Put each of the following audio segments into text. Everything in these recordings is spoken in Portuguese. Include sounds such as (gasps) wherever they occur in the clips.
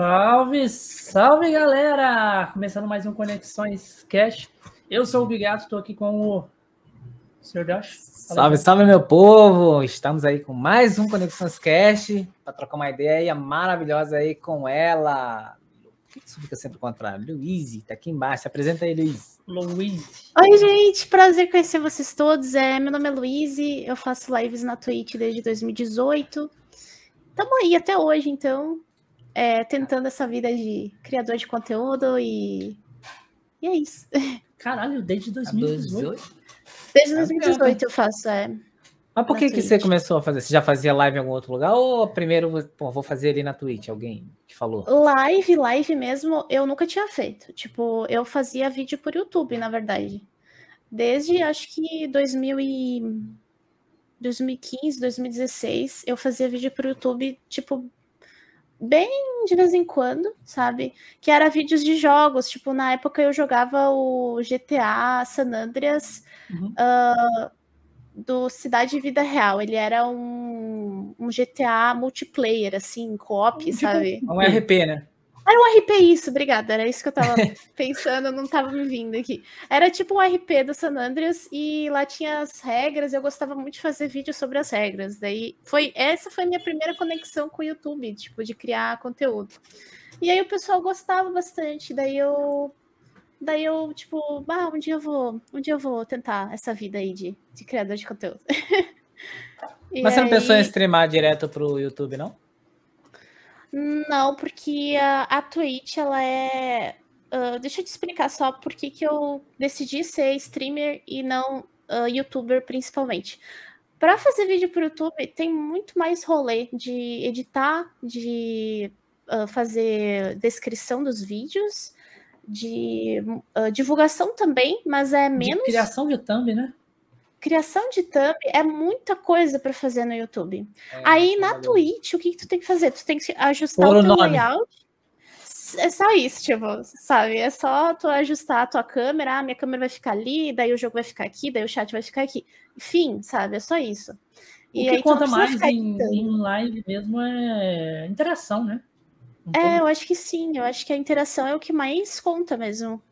Salve, salve galera! Começando mais um Conexões Cash. Eu sou o Bigato, estou aqui com o Sr. Dash. Salve, salve meu povo! Estamos aí com mais um Conexões Cash para trocar uma ideia maravilhosa aí com ela. Por que isso fica sempre ao contrário? Luiz, tá aqui embaixo. Se apresenta aí, Luiz. Luiz. Oi, gente, prazer conhecer vocês todos. É, meu nome é Luiz, eu faço lives na Twitch desde 2018. Estamos aí até hoje, então, é, tentando essa vida de criador de conteúdo e, e é isso. (laughs) Caralho, desde 2018. Desde 2018 eu faço, é. Mas por que, que você começou a fazer? Você já fazia live em algum outro lugar? Ou primeiro, pô, vou fazer ali na Twitch? Alguém te falou? Live, live mesmo, eu nunca tinha feito. Tipo, eu fazia vídeo por YouTube, na verdade. Desde acho que 2000 e... 2015, 2016, eu fazia vídeo por YouTube, tipo, bem de vez em quando, sabe? Que era vídeos de jogos. Tipo, na época eu jogava o GTA San Andreas. Uhum. Uh, do Cidade de Vida Real. Ele era um, um GTA multiplayer, assim, co-op, tipo, sabe? Um RP, né? Era um RP isso, obrigada. Era isso que eu tava (laughs) pensando, não tava me vindo aqui. Era tipo um RP do San Andreas e lá tinha as regras. Eu gostava muito de fazer vídeo sobre as regras. Daí foi essa foi a minha primeira conexão com o YouTube, tipo, de criar conteúdo. E aí o pessoal gostava bastante. Daí eu Daí eu, tipo, ah, um dia eu vou, um dia eu vou tentar essa vida aí de, de criador de conteúdo. (laughs) Mas você não pensou em streamar direto pro YouTube, não? Não, porque a, a Twitch, ela é. Uh, deixa eu te explicar só por que, que eu decidi ser streamer e não uh, youtuber, principalmente. Para fazer vídeo pro YouTube, tem muito mais rolê de editar, de uh, fazer descrição dos vídeos, de divulgação também, mas é menos. De criação de thumb, né? Criação de thumb é muita coisa para fazer no YouTube. É, Aí na valeu. Twitch, o que, que, tu tem que fazer? Tu tem que ajustar Por o teu nome. layout. É só isso, tipo, sabe? É só tu ajustar a tua câmera, ah, minha câmera vai ficar ali, daí o jogo vai ficar aqui, daí o chat vai ficar aqui. Enfim, sabe? É só isso. O e que conta mais em, em live mesmo é interação, né? É, eu acho que sim. Eu acho que a interação é o que mais conta mesmo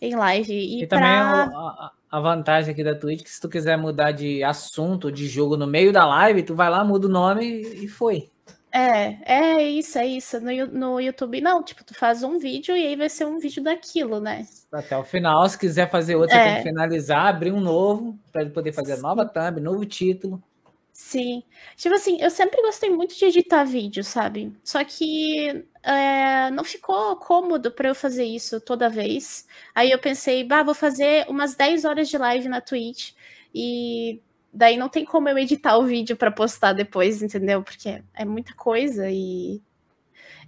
em live. E, e pra... também a, a, vantagem aqui da Twitch é que se tu quiser mudar de assunto, de jogo no meio da live, tu vai lá, muda o nome e foi. É, é isso, é isso. No, no YouTube, não, tipo, tu faz um vídeo e aí vai ser um vídeo daquilo, né? Até o final, se quiser fazer outro, é. você tem que finalizar, abrir um novo, para ele poder fazer Sim. nova thumb, novo título. Sim. Tipo assim, eu sempre gostei muito de editar vídeo, sabe? Só que é, não ficou cômodo para eu fazer isso toda vez. Aí eu pensei, bah, vou fazer umas 10 horas de live na Twitch e daí não tem como eu editar o vídeo para postar depois, entendeu? Porque é muita coisa e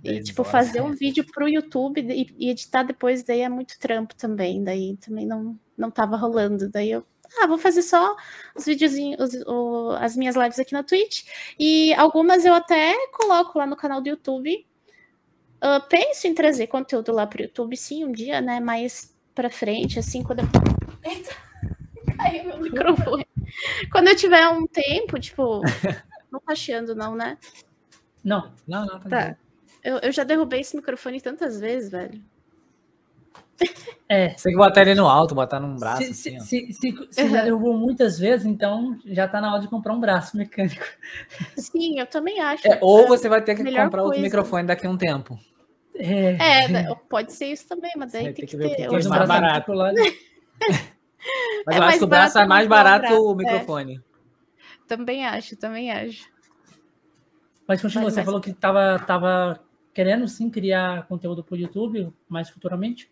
e, tipo, fazer um vídeo pro YouTube e, e, editar depois daí é muito trampo também. Daí também não, não tava rolando. Daí eu ah, vou fazer só os videozinhos, os, as minhas lives aqui na Twitch. E algumas eu até coloco lá no canal do YouTube. Uh, penso em trazer conteúdo lá pro YouTube, sim, um dia, né? Mais pra frente, assim, quando eu. Eita! (laughs) Caiu meu microfone. quando eu tiver um tempo, tipo. (laughs) Não tá chiando, não, né? Não, não, não. Tá. tá. Eu, eu já derrubei esse microfone tantas vezes, velho. É. Você tem que botar ele no alto, botar num braço. Se, assim, se, se, se já derrubou muitas vezes, então já tá na hora de comprar um braço mecânico. (laughs) Sim, eu também acho. É, ou você vai ter que comprar coisa. outro microfone daqui a um tempo. É, é pode ser isso também, mas daí tem, que, que ver ter. O que é mais barato. Lá, (laughs) né? mas é eu acho que o braço é mais barato o microfone. É. Também acho, também acho. Mas continua, mas, você mas... falou que tava, tava querendo sim criar conteúdo para o YouTube mais futuramente?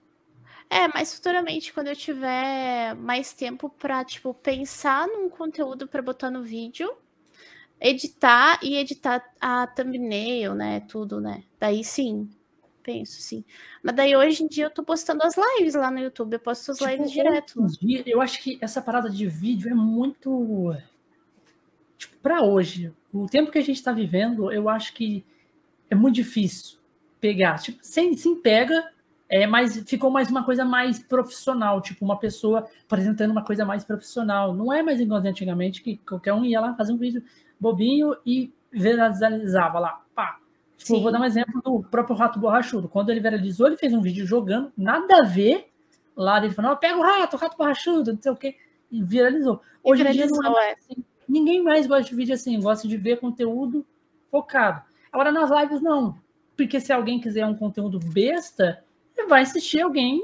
É, mais futuramente, quando eu tiver mais tempo para tipo, pensar num conteúdo para botar no vídeo, editar e editar a thumbnail, né? Tudo, né? Daí sim, penso sim. Mas daí hoje em dia eu tô postando as lives lá no YouTube, eu posto as tipo, lives direto. Eu acho que essa parada de vídeo é muito. Tipo, para hoje, o tempo que a gente tá vivendo, eu acho que é muito difícil pegar. Tipo, sem, sem pega, é, mas ficou mais uma coisa mais profissional, tipo uma pessoa apresentando uma coisa mais profissional. Não é mais igual antigamente que qualquer um ia lá fazer um vídeo bobinho e viralizava lá, pá. Tipo, vou dar um exemplo do próprio Rato Borrachudo. Quando ele viralizou, ele fez um vídeo jogando, nada a ver. Lá ele falou: pega o rato, o rato borrachudo, não sei o quê. E viralizou. Hoje em dia não é assim. Ninguém mais gosta de vídeo assim, gosta de ver conteúdo focado. Agora nas lives não. Porque se alguém quiser um conteúdo besta, vai assistir alguém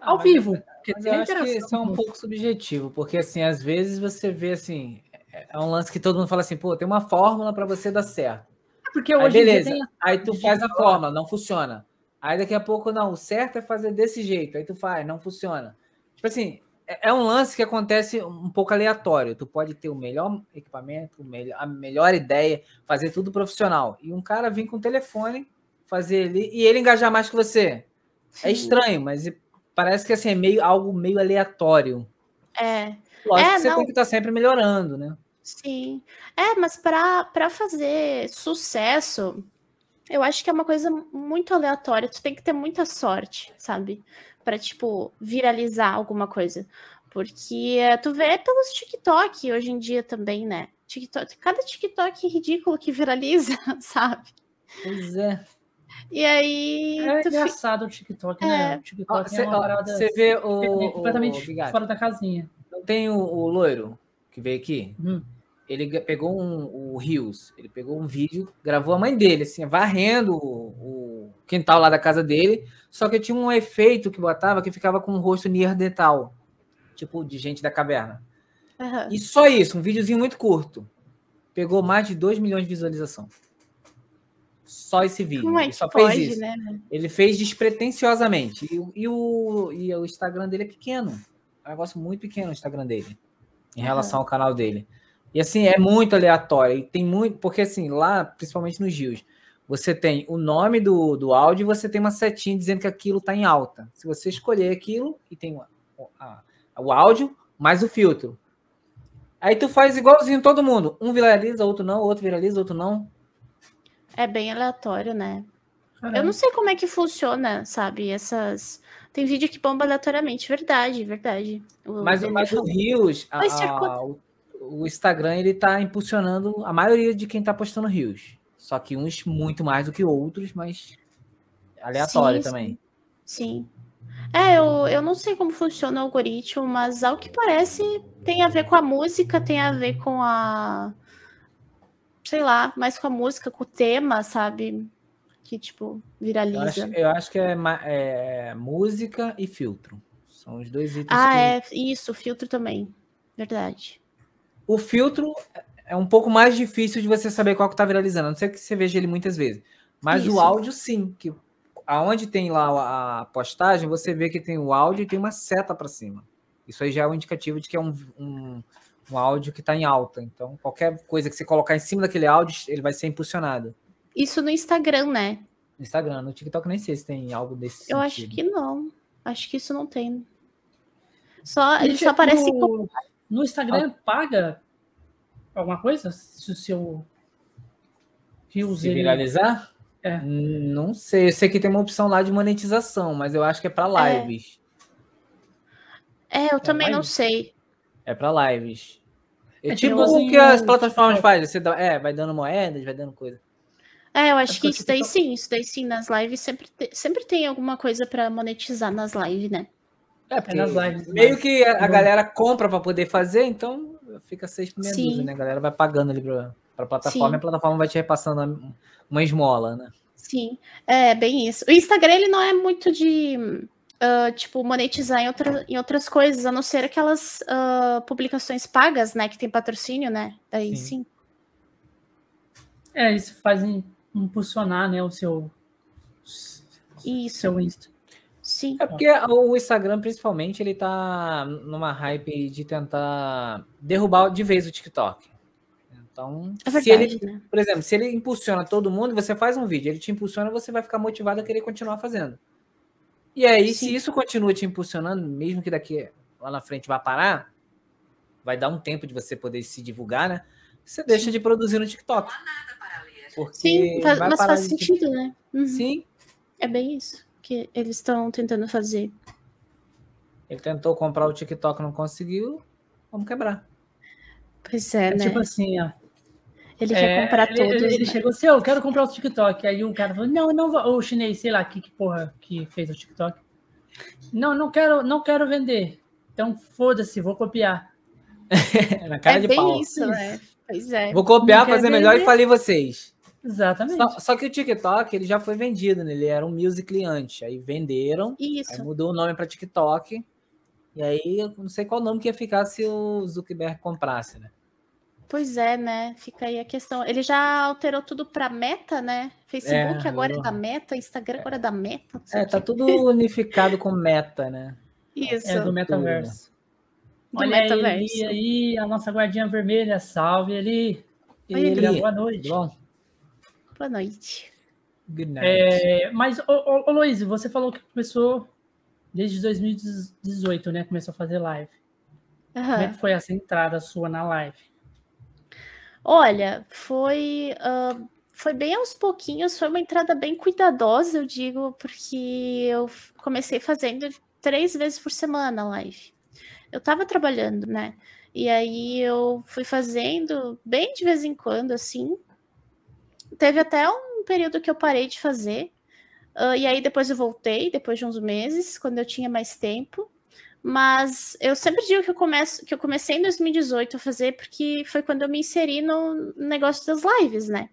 ah, ao vivo. Mas, mas eu acho que isso é um pouco subjetivo, porque assim, às vezes você vê assim, é, é um lance que todo mundo fala assim, pô, tem uma fórmula para você dar certo. É porque hoje aí, beleza. Tem... Aí tu faz a fórmula, não funciona. Aí daqui a pouco, não, o certo é fazer desse jeito. Aí tu faz, não funciona. Tipo assim, é, é um lance que acontece um pouco aleatório. Tu pode ter o melhor equipamento, a melhor ideia, fazer tudo profissional. E um cara vir com o telefone, fazer ali, e ele engajar mais que você. É estranho, mas parece que assim, é meio, algo meio aleatório. É. Lógico é, que você não... tem que estar sempre melhorando, né? Sim. É, mas para fazer sucesso, eu acho que é uma coisa muito aleatória. Tu tem que ter muita sorte, sabe? Para tipo, viralizar alguma coisa. Porque uh, tu vê pelos TikTok hoje em dia também, né? TikTok, cada TikTok ridículo que viraliza, (laughs) sabe? Pois é. E aí. É engraçado fica... o TikTok, né? É. O TikTok ó, é uma parada. Você vê o. completamente o, fora da casinha. Tem o, o loiro que veio aqui? Hum ele pegou um, o Rios, ele pegou um vídeo, gravou a mãe dele, assim, varrendo o, o, quintal lá da casa dele, só que tinha um efeito que botava que ficava com o rosto neandertal, tipo de gente da caverna. Uhum. E só isso, um videozinho muito curto. Pegou mais de 2 milhões de visualização. Só esse vídeo. Como é ele só pode, fez isso. Né? Ele fez despretensiosamente. E, e, o, e o Instagram dele é pequeno. É um negócio muito pequeno o Instagram dele. Em relação uhum. ao canal dele. E assim, é muito aleatório. E tem muito. Porque assim, lá, principalmente nos Rios, você tem o nome do, do áudio e você tem uma setinha dizendo que aquilo está em alta. Se você escolher aquilo e tem o, a, o áudio mais o filtro. Aí tu faz igualzinho todo mundo. Um viraliza, outro não, outro viraliza, outro não. É bem aleatório, né? Eu não sei como é que funciona, sabe? Essas. Tem vídeo que bomba aleatoriamente, verdade, verdade. O mas, mas o Rios, a, a, o o Instagram ele tá impulsionando a maioria de quem tá postando rios. Só que uns muito mais do que outros, mas aleatório sim, também. Sim. É, eu, eu não sei como funciona o algoritmo, mas ao que parece tem a ver com a música, tem a ver com a. Sei lá, mais com a música, com o tema, sabe? Que, tipo, viraliza. Eu acho, eu acho que é, é, música e filtro. São os dois itens. Ah, que... é, isso, filtro também. Verdade. O filtro é um pouco mais difícil de você saber qual que tá viralizando, a não ser que você veja ele muitas vezes. Mas Isso. o áudio, sim, que aonde tem lá a postagem, você vê que tem o áudio e tem uma seta para cima. Isso aí já é um indicativo de que é um, um, um áudio que está em alta. Então, qualquer coisa que você colocar em cima daquele áudio, ele vai ser impulsionado. Isso no Instagram, né? No Instagram, no TikTok nem sei se tem algo desse. Eu sentido. acho que não. Acho que isso não tem. Só, ele só aparece no... No Instagram ah. paga alguma coisa? Se o seu Rios Se viralizar? É. Não sei. Eu sei que tem uma opção lá de monetização, mas eu acho que é para é. lives. É, é eu é também live? não sei. É para lives. É, tipo o que as plataformas fazem. Você dá, é, vai dando moedas, vai dando coisa. É, eu acho que isso daí sim, isso daí sim, nas lives sempre, te, sempre tem alguma coisa para monetizar nas lives, né? É, porque nas lives, meio mas... que a, a galera compra para poder fazer, então fica seis por meia né? A galera vai pagando ali para a plataforma Sim. e a plataforma vai te repassando uma esmola, né? Sim, é bem isso. O Instagram ele não é muito de uh, tipo monetizar em, outra, em outras coisas, a não ser aquelas uh, publicações pagas, né? Que tem patrocínio, né? Daí sim. sim. É, isso faz impulsionar, né, o seu, isso. seu Insta. Sim. É porque o Instagram, principalmente, ele tá numa hype de tentar derrubar de vez o TikTok. Então, é verdade, se ele, né? por exemplo, se ele impulsiona todo mundo, você faz um vídeo, ele te impulsiona, você vai ficar motivado a querer continuar fazendo. E aí, Sim. se isso continua te impulsionando, mesmo que daqui lá na frente vá parar, vai dar um tempo de você poder se divulgar, né? Você deixa Sim. de produzir no TikTok. Porque Sim, faz, mas faz sentido, né? Uhum. Sim. É bem isso que eles estão tentando fazer. Ele tentou comprar o TikTok, não conseguiu. Vamos quebrar. Pois é, é né? Tipo assim, ó. Ele é, quer comprar ele, todos. Ele, ele né? chegou assim, eu quero comprar o TikTok. Aí o cara falou, não, não, o chinês, sei lá, que, que porra que fez o TikTok. Não, não quero, não quero vender. Então foda-se, vou copiar. (laughs) Na cara é de bem pau. isso, né? Pois é. Vou copiar, fazer melhor e falei vocês. Exatamente. Só, só que o TikTok ele já foi vendido, né? Ele era um Musical.ly antes. Aí venderam, aí Isso. mudou o nome para TikTok. E aí eu não sei qual nome que ia ficar se o Zuckerberg comprasse, né? Pois é, né? Fica aí a questão. Ele já alterou tudo para Meta, né? Facebook É, agora é eu- da Meta, Instagram agora é da Meta. É, tá quê. tudo unificado com meta, né? Isso. É do metaverso. Do Olha metaverso. Eli aí, a nossa guardinha vermelha. Salve, Eli. Oi, Eli. Eli, Boa noite. Bom? Boa noite. Good night. É, mas, ô, ô, ô Luiz, você falou que começou desde 2018, né? Começou a fazer live. Como é que foi essa entrada sua na live? Olha, foi, ah, foi bem aos pouquinhos, foi uma entrada bem cuidadosa, eu digo, porque eu comecei fazendo três vezes por semana a live. Eu tava trabalhando, né? E aí eu fui fazendo bem de vez em quando, assim. Teve até um período que eu parei de fazer. ah, e aí depois eu voltei, depois de uns meses, quando eu tinha mais tempo. Mas eu sempre digo que eu, começo, que eu comecei em 2018 a fazer, porque foi quando eu me inseri no negócio das lives, né?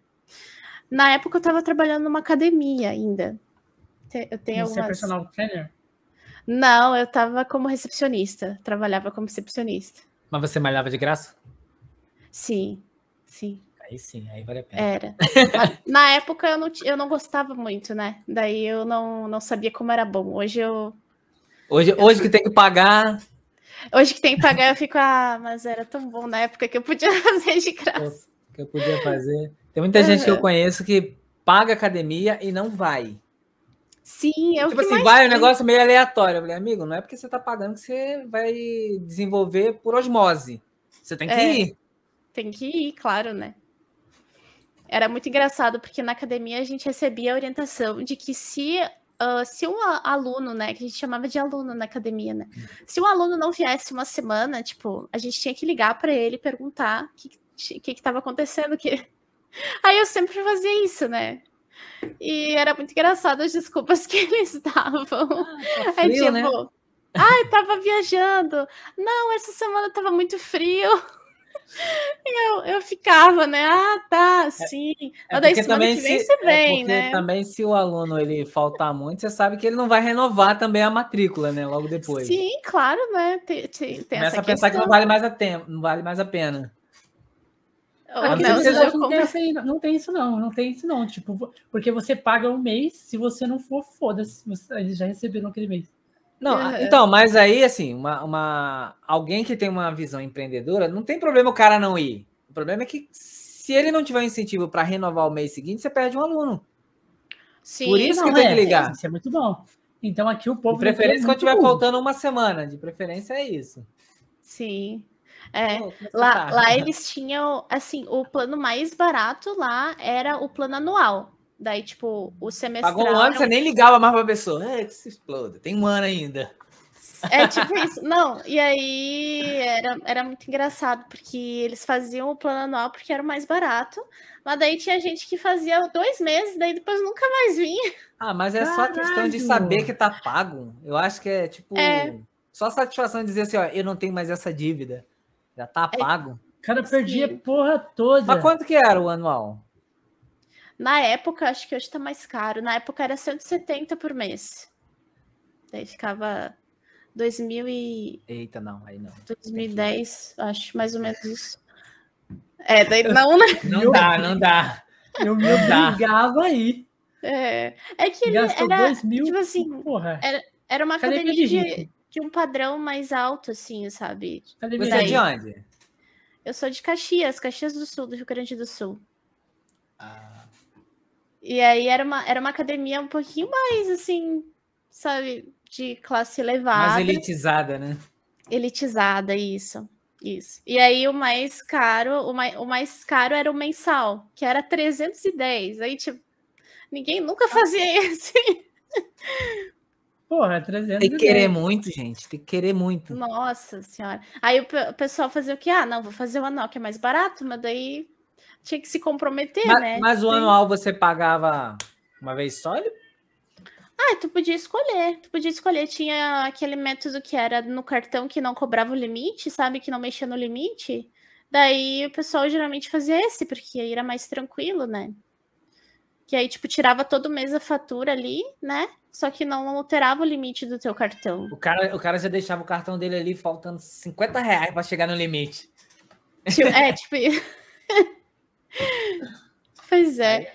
Na época eu estava trabalhando numa academia ainda. Eu tenho Você é algumas... personal trainer? Não, eu estava como recepcionista. Trabalhava como recepcionista. Mas você malhava de graça? Sim, sim. Aí sim, aí vale a pena. Era. (laughs) Na época eu não, eu não gostava muito, né? Daí eu não, não sabia como era bom. Hoje eu. Hoje, hoje que tem que pagar, Hoje que tem que pagar, eu fico, ah, mas era tão bom na época que eu podia (laughs) fazer de graça. que eu podia fazer. Tem muita gente que eu conheço que paga academia e não vai. Sim, é o tipo que assim, mais vai um tem. negócio meio aleatório. Eu falei, amigo, não é porque você tá pagando que você vai desenvolver por osmose. Você tem que É. ir. Tem que ir, claro, né? Era muito engraçado, porque na academia a gente recebia a orientação de que se, ah, se um aluno, né, que a gente chamava de aluno na academia, né? Se um aluno não viesse uma semana, tipo, a gente tinha que ligar para ele e perguntar o que, que, que que tava acontecendo. Que... (laughs) Aí eu sempre fazia isso, né? E era muito engraçado as desculpas que (laughs) eles davam. Tá Aí, frio, tipo, né? ai, tava viajando. Não, essa semana tava muito frio. Eu, eu ficava, né? Ah, tá, sim. É Mas daí semana que vem se, você é vem, porque né? também se o aluno ele faltar muito, você sabe que ele não vai renovar também a matrícula, né? Logo depois. Sim, claro, né? Tem, tem, tem Começa a pensar que não vale mais a tempo, não vale mais a pena. Aqui não, você não, tem não tem isso não, não tem isso não. Tipo, porque você paga um mês, se você não for, foda-se. Eles já receberam aquele mês. Não, Aham. então, mas aí, assim, uma, uma- alguém que tem uma visão empreendedora, não tem problema o cara não ir. O problema é que se ele não tiver um incentivo para renovar o mês seguinte, você perde um aluno. Sim, Por isso Não, que tem é, que ligar. Isso é muito bom. Então aqui o De povo. preferência é quando tiver faltando uma semana. De preferência é isso. sim. É, é lá, tá? lá eles tinham, assim, o plano mais barato lá era o plano anual. Daí, tipo, o semestral. Pagou um ano, você nem ligava mais pra pessoa. É, que se exploda. Tem um ano ainda. É tipo isso. Não, e aí era, era muito engraçado, porque eles faziam o plano anual porque era o mais barato, mas daí tinha gente que fazia dois meses, daí depois nunca mais vinha. Ah, mas é só questão de Caralho! saber que tá pago. Eu acho que é tipo. É. Só satisfação de dizer assim, ó, eu não tenho mais essa dívida. Já tá É. pago. O cara perdia Sim. a porra toda. Mas quanto que era o anual? Na época, acho que hoje tá mais caro, na época era 170 por mês. Daí ficava 2000 e Eita, não, aí não. 2010, acho, mais ou menos isso. É, daí (laughs) não, né? Não dá, não dá. Eu me Dá. obrigava aí. É, é que ele Gastou era, dois mil. tipo assim, Porra. era uma Academia academia de de, um padrão mais alto, assim, sabe? Cadê Você é de onde? Eu sou de Caxias, Caxias do Sul, do Rio Grande do Sul. Ah, E aí era uma, era uma academia um pouquinho mais, assim, sabe, de classe elevada. mais elitizada, né? Elitizada, isso. Isso. E aí o mais caro, o mais, o mais caro era o mensal, que era 310. Aí, tipo, ninguém nunca fazia (laughs) isso. Porra, 300. Tem que querer muito, gente. Tem que querer muito. Nossa senhora. Aí o, pe- o pessoal fazia o quê? Ah, não, vou fazer o anual, que é mais barato, mas daí tinha que se comprometer, Mas, né? mas o anual você pagava uma vez só? Ah, tu podia escolher. Tu podia escolher. Tinha aquele método que era no cartão que não cobrava o limite, sabe? Que não mexia no limite. Daí o pessoal geralmente fazia esse, porque aí era mais tranquilo, né? Que aí, tipo, tirava todo mês a fatura ali, né? Só que não alterava o limite do teu cartão. O cara, o cara já deixava o cartão dele ali faltando 50 reais para chegar no limite. Tipo, é, tipo. (laughs) (laughs) pois é.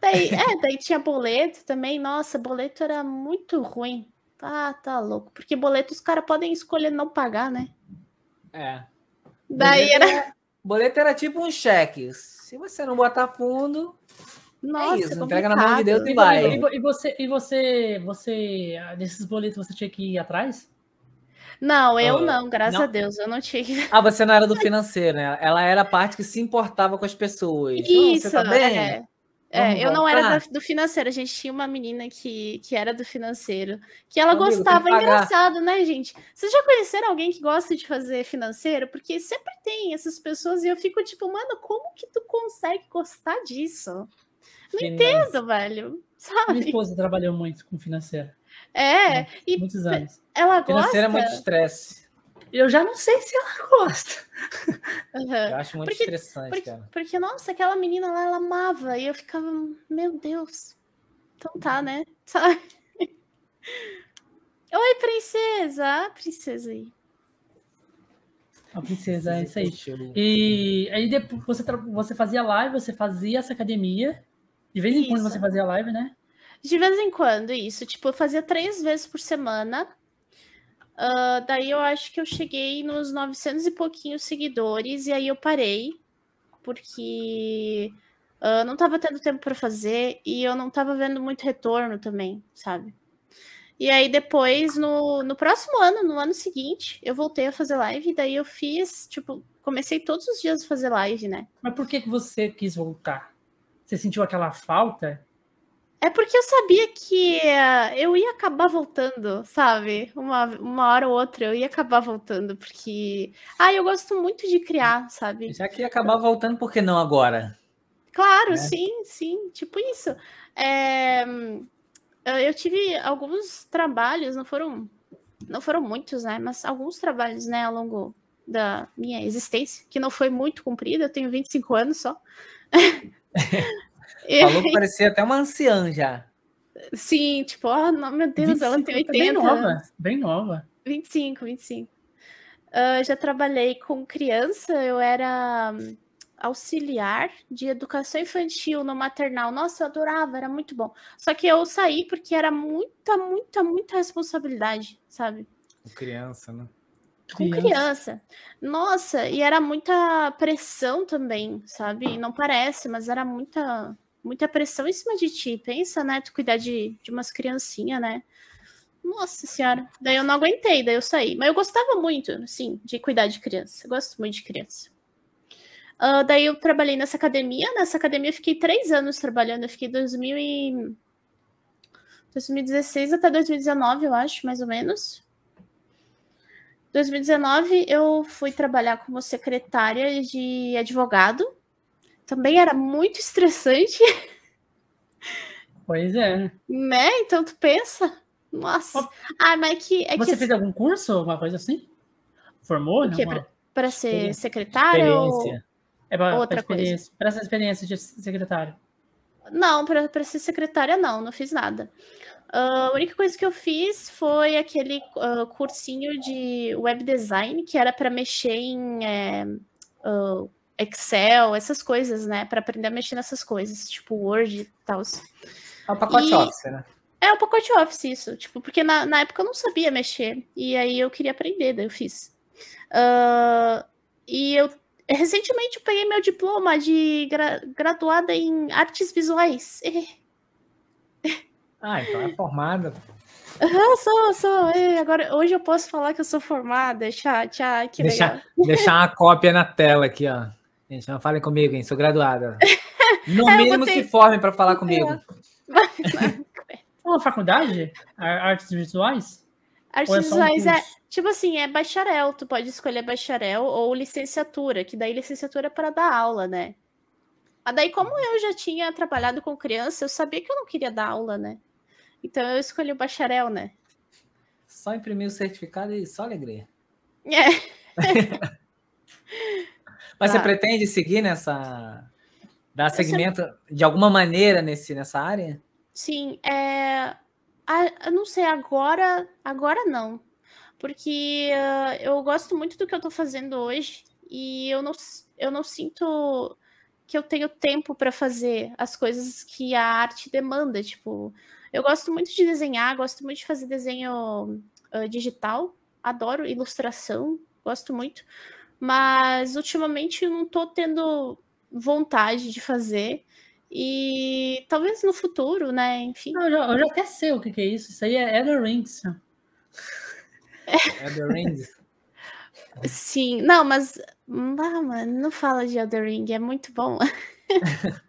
Daí, é, daí tinha boleto também. Nossa, boleto era muito ruim. Ah, tá louco. Porque boleto os caras podem escolher não pagar, né? É. Daí boleto era. Boleto era tipo um cheque. Se você não botar fundo, Nossa, isso, entrega na mão de Deus e vai. e e você, e você, você, ah, desses boletos você tinha que ir atrás? Não, eu não, graças não. a Deus, eu não tinha. Ah, você não era do financeiro, né? Ela era a parte que se importava com as pessoas. Isso, você tá é. É, eu não era do financeiro, a gente tinha uma menina que, que era do financeiro, que ela Amigo, gostava, engraçado, né, gente? Vocês já conheceram alguém que gosta de fazer financeiro? Porque sempre tem essas pessoas e eu fico tipo, mano, como que tu consegue gostar disso? Não entendo, velho, Minha sabe? esposa trabalhou muito com financeiro, É, e muitos anos. ela gosta. Financeiro é muito estresse. Eu já não sei se ela gosta. Aham. Eu acho muito Porque- estressante, Porque, cara. porque, nossa, aquela menina lá, ela amava. E eu ficava, meu Deus. Então tá, né? (laughs) Sabe? Oi, princesa. Ah, princesa aí. A princesa, é isso aí. E aí depois você, você fazia live, você fazia essa academia. De vez em quando Isso. você fazia live, né? De vez em quando, isso. Tipo, eu fazia três vezes por semana. Ah, daí eu acho que eu cheguei nos 900 e pouquinhos seguidores. E aí eu parei. Porque ah, não tava tendo tempo para fazer. E eu não tava vendo muito retorno também, sabe? E aí depois, no, no próximo ano, no ano seguinte, eu voltei a fazer live. E daí eu fiz, tipo, comecei todos os dias a fazer live, né? Mas por que, que você quis voltar? Você sentiu aquela falta? É porque eu sabia que eh, eu ia acabar voltando, sabe? Uma, uma hora ou outra eu ia acabar voltando, porque. Ah, eu gosto muito de criar, sabe? Já que ia acabar voltando, por que não agora? Claro, né? sim, sim, tipo isso. É, eu tive alguns trabalhos, não foram, não foram muitos, né? Mas alguns trabalhos, né, ao longo da minha existência, que não foi muito comprida, eu tenho 25 anos só. (laughs) Falou que parecia até uma anciã já. Sim, tipo, oh, meu Deus, ela tem 25, 80. Bem nova, bem nova. 25, 25. Ah, já trabalhei com criança, eu era hum, auxiliar de educação infantil no maternal. Nossa, eu adorava, era muito bom. Só que eu saí porque era muita, muita, muita responsabilidade, sabe? Com criança, né? Com criança. Nossa, e era muita pressão também, sabe? Não parece, mas era muita, muita pressão em cima de ti. Pensa, né? Tu cuidar de, de umas criancinhas, né? Nossa senhora. Daí eu não aguentei, daí eu saí. Mas eu gostava muito, sim, de cuidar de criança. Eu gosto muito de criança. Ah, daí eu trabalhei nessa academia. Nessa academia eu fiquei três anos trabalhando. Eu fiquei 2000 e... 2016 até 2019, eu acho, mais ou menos. 2019 eu fui trabalhar como secretária de advogado. Também era muito estressante, (laughs) Pois é. né? Então tu pensa, nossa. Ah, mas é que é Você que fez algum curso, alguma coisa assim? Formou? O quê? Não, para ser Experiência. secretária ou Experiência. É pra, pra outra coisa. experiência, para essa experiência de secretário. Não, para ser secretária, não, não fiz nada. Ah, a única coisa que eu fiz foi aquele ah, cursinho de web design, que era para mexer em é, ah, Excel, essas coisas, né? Para aprender a mexer nessas coisas, tipo Word e tal. É o pacote E- Office, né? É o pacote Office, isso. Tipo, porque na, na época eu não sabia mexer. E aí eu queria aprender, daí eu fiz. Ah, e eu recentemente eu peguei meu diploma de gra- graduada em artes visuais. Ah, então é formada. Ah, sou, sou. É, agora, hoje eu posso falar que eu sou formada. Chat, ah, que legal. Deixar, deixar uma cópia na tela aqui, ó. Gente, não falem comigo, hein? Sou graduada. (laughs) No É, mínimo botei- se formem para falar comigo. Uma faculdade? Ar- Artes visuais? Artes é só um visuais é, tipo assim, é bacharel. Tu pode escolher bacharel ou licenciatura, que daí licenciatura é para dar aula, né? Mas daí, como eu já tinha trabalhado com criança, eu sabia que eu não queria dar aula, né? Então eu escolhi o bacharel, né? Só imprimir o certificado e só alegria. É. (laughs) Mas você pretende seguir nessa. dar segmento de alguma maneira nesse, nessa área? Sim, é. ah, não sei, agora. Agora não. Porque ah, eu gosto muito do que eu tô fazendo hoje e eu não, eu não sinto que eu tenho tempo para fazer as coisas que a arte demanda. Tipo, eu gosto muito de desenhar, gosto muito de fazer desenho ah, digital, adoro ilustração, gosto muito. Mas ultimamente eu não tô tendo vontade de fazer. E talvez no futuro, né? Enfim. Eu já, eu já até sei o que, que é isso. Isso aí é Elder Rings. (laughs) É Rings. Sim, não, mas. Mano, não fala de Elden Ring, é muito bom. (laughs)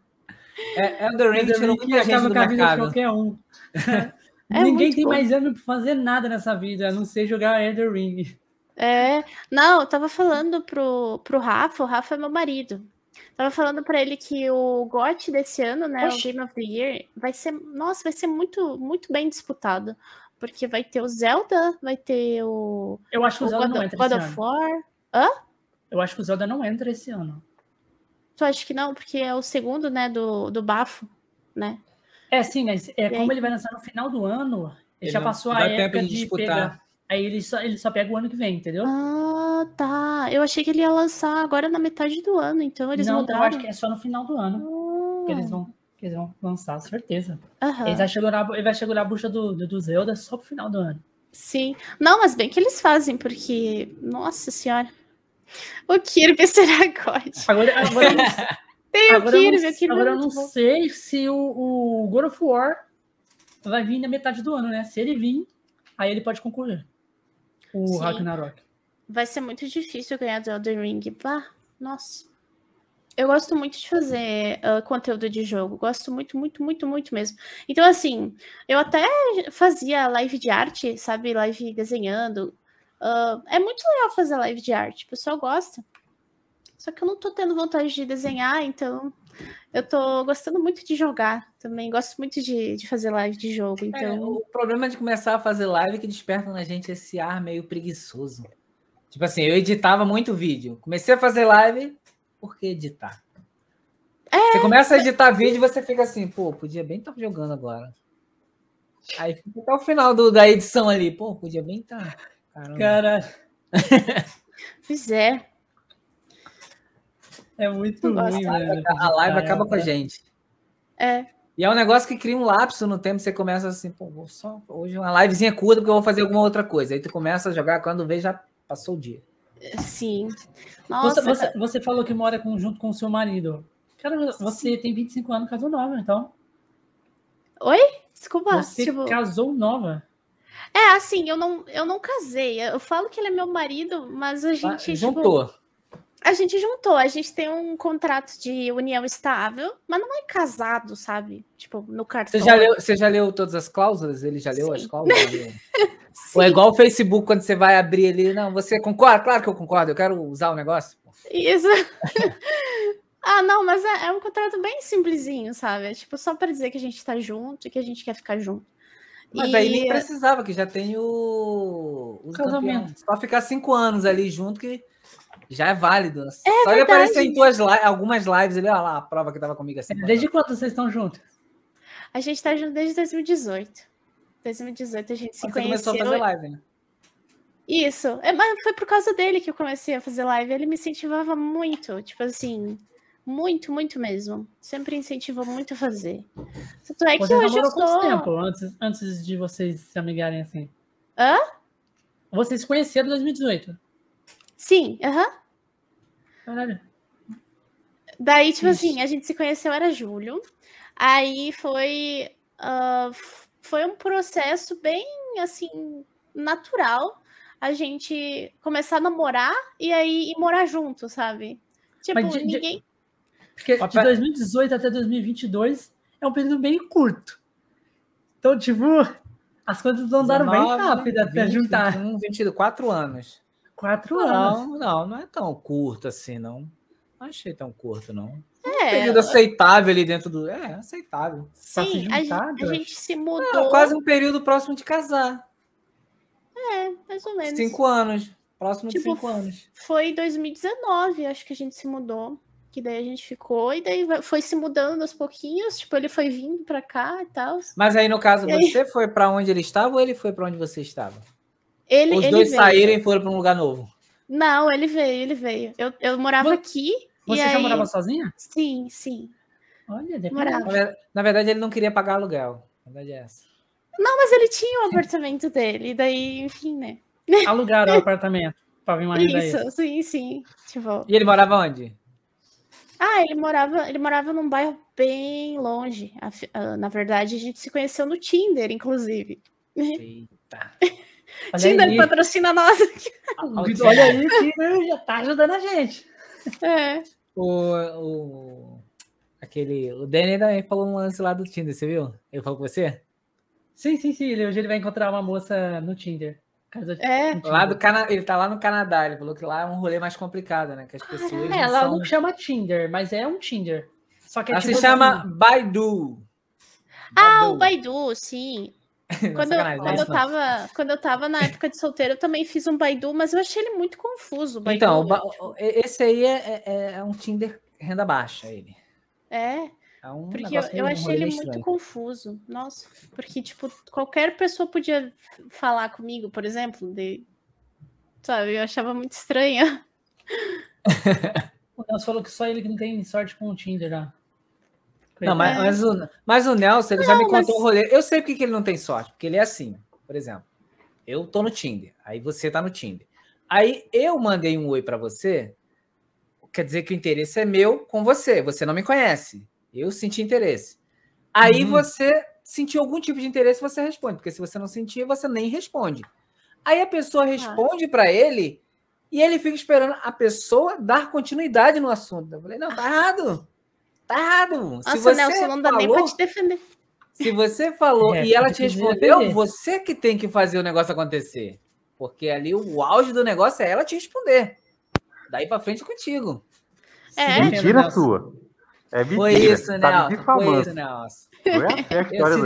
É, Elder Ring Elder tirou muita gente do com a vida de mercado. qualquer um. (laughs) É Ninguém muito tem bom. mais ânimo pra fazer nada nessa vida, a não ser jogar Elder Ring. É, não, eu tava falando pro, pro Rafa, o Rafa é meu marido. Tava falando pra ele que o GOT desse ano, né, Oxi. o Game of the Year, vai ser, nossa, vai ser muito, muito bem disputado. Porque vai ter o Zelda, vai ter o, Eu acho que o o Zelda God, não entra God esse of ano. War. Eu acho que o Zelda não entra esse ano. Tu acha que não? Porque é o segundo, né, do, do bafo, né? É, sim, mas é, aí? como ele vai lançar no final do ano, ele, Ele já não passou a época tempo de de, disputar. pegar. Aí ele só, ele só pega o ano que vem, entendeu? Ah, tá. Eu achei que ele ia lançar agora na metade do ano, então eles não, mudaram. eu acho que é só no final do ano que eles Ah, vão, que eles vão lançar, certeza. aham. Ele, vai segurar, ele vai segurar a bucha do, do, do Zelda só pro final do ano. Sim. Não, mas bem que eles fazem, porque. Nossa senhora. O Kirby (laughs) será God. Agora, agora, eu não- (laughs) Tem o agora, eu Kirby, não, o Kirby agora é eu não bom. sei se o, o God of War vai vir na metade do ano, né? Se ele vir, aí ele pode concorrer. O Sim. Ragnarok. Vai ser muito difícil ganhar do Elden Ring. Bah, nossa. Eu gosto muito de fazer ah, conteúdo de jogo. Gosto muito, muito, muito, muito mesmo. Então, assim, eu até fazia live de arte, sabe? Live desenhando. Ah, é muito legal fazer live de arte. O pessoal gosta. Só que eu não tô tendo vontade de desenhar, então eu tô gostando muito de jogar também. Gosto muito de, de fazer live de jogo. É, Então, o problema de começar a fazer live é que desperta na gente esse ar meio preguiçoso. Tipo assim, eu editava muito vídeo. Comecei a fazer live, por que editar? Você começa a editar vídeo e você fica assim, pô, podia bem estar jogando agora. Aí fica até o final do- da edição ali, pô, podia bem estar. Caramba. Cara, pois é. É muito gosto. ruim, velho. a live acaba com a gente. É. E é um negócio que cria um lapso no tempo, você começa assim, pô, vou só hoje uma livezinha curta porque eu vou fazer alguma outra coisa. Aí tu começa a jogar, quando vê já passou o dia. Sim. Você, Nossa, você, você falou que mora com- junto com o seu marido. Cara, você tem 25 anos, casou nova, então. desculpa. Você tipo, casou nova. É, assim, eu não, eu não casei. Eu falo que ele é meu marido, mas a Ah, gente. tipo, Juntou. A gente juntou. A gente tem um contrato de união estável, mas não é casado, sabe? Tipo, no cartão. Você já, leu, você já leu todas as cláusulas? Ele já leu as Sim. cláusulas? Sim, (laughs) Ou é igual o Facebook, quando você vai abrir ali, não, você concorda? Claro que eu concordo, eu quero usar o negócio. Isso. (laughs) ah, não, mas é, é um contrato bem simplesinho, sabe? É tipo só pra dizer que a gente tá junto e que a gente quer ficar junto. Mas E- aí nem precisava, que já tem o, o Casamento. campeão. Só ficar cinco anos ali junto que já é válido. Só ele aparecer em tuas li- algumas lives ali, olha lá, a prova que tava comigo assim. Desde quando vocês estão juntos? A gente tá junto desde 2018. 2018 a gente se você conheceu. começou a fazer live, né? Isso. É, mas foi por causa dele que eu comecei a fazer live. Ele me incentivava muito, tipo assim, muito, muito mesmo. Sempre incentivou muito a fazer. Tanto é que Vocês hoje eu sou. tempo antes, antes de vocês se amigarem assim? Hã? Vocês se conheceram em 2018. Sim, aham. Caralho. Daí, tipo Ixi. assim, a gente se conheceu era julho. Aí foi. f- foi um processo bem assim, natural a gente começar a namorar e aí ir morar junto, sabe? Tipo, Mas de- ninguém. Porque de pera- 2018 até 2022 é um período bem curto. Então, tipo, as coisas andaram bem 19, rápido até 20, juntar. 21, 24 anos. Quatro anos. Não, não, não é tão curto assim, não. Não achei tão curto, não. Um É, período aceitável ali dentro do. É, aceitável. pra se sim, a, gente, a gente se É, mudou. quase um período próximo de casar. mais ou menos. Cinco anos. Próximo de Tipo, cinco anos. Foi em 2019, acho que a gente se mudou. Que daí a gente ficou, e daí foi se mudando aos pouquinhos. Tipo, ele foi vindo pra cá e tal. Mas aí, no caso, E aí? você foi pra onde ele estava ou ele foi pra onde você estava? Ele, Os ele dois veio. saíram e foram pra um lugar novo. Não, ele veio, ele veio. Eu, eu morava Vo- aqui. Você já aí... morava sozinha? Sim, sim. Olha. Morava. Na ver- Na verdade, ele não queria pagar aluguel. Na verdade é essa. Não, mas ele tinha o apartamento dele. E daí, enfim, né? (laughs) Alugaram o apartamento pra vir uma Isso, extra. sim, sim. Tipo, E ele morava onde? ah, ele morava, ele morava num bairro bem longe. Ah, Na verdade, a gente se conheceu no Tinder, inclusive. Eita. (laughs) Olha Tinder aí, patrocina nós. (laughs) olha aí né, já tá ajudando a gente. É. O, o, aquele, o Danny também falou um lance lá do Tinder, você viu? Ele falou com você? Sim, sim, sim. Ele, hoje ele vai encontrar uma moça no Tinder. É. no Tinder. Lá do Cana... Ele tá lá no Canadá, ele falou que lá é um rolê mais complicado, né? Que as pessoas. É, não ela são... não chama Tinder, mas é um Tinder. Só que é Ela tipo se chama assim, Baidu. Ah, o Baidu, sim. (laughs) Quando, eu, sacanagem, não é quando, eu tava, quando eu tava na época de solteiro, eu também fiz um Baidu, mas eu achei ele muito confuso. Baidu. Então, esse aí é, é- é um Tinder renda baixa, ele. É, É um porque eu, eu achei ele meio muito estranho. confuso. Nossa, porque, tipo, qualquer pessoa podia falar comigo, por exemplo, de. Sabe, eu achava muito estranha. (laughs) o Nelson falou que só ele que não tem sorte com o Tinder já. Não, mas, É. mas, o, mas o Nelson, ele já me mas- contou o rolê. Eu sei porque que ele não tem sorte, porque ele é assim, por exemplo. Eu tô no Tinder, aí você tá no Tinder. Aí eu mandei um oi pra você, quer dizer que o interesse é meu com você, você não me conhece. Eu senti interesse. Aí Uhum. você sentiu algum tipo de interesse, você responde, porque se você não sentir, você nem responde. Aí a pessoa responde pra ele e ele fica esperando a pessoa dar continuidade no assunto. Eu falei, não, tá errado. Tá errado. Se Nossa, você Nelson, não dá nem falou- pra te defender. se você falou É, e ela te respondeu, defender. você que tem que fazer o negócio acontecer. Porque ali o auge do negócio é ela te responder. Daí pra frente é contigo. É. Mentira Nelson. sua. É mentira. Foi isso, tá Nelson. Foi difamando. isso, Nelson. Não é assim a Eu história, não.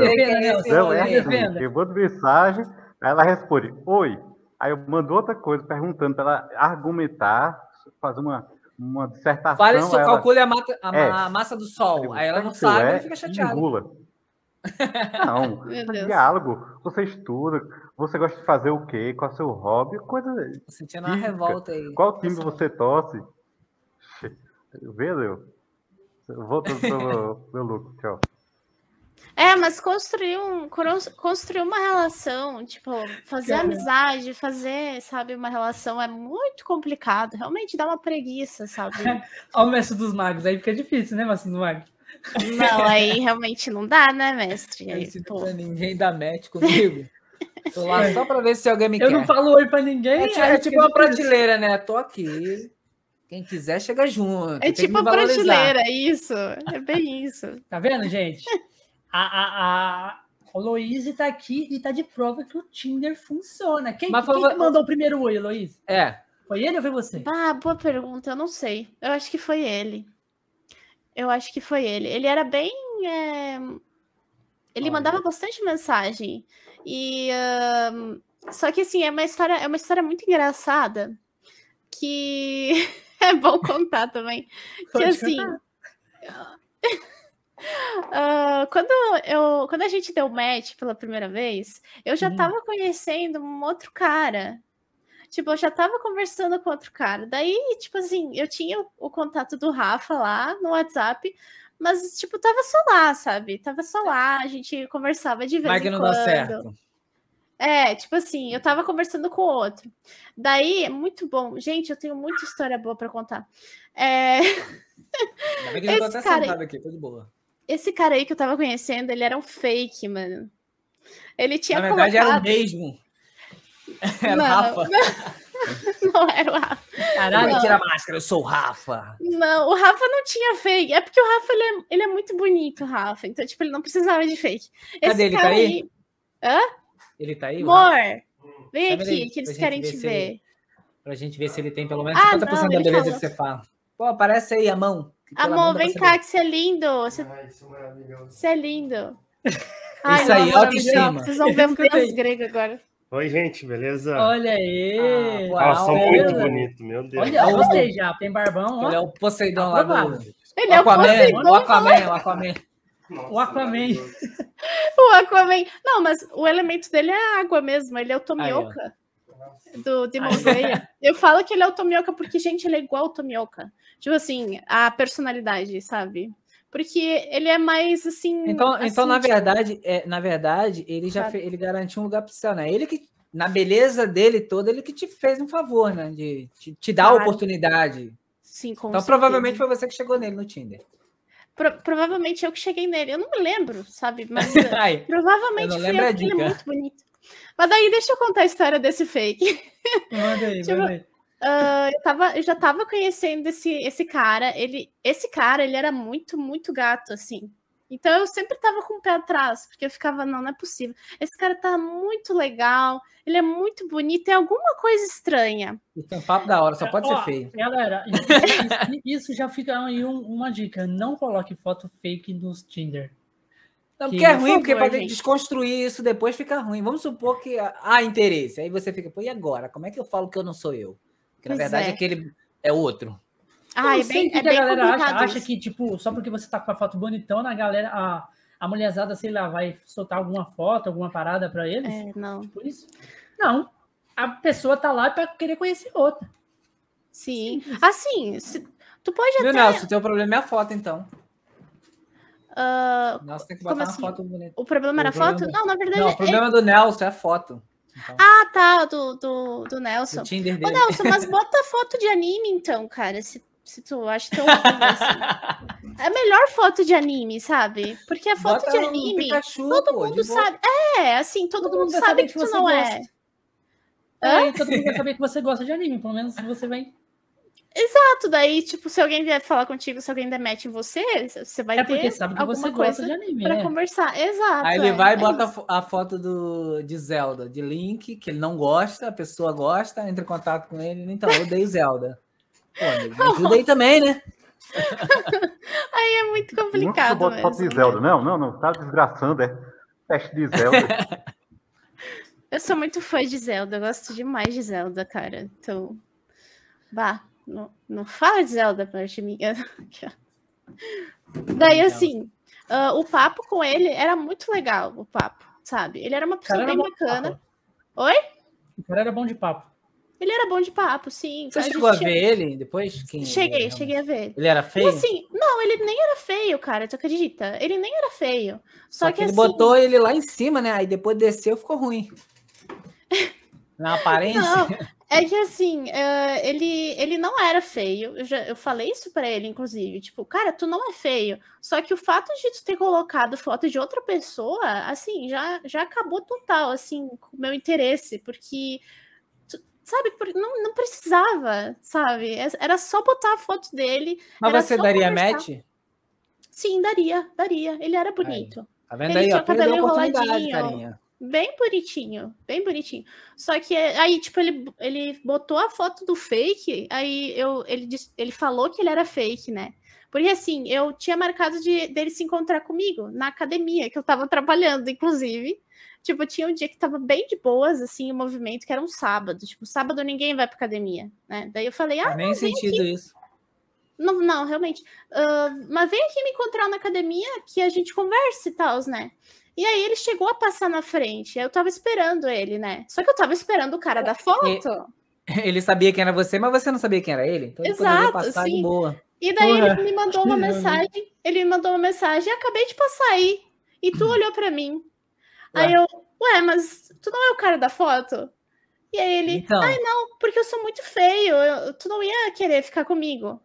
Não, é assim. defenda. Eu mando mensagem, aí ela responde, oi. Aí eu mando outra coisa, perguntando para ela argumentar, fazer uma, uma dissertação. Fala isso, ela- calcule a, mata- a É. a massa do sol. Aí ela não Sabe é? ela fica chateada. Engula. (laughs) Não, é diálogo. Você estuda, você gosta de fazer o quê? Qual é o seu hobby? Coisa. Tô sentindo uma revolta aí. Qual time você torce? Valeu. Volta pro meu, meu lucro, tchau. É, mas construir, um, cons- construir uma relação, tipo, fazer Cara. amizade, fazer, sabe, uma relação é muito complicado. Realmente dá uma preguiça, sabe? (laughs) Olha o mestre dos magos, aí fica difícil, né, mestre dos magos? Não, aí realmente não dá, né, mestre? Eu Aí, pra ninguém dar match comigo. (laughs) Tô lá só pra ver se alguém me Eu quer. não falo oi pra ninguém. É, tipo- aí é fica tipo uma prateleira, né? Tô aqui. Quem quiser, chega junto. é tipo a prateleira, isso. É bem isso. Tá vendo, gente? (laughs) A, a, a, a Heloíse tá aqui e tá de prova que o Tinder funciona. Quem, Mas quem que mandou o primeiro oi, Heloíse? É. Foi ele ou foi você? Ah, boa pergunta, eu não sei. Eu acho que foi ele. Eu acho que foi ele. Ele era bem. é, Ele Olha. mandava bastante mensagem. E. Só que assim, é uma história, é uma história muito engraçada. Que (laughs) é bom contar também. que Pode assim. (laughs) ah, quando, eu, quando a gente deu match pela primeira vez, eu já Hum. tava conhecendo um outro cara. Tipo, eu já tava conversando com outro cara. Daí, tipo assim, eu tinha o, o contato do Rafa lá no WhatsApp, mas, tipo, tava só lá, sabe? Tava só lá, a gente conversava de vez Mas que em não quando. dá certo. É, tipo assim, eu tava conversando com o outro. Daí, é muito bom. Gente, eu tenho muita história boa pra contar. É, Ainda bem que (laughs) até cara sentado aqui, tô de boa. Esse cara aí que eu tava conhecendo, ele era um fake, mano. Ele tinha Na verdade, era o mesmo. (laughs) Era o Não, Rafa. (laughs) Não era o Rafa. Caralho, Não. Tira a máscara, eu sou o Rafa. Não, o Rafa não tinha fake. É porque o Rafa, ele é, ele é muito bonito, Rafa. Então, tipo, ele não precisava de fake. Cadê ele? Tá aí? Ele tá aí? Amor, vem aqui, que eles querem te ver ver. ele- Pra gente ver se ele tem pelo menos Ah, 50% não, da ele beleza falou. que você fala. Pô, aparece aí a mão. Amor, vem cá, que você é lindo. Você, Ai, isso é maravilhoso. você é lindo. (laughs) Isso aí, nossa, autoestima. Vocês vão ver um Escuta aí. pedaço grego agora. Oi, gente, beleza? Olha aí. Ah, Nossa, uau, muito olha. bonito, meu Deus. Olha, eu gostei já. Tem barbão, Ele é ó. o Poseidon lá do. Ele é o Aquaman, Poseidon, o Aquaman, o Aquaman. Nossa, o Aquaman. (laughs) O Aquaman. Não, mas o elemento dele é água mesmo. Ele é o Tomioka do. Eu falo que ele é o Tomioka porque, gente, ele é igual o Tomioka. Tipo assim, a personalidade, sabe? Porque ele é mais assim. Então, assim, então na tipo, verdade, é, na verdade, ele já fe- ele garantiu um lugar para você, né? Ele que na beleza dele toda, ele que te fez um favor, né? De te, te dar a Claro. oportunidade. Sim, com Então, certeza. provavelmente foi você que chegou nele no Tinder. Pro- provavelmente eu que cheguei nele. Eu não me lembro, sabe? (laughs) Mas eh, Aí, provavelmente Eu a eu, ele é muito bonito. Mas daí deixa eu contar a história desse fake. Manda aí, (laughs) Tipo, manda aí. Ah, eu, tava, eu já tava conhecendo esse, esse cara. Ele, esse cara, ele era muito, muito gato, assim. Então eu sempre tava com o pé atrás, porque eu ficava, não, não é possível. Esse cara tá muito legal, ele é muito bonito, tem alguma coisa estranha. um papo da hora, só pode Ó, ser feio. Galera, isso, (laughs) isso- isso já fica aí um- uma dica. Não coloque foto fake nos Tinder. Não, que- porque é ruim, porque para gente. desconstruir isso depois fica ruim. Vamos supor que há interesse. Aí você fica, pô, e agora? Como é que eu falo que eu não sou eu? Porque na Pois verdade é. aquele é outro. Ah, Eu é sei bem, que é a bem galera acha, acha que, tipo, só porque você tá com a foto bonitona, a galera, a, a mulherzada, sei lá, vai soltar alguma foto, alguma parada pra eles. É, não. Por isso. Não. A pessoa tá lá pra querer conhecer outra. Sim. Assim, se- tu pode Viu, até. Nelson? O teu problema é a foto, então. Ah, Nelson tem que botar assim? uma foto bonita. o problema era a O problema- foto? Não, na verdade. Não, o é- problema do Nelson é a foto. Então, Ah, tá, do, do, do Nelson. o Tinder Ô. Nelson, mas (laughs) bota foto de anime, então, cara. Se, se tu acha tão assim. É a melhor foto de anime, sabe? Porque a foto Bota de anime, Pikachu, todo pô, mundo sabe. É, assim, todo, Todo mundo mundo sabe que que tu você não é. gosta. É, e todo mundo vai saber que você gosta de anime. Pelo menos você vai. Exato, daí, tipo, se alguém vier falar contigo, se alguém der match em você, você vai É porque ter sabe que alguma você coisa gosta de anime, pra né? conversar. Exato. Aí ele é, vai e é bota a isso. a foto do, de Zelda, de Link, que ele não gosta, a pessoa gosta, entra em contato com ele. Então, eu odeio Zelda. (laughs) Pô, amigo, me ajuda aí também, né? (laughs) Aí é muito complicado bota foto de Zelda. Não, não, não. Tá desgraçando, é. Teste de Zelda. (laughs) Eu sou muito fã de Zelda, eu gosto demais de Zelda, cara. Então, bah, não, não fala de Zelda de mim. (laughs) Daí, assim, ah, o papo com ele era muito legal, o papo, sabe? Ele era uma pessoa bem bacana. Oi? O cara era bom de papo. Ele era bom de papo, sim. Você a chegou a gente- ver ele depois? Quem Cheguei, era? cheguei a ver ele. Ele era feio? assim, não, ele nem era feio, cara, tu acredita? Ele nem era feio. Só, Só que, que ele assim, botou ele lá em cima, né? Aí depois desceu, ficou ruim. (laughs) Na aparência. Não, é que assim, eh, ele, ele não era feio. Eu, já, eu falei isso pra ele, inclusive. Tipo, cara, tu não é feio. Só que o fato de tu ter colocado foto de outra pessoa, assim, já, já acabou total, assim, com o meu interesse. Porque, tu- sabe, por- não, não precisava, sabe? É- Era só botar a foto dele. Mas você daria conversar. match? Sim, daria, daria. Ele era bonito. Tá vendo Ele aí? Ó, cabelo enroladinho. carinha. Bem bonitinho, bem bonitinho. Só que é, aí, tipo, ele, ele botou a foto do fake, aí eu, ele, ele falou que ele era fake, né? Porque assim, eu tinha marcado de, dele se encontrar comigo na academia, que eu tava trabalhando, inclusive. Tipo, tinha um dia que tava bem de boas, assim, o movimento, que era um sábado. Tipo, sábado ninguém vai pra academia, né? Daí eu falei, ah, nem sentido isso. não, não, realmente. Ah, mas vem aqui me encontrar na academia que a gente converse e tal, né? E aí ele chegou a passar na frente. Eu tava esperando ele, né? Só que eu tava esperando o cara da foto. Ele sabia quem era você, mas você não sabia quem era ele. Então ele Exato, poderia passar de sim. boa. E daí Porra, ele me mandou uma (laughs) mensagem. Ele me mandou uma mensagem. Acabei de passar aí. E tu olhou pra mim. Aí Ué. eu, ué, mas tu não é o cara da foto? E aí ele, Então, porque eu sou muito feio, eu- tu não ia querer ficar comigo.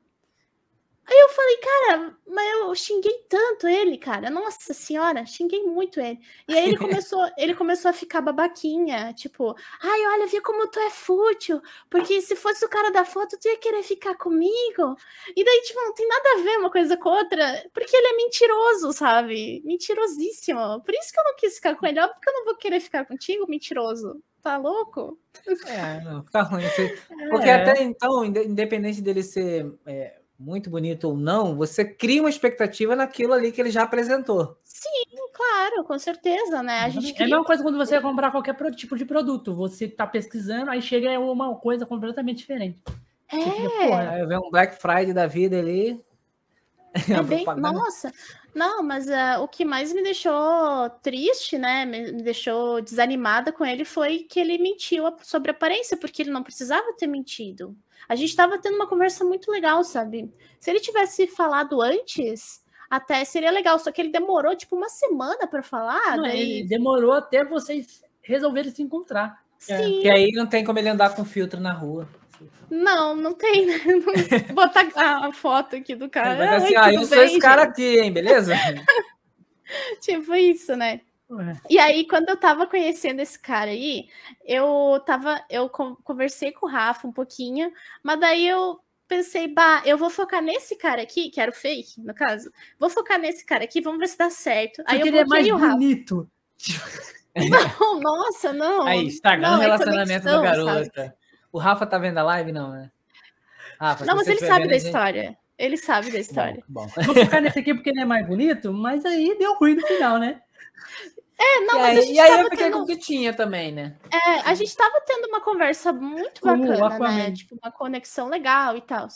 Aí eu falei, cara, mas eu xinguei tanto ele, cara. Nossa senhora, xinguei muito ele. E aí ele (laughs) começou, ele começou a ficar babaquinha, tipo, ai, olha, vê como tu é fútil, porque se fosse o cara da foto, tu ia querer ficar comigo. E daí, tipo, não tem nada a ver uma coisa com outra, porque ele é mentiroso, sabe? Mentirosíssimo. Por isso que eu não quis ficar com ele. Óbvio que eu não vou querer ficar contigo, mentiroso. Tá louco? é, não, fica ruim. Você- (laughs) Porque É. até então, inde- independente dele ser é, muito bonito ou não, você cria uma expectativa naquilo ali que ele já apresentou. Claro, com certeza, né? A gente É a mesma coisa quando você vai comprar qualquer tipo de produto. Você tá pesquisando, aí chega uma coisa completamente diferente. Você fica, É, porra, Aí vem um Black Friday da vida ali. É (laughs) bem, nossa, não, mas ah, o que mais me deixou triste, né? Me, me deixou desanimada com ele foi que ele mentiu sobre a aparência, porque ele não precisava ter mentido. A gente estava tendo uma conversa muito legal, sabe? Se ele tivesse falado antes, até seria legal, só que ele demorou tipo uma semana para falar. não, daí, ele demorou até vocês resolverem se encontrar. sim, Que aí não tem como ele andar com filtro na rua. não, não tem, né? (laughs) Não- (laughs) Botar a foto aqui do cara. Vai assim, Ai, ah, eu sou bem, esse cara gente?" aqui, hein, beleza? (laughs) Tipo isso, né? Ué. E aí, quando eu tava conhecendo esse cara aí, eu tava, eu con- conversei com o Rafa um pouquinho, mas daí eu pensei, bah, eu vou focar nesse cara aqui, que era o fake, no caso. Vou focar nesse cara aqui, vamos ver se dá certo. Aí Porque eu ele é mais bloqueei o Rafa. bonito. (laughs) Não, nossa, não. Aí, estragando Não, o é relacionamento da conexão, garota. O Rafa tá vendo a live, não, né? Rafa, Não, mas ele sabe vendo, da gente- história. Ele sabe da história. Bom, bom. Vou focar nesse aqui porque ele é mais bonito, mas aí deu ruim no final, né? (laughs) É, não, e mas aí, a gente e aí eu fiquei tendo... com o que tinha também, né? É, a gente tava tendo uma conversa muito bacana, né? Tipo, uma conexão legal e tal.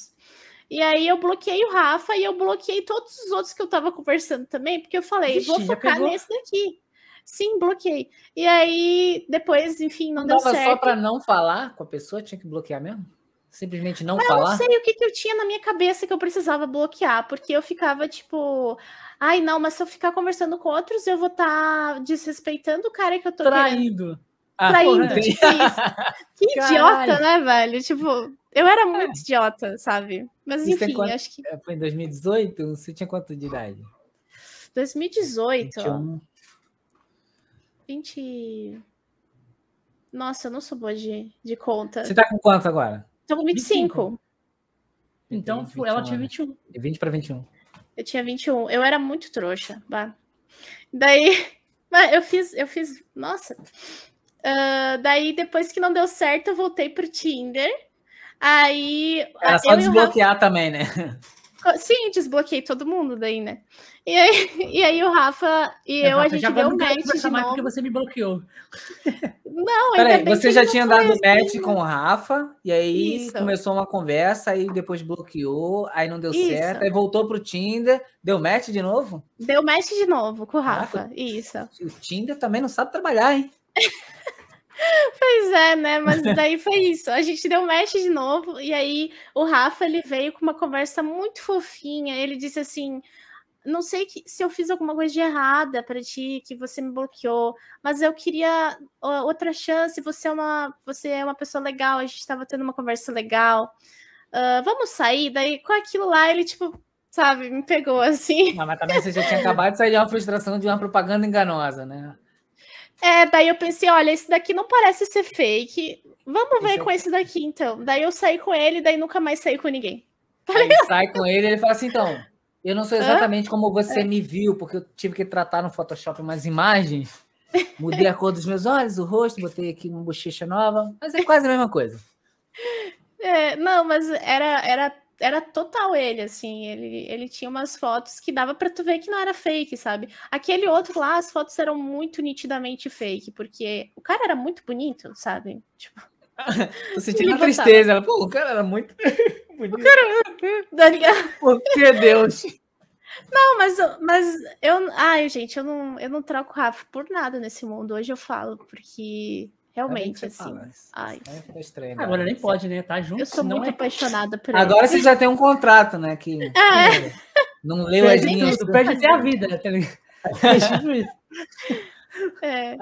E aí eu bloqueei o Rafa e eu bloqueei todos os outros que eu tava conversando também, porque eu falei, Vixe, vou focar pegou? nesse daqui. Sim, bloqueei. E aí, depois, enfim, não, Não deu certo. só pra não falar com a pessoa, tinha que bloquear mesmo? Simplesmente não Eu falar? não sei o que, que eu tinha na minha cabeça que eu precisava bloquear, porque eu ficava tipo, ai não, mas se eu ficar conversando com outros, eu vou estar desrespeitando o cara que eu tô querendo Traindo. Ah, traindo. porra. tipo isso. (laughs) Que idiota, né, velho? Tipo, eu era muito idiota, sabe? Mas Isso enfim, quanto- acho que É, Foi em 2018? Você tinha quanto de idade? 2018, ó, 21. 20. Nossa, eu não sou boa de, de conta. Você tá com quanto agora? Tô com 25. Então foi- ela tinha 21. De 20 para 21. Eu tinha 21. Eu era muito trouxa. Bah. Daí, (laughs) mas eu fiz, eu fiz, nossa. Ah, daí, depois que não deu certo, eu voltei pro Tinder. Aí. Era só o Rafa- desbloquear também, né? Sim, desbloqueei todo mundo daí, né? E aí, (laughs) e aí o Rafa e eu, a Rafa, gente já deu match de mais novo. porque você me bloqueou. Não, ainda Peraí, bem você que já tinha dado match assim. com o Rafa, e aí Isso. começou uma conversa, aí depois bloqueou, aí não deu Isso. certo, aí voltou pro Tinder, deu match de novo? Deu match de novo com o Caraca. Rafa. Isso. O Tinder também não sabe trabalhar, hein? (laughs) Pois é, né? Mas daí foi isso. A gente deu match de novo e aí o Rafa ele veio com uma conversa muito fofinha. Ele disse assim: "Não sei que, se eu fiz alguma coisa de errada para ti, que você me bloqueou, mas eu queria outra chance. Você é uma, você é uma pessoa legal. A gente estava tendo uma conversa legal. Ah, vamos sair?" Daí com aquilo lá ele tipo, sabe, me pegou (laughs) assim. Não, mas também você já tinha acabado de sair de uma frustração de uma propaganda enganosa, né? É, daí eu pensei, olha, esse daqui não parece ser fake. Vamos ver Esse é- com esse daqui, então. Daí eu saí com ele, daí nunca mais saí com ninguém. (laughs) Aí sai com ele e ele fala assim: então, eu não sou exatamente como É. você me viu, porque eu tive que tratar no Photoshop umas imagens, mudei a cor dos meus olhos, o rosto, botei aqui uma bochecha nova, mas é quase a mesma coisa. (laughs) É, não, mas era, era, era total ele, assim. Ele, ele tinha umas fotos que dava pra tu ver que não era fake, sabe? Aquele outro lá, as fotos eram muito nitidamente fake, porque o cara era muito bonito, sabe? Tipo, Tô sentindo tristeza. Ela, Pô, (laughs) o cara era muito bonito. tá ligado? Por que Deus? Não, mas, eu- mas eu. Ai, gente, eu não, eu não troco o Rafa por nada nesse mundo. Hoje eu falo, porque realmente, assim. ai. Fica estranho, Agora né? nem pode, né? Tá junto. Eu sou muito é... apaixonada por ele. Agora você já tem um contrato, né? Que (laughs) É. não leu as linhas. tudo, perde (laughs) até a vida, tá ligado? É tipo isso. É.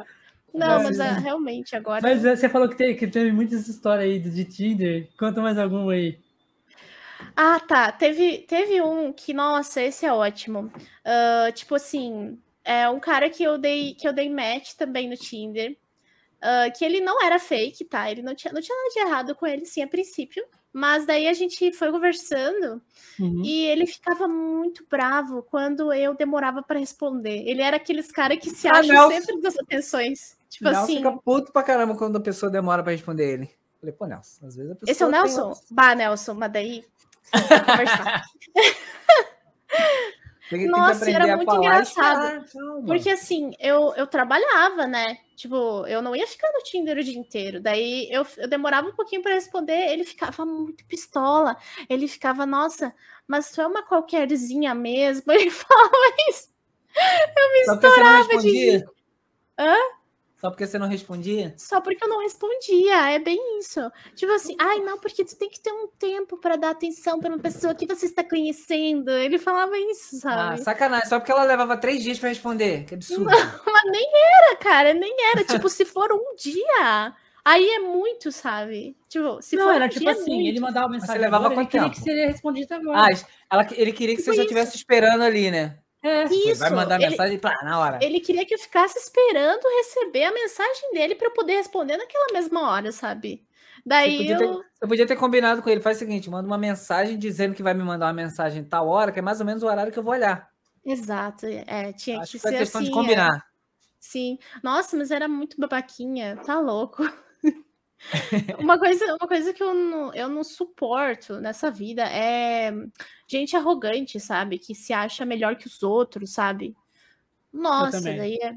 Não, Mas- mas ah, realmente agora. Mas eh, você falou que, tem, que teve muitas histórias aí de Tinder. Conta mais alguma aí. Ah, tá. Teve, teve um que, nossa, esse é ótimo. Ah, tipo assim, é um cara que eu dei, que eu dei match também no Tinder. ah, que ele não era fake, tá? Ele não tinha, não tinha nada de errado com ele, sim, a princípio. Mas daí a gente foi conversando Uhum. e ele ficava muito bravo quando eu demorava para responder. Ele era aqueles cara que se Ah, acha sempre das atenções. Tipo Nelson assim. fica puto pra caramba quando a pessoa demora pra responder ele. Falei, pô, Nelson, às vezes a pessoa. Esse é o tem Nelson? outras- Bah, Nelson, mas daí (laughs) conversar. Tem tem Nossa, aprender era muito engraçado. Porque assim, eu, eu trabalhava, né? Tipo, eu não ia ficar no Tinder o dia inteiro. Daí eu, eu demorava um pouquinho pra responder, ele ficava muito pistola. Ele ficava, nossa, mas tu é uma qualquerzinha mesmo. (laughs) Ele falava isso. Só porque você não estourava de? Hã? Só porque você não respondia? Só porque eu não respondia. É bem isso. Tipo assim, ai, não, porque tu tem que ter um tempo pra dar atenção pra uma pessoa que você está conhecendo. Ele falava isso, Ah, sabe? sacanagem. Só porque ela levava três dias pra responder. Que absurdo. (laughs) Mas nem era, cara, nem era. Tipo, se for um dia, aí é muito, sabe? Tipo, se não, for era um tipo dia, é assim, muito. ele mandava uma mensagem levava agora, ele quanto queria tempo? que seria respondido agora. Ah, ela, ele queria que você Tipo já isso. estivesse esperando ali, né? É. Isso, Vai mandar ele, mensagem pá, na hora. ele queria que eu ficasse esperando receber a mensagem dele pra eu poder responder naquela mesma hora, sabe? Você Daí podia, eu. ter, você podia ter combinado com ele. Faz o seguinte: manda uma mensagem dizendo que vai me mandar uma mensagem tal hora, que é mais ou menos o horário que eu vou olhar. Exato, é, tinha Acho que que ser questão assim. de é. combinar. Sim. Nossa, mas era muito babaquinha, tá louco. Uma, coisa, uma coisa que eu não, eu não suporto nessa vida é gente arrogante, sabe? Que se acha melhor que os outros, sabe? Nossa, daí é.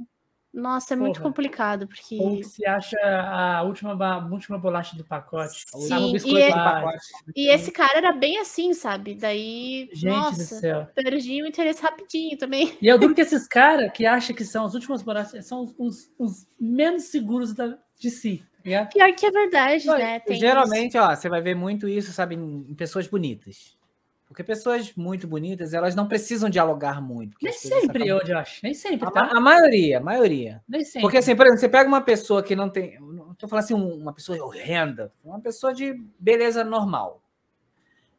Nossa, é muito Porra. complicado, porque. Ou que se acha a última, a última bolacha do pacote. Sim, e, do é- pacote. e esse cara era bem assim, sabe? Daí. Gente do nossa, céu. perdi o interesse rapidinho também. E eu duro que esses caras que acham que são as últimas bolachas são os, os- os menos seguros da- de si. Tá ligado? Pior que é verdade, Não, né? Tem Geralmente, ó, você vai ver muito isso, sabe, em pessoas bonitas. Porque pessoas muito bonitas, elas não precisam dialogar muito. Nem sempre, eu Josh. Nem sempre, A, tá? ma- a maioria, a maioria. Nem sempre. Porque, assim, por exemplo, você pega uma pessoa que não tem. Não estou falando assim, um- uma pessoa horrenda, uma pessoa de beleza normal.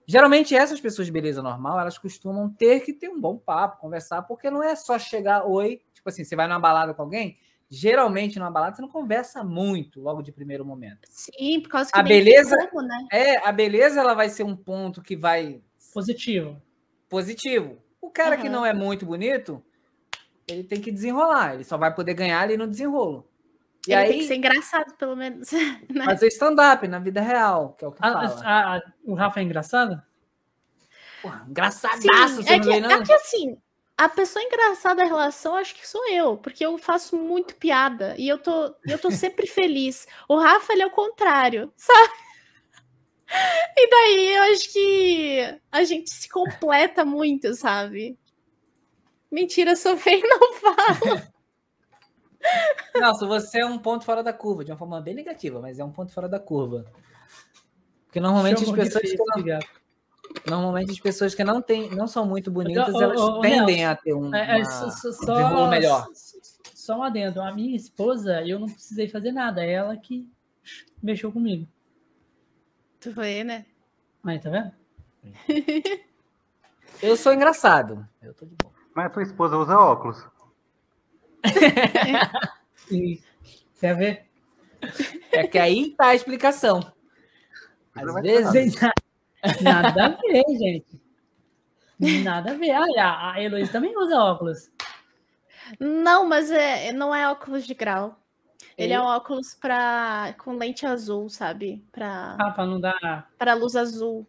Geralmente, essas pessoas de beleza normal, elas costumam ter que ter um bom papo, conversar, porque não é só chegar, oi. Tipo assim, você vai numa balada com alguém, geralmente numa balada você não conversa muito logo de primeiro momento. Sim, por causa que A beleza- como, né? É, a beleza ela vai ser um ponto que vai Positivo. positivo. O cara que Aham. não é muito bonito, ele tem que desenrolar, ele só vai poder ganhar ali no desenrolo. E Ele aí, tem que ser engraçado, pelo menos. (laughs) né? fazer stand-up na vida real, que é o que A- fala. a- a- o Rafa é engraçado? Porra, engraçadaço, Sim, você é não que, vê, não? é que assim, a pessoa engraçada da relação acho que sou eu, porque eu faço muito piada e eu tô, eu tô (laughs) sempre feliz. O Rafa, ele é o contrário, sabe? (laughs) E daí eu acho que a gente se completa muito, sabe? Mentira, sou feia (laughs) e não falo. Nossa, você é um ponto fora da curva, de uma forma bem negativa, mas é um ponto fora da curva. Porque normalmente as Chama de pessoas feio, obrigado. Normalmente as pessoas que não têm, não são muito bonitas, Ô, ô, elas ô, tendem Nelson, a ter um, É, é, uma- só, um melhor. Só um adendo. A minha esposa, eu não precisei fazer nada. É ela que mexeu comigo. Tu vê, né? Aí, tá vendo? (laughs) Eu sou engraçado. Eu tô de boa. Mas a tua esposa usa óculos. (laughs) E, quer ver? É que aí tá a explicação. Às vezes, Nada a ver, gente. Nada a ver. Ah, a, Heloísa também usa óculos. Não, mas é, não é óculos de grau. Ele E- é um óculos pra, com lente azul, sabe? Pra, Ah, pra não dar. pra luz azul.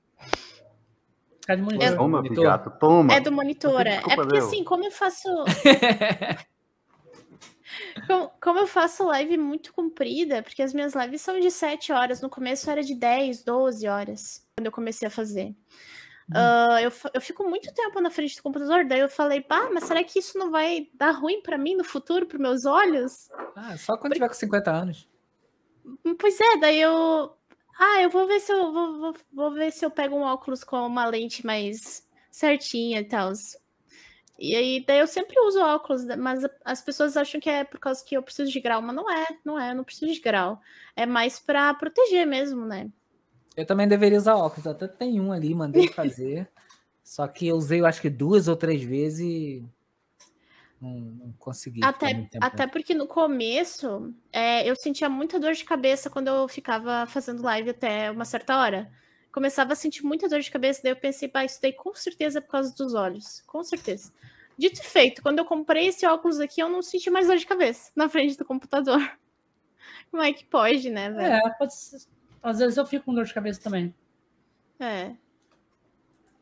Ficar de monitor. Toma, monitor. gato, toma. É do monitor, é. Desculpa, É porque Leo. assim, como eu faço. (laughs) como, como eu faço live muito comprida, porque as minhas lives são de 7 horas, no começo era de 10, 12 horas, quando eu comecei a fazer. Ah, eu, eu fico muito tempo na frente do computador, daí eu falei, pá, mas será que isso não vai dar ruim pra mim no futuro, pros meus olhos? Ah, só quando tiver com 50 anos. Pois é, daí eu. Ah, eu vou ver se eu vou, vou, vou ver se eu pego um óculos com uma lente mais certinha e tal. E aí, daí eu sempre uso óculos, mas as pessoas acham que é por causa que eu preciso de grau, mas não é, não é, eu não preciso de grau. É mais pra proteger mesmo, né? Eu também deveria usar óculos. Até tem um ali, mandei (laughs) fazer. só que eu usei, eu acho que duas ou três vezes e não, não consegui. Até, até porque no começo é, eu sentia muita dor de cabeça quando eu ficava fazendo live até uma certa hora. Começava a sentir muita dor de cabeça, daí eu pensei, pá, isso daí com certeza é por causa dos olhos. Com certeza. Dito e feito, quando eu comprei esse óculos aqui, eu não senti mais dor de cabeça na frente do computador. (laughs) Como é que pode, né, velho? É, pode ser. Às vezes eu fico com dor de cabeça também. É.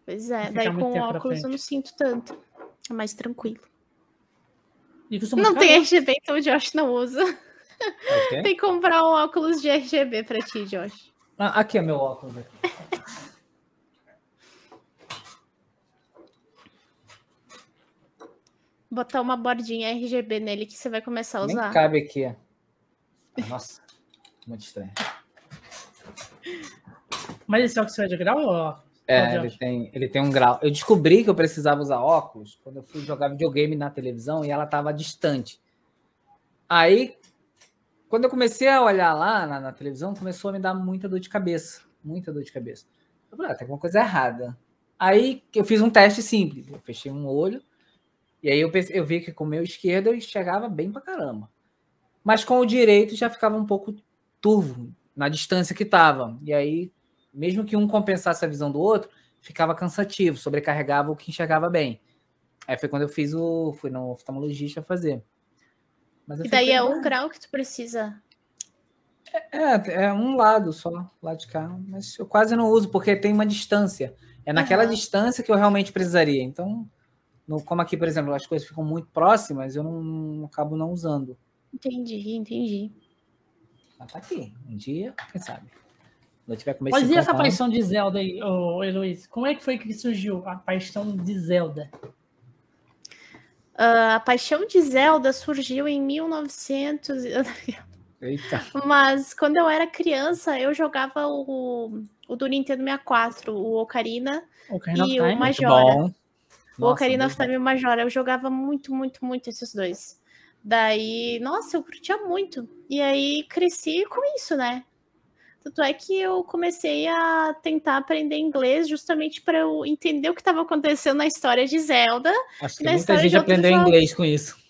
Pois é, daí com óculos eu não sinto tanto. É mais tranquilo. Não tem. RGB, então o Josh não usa. Ok? Tem que comprar um óculos de RGB pra ti, Josh. Ah, aqui é meu óculos. Botar uma bordinha RGB nele que você vai começar a Nem usar. cabe aqui. Ah, Nossa, muito estranho. Mas esse óculos é de grau ou É, ele tem, ele tem um grau. Eu descobri que eu precisava usar óculos quando eu fui jogar videogame na televisão e ela estava distante. Aí, quando eu comecei a olhar lá na, na televisão, começou a me dar muita dor de cabeça. Muita dor de cabeça. Eu falei, ah, tem alguma coisa errada. Aí eu fiz um teste simples. Eu fechei um olho e aí eu, pensei- eu vi que com o meu esquerdo eu enxergava bem pra caramba. Mas com o direito já ficava um pouco turvo na distância que estava. E aí mesmo que um compensasse a visão do outro, ficava cansativo, sobrecarregava o que enxergava bem. Aí foi quando eu fiz o. fui no oftalmologista fazer. E daí é um grau que tu precisa. É, é um lado só, lá de cá. Mas eu quase não uso, porque tem uma distância. É naquela Aham. distância que eu realmente precisaria. Então, no- como aqui, por exemplo, as coisas ficam muito próximas, eu não, não- acabo não usando. Entendi, entendi. Mas tá aqui. Um dia, quem sabe? Quando eu tiver com meus Mas e 50 essa anos- paixão de Zelda aí, ô, Heloísa? Como é que foi que surgiu a paixão de Zelda? Ah, a paixão de Zelda surgiu em 1900. e- (laughs) Eita. Mas quando eu era criança, eu jogava o, o do Nintendo 64, o Ocarina Ocarina of e o? Majora. Muito bom. O Nossa, Ocarina of Time e o Majora. Eu jogava muito, muito, muito esses dois. Daí, nossa, eu curtia muito. E aí cresci com isso, né? Tanto é que eu comecei a tentar aprender inglês justamente para eu entender o que estava acontecendo na história de Zelda. Acho que muita gente aprendeu jogos. inglês com isso.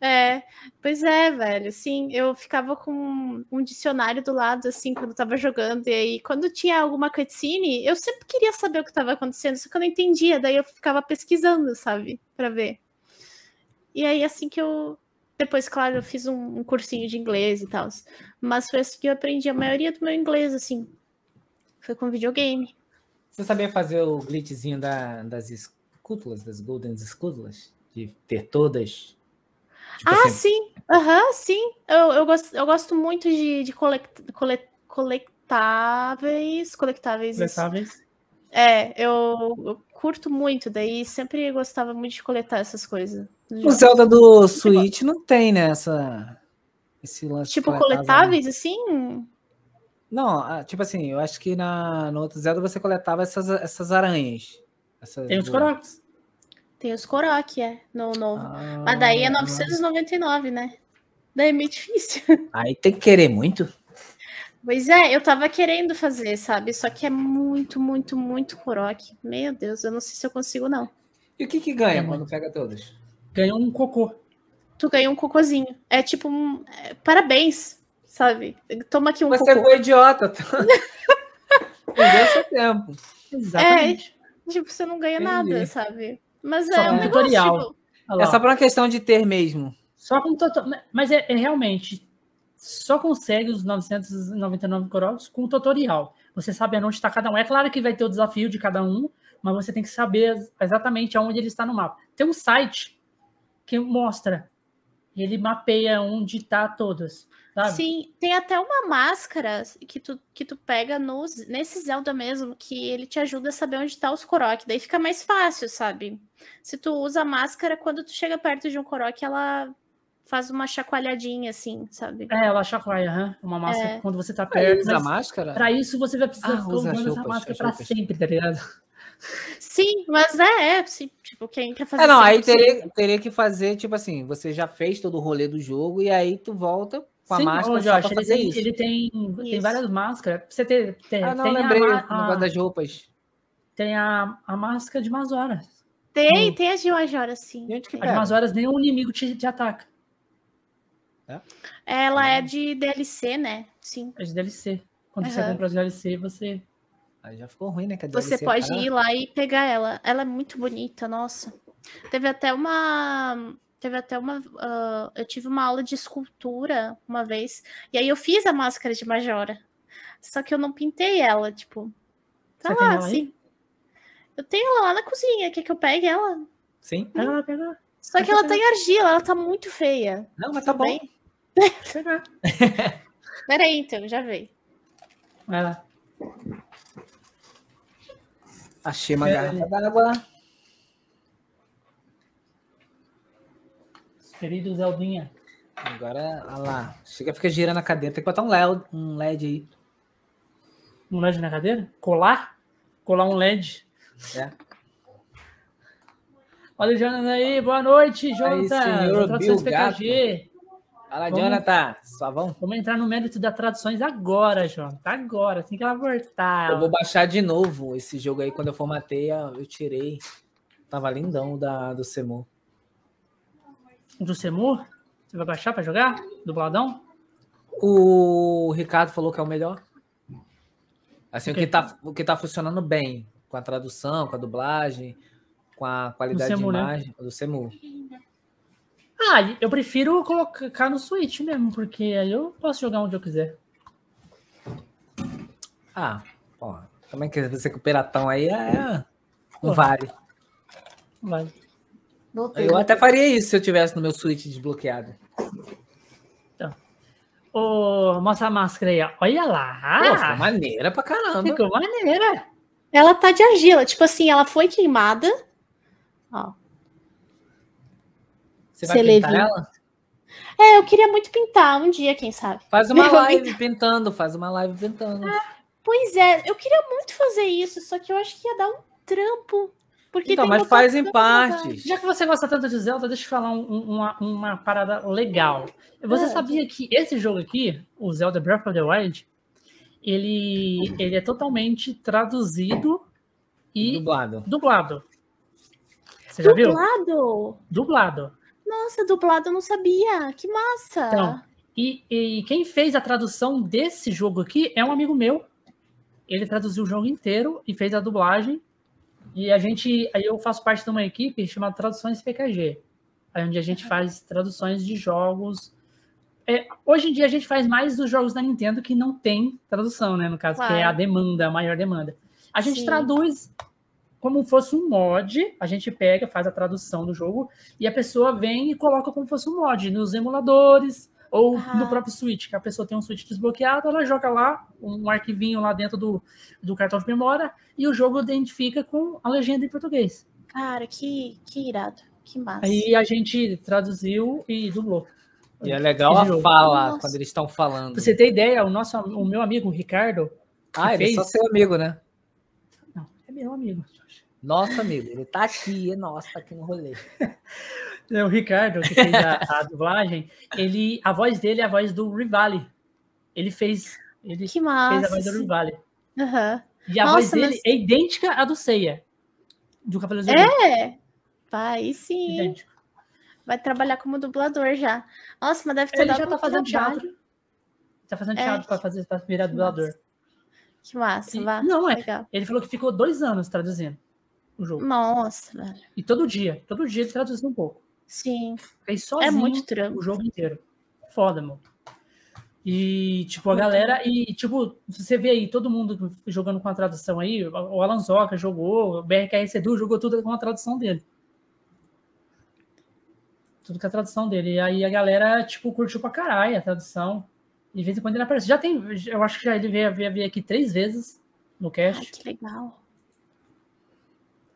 É, pois é, velho. Sim, eu ficava com um dicionário do lado, assim, quando eu tava jogando. E aí, quando tinha alguma cutscene, eu sempre queria saber o que tava acontecendo, só que eu não entendia. Daí eu ficava pesquisando, sabe, pra ver. E aí, assim que eu. Depois, claro, eu fiz um, um cursinho de inglês e tal. Mas foi assim que eu aprendi a maioria do meu inglês, assim. Foi com videogame. Você sabia fazer o glitchzinho da- das escútulas, das golden escútulas? De ter todas? Tipo Ah, assim, sim. Aham, sim. Eu, eu, gosto, eu gosto muito de, de colect, colet, coletáveis. Coletáveis. Coletáveis? É, eu, eu curto muito, daí sempre gostava muito de coletar essas coisas. O. Zelda do Switch não tem, né? Essa, esse lance. Tipo, coletáveis, assim? Não, ah, tipo assim, eu acho que na, no outro Zelda você coletava essas, essas aranhas. Essas Tem os Koroks. Tem os Korok, é, no novo. Ah, Mas daí é 999, né? Daí é meio difícil. Aí tem que querer muito. Pois é, eu tava querendo fazer, sabe? Só que é muito, muito, muito Korok. Meu Deus, eu não sei se eu consigo, não. E o que que ganha É quando muito. pega todas? Ganhou um cocô. Tu ganha um cocôzinho. É tipo um. é, parabéns, sabe? Toma aqui um Você cocô. foi idiota. (laughs) Perdeu seu tempo. Exatamente. Tipo, você não ganha Entendi. nada, sabe? Mas Só é um um negócio, tutorial. tipo, Olha lá, É só por uma questão de ter mesmo. Só com tuto- Mas é, é realmente. Só consegue os 999 Koroks com o tutorial. Você sabe onde está cada um. É claro que vai ter o desafio de cada um, mas você tem que saber exatamente aonde ele está no mapa. Tem um site que mostra. Ele mapeia onde está todas. Sabe? Sim, tem até uma máscara que tu, que tu pega no, nesse Zelda mesmo, que ele te ajuda a saber onde tá os Korok. Daí fica mais fácil, sabe? Se tu usa a máscara, quando tu chega perto de um Korok, ela faz uma chacoalhadinha assim, sabe? É, ela chacoalha, aham. uma máscara É. quando você tá perto. usa mas máscara? Pra isso você vai precisar Ah, ficar usa usando essa máscara as pra sempre, tá ligado? Sim, mas é, é sim, tipo, quem quer fazer É, não, aí 100%. teria, teria que fazer, tipo assim, você já fez todo o rolê do jogo e aí tu volta com a Sim, máscara ô, Josh, pra ele fazer tem, isso. ele tem, tem várias máscaras. Você ter, ter- Ah, não, tem, lembrei a, ma- negócio a- das roupas. tem a, a máscara de Mazora. Tem, Hum. tem a de Majora, sim. Onde que A de pega? Mazoras nenhum inimigo te, te ataca. Ela Hum. é de DLC, né? Sim. É de DLC. Quando você Aham. compra as DLC, você. Aí já ficou ruim, né? que a Você DLC pode ir lá e pegar ela. Ela é muito bonita, nossa. Teve até uma. Teve até uma. ah, eu tive uma aula de escultura uma vez. E aí eu fiz a máscara de Majora. Só que eu não pintei ela, tipo. Tá Você tem lá, assim. Eu tenho ela lá na cozinha. Quer que eu pegue ela? Sim? Pega lá, pega lá. Só que ela tá em argila, ela tá muito feia. Não, mas tá bom. Bem? (laughs) Peraí, então, já veio. Vai lá. Achei uma É. garrafa d'água. Querido Zeldinha. Agora, olha lá. Chega, fica girando a cadeira. Tem que botar um LED, um LED aí. Um LED na cadeira? Colar? Colar um LED. É. Olha o Jonathan aí, boa noite, Jonathan. senhor Traduções Bill Gato. Fala, Vamos- Jonathan. Vamos entrar no mérito das traduções agora, Jonathan. Agora, assim que ela voltar. Eu vou baixar de novo esse jogo aí. Quando eu formatei, eu tirei. Tava lindão o da, do Semu. Do Semur? Você vai baixar pra jogar? Dubladão? O Ricardo falou que é o melhor. Assim, o Ok. que tá, o que tá funcionando bem. Com a tradução, com a dublagem, com a qualidade Semu, de né? imagem. Do Semu. Ah, eu prefiro colocar no Switch mesmo, porque aí eu posso jogar onde eu quiser. Ah, pô. Também que você com o Piratão aí é. Não Pô. vale. Vai. Voltei. Eu até faria isso se eu tivesse no meu Switch desbloqueado. Ô, mostra a máscara aí, ó. Olha lá. Pô, ficou maneira pra caramba. Ficou maneira. Ela tá de argila. Tipo assim, ela foi queimada. Ó. Você vai pintar ela? É, eu queria muito pintar um dia, quem sabe. Faz (laughs) uma Eu live pintando, faz uma live pintando. Pois é, eu queria muito fazer isso, só que eu acho que ia dar um trampo. Porque Então, tem mas faz em partes. Já que você gosta tanto de Zelda, deixa eu falar um- um- uma, uma parada legal. Você Ah. sabia que esse jogo aqui, o Zelda Breath of the Wild, ele, ele é totalmente traduzido e Dublado. dublado. Você já viu? Dublado? Dublado. Nossa, dublado eu não sabia. Que massa. Então, E, e quem fez a tradução desse jogo aqui é um amigo meu. Ele traduziu o jogo inteiro e fez a dublagem. E a gente, aí eu faço parte de uma equipe chamada Traduções PKG, onde a gente faz traduções de jogos. É, hoje em dia a gente faz mais dos jogos da Nintendo que não tem tradução, né? No caso, que é a Claro. demanda, a maior demanda. A gente Sim. traduz como fosse um mod, a gente pega, faz a tradução do jogo e a pessoa vem e coloca como fosse um mod nos emuladores ou Ah. no próprio Switch, que a pessoa tem um Switch desbloqueado, ela joga lá um arquivinho lá dentro do, do cartão de memória e o jogo identifica com a legenda em português. Cara, que, que irado. Que massa. Aí a gente traduziu e dublou. E é legal a fala Nossa. quando eles estão falando. Pra você ter ideia, o, nosso, o meu amigo o Ricardo, Ah, ele é fez- só seu amigo, né? não, é meu amigo. Nosso amigo. Ele tá aqui, é nosso, tá aqui no rolê. (laughs) É, O Ricardo, que fez a, a dublagem, ele, a voz dele é a voz do Rivali. Ele fez, ele Que fez massa. a voz do Rivali. Aham. E a Nossa, voz dele mas- é idêntica à do Seiya, do Cavaleiro do Zodíaco. É. Vai sim. Idêntico. Vai trabalhar como dublador já. Nossa, mas deve ter Ele dado já tá um fazendo trabalho. teatro. Tá fazendo É. teatro para fazer para virar Que dublador. Que massa, E- vá. não, é. Legal. Ele falou que ficou dois anos traduzindo o jogo. Nossa, velho. E todo dia, todo dia ele traduziu um pouco. Sim. Fez sozinho É muito trampo. o jogo inteiro. Foda, mano. E, tipo, a galera. E, tipo, você vê aí todo mundo jogando com a tradução aí. O Alan Zoca jogou, o BRKS Edu jogou tudo com a tradução dele. Tudo com a tradução dele. E aí a galera, tipo, curtiu pra caralho a tradução. De vez em quando ele aparece. Já tem. Eu acho que já ele veio, veio, veio aqui três vezes no Ai, cast. que legal.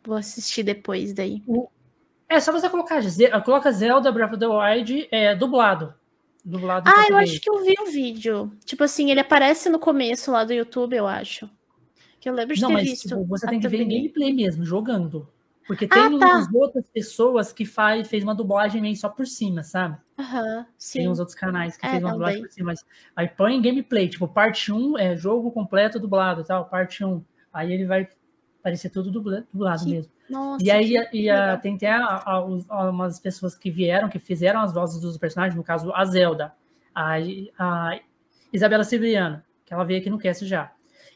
Vou assistir depois daí. É só você colocar. Ze- Coloca Zelda Breath of the Wild é, dublado. Dublado Ah, eu acho que eu vi o vídeo. Tipo assim, ele aparece no começo lá do YouTube, eu acho. Que eu lembro de Não, ter mas visto. tipo, você tem que ver gameplay mesmo, jogando. Porque Ah, tem tá. umas outras pessoas que faz, fez uma dublagem meio só por cima, sabe? Aham, Tem sim. uns outros canais que É, fez uma dublagem daí. por cima, mas aí põe em gameplay, tipo, parte 1 é jogo completo dublado e tal, parte 1. Aí ele vai parecer tudo dubla- dublado Que mesmo. Nossa, E aí e a- tem até a- a- os- a- umas pessoas que vieram, que fizeram as vozes dos personagens, no caso a Zelda, a, a Isabela Cibriano, que ela veio aqui no cast já.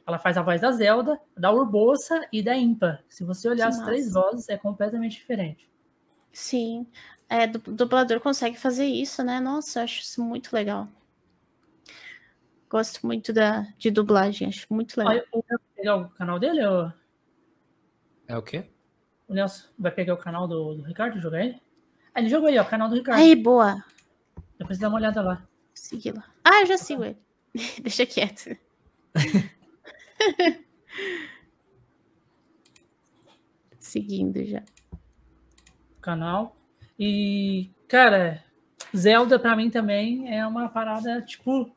Ela faz a voz da Zelda, da Urbosa e da Impa. Se você olhar Que as três massa. vozes, é completamente diferente. Sim. É, du- dublador consegue fazer isso, né? Nossa, eu acho isso muito legal. Gosto muito da, de dublagem, acho muito legal. Olha, o canal dele, ou... É o quê? O Nelson vai pegar o canal do, do Ricardo e jogar ele? Ah, ele jogou aí, ó, o canal do Ricardo. Aí, boa. Depois dá uma olhada lá. Segui lá. Ah, eu já sigo ele. (laughs) Deixa quieto. (laughs) Seguindo já. o canal. E, cara, Zelda pra mim também é uma parada, tipo.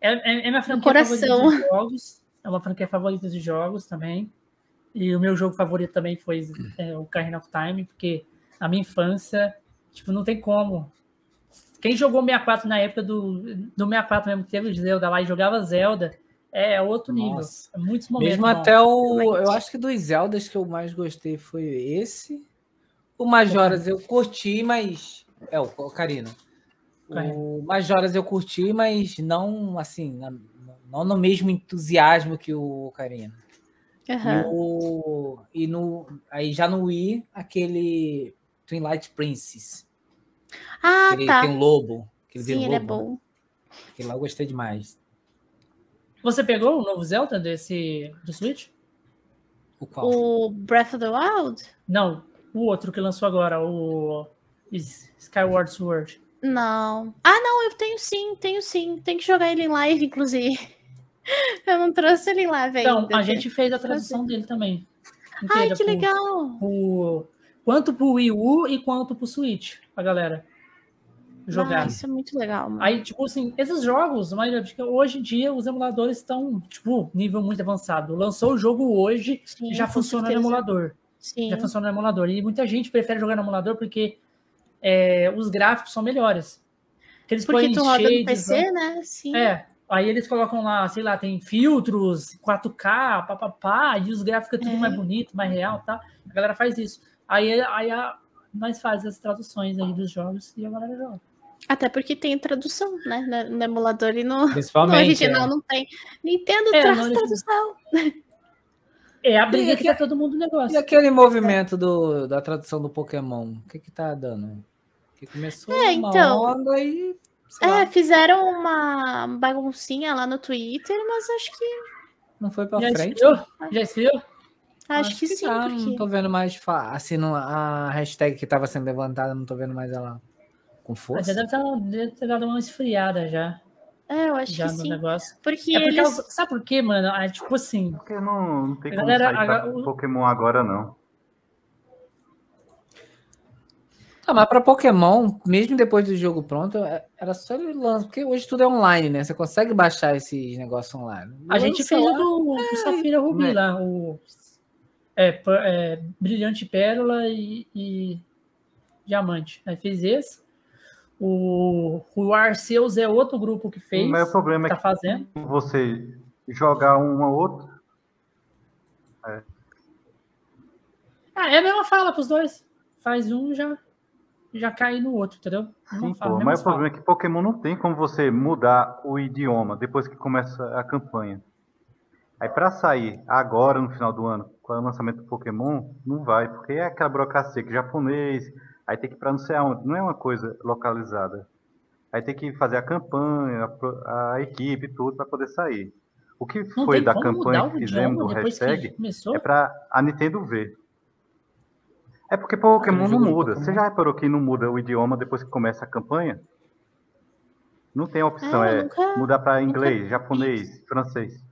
É, é, é minha franquia coração. favorita de jogos. É uma franquia favorita de jogos também. E o meu jogo favorito também foi é, o Ocarina of Time, porque na minha infância, tipo, não tem como. Quem jogou 64 na época do, do 64 mesmo, que teve o Zelda lá e jogava Zelda, é outro nível. Nossa. É muitos momentos. Mesmo bons. até o. Eu acho que dos Zeldas que eu mais gostei foi esse. O Majoras eu curti, mas. É, o Ocarina. O Majoras eu curti, mas não assim, não no mesmo entusiasmo que o Ocarina. E, Aham. o, e no, aí já no Wii, aquele Twilight Princess. Ah, que ele tá. tem um lobo. Que ele vira Sim, um ele é lobo, né? bom. Aquele lá eu gostei demais. Você pegou o novo Zelda desse do Switch? O qual? O Breath of the Wild? Não, o outro que lançou agora, o Skyward Sword. Não. Ah, não, eu tenho sim, tenho sim. Tem que jogar ele em live, inclusive. (laughs) Eu não trouxe ele live ainda. Então, a gente fez a tradução dele também. Ai, que pro- legal. pro- quanto pro Wii U e quanto pro Switch, a galera jogar. Ah, isso é muito legal, mano. Aí, tipo assim, esses jogos, porque hoje em dia os emuladores estão, tipo, nível muito avançado. Lançou o jogo hoje, Sim, já funciona no certeza. emulador. Sim. Já funciona no emulador. E muita gente prefere jogar no emulador porque é, os gráficos são melhores. Porque eles Porque tu roda no PC, né? Sim. É, aí eles colocam lá, sei lá, tem filtros, 4K, papapá, e os gráficos é tudo É. mais bonito, mais real, tá? A galera faz isso. Aí, aí a- nós fazemos as traduções aí dos jogos e a galera joga. Até porque tem tradução, né? No, no emulador e no, no original é. não tem. Nintendo É, traz tradução. É a briga E que que- tá todo mundo no E negócio. aquele movimento do, da tradução do Pokémon, o que que tá dando? Que começou É, uma então. onda e... sei É, lá, fizeram uma baguncinha lá no Twitter, mas acho que não foi pra Já frente. esfriou? Já esfriou? acho, que, sim, tá, porque Não tô vendo mais, assim, a hashtag que tava sendo levantada, não tô vendo mais ela com Mas força. já deve, deve ter dado uma esfriada já, é, eu acho já que no sim. negócio. Porque É porque, eles sabe por quê, mano? É, tipo assim, Porque não, não tem como Galera, sair pra agora- o- Pokémon agora, não. Ah, mas pra Pokémon, mesmo depois do jogo pronto, é- era só ele lançar, porque hoje tudo é online, né? Você consegue baixar esses negócios online. a gente fez o lá. do, do Safira Rubi né? lá, o é, é, Brilhante Pérola e, e Diamante. Aí fez esse. O, o Arceus é outro grupo que fez, o maior problema é tá que fazendo. você jogar um ou outro, Ah, é a mesma fala pros dois. Faz um já já cai no outro, entendeu? Sim, pô, mas o problema é que Pokémon não tem como você mudar o idioma depois que começa a campanha. Aí pra sair agora, no final do ano, com o lançamento do Pokémon, não vai, porque é aquela burocracia que japonês, aí tem que ir pra não sei aonde, não é uma coisa localizada. Aí tem que fazer a campanha, a, a equipe, tudo para poder sair. O que Não foi da campanha que fizemos do hashtag é para a Nintendo ver. É porque Pokémon não do muda. Pokémon. Você já reparou que não muda o idioma depois que começa a campanha? Não tem opção, É, eu é nunca- mudar para inglês, japonês, francês.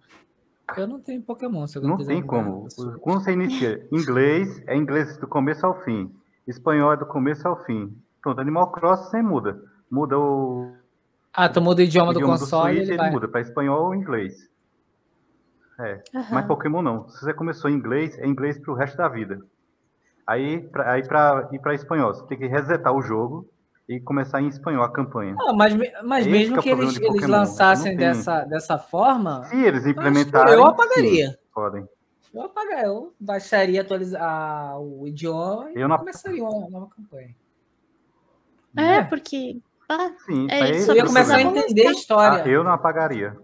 Eu não tenho Pokémon, se eu Não tem mudar, como. Quando você inicia inglês, é inglês do começo ao fim. Espanhol é do começo ao fim. Pronto, Animal Cross sem muda. Muda o Ah, tu muda o idioma, do idioma do console, Switch, ele ele vai. muda para espanhol ou inglês. Mas Aham. Pokémon não. Se você começou em inglês, é inglês pro resto da vida. Aí, pra, aí pra ir pra espanhol, você tem que resetar o jogo e começar em espanhol a campanha. Ah, mas mas mesmo que é eles, eles Pokémon, lançassem não tem- dessa, dessa forma, Se eles implementarem. eu apagaria. sim, podem. eu apagaria. Eu baixaria atualizar o idioma e Eu não- começaria uma nova campanha. É, porque. Ah, Sim, É, aí Eu ia começar a entender a história. Ah, eu não apagaria.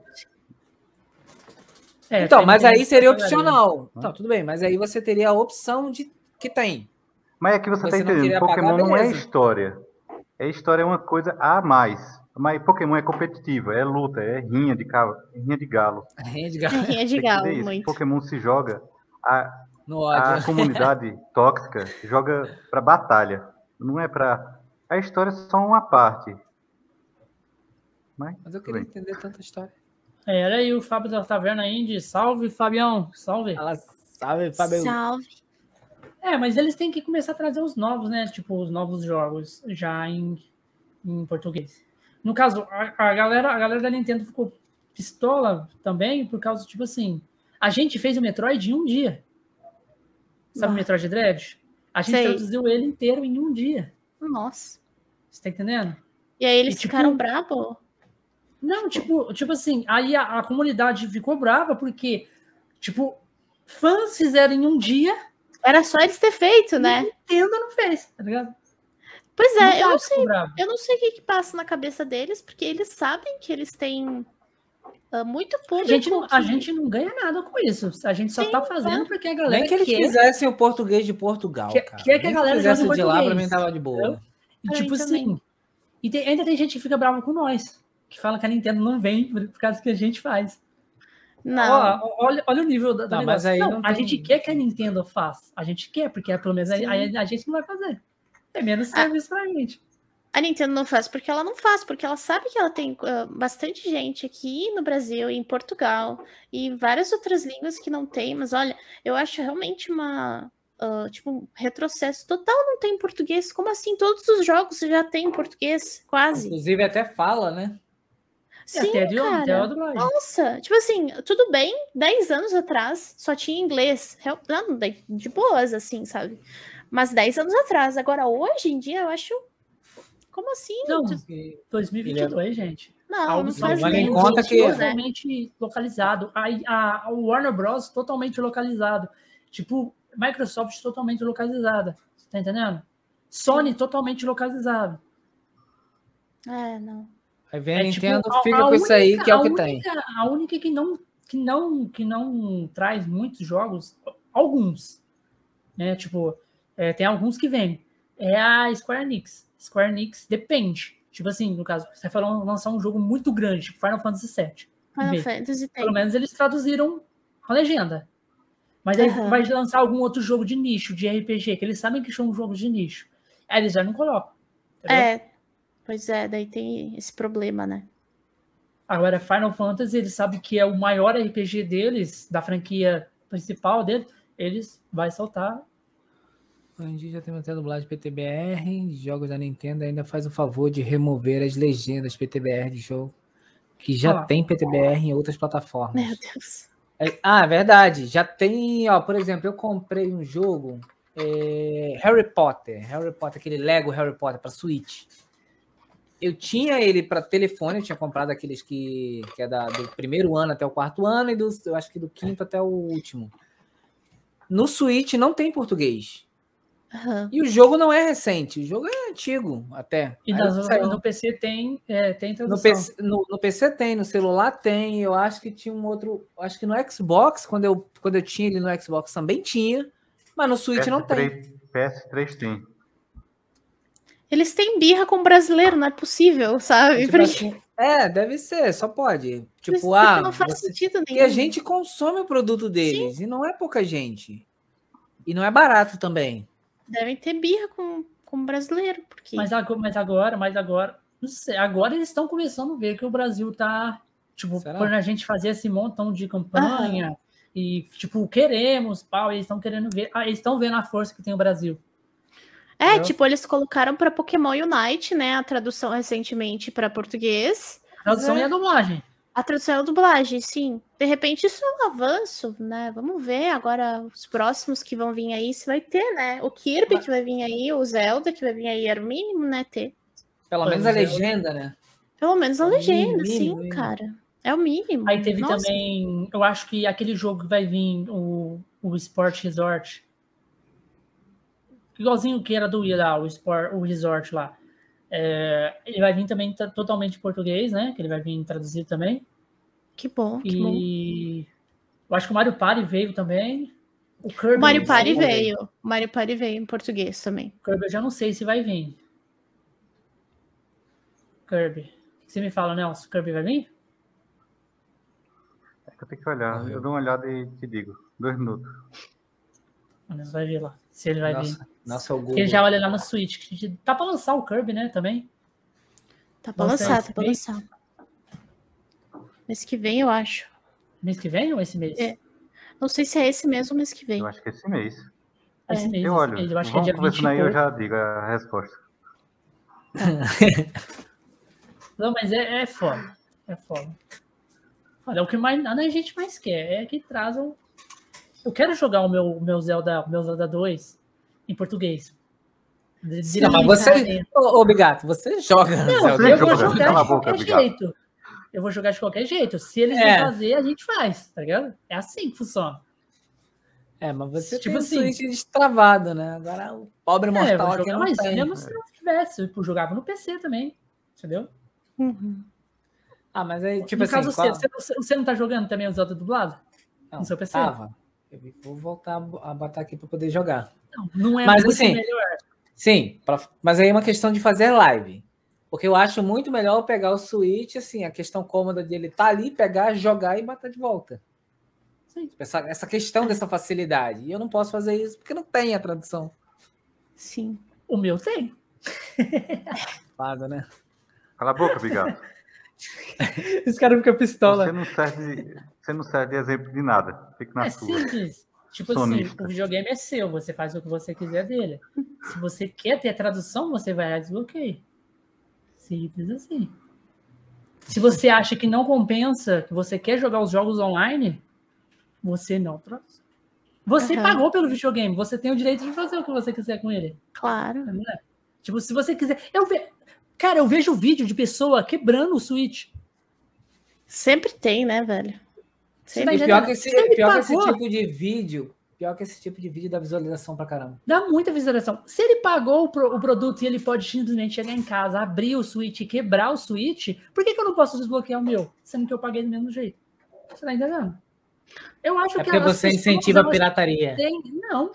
É, Então, mas aí seria opcional. Então, tudo bem, mas aí você teria a opção de que tem. Mas é que você, Você tá entendendo, Pokémon não é história. É história é uma coisa a mais. Mas Pokémon é competitiva, é luta, é rinha de, cavalo, (laughs) rinha de galo. Rinha de galo, ver isso. muito. Pokémon se joga a No a comunidade (laughs) tóxica joga pra batalha. Não é pra. A história é só uma parte. Mas, Mas eu queria bem. entender tanta história. É, era aí o Fábio da Taverna Indy. Salve, Fabião. Salve. Ela sabe, Fábio. Salve. É, mas eles têm que começar a trazer os novos, né? Tipo, os novos jogos já em, em português. No caso, a, a galera, a galera da Nintendo ficou pistola também, por causa, tipo assim, a gente fez o Metroid em um dia. Sabe o Ah. Metroid Dread? A gente Sei. traduziu ele inteiro em um dia. Nossa. Você tá entendendo? E aí eles E, tipo, ficaram bravos? Não, tipo, tipo assim, aí a, a comunidade ficou brava porque, tipo, fãs fizeram em um dia, Era só eles ter feito, né? Nintendo não fez, tá ligado? Pois é, eu dá não sei. Eu não sei o que, que passa na cabeça deles, porque eles sabem que eles têm ah, muito A público. gente, não, a que- gente não ganha nada com isso. A gente só Sim, tá fazendo porque a galera Nem que eles quer. fizessem o português de Portugal, Quer- cara. quer que a galera fizesse de lá, pra mim tava de boa. E, tipo também. assim. E tem- ainda tem gente que fica brava com nós. Que fala que a Nintendo não vem por, por causa que a gente faz. Não. Ó, olha, olha o nível da, da Não, mas aí Não, não a tem- gente quer que a Nintendo faça. A gente quer, porque pelo menos Sim. a, a- a gente não vai fazer. É menos serviço pra gente. A Nintendo não faz porque ela não faz, porque ela sabe que ela tem ah, bastante gente aqui no Brasil, em Portugal e várias outras línguas que não tem, mas olha, eu acho realmente uma ah, tipo um retrocesso total não tem em português. Como assim? Todos os jogos já tem em português, quase. Inclusive até fala, né? É, Sim, até, de, até cara. a dublagem. Nossa, tipo assim, tudo bem, 10 anos atrás só tinha inglês, não, de boas, assim, sabe? Mas 10 anos atrás, agora hoje em dia eu acho. Como assim? Não, Tu- 2022, gente. Não, Algo não só faz em nem conta que- né? totalmente localizado. A, a, a Warner Bros. totalmente localizado. Tipo, Microsoft totalmente localizada. Você tá entendendo? Sony totalmente localizado. É, não. Aí vem a É, tipo, Nintendo, a- fica a com isso aí, única- que é o a que única- tem. A única que não, que não, que não traz muitos jogos, alguns, né? Tipo, é, tem alguns que vêm. É a Square Enix. Square Enix depende. Tipo assim, no caso, você falou lançar um jogo muito grande, tipo Final Fantasy VII. Final Bem, Fantasy tem. Pelo menos eles traduziram a legenda. Mas aí Aham. vai lançar algum outro jogo de nicho, de RPG, que eles sabem que são jogos de nicho. Aí eles já não colocam. entendeu? É, pois é, daí tem esse problema, né? Agora, Final Fantasy, eles sabem que é o maior RPG deles, da franquia principal dele, eles vai soltar. A gente já tem até dublagem PTBR, jogos da Nintendo ainda faz o favor de remover as legendas PTBR de jogo, que já Ah. tem PTBR em outras plataformas. Meu Deus. É- Ah, é verdade. Já tem, ó, por exemplo, eu comprei um jogo é, Harry Potter, Harry Potter, aquele Lego Harry Potter para Switch. Eu tinha ele para telefone, eu tinha comprado aqueles que, que é da- do primeiro ano até o quarto ano e do, eu acho que do quinto até o último. No Switch não tem português. Aham. E o jogo não é recente, o jogo é antigo até. E saiu- no PC tem, é, tem no tradução. PC, no, no PC tem, no celular tem. Eu acho que tinha um outro. Acho que no Xbox, quando eu, quando eu tinha ele no Xbox também tinha. Mas no Switch não tem. PS3, PS3 tem. Eles têm birra com o brasileiro, não é possível, sabe? Tipo Porque assim, é, deve ser, só pode. isso Tipo, porque ah, não faz você- sentido nenhum. porque a gente consome o produto deles e não é pouca gente. E não é barato também. Devem ter birra com, com o brasileiro, porque Mas agora, mas agora, mas agora, não sei, agora eles estão começando a ver que o Brasil tá, tipo, Será? quando a gente fazia esse montão de campanha e, tipo, queremos, pau, eles estão querendo ver, ah, eles estão vendo a força que tem o Brasil. É, Entendeu? tipo, eles colocaram pra Pokémon Unite, né? A tradução recentemente pra português. A tradução É. e a dublagem. A tradução e a dublagem, sim. De repente isso é um avanço, né? Vamos ver agora os próximos que vão vir aí, se vai ter, né? O Kirby que vai vir aí, o Zelda que vai vir aí, era o mínimo, né? Ter. Pelo menos a é. legenda, né? Pelo menos a É legenda, mínimo, sim, mínimo. cara. É o mínimo. Aí teve Nossa, também, eu acho que aquele jogo que vai vir, o, o Sport Resort. Igualzinho que era do lá, o, Sport, o Resort lá. É, ele vai vir também totalmente em português, né? Que ele vai vir traduzido também. Que bom, que bom. E eu acho que o Mario Party veio também. O Kirby. O Mario Party veio. O Mario Party veio em português também. O Kirby eu já não sei se vai vir. Kirby. Você me fala, Nelson, o Kirby vai vir? É que eu tenho que olhar. Eu dou uma olhada e te digo. Dois minutos. Vai ver lá, se ele vai vir. Nossa, o ele já olha lá no Switch. que Tá pra lançar o Kirby, né, também. Tá pra lançar, esse tá pra mês? lançar. Mês que vem, eu acho. Mês que vem ou esse mês? É. Não sei se é esse mesmo mês que vem. Eu acho que é esse mês. Esse mês, Eu esse olho. mês. Eu acho que é Vamos dia 20 conversando aí, eu já digo a resposta. (laughs) Não, mas é, é foda. É foda. Olha, é o que mais, nada a gente mais quer é que trazam. Eu quero jogar o meu, o meu Zelda, o meu Zelda 2 em português. Não, mas você. Ô, ô, Bigato, você joga. Não, Zelda. eu vou joga, jogar de boca, qualquer Bigato. jeito. Eu vou jogar de qualquer jeito. Se eles É. vão fazer, a gente faz, tá ligado? É assim que funciona. É, mas você Tipo tem assim- Switch destravado, né? Agora o pobre É, eu mortal aqui jogar, não mas tem. mesmo se não tivesse, eu jogava no PC também. Entendeu? Uhum. Ah, mas aí, tipo no assim. caso, qual- você, você, você não tá jogando também o Zelda dublado? Não, no seu PC? Tava. Eu vou voltar a botar aqui para poder jogar. Não, não é Mas, muito assim, melhor. Sim, pra- mas aí é uma questão de fazer live. Porque eu acho muito melhor eu pegar o Switch, assim, a questão cômoda dele tá ali, pegar, jogar e botar de volta. Sim. Essa, essa questão dessa facilidade. E eu não posso fazer isso porque não tem a tradução. Sim. O meu tem. (laughs) Fada, né? Cala a boca, Bigato. (laughs) Esse cara fica pistola. Você não serve, você não serve de exemplo de nada. Fique na É sua. simples. Tipo Sonista. assim, o videogame é seu, você faz o que você quiser dele. Se você quer ter a tradução, você vai lá e desbloqueia. Simples assim. Se você acha que não compensa, que você quer jogar os jogos online, você não traduz. Você Aham. pagou pelo videogame, você tem o direito de fazer o que você quiser com ele. Claro. né? Tipo, se você quiser. Eu ve... Cara, eu vejo vídeo de pessoa quebrando o Switch. Sempre tem, né, velho? Sempre E pior que esse, pior que esse tipo de vídeo, pior que esse tipo de vídeo dá visualização pra caramba. Dá muita visualização. Se ele pagou o, pro- o produto e ele pode simplesmente chegar em casa, abrir o Switch e quebrar o Switch, por que, que eu não posso desbloquear o meu? Sendo que eu paguei do mesmo jeito. Você tá entendendo? Eu acho É que porque você incentiva a pirataria. têm- Não.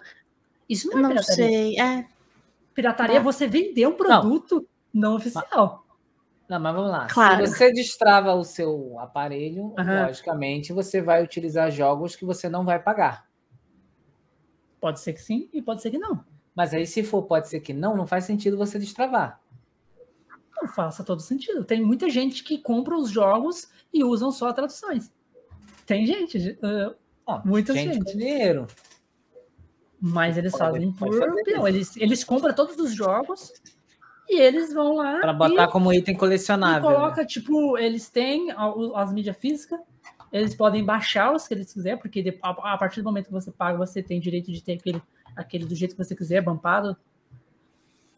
Isso não é Não pirataria. sei. É. Pirataria é Tá. você vender um produto não, oficial. Não, mas vamos lá. Claro. Se você destrava o seu aparelho, Aham. logicamente, você vai utilizar jogos que você não vai pagar. Pode ser que sim e pode ser que não. Mas aí, se for, pode ser que não, não faz sentido você destravar. Não faça todo sentido. Tem muita gente que compra os jogos e usam só traduções. Tem gente, uh, Ó, Muita gente, gente. com dinheiro. mas eles Pode- fazem por. Eles, eles compram todos os jogos e eles vão lá Para botar e, como item colecionável. né? coloca, tipo, eles têm as mídias físicas, eles podem baixar os que eles quiserem, porque a, a partir do momento que você paga, você tem direito de ter aquele, aquele do jeito que você quiser, bampado.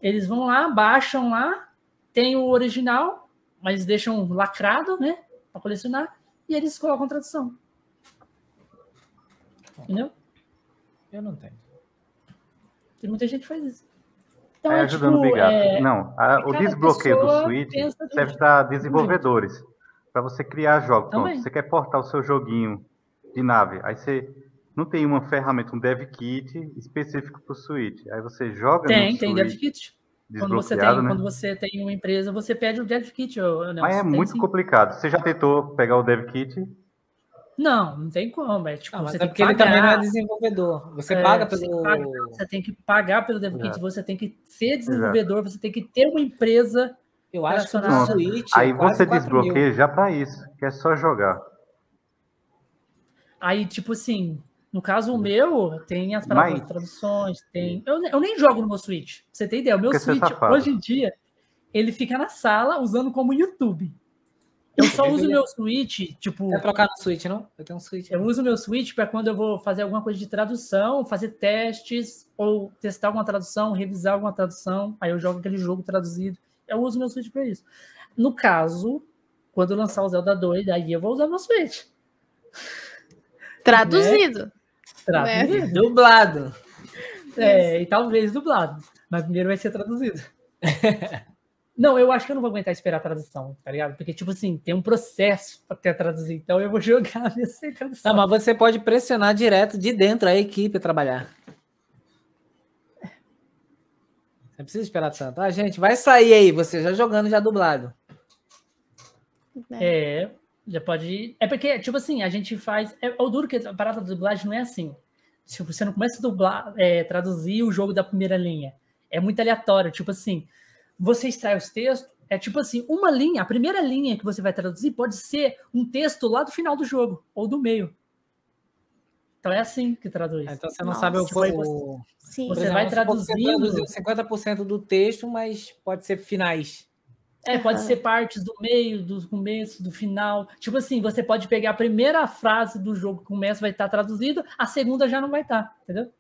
Eles vão lá, baixam lá, tem o original, mas deixam lacrado, né? Para colecionar, e eles colocam tradução. Entendeu? Eu não tenho. Tem muita gente que faz isso. Então, Aí é, ajudando o tipo, é, não, a- o desbloqueio do Switch serve para desenvolvedores. Para você criar jogos. Também. você quer portar o seu joguinho de nave. Aí você não tem uma ferramenta, um dev kit específico para o Switch. Aí você joga tem, no tem Switch dev kit. Quando você, tem, né? quando você tem uma empresa, você pede o dev kit. Mas é Tem muito sim. complicado. Você já tentou pegar o dev kit? Não, não tem como. É, tipo, Não, mas você é tem porque que ele também não é desenvolvedor. Você É, paga você pelo. paga. Você tem que pagar pelo dev kit, Exato. você tem que ser desenvolvedor, você tem que ter uma empresa. Eu acho que o do Relacionado. Switch. Aí é você 4 mil. desbloqueia já para isso, que é só jogar. Aí, tipo assim, no caso o meu, tem as palavras Mas- traduções, tem. Eu, eu nem jogo no meu Switch. Pra você ter ideia, o meu Porque você é Switch, hoje em dia, ele fica na sala usando como YouTube. Eu (laughs) só uso o meu Switch, tipo. Quer trocar no Switch, não? Eu tenho um Switch. Eu uso o meu Switch para quando eu vou fazer alguma coisa de tradução, fazer testes, ou testar alguma tradução, revisar alguma tradução. Aí eu jogo aquele jogo traduzido. Eu uso o meu Switch para isso. No caso, quando eu lançar o Zelda 2, aí eu vou usar meu Switch. (laughs) Traduzido. Traduzido. Dublado. É, e talvez dublado. Mas primeiro vai ser traduzido. (laughs) Não, eu acho que eu não vou aguentar esperar a tradução, tá ligado? Porque, tipo assim, tem um processo para ter traduzir. Então eu vou (laughs) jogar sem tradução. Não, mas você pode pressionar direto de dentro a equipe a trabalhar. Não precisa esperar tanto. Ah, gente, vai sair aí, você já jogando, já dublado. É, já pode. É porque, tipo assim, a gente faz. É, o duro que a parada da dublagem não é assim. Se você não começa a dublar, é, traduzir o jogo da primeira linha, é muito aleatório. Tipo assim, você extrai os textos, é tipo assim, uma linha, a primeira linha que você vai traduzir pode ser um texto lá do final do jogo, ou do meio. Então é assim que traduz. Então você não Nossa, sabe o, foi o Sim. por Você exemplo, vai que traduzindo- Você traduziu 50% do texto, mas pode ser finais. É, pode Aham. ser partes do meio, do começo, do final. Tipo assim, você pode pegar a primeira frase do jogo que começa, vai estar traduzido, a segunda já não vai estar, entendeu?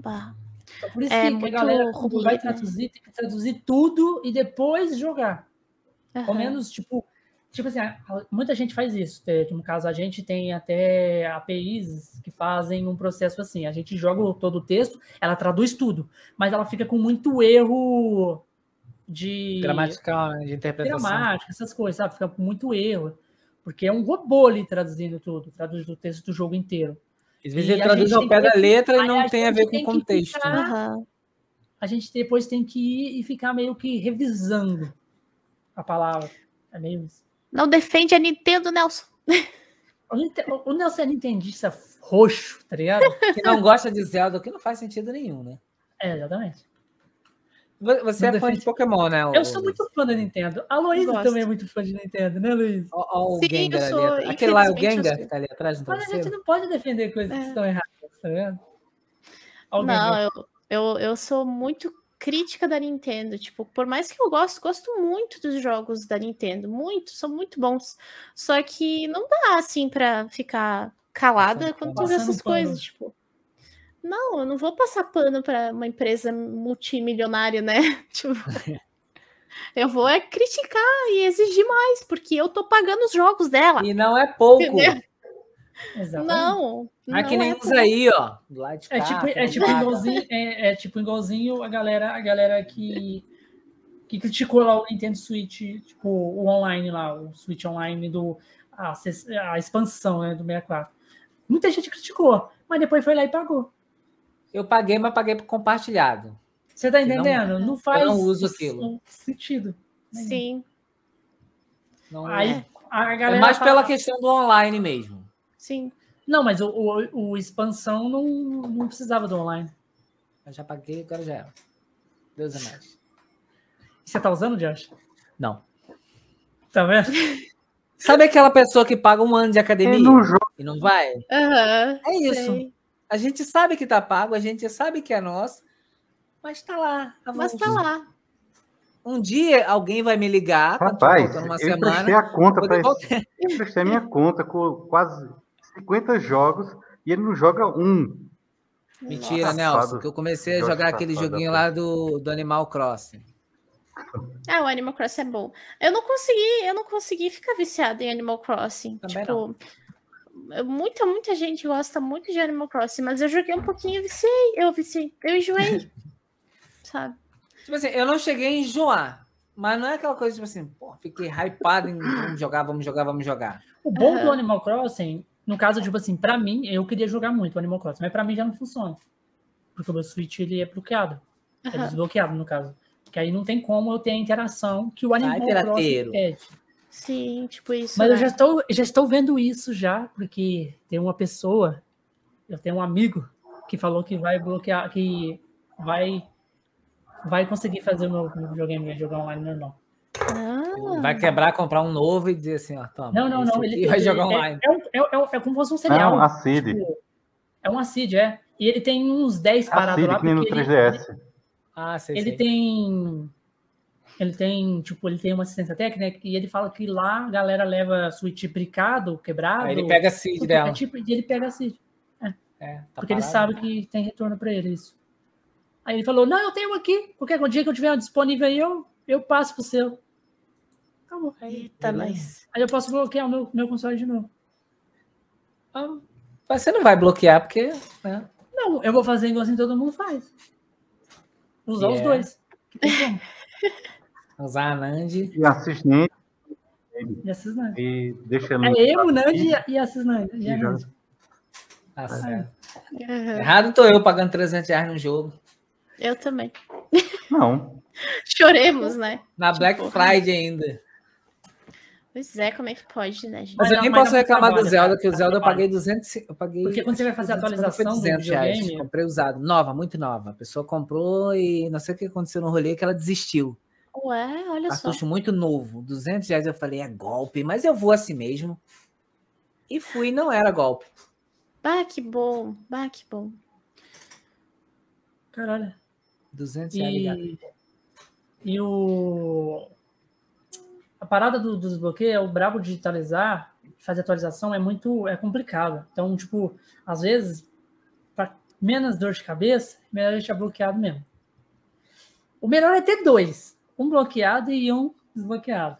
Bah. Então, por isso É que a muito galera, quando ruim, vai traduzir, tem que traduzir tudo e depois jogar. Ao Aham. menos, tipo, tipo assim, a- a- muita gente faz isso. É, No caso, a gente tem até APIs que fazem um processo assim. A gente joga todo o texto, ela traduz tudo, mas ela fica com muito erro de Gramatical, né, de interpretação. gramática, essas coisas, sabe? Fica com muito erro. Porque é um robô ali traduzindo tudo, traduz o texto do jogo inteiro. Às vezes E ele a traduz gente ao pé da letra e não tem a ver com o contexto. ficar-? Aham. A gente depois tem que ir e ficar meio que revisando a palavra. É meio isso. Não defende a Nintendo, Nelson. O O Nelson é nintendista roxo, tá ligado? Que não (laughs) gosta de Zelda, o que não faz sentido nenhum, né? É, exatamente. Vo- Você Não é fã de defende- Pokémon, né? Eu sou muito fã da Nintendo. A Luísa também é muito fã de Nintendo, né, Luísa? Ó, o Sim, Gengar eu ali. sou- atrás. Aquele lá é o Gengar que tá ali atrás do Mas a gente não pode defender coisas que É. estão erradas, tá? Alguém Não, eu, eu, eu sou muito crítica da Nintendo. Tipo, por mais que eu gosto, gosto muito dos jogos da Nintendo. Muito, são muito bons. Só que não dá, assim, pra ficar calada Passando quando pano. tu vê Passando essas pano. coisas. Tipo, não, eu não vou passar pano pra uma empresa multimilionária, né? (laughs) Tipo, (laughs) eu vou é criticar e exigir mais, porque eu tô pagando os jogos dela. E não é pouco. Entendeu? Exatamente. Não. Aqui não nem é uns aí, ó. Do lado de cá. É tipo, é tipo igualzinho, é, é tipo igualzinho a galera, a galera que, que criticou lá o Nintendo Switch, tipo, o online lá, o Switch Online do a, a expansão né, do 64. Muita gente criticou, mas depois foi lá e pagou. Eu paguei, mas paguei por compartilhado. Você tá Não- entendendo? Não, faz não uso aquilo. sentido. Sim, Não, Aí a é galera mais fala- pela questão do online mesmo. sim. Não, mas o, o, o expansão não, não precisava do online. Eu já paguei, agora já era. Deus é mais. Você tá usando, Josh? Não. Tá vendo? Sabe aquela pessoa que paga um ano de academia Ele não e não vai? Aham. É isso. sei. A gente sabe que tá pago, a gente sabe que é nosso, mas tá lá. Mas tá lá. Um dia alguém vai me ligar, quando Rapaz, uma eu emprestei semana. a conta para devolver. Eu emprestei a minha conta com quase 50 jogos e ele não joga um. Mentira, Nossa. Nelson, que eu comecei a Joga jogar aquele safado, joguinho lá do, do Animal Crossing. (laughs) Ah, o Animal Crossing é bom. Eu não consegui, eu não consegui ficar viciada em Animal Crossing. Também tipo, eu- muita, muita gente gosta muito de Animal Crossing, mas eu joguei um pouquinho e viciei. Eu viciei, eu enjoei. (laughs) sabe? Tipo assim, eu não cheguei a enjoar, mas não é aquela coisa, tipo assim, pô, fiquei hypado em vamos jogar, vamos jogar, vamos jogar. O bom do Aham. Animal Crossing, no caso, tipo assim, pra mim, eu queria jogar muito o Animal Crossing, mas pra mim já não funciona. Porque o meu Switch, ele é bloqueado. É Aham. desbloqueado, no caso. Que aí não tem como eu ter a interação que o Animal Crossing pede. Sim, tipo isso. Mas eu né? já estou, já estou vendo isso já, porque tem uma pessoa, eu tenho um amigo que falou que vai bloquear, que vai vai conseguir fazer o meu, meu videogame vai jogar online normal. Ah, Vai quebrar, comprar um novo e dizer assim, ó, toma. Não, não, não. Ele, vai ele- jogar é, online. É, um- é, é, é como se fosse um serial. Não, a Cid. Tipo, é um Acid, é. E ele tem uns 10 A parados lá, que nem no porque ele, 3DS. Ah, sei, ele sei. tem. Ele tem, tipo, ele tem uma assistência técnica e ele fala que lá a galera leva switch bricado, quebrado. Aí ele pega a seed Tipo, dela. É tipo, e ele pega a seed. É, tá porque ele parado. sabe que tem retorno para ele isso. Aí ele falou: Não, eu tenho aqui. Qualquer dia que eu tiver disponível aí, eu, eu passo pro seu. Acabou. Eita, mas. Aí eu posso bloquear o meu, meu console de novo. Ah, Mas você não vai bloquear, porque. né? Não, eu vou fazer igual assim todo mundo faz. Usar os Yeah. dois. (laughs) Como. Usar a Nand. E E a Cisnande. e deixa É no- eu, o Nandi e a- e a Cisnande. E a E joga. Nandi. Tá certo. Aham. Errado tô eu pagando 300 reais no jogo. Eu também. Não. (laughs) Choremos, né? Na Tipo- Black Friday ainda. Pois é, como é que pode, né, gente? Mas, Mas eu não- nem mas posso reclamar trabalho, do Zelda, que o Zelda eu paguei 200. Eu paguei, Porque quando você vai fazer a 250 foi atualização do 200 reais. videogame- Comprei usado. Nova, muito nova. A pessoa comprou e não sei o que aconteceu no rolê que ela desistiu. Ué, olha só. Cartucho muito novo, 200 reais. Eu falei, é golpe, mas eu vou assim mesmo. E fui, não era golpe. Bah, que bom. Bah, que bom. Caralho. 200 reais. E, e o. A parada do, do desbloqueio é o brabo de digitalizar, fazer atualização é muito é complicado. Então, tipo, às vezes, para menos dor de cabeça, é melhor deixar bloqueado mesmo. O melhor é ter dois: um bloqueado e um desbloqueado.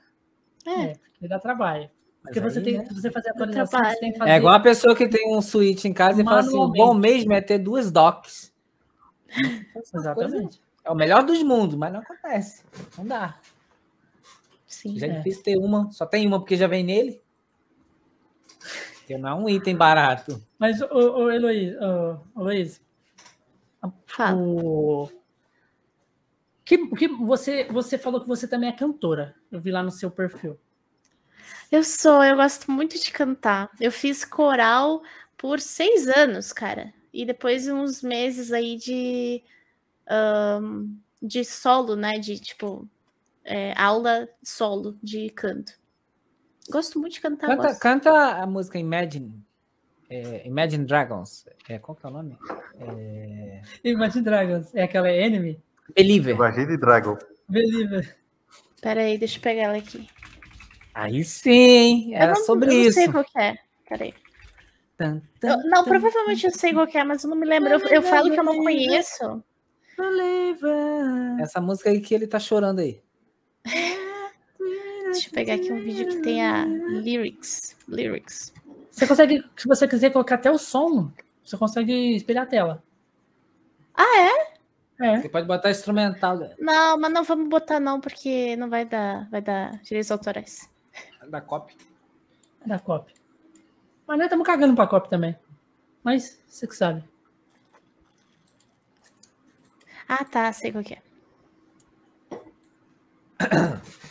É, É, porque dá trabalho. Porque Mas você aí, tem né? que você fazer a atualização, você tem que né? fazer. É igual a pessoa que tem um Switch em casa e fala assim: o bom mesmo é ter duas docks. Exatamente. É o melhor dos mundos, mas não acontece. Não dá. sim. Já é É. difícil ter uma, só tem uma porque já vem nele. Porque não é um item barato. Mas, ô, ô Heloís, ô, ô, Luiz, Fala. O que, o que você, você falou que você também é cantora. Eu vi lá no seu perfil. Eu sou, eu gosto muito de cantar. Eu fiz coral por seis anos, cara. E depois uns meses aí de, ahn, de solo, né? De tipo, é, aula solo de canto. Gosto muito de cantar. Canta, gosto. canta a música Imagine. é, Imagine Dragons. É, qual que é o nome? Imagine Dragons. É aquela Enemy? Believer. De Dragon. Believer. Pera aí, deixa eu pegar ela aqui. Aí sim, Eu era não- sobre eu não isso. sei qual que é. Pera aí. Tan, Eu- tan, não, tan, provavelmente eu sei qual que é, mas eu não me lembro. Eu, eu falo que eu não conheço. Believer. Essa música aí que ele tá chorando aí. Deixa eu pegar aqui um vídeo que tem a lyrics. Lyrics. Você consegue, se você quiser colocar até o som, você consegue espelhar a tela. Ah, é? É. Você pode botar instrumental Não, mas não vamos botar não, porque não vai dar, vai dar direitos autorais. da copy. Da copy. Mas nós estamos cagando pra copy também. Mas você que sabe. Ah, tá, sei qual que é. (coughs)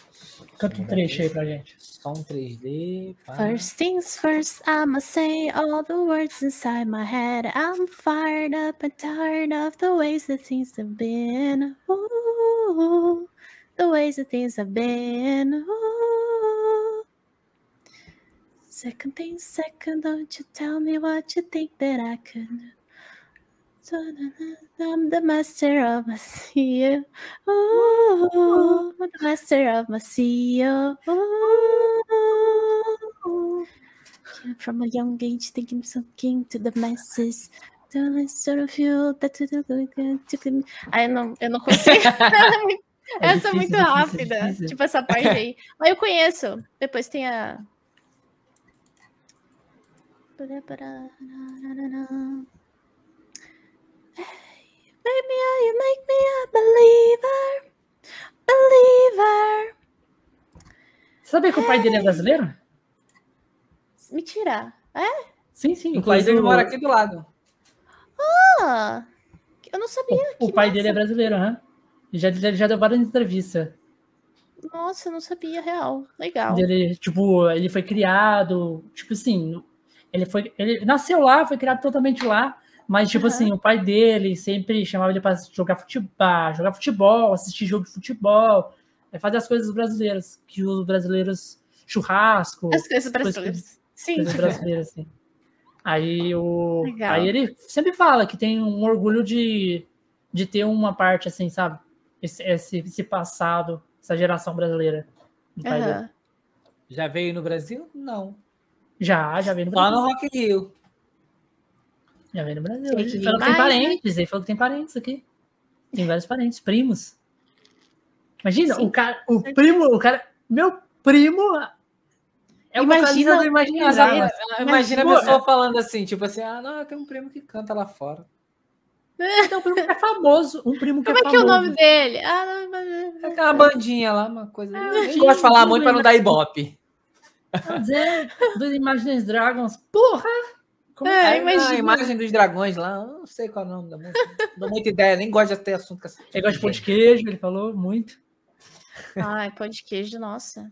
Canta um trecho aí pra gente. Som 3D. pá. First things first, I'ma say all the words inside my head. I'm fired up and tired of the ways that things have been. Ooh, the ways that things have been. Ooh. Second thing, second, don't you tell me what you think that I could do. I'm the master of my CEO. Ooh, I'm the master of my CEO. Ooh. Came From a young age, thinking something to the masses. Don't sort of feel that to the Ai, não, eu não consigo. (laughs) (laughs) É É essa é difícil, muito difícil, rápida. Tipo essa parte aí. Mas eu conheço. Depois tem a. Make me, you make me a believer. Believer. Sabia que o pai dele é brasileiro? Mentira. É? Sim, sim. o pai do- mora aqui do lado. Ah, eu não sabia. O que pai massa. dele é brasileiro, aham. Já, já, já deu várias entrevistas. Nossa, eu não sabia, real. Legal. Dele, tipo, ele foi criado, tipo assim, ele foi, ele nasceu lá, foi criado totalmente lá, mas tipo Aham. assim, o pai dele sempre chamava ele para jogar futebol, jogar futebol, assistir jogo de futebol, é, fazer as coisas brasileiras, que os brasileiros churrasco, As coisas coisas- brasileiras. Sim. coisas brasileiras assim. Aí o Legal. aí ele sempre fala que tem um orgulho de, de ter uma parte assim, sabe? Esse, esse, esse passado, essa geração brasileira. do pai dele. Aham. Já veio no Brasil? Não. Já, já veio no Só Brasil. no Rock Rio. Já veio no Brasil. Tem que Ele falou que tem né? parentes, ele falou que tem parentes aqui. Tem vários parentes, primos. Imagina, Sim, o cara, o primo, o cara, meu primo é o Imagina- do Imagine Mas, Dragons. ah, Imagina a pessoa falando assim, tipo assim, ah, não, tem um primo que canta lá fora. (laughs) Então, um primo que é famoso, um primo que Como é é que é o famoso. nome dele? Ah, não, mas- É aquela bandinha lá, uma coisa. Ah, Eu gosto de falar muito pra bem, não dar ibope. Mas é, do Imagine Dragons. Porra! Como É, imagina. A imagem dos dragões lá, eu não sei qual é o nome da música. Não dou muita ideia, nem gosto de ter assunto com essa. Ele gosta de pão de queijo, ele falou muito. Ai, pão de queijo, nossa.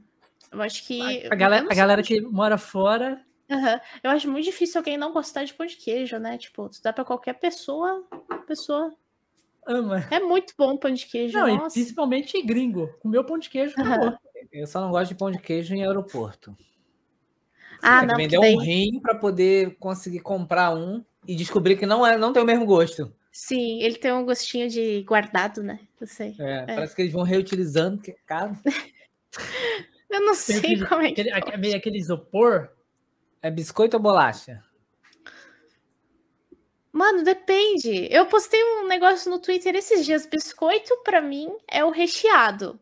Eu acho que. A galera, a galera que mora fora. Aham. Eu acho muito difícil alguém não gostar de pão de queijo, né? Tipo, tu dá pra qualquer pessoa, pessoa. Ama. É muito bom pão de queijo, Não, e principalmente gringo. Comeu pão de queijo, acabou. Eu só não gosto de pão de queijo em aeroporto. Ah, que não, daí- um rim para poder conseguir comprar um e descobrir que não, é, não tem o mesmo gosto. Sim, ele tem um gostinho de guardado, né? Eu sei. É, Parece que eles vão reutilizando, que é caro. (laughs) Eu não sei aquele, como é que. aquele, aquele, aquele isopor. É biscoito ou bolacha? Mano, depende. Eu postei um negócio no Twitter esses dias. Biscoito, pra mim, é o recheado.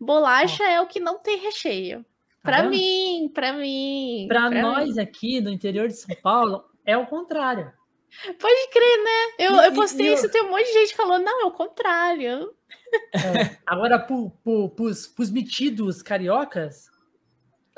Bolacha é o que não tem recheio. Tá Pra vendo? mim, pra mim. Pra mim. nós aqui no interior de São Paulo, é o contrário. Pode crer, né? Eu, E- eu postei e eu- isso, tem um monte de gente falando, não, é o contrário. É. Agora, pro, pro, pros, pros metidos cariocas,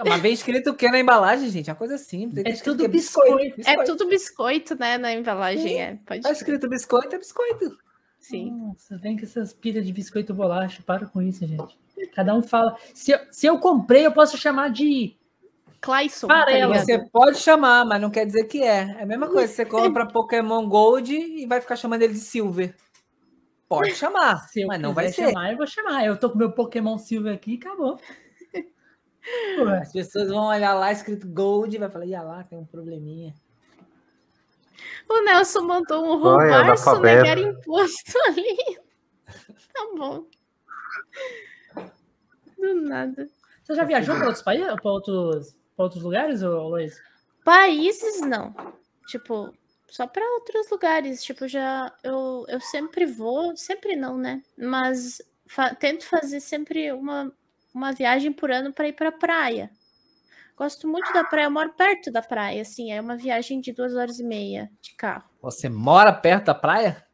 Uma vez escrito o que na embalagem, gente? É uma coisa simples. É tudo é biscoito. É tudo biscoito, né, na embalagem. Sim. É, pode Tá escrito biscoito, é biscoito. Sim. Nossa, vem com essas pilhas de biscoito bolacha. Para com isso, gente. Cada um fala. Se eu, se eu comprei, eu posso chamar de. Clayson, tá? Você pode chamar, mas não quer dizer que é. É a mesma coisa. Você compra Pokémon Gold e vai ficar chamando ele de Silver. Pode chamar, (laughs) Se eu mas não vai ser. chamar, eu vou chamar. Eu tô com meu Pokémon Silver aqui e acabou. As pessoas vão olhar lá escrito Gold e vai falar, ia lá, tem um probleminha. O Nelson mandou um Vai, roubar analfabeto. sonegar imposto ali. (laughs) Tá bom. Do nada. Você já viajou para outros países, para outros, pra outros lugares, ô Luiz? Países, não. Tipo, só para outros lugares. Tipo, já. Eu, eu sempre vou. Sempre não, né? Mas fa- tento fazer sempre uma, uma viagem por ano para ir pra praia. Gosto muito da praia. Eu moro perto da praia, assim. É uma viagem de duas horas e meia de carro. Você mora perto da praia?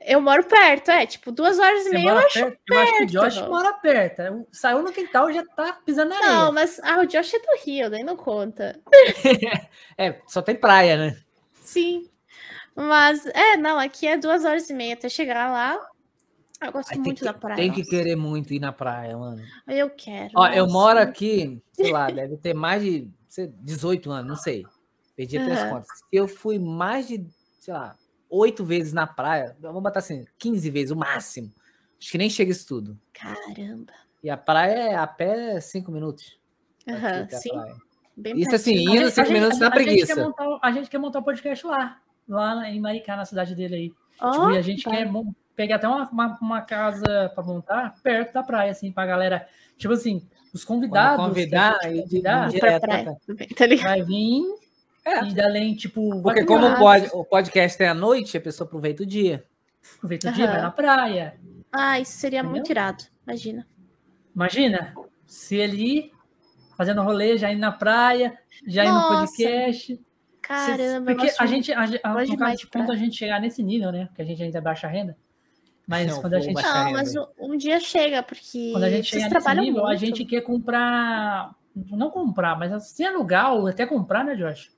Eu moro perto, é. Tipo, duas horas e meia eu acho perto? Eu acho que o. Josh mora perto. É, Saiu no quintal já tá pisando na areia. Não, mas ah, o Josh é do Rio, daí não conta. (laughs) É, só tem praia, né? Sim. Mas, é, não, aqui é duas horas e meia até chegar lá. Eu gosto muito que, da praia. tem que nossa. querer muito ir na praia, mano. Eu quero. Ó, eu nossa. moro aqui, sei lá, deve ter mais de sei, 18 anos, não sei. Perdi até as contas. Eu fui mais de, sei lá, oito vezes na praia. Vamos botar assim, 15 vezes, o máximo. Acho que nem chega isso tudo. Caramba. E a praia é a pé cinco minutos. Aham, a sim. Isso assim, indo cinco minutos na gente preguiça. quer montar, a gente quer montar o podcast lá. Lá em Maricá, na cidade dele aí. Ó, Tipo, e a gente tá. quer pegar até uma, uma, uma casa para montar perto da praia, assim, pra galera. Tipo assim, os convidados. Quando convidar, gente de- convidar, pra praia. Tá vai vir É. e além, tipo. Porque como pode, o podcast é à noite, a pessoa aproveita o dia. Aproveita o dia, vai na praia. Ah, isso seria Entendeu? muito irado. Imagina. Imagina, se ele fazendo rolê, já indo na praia, já indo no podcast. Caramba, Porque a gente, a, gente- a, no caso, de quando a gente chegar nesse nível, né? Porque a gente ainda é baixa renda. Mas Não, quando a gente, Não, renda. mas um, um dia chega, porque quando a gente chegar nesse nível, a muito. gente quer comprar. Não comprar, mas se alugar ou até comprar, né, Josh?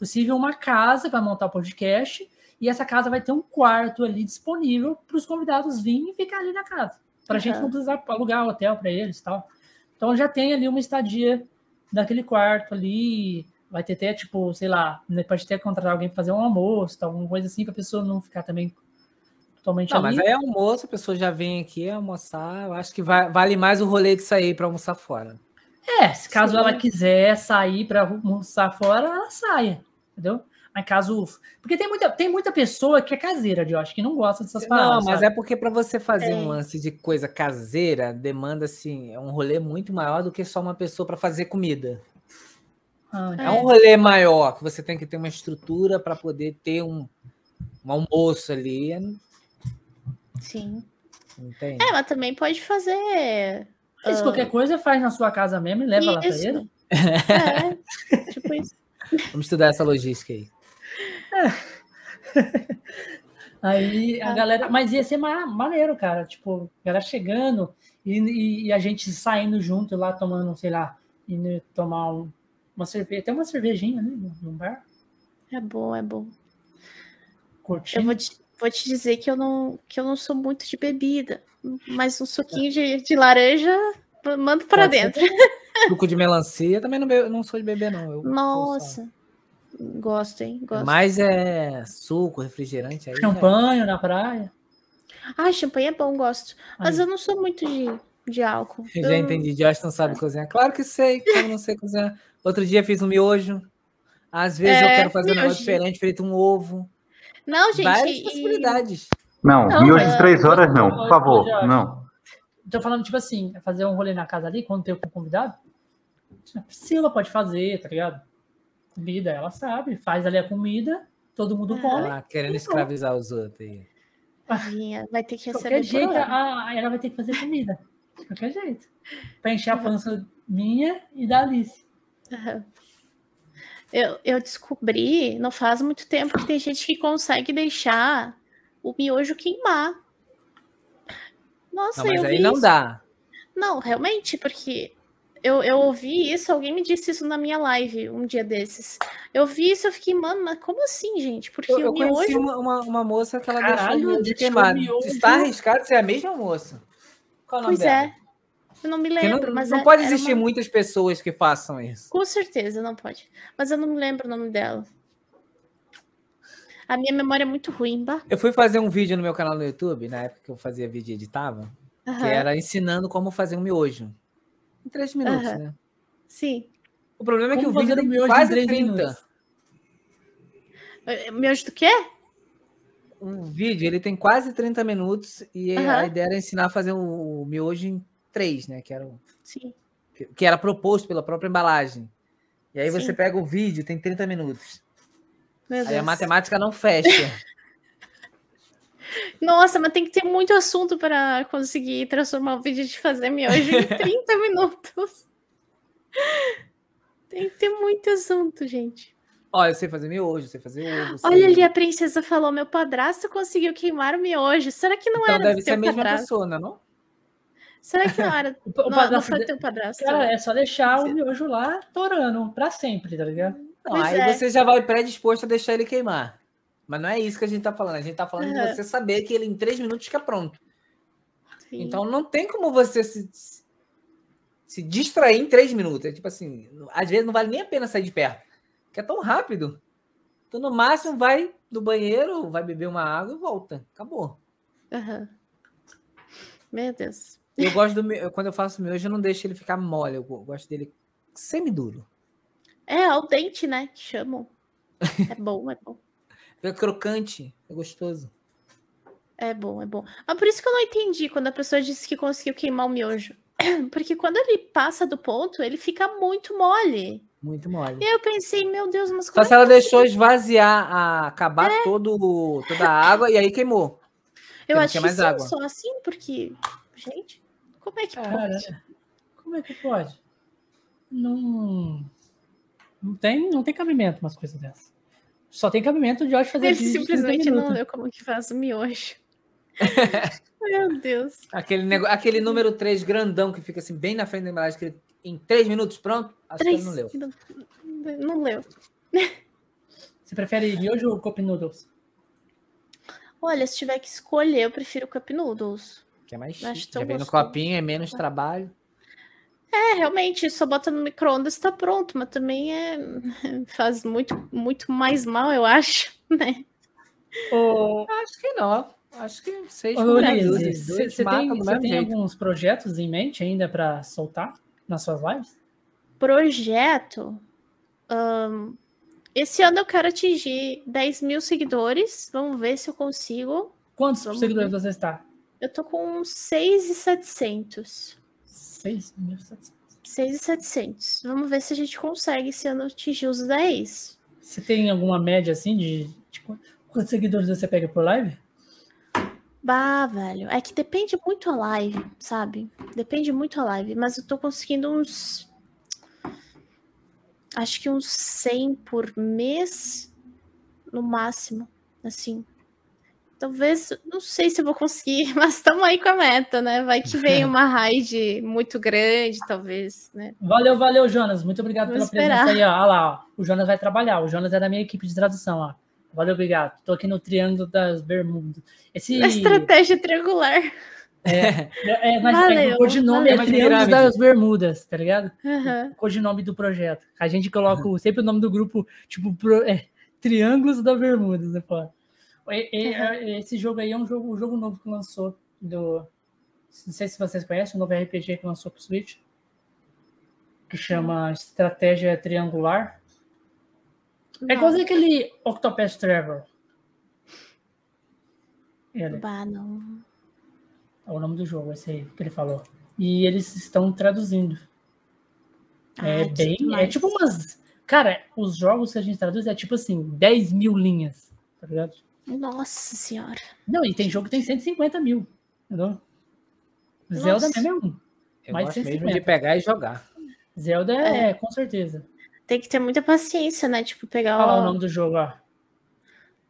Possível uma casa para montar o podcast. E essa casa vai ter um quarto ali disponível para os convidados virem e ficar ali na casa. Para a gente Aham. não precisar alugar hotel para eles e tal. Então já tem ali uma estadia daquele quarto ali. Vai ter até, tipo, sei lá, né, pode ter que contratar alguém para fazer um almoço, tal, alguma coisa assim, para a pessoa não ficar também totalmente Não, ali. mas aí é almoço, a pessoa já vem aqui almoçar. Eu acho que vai- vale mais o rolê de sair para almoçar fora. É, se caso Sim. ela quiser sair para almoçar fora, ela saia, entendeu? Mas caso. Porque tem muita, tem muita pessoa que é caseira, eu acho, que não gosta dessas paradas. Não, mas sabe? é porque para você fazer É. um lance de coisa caseira, demanda assim, é um rolê muito maior do que só uma pessoa para fazer comida. Ah, É. um rolê maior, que você tem que ter uma estrutura para poder ter um, um almoço ali, Sim. entende? É, mas também pode fazer. Mas qualquer coisa faz na sua casa mesmo e leva lá para isso. ele. É, tipo isso. Vamos estudar essa logística aí. (laughs) Aí a Ah. galera. Mas ia ser ma- maneiro, cara. Tipo, a galera chegando e, e- e a gente saindo junto lá, tomando, sei lá, indo tomar um- uma cerveja, até uma cervejinha, né? num- Num bar, É bom, é bom. curtindo. Eu vou te, vou te dizer que eu não, que eu não sou muito de bebida, mas um suquinho de, de laranja Manda para Pode dentro. (laughs) Suco de melancia, também não, bebo- não sou de beber, não. Eu, Nossa. Gosto, hein? Gosto. Mas é suco, refrigerante aí. já- Champanhe na praia. Ah, champanhe é bom, gosto. Mas Aí. eu não sou muito de, de álcool. Eu já Eu- entendi, Josh não sabe cozinhar. Claro que sei, como não sei cozinhar. Outro dia fiz um miojo. Às vezes eu É, quero fazer um negócio miojo. diferente, frito um ovo. Não, gente. Várias e- possibilidades. Não, Não, miojo é- de três horas não, por favor. Não. Tô falando, tipo assim, fazer um rolê na casa ali, quando tem um convidado. A Priscila pode fazer, tá ligado? Comida, ela sabe. Faz ali a comida, todo mundo Ah. come. Ah, querendo escravizar os outros aí. Tadinha, vai ter que De receber qualquer por jeito, a, ela vai ter que fazer comida. De qualquer jeito. Pra encher a pança minha e da Alice. Eu, eu descobri, não faz muito tempo, que tem gente que consegue deixar o miojo queimar. Nossa, Não, mas eu aí vi não isso. dá. Não, realmente, porque eu, eu ouvi isso, alguém me disse isso na minha live um dia desses. Eu vi isso, eu fiquei, mano, mas como assim, gente? Porque Eu, o eu conheci uma, uma, uma moça que ela Caralho, deixou deixou queimado. Está arriscado ser a mesma moça. Qual o nome Pois dela? é. Eu não me lembro, não, mas não é- pode existir uma- muitas pessoas que façam isso. Com certeza, não pode. Mas eu não me lembro o nome dela. A minha memória é muito ruim, bah. Eu fui fazer um vídeo no meu canal no YouTube, na época que eu fazia vídeo e editava, que Aham, era ensinando como fazer um miojo. Em três minutos, Aham. né? Sim. O problema é que Como o vídeo fazer um tem miojo quase três 30. minutos? Eh, Miojo do quê? O vídeo, ele tem quase 30 minutos e a Aham. ideia era ensinar a fazer o miojo em três, né? Que era, o- Sim. que- que era proposto pela própria embalagem. E aí você Sim. pega o vídeo, tem 30 minutos. Aí a matemática não fecha. (laughs) Nossa, mas tem que ter muito assunto para conseguir transformar o vídeo de fazer miojo em (laughs) 30 minutos. Tem que ter muito assunto, gente. Olha, eu sei fazer miojo, eu sei fazer ovo. sei- Olha ali, a princesa falou: meu padrasto conseguiu queimar o miojo. Será que não Então era deve do ser a mesma padrasto? pessoa, não é não? Será que não era? (laughs) O, não, não padrasto foi de- teu padrasto? Cara, é só deixar o miojo lá torando pra sempre, tá ligado? Não, Pois aí é. você já vai predisposto a deixar ele queimar. Mas não é isso que a gente tá falando. A gente tá falando de Aham. você saber que ele em três minutos fica pronto. Sim. Então não tem como você se, se distrair em três minutos. É tipo assim, às vezes não vale nem a pena sair de perto. Porque é tão rápido. Então, no máximo, vai do banheiro, vai beber uma água e volta. Acabou. Aham. Meu Deus. Eu gosto do meu, quando eu faço miojo, eu não deixo ele ficar mole. Eu gosto dele semiduro. É, ao dente, né? Que chamam. É bom, é bom. Fica (laughs) crocante, é gostoso. É bom, é bom. Mas por isso que eu não entendi quando a pessoa disse que conseguiu queimar o miojo. (clears throat) Porque quando ele passa do ponto, ele fica muito mole. Muito mole. E eu pensei, meu Deus, mas Só se é ela que deixou esvaziar, a, acabar É. todo, toda a água e aí queimou. Eu acho que mais sim, água. só assim, porque, gente, como é que Cara, pode? como é que pode? Não. Não tem, não tem cabimento umas coisas dessas. Só tem cabimento de hoje fazer Ele vídeo de 30 simplesmente não leu como que faz o miojo. (laughs) meu Deus. Aquele, nego... Aquele número 3 grandão que fica assim bem na frente da embalagem, que em três minutos, pronto. Acho Três. que ele não leu. Não, não leu. (laughs) Você prefere miojo ou cup noodles? Olha, se tiver que escolher, eu prefiro Cup Noodles. Que é mais chique. Já vem no copinho, é menos trabalho. É, realmente, só bota no micro-ondas tá pronto, mas também é (laughs) faz muito, muito mais mal, eu acho, (laughs) né? Ô, Acho que não. Acho que seis por Lise, dúzia. você você tem, você tem alguns projetos em mente ainda para soltar nas suas lives? Projeto. ahn, esse ano eu quero atingir 10 mil seguidores. Vamos ver se eu consigo. Quantos Vamos seguidores você está? Eu tô com 6,700. 6.700. 6,700. Vamos ver se a gente consegue esse ano atingir os 10. Você tem alguma média assim de, de qu- quantos seguidores você pega por live? Bah, velho. É que depende muito a live, sabe? Depende muito a live. Mas eu tô conseguindo uns. Acho que uns 100 por mês, no máximo. Assim. Talvez. Não sei se eu vou conseguir, (laughs) mas estamos aí com a meta, né? Vai que vem uma (laughs) raid muito grande, talvez, né? Valeu, valeu, Jonas. Muito obrigado Vamos pela esperar. presença aí. Ó. Olha lá, ó. o Jonas vai trabalhar. O Jonas é da minha equipe de tradução. Ó. Valeu, obrigado. Tô aqui no Triângulo das Bermudas. Esse... A estratégia triangular. É, é, mas é, Valeu, o codinome valeu. é Triângulos Pirâmide. das Bermudas, tá ligado? Aham. O codinome do projeto. A gente coloca o- sempre o nome do grupo, tipo, pro- é, Triângulos da Bermudas, né, pô? E- é, Esse jogo aí é um jogo, um jogo novo que lançou do. Não sei se vocês conhecem, um novo RPG que lançou pro Switch. Que chama Estratégia Triangular. É Não. quase aquele Octopath Travel. Ele. Bah, não. É o nome do jogo, esse aí que ele falou. E eles estão traduzindo. É Ah, que bem. É demais. tipo umas. Cara, os jogos que a gente traduz é tipo assim, 10 mil linhas, tá ligado? Nossa senhora. Não, e tem jogo que tem 150 mil, entendeu? Zelda Nossa. mesmo é um. Eu Mais gosto mesmo 150. de pegar e jogar. Zelda é, com certeza. Tem que ter muita paciência, né? Tipo, pegar Olha lá o o nome do jogo, ó.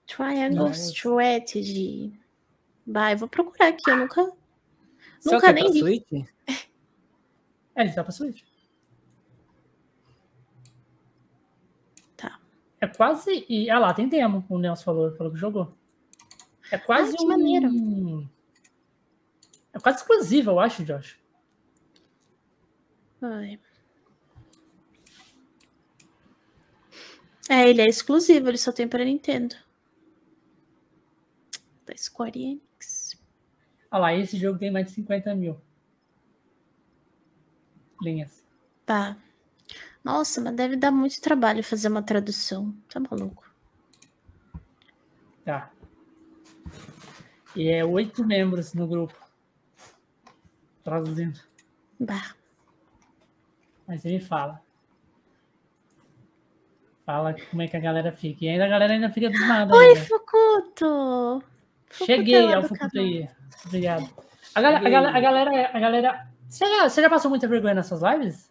Triangle Nossa. Strategy. Eu vou procurar aqui, eu nunca. Nunca é nem pra vi. Switch? É, ele tá pra Switch. Tá. É quase. E, ah lá, tem demo, o Nelson falou, falou que jogou. É quase Ah, que um. maneiro. É quase exclusivo, eu acho, Josh. Ai. É, ele é exclusivo, ele só tem pra Nintendo. Da Square Enix. Olha lá, esse jogo tem mais de 50 mil linhas. Tá. Nossa, mas deve dar muito trabalho fazer uma tradução. Tá maluco? Tá. E é oito membros no grupo. Traduzindo. Bah. Mas ele fala. Fala como é que a galera fica. E ainda a galera ainda fica do nada. Oi, ainda. Fukuto! Fukuto Cheguei é ao Fukuto aí. Obrigado. A, galera, a, galera, a galera. A galera você, já, você já passou muita vergonha nas suas lives?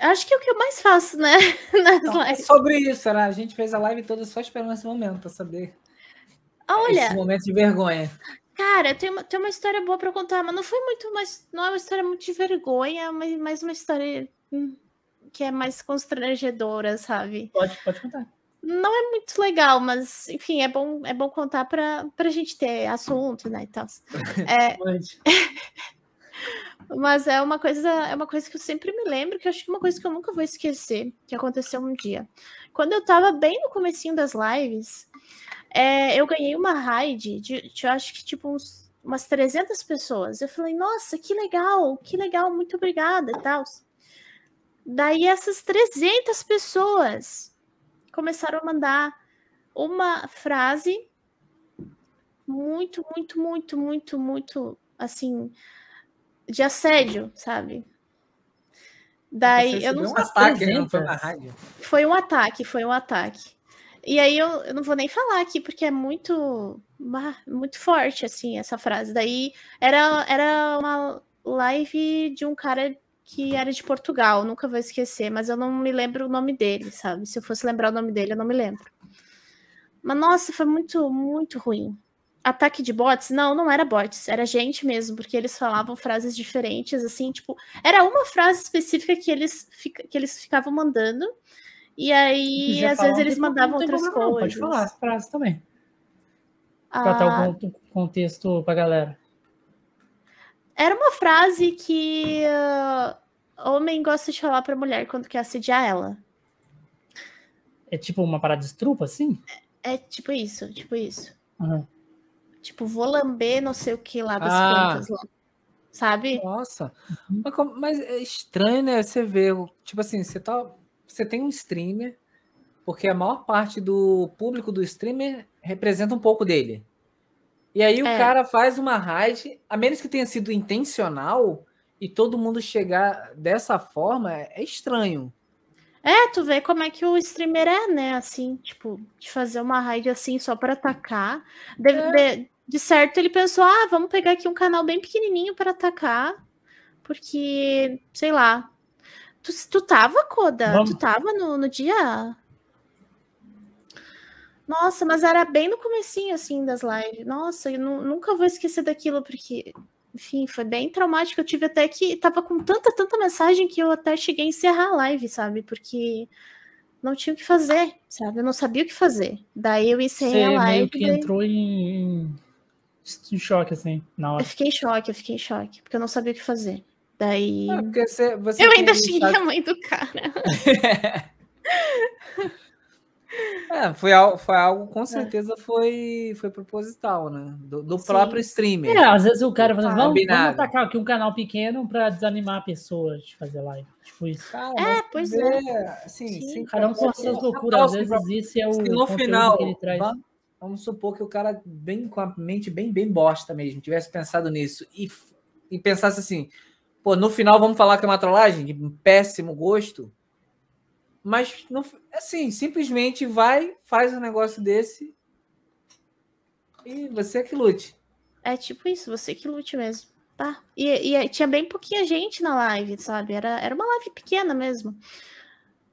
Acho que é o que eu mais faço, né? (laughs) Nas Então, é lives. sobre isso, era, a gente fez a live toda só esperando esse momento, pra saber Olha, esse momento de vergonha. Cara, tem uma, tem uma história boa pra contar, mas não foi muito mais. Não é uma história muito de vergonha, mas mais uma história hum, que é mais constrangedora, sabe? Pode, pode contar. Não é muito legal, mas enfim, é bom, é bom contar pra, pra gente ter assunto, né? E tal. (laughs) É. (laughs) mas é uma coisa, é uma coisa que eu sempre me lembro, que eu acho que é uma coisa que eu nunca vou esquecer, que aconteceu um dia. Quando eu tava bem no comecinho das lives, é, eu ganhei uma raid de, de, eu acho que tipo uns, umas 300 pessoas. Eu falei, nossa, que legal, que legal, muito obrigada e tal. Daí essas 300 pessoas começaram a mandar uma frase muito, muito, muito, muito, muito, assim, de assédio, sabe? Daí eu não um ataque, né? Não foi 300. uma rádio. foi um ataque, foi um ataque. E aí eu, eu não vou nem falar aqui, porque é muito, muito forte, assim, essa frase. Daí era, era uma live de um cara que era de Portugal, nunca vou esquecer, mas eu não me lembro o nome dele, sabe? Se eu fosse lembrar o nome dele, eu não me lembro. Mas nossa, foi muito, muito ruim. Ataque de bots? Não, não era bots, era gente mesmo, porque eles falavam frases diferentes, assim, tipo, era uma frase específica que eles, que eles ficavam mandando, e aí, quiser às vezes, eles mandavam outras problema não, coisas. Pode falar as frases também. Pra dar Ah, o con- contexto pra galera. era uma frase que ah, homem gosta de falar pra mulher quando quer assediar ela. É tipo uma parada de estrupa, assim? É tipo isso, tipo isso. Aham. Tipo, vou lamber não sei o que lá das Ah. plantas lá. Sabe? Nossa, mas, como- mas é estranho, né? Você vê, o- tipo assim, você tá, você tem um streamer, porque a maior parte do público do streamer representa um pouco dele. E aí o É. cara faz uma raid, a menos que tenha sido intencional, e todo mundo chegar dessa forma, é é estranho. É, tu vê como é que o streamer é, né? Assim, tipo, de fazer uma raid assim só pra atacar. De, É. de- de certo, ele pensou: ah, vamos pegar aqui um canal bem pequenininho pra atacar, porque, sei lá. Tu, tu tava, Koda? Vamos. Tu tava no, no dia? Nossa, mas era bem no comecinho, assim, das lives. Nossa, eu nu- nunca vou esquecer daquilo, porque, enfim, foi bem traumático. Eu tive até que. Tava com tanta, tanta mensagem que eu até cheguei a encerrar a live, sabe? Porque não tinha o que fazer, sabe? Eu não sabia o que fazer. Daí eu encerrei Você a live. meio que daí- entrou em, em choque, assim, na Eu hora. fiquei em choque, eu fiquei em choque, porque eu não sabia o que fazer. Daí. Ah, porque você, você eu ainda xinguei a mãe do cara. (laughs) (laughs) É, foi, foi algo, com certeza, foi, foi proposital, né? Do, do Sim. próprio streamer. É, às vezes o cara fala, vamos, vamos Combinado. atacar aqui um canal pequeno pra desanimar a pessoa de fazer live. Tipo isso. Cara, É, pois vê, Assim, Sim. sem Cada um com as suas loucuras. Às vezes esse é o no final, que ele traz. va- vamos supor que o cara, bem com a mente bem, bem bosta mesmo, tivesse pensado nisso e, e pensasse assim, pô, no final vamos falar que é uma trollagem de péssimo gosto, mas, no, assim, simplesmente vai, faz um negócio desse e você que lute. É tipo isso, você que lute mesmo. Tá. E, e tinha bem pouquinha gente na live, sabe? Era, era uma live pequena mesmo.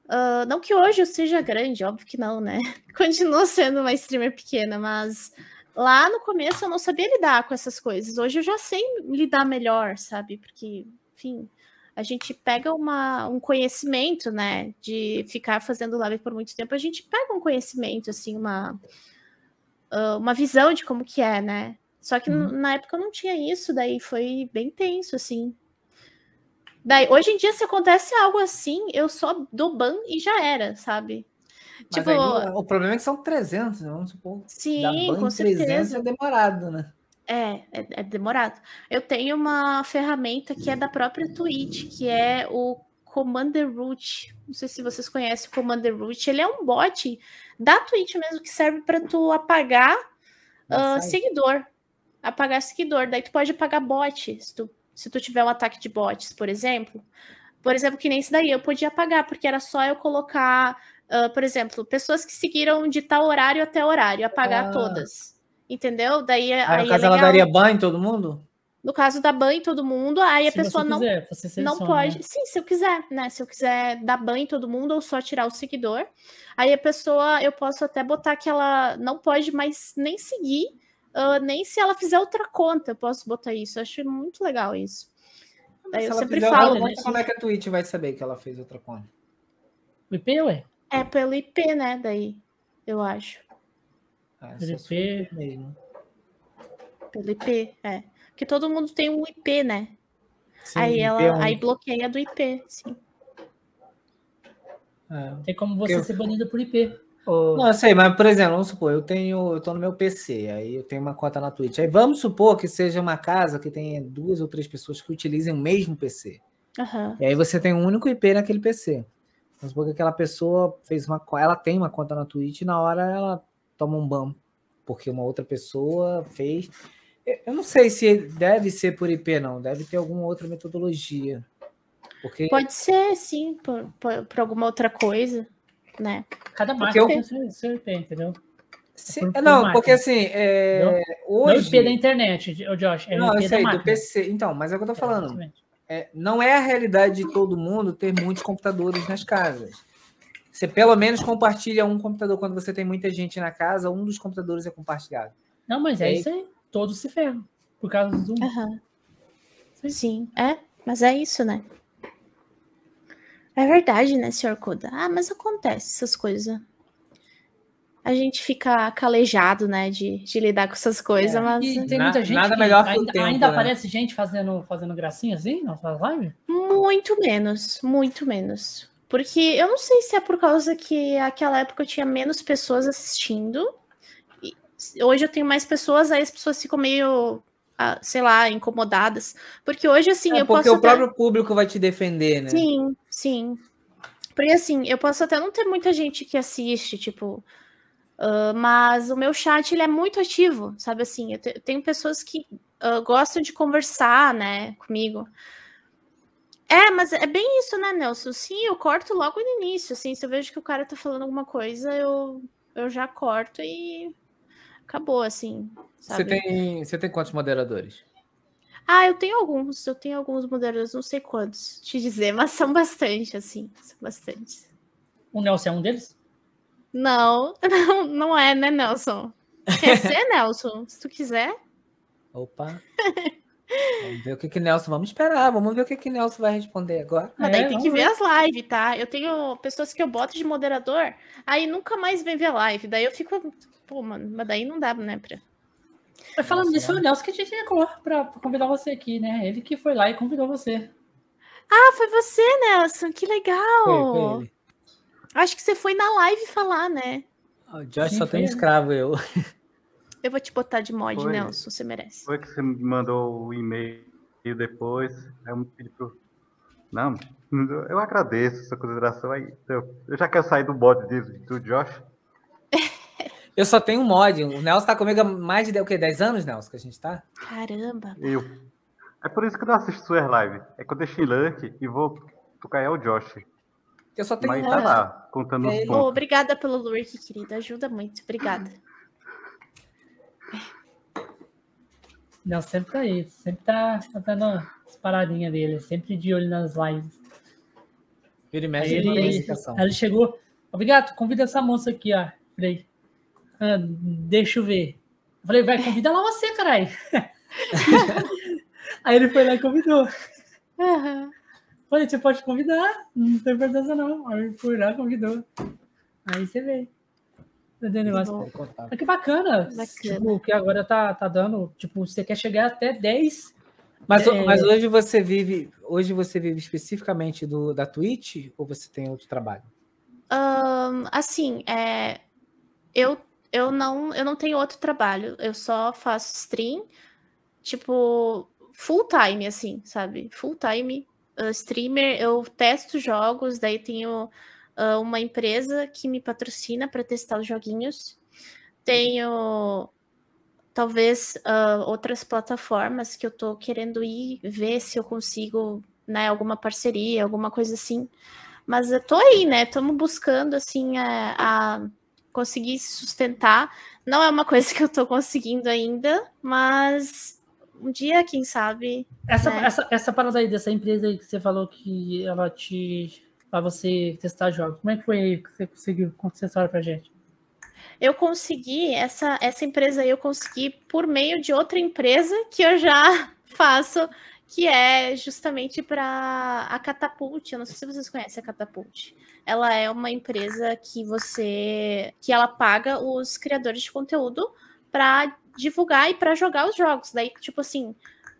Ah, não que hoje eu seja grande, óbvio que não, né? (laughs) Continuo sendo uma streamer pequena, mas lá no começo eu não sabia lidar com essas coisas. Hoje eu já sei lidar melhor, sabe? Porque, enfim, a gente pega uma, um conhecimento, né? De ficar fazendo live por muito tempo, a gente pega um conhecimento, assim, uma, ah, uma visão de como que é, né? Só que Uhum. na época eu não tinha isso, daí foi bem tenso, assim. Daí, hoje em dia, se acontece algo assim, eu só dou ban e já era, sabe? Mas Tipo, aí, o problema é que são 300, né? vamos supor. sim, com em 300 certeza. é demorado, né? É, é, é demorado. Eu tenho uma ferramenta que é da própria Twitch, que é o Commander Root. Não sei se vocês conhecem o Commander Root. Ele é um bot da Twitch mesmo que serve para tu apagar Sai. seguidor. Apagar seguidor. Daí tu pode apagar bot, se tu, se tu tiver um ataque de bots, por exemplo. Por exemplo, que nem esse daí, eu podia apagar, porque era só eu colocar, ah, por exemplo, pessoas que seguiram de tal horário até horário, apagar Ah. todas. Entendeu? Daí, Aí, aí no é caso, ela legal. daria banho em todo mundo? No caso da ban em todo mundo, aí a Se pessoa você não, quiser, você não seleciona, pode. né? Sim, se eu quiser, né? Se eu quiser dar ban em todo mundo ou só tirar o seguidor, aí a pessoa, eu posso até botar que ela não pode mais nem seguir, ah, nem se ela fizer outra conta, eu posso botar isso. Eu acho muito legal isso. Daí Se eu ela sempre fizer falo, outra né? Como é que a Twitch vai saber que ela fez outra conta? O IP, ué? É pelo IP, né? Daí, eu acho. Ah, IP. mesmo. Pelo IP, é. Porque todo mundo tem um IP, né? Sim, aí IP ela é um- aí bloqueia do IP, sim. é. Tem como você Eu- ser banido por IP. Ô, Não, eu sei, mas por exemplo, vamos supor, eu tenho, eu tô no meu PC, aí eu tenho uma conta na Twitch. Aí vamos supor que seja uma casa que tenha duas ou três pessoas que utilizem o mesmo PC. Aham. E aí você tem um único IP naquele PC. Vamos supor que aquela pessoa fez uma, ela tem uma conta na Twitch e na hora ela toma um ban porque uma outra pessoa fez. Eu- não sei se deve ser por IP não, deve ter alguma outra metodologia. Porque Pode ser, sim, por, por, por alguma outra coisa, né? Cada Porque máquina eu- tem seu, seu IP, entendeu? se- por- não, porque assim, é, Não é o hoje IP da internet, ô Josh, é não, o IP da sei, do. PC. Então, mas é o que eu tô falando. exatamente. É, não é a realidade de todo mundo ter muitos computadores nas casas. Você pelo menos compartilha um computador quando você tem muita gente na casa, um dos computadores é compartilhado. Não, mas é isso aí. Todos se ferram. Por causa do Zoom. Aham. Sim. Sim, é, mas é isso, né? É verdade, né, senhor Koda? Ah, mas acontece essas coisas. A gente fica calejado, né, de, de lidar com essas coisas, É, mas E tem Na- muita gente nada que melhor que o ainda, tempo, ainda né? aparece gente fazendo, fazendo gracinha assim nas suas lives? muito menos, muito menos. Porque eu não sei se é por causa que naquela época eu tinha menos pessoas assistindo. e hoje eu tenho mais pessoas, aí as pessoas ficam meio, ah, sei lá, incomodadas. Porque hoje, assim, É eu porque posso o até... próprio público vai te defender, né? Sim, sim. Porque assim, eu posso até não ter muita gente que assiste, tipo, ah, mas o meu chat ele é muito ativo, sabe assim? Eu, te- eu tenho pessoas que ah, gostam de conversar, né, comigo. É, mas é bem isso, né, Nelson? Sim, eu corto logo no início, assim, se eu vejo que o cara tá falando alguma coisa, eu, eu já corto e acabou, assim, Você sabe? tem, você tem quantos moderadores? Ah, eu tenho alguns, eu tenho alguns moderadores, não sei quantos te dizer, (laughs) mas são bastante, assim, são bastante. O Nelson é um deles? Não, (laughs) não, não é, né, Nelson? Quer (laughs) ser, Nelson? Se tu quiser. Opa. Vamos ver o que que Nelson. Vamos esperar, vamos ver o que que Nelson vai responder agora. Mas É, daí tem vamos que ver ver. as lives, tá? Eu tenho pessoas que eu boto de moderador, aí nunca mais vem ver live. Daí eu fico, pô, mano, mas daí não dá, né, pra. Mas falando Nossa, disso, foi o Nelson que te indicou pra, pra convidar você aqui, né? Ele que foi lá e convidou você. Ah, foi você, Nelson. Que legal. Foi, foi ele. Acho que você foi na live falar, né? O Josh Sim, só tem um escravo, eu. Eu vou te botar de mod, Foi. Nelson. Você merece. Foi que você me mandou o e-mail depois. Aí eu me pedi pro. Não, eu agradeço sua consideração aí. Eu, eu já quero sair do bode do, do Josh. Eu só tenho um mod. O Nelson tá comigo há mais de o quê? 10 anos, Nelson, que a gente tá? Caramba. Eu. É por isso que eu não assisto suas lives. É que eu deixo em lurk e vou tocar é o Josh. Eu só tenho Mas um tá mod. lá, contando os Ele- Oh, pontos. obrigada pelo lurk, querida. Ajuda muito. Obrigada. Nelson sempre tá aí, sempre tá fazendo as paradinhas dele, sempre de olho nas lives. Vira e Aí ele ele, aí ele chegou, obrigado, convida essa moça aqui, ó. Falei, "Ah, deixa eu ver. Eu falei, vai, convida lá você, caralho. (laughs) aí ele foi lá e convidou. Aham. Falei, você pode convidar, não tem importância não. Aí ele foi lá, convidou. Aí você veio. Entendeu o negócio? Mas que bacana. Bacana. Tipo, que agora tá, tá dando. Tipo, você quer chegar até 10. Mas, É. mas hoje você vive, hoje você vive especificamente do, da Twitch ou você tem outro trabalho? Ahn, assim, é, eu, eu, não, eu não tenho outro trabalho. Eu só faço stream, tipo, full time, assim, sabe? Full time uh, streamer. Eu testo jogos, daí tenho uh, uma empresa que me patrocina para testar os joguinhos. Tenho talvez uh, outras plataformas que eu tô querendo ir ver se eu consigo, né, alguma parceria, alguma coisa assim. Mas eu tô aí, né? Estamos buscando, assim, a, a conseguir se sustentar. Não é uma coisa (laughs) que eu tô conseguindo ainda, mas um dia, quem sabe. Essa, né? essa, essa parada aí dessa empresa aí que você falou que ela te. Pra você testar jogos. Como é que foi aí que você conseguiu contar essa história pra gente? Eu consegui, essa, essa empresa aí eu consegui por meio de outra empresa que eu já (laughs) faço, que é justamente para a Catapult. Eu não sei se vocês conhecem a Catapult. Ela é uma empresa que você que ela paga os criadores de conteúdo para divulgar e para jogar os jogos. Daí, tipo assim,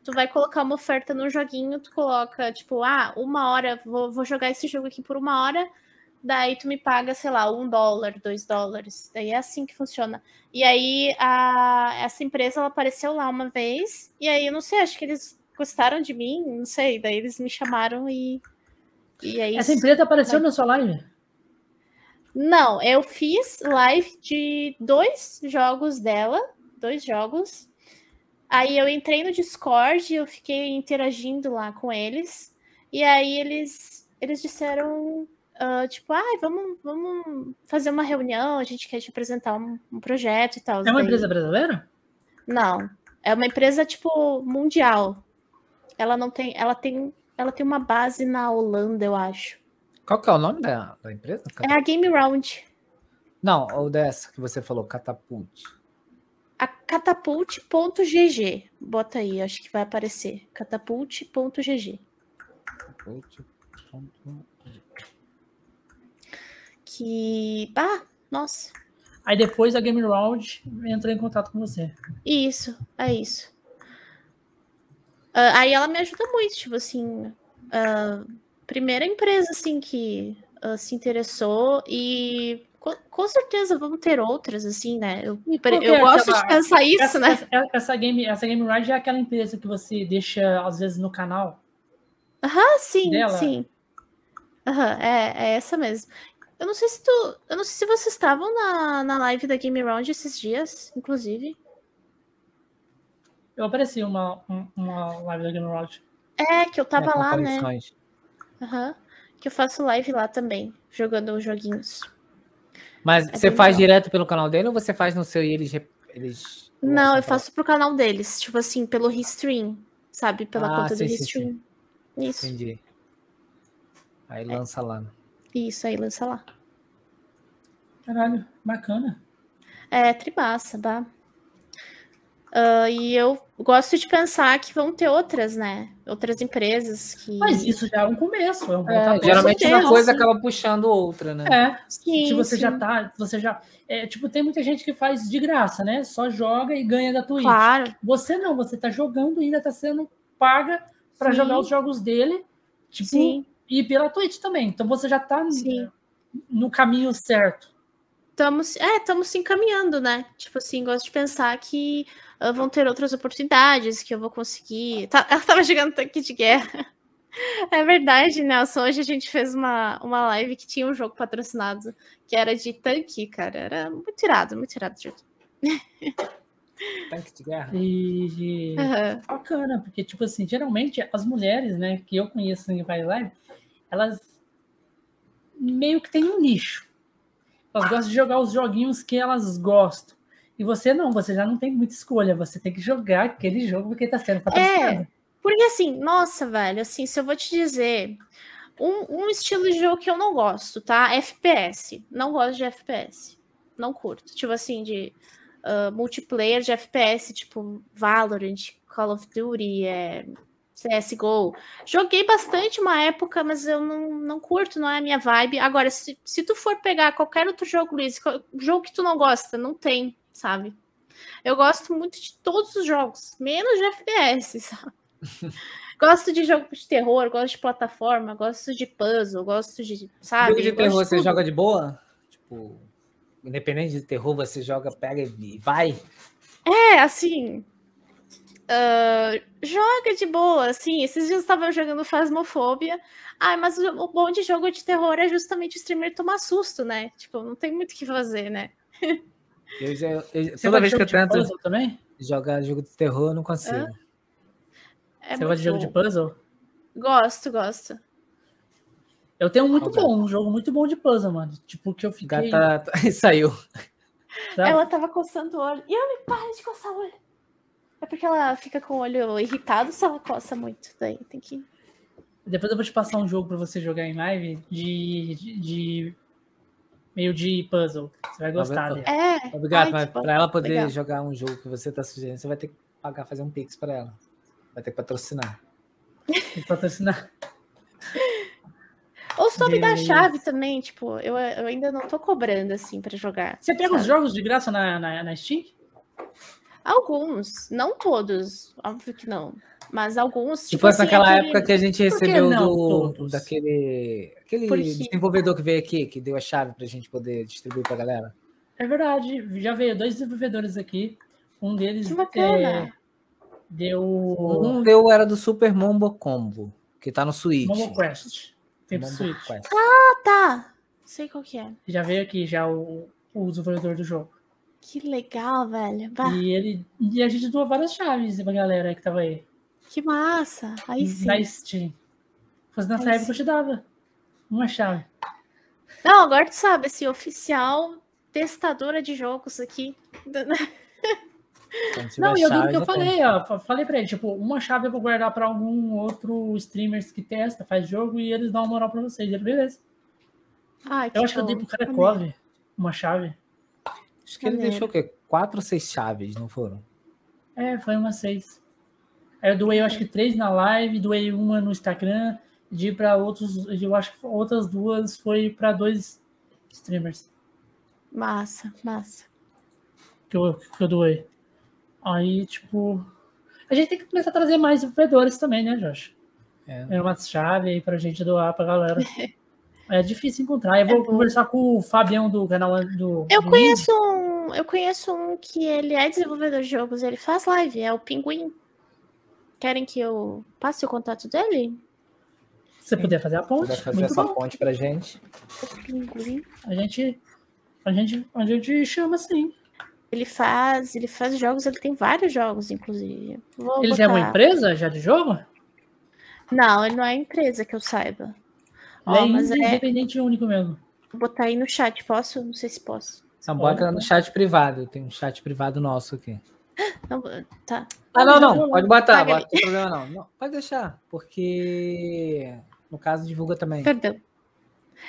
tu vai colocar uma oferta no joguinho, tu coloca, tipo, ah, uma hora, vou, vou jogar esse jogo aqui por uma hora, daí tu me paga, sei lá, um dólar, dois dólares. Daí é assim que funciona. E aí, a, essa empresa, ela apareceu lá uma vez, e aí, eu não sei, acho que eles gostaram de mim, não sei, daí eles me chamaram e... E é Essa empresa apareceu na sua live? Não, eu fiz live de dois jogos dela, dois jogos. Aí eu entrei no Discord, eu fiquei interagindo lá com eles. E aí eles eles disseram, ah, tipo, ah, vamos, vamos fazer uma reunião, a gente quer te apresentar um, um projeto e tal. É uma Daí- empresa brasileira? Não, é uma empresa tipo mundial. Ela não tem, ela tem, ela tem uma base na Holanda, eu acho. Qual que é o nome da, da empresa? É a Game Round. Não, ou dessa que você falou, Catapult. A catapult.gg. Bota aí, acho que vai aparecer. Catapult.gg. Catapult. Que. Ah, nossa. Aí depois a Game Round entrou em contato com você. Isso, é isso. Ah, aí ela me ajuda muito, tipo assim. ah, primeira empresa, assim, que ah, se interessou e. Co com certeza vão ter outras, assim, né? Eu, eu é gosto aquela- de pensar isso, essa, né? essa, essa game, essa game Ride é aquela empresa que você deixa, às vezes, no canal. Ah, sim, dela? sim. Aham, é, é essa mesmo. Eu não sei se tu. Eu não sei se vocês estavam na, na live da Game Round esses dias, inclusive. Eu apareci uma, um- uma live da Game Round. É, que eu tava É, lá, né? Aham. Que eu faço live lá também, jogando os joguinhos. Mas É você faz legal. direto pelo canal dele ou você faz no seu e eles. eles Não, eu faço pro canal deles, tipo assim, pelo Restream, sabe? Pela Ah, conta sim, do sim, sim. Restream. Isso, Entendi. Aí É. lança lá. isso aí, lança lá. Caralho, bacana. É, tribaça, bah. Ah, e eu gosto de pensar que vão ter outras, né? Outras empresas que. Mas isso já é um começo, é um É, geralmente uma coisa sim. acaba puxando outra, né? É, Sim, se você sim. já tá, você já, é, tipo, tem muita gente que faz de graça, né? Só joga e ganha da Twitch. Claro. Você não, você tá jogando e ainda tá sendo paga para jogar os jogos dele, tipo, Sim, e pela Twitch também. Então você já tá sim. no caminho certo. Estamos, é, estamos se encaminhando, né? Tipo assim, gosto de pensar que ah, vão ter outras oportunidades, que eu vou conseguir. Tá, (laughs) ela tava jogando tanque de guerra. (laughs) É verdade, Nelson. Hoje a gente fez uma, uma live que tinha um jogo patrocinado que era de tanque, cara. Era muito irado, muito irado o jogo. (laughs) Tanque de guerra. E, e Aham. bacana, porque, tipo assim, geralmente as mulheres, né, que eu conheço em Vai Live, elas meio que têm um nicho. Elas gostam de jogar os joguinhos que elas gostam. E você não, você já não tem muita escolha, você tem que jogar aquele jogo porque tá sendo patrocinado. Porque assim, nossa, velho, assim, se eu vou te dizer um, um estilo de jogo que eu não gosto, tá? FPS. Não gosto de FPS. Não curto. Tipo assim, de ah, multiplayer de FPS, tipo Valorant, Call of Duty, é, CSGO. Joguei bastante uma época, mas eu não, não curto, não é a minha vibe. Agora, se, se tu for pegar qualquer outro jogo, Luiz, jogo que tu não gosta, não tem, sabe? Eu gosto muito de todos os jogos, menos de FPS, (laughs) sabe? gosto de jogo de terror, gosto de plataforma, gosto de puzzle, gosto de, sabe? Jogo de terror, de você joga de boa? Tipo, independente de terror, você joga, pega e vai? É, assim. Ah, joga de boa, assim. Esses dias eu estava jogando Phasmophobia. Ai, mas o, o bom de jogo de terror é justamente o streamer tomar susto, né? Tipo, não tem muito o que fazer, né? (laughs) Eu já, eu- Você toda vez que eu tento também? jogar jogo de terror, eu não consigo. É você gosta de jogo de puzzle? Gosto, gosto. Eu tenho um muito bom, um jogo muito bom de puzzle, mano. Tipo, que eu fiquei. Gata (laughs) saiu. sabe? Ela tava coçando o olho. E eu me para de coçar o olho. É porque ela fica com o olho irritado se ela coça muito. Daí tem que. Depois eu vou te passar um jogo pra você jogar em live de, de, de- meio de puzzle. Você vai gostar ver- dele. É. Obrigado, ai, bom. para ela poder Legal. jogar um jogo que você tá sugerindo, você vai ter que pagar, fazer um pix para ela. Vai ter que patrocinar. Tem que patrocinar. (laughs) Ou se tu me dá a Beleza. chave também, tipo, eu, eu ainda não tô cobrando assim pra jogar. Você pega os sabe? jogos de graça na, na, na Steam? Alguns, não todos, óbvio que não. Mas alguns. Tipo fosse assim, naquela aquele- época que a gente recebeu do, todos? daquele aquele Por quê? desenvolvedor que veio aqui, que deu a chave pra gente poder distribuir pra galera. É verdade. Já veio dois desenvolvedores aqui. Um deles é, deu Um deu era do Super Mombo Combo, que tá no Switch. Momo Quest. Tem Mombo Switch. Quest. Ah, tá. Sei qual que é. Já veio aqui já o, o desenvolvedor do jogo. Que legal, velho. Bah, E ele e a gente doou várias chaves pra galera que tava aí. que massa. Aí sim. Na Steam. Se fosse nessa Aí época, eu te dava uma chave. Não, agora tu sabe, assim, oficial testadora de jogos aqui. (laughs) Não, e eu chave, que eu falei, ó. fa- Falei pra ele, tipo, uma chave eu vou guardar pra algum outro streamers que testa, faz jogo e eles dão uma moral pra vocês. Ele, beleza. Ai, Eu acho que eu dei bom. pro Karakov uma chave. Acho que ele Maneiro. deixou o quê? Quatro ou seis chaves, não foram? É, foi uma seis. Aí eu doei, eu acho que três na live, doei uma no Instagram, de pra outros, eu acho que outras duas foi pra dois streamers Massa, massa. que eu, que eu doei. Aí, tipo, a gente tem que começar a trazer mais desenvolvedores também, né, Josh? É. É uma chave aí pra gente doar pra galera. (laughs) É difícil encontrar. Eu vou bom. conversar com o Fabião do canal do. Eu do conheço um, eu conheço um que ele é desenvolvedor de jogos, ele faz live, é o Pinguim. Querem que eu passe o contato dele? Se você puder fazer a ponte, Vai fazer muito essa bom. ponte pra gente. O Pinguim. A gente, a gente, a gente chama sim. Ele faz, ele faz jogos, ele tem vários jogos, inclusive. Vou Eles é uma botar- empresa já de jogo? Não, ele não é empresa que eu saiba. Ele é mas é, independente único mesmo. vou botar aí no chat, posso? Não sei se posso. Só bota no chat privado. Tem um chat privado nosso aqui. (gasps) Não, tá. Ah, não, não. Pode botar. Bota, não tem problema não. não. Pode deixar. Porque, no caso, divulga também. Perdão.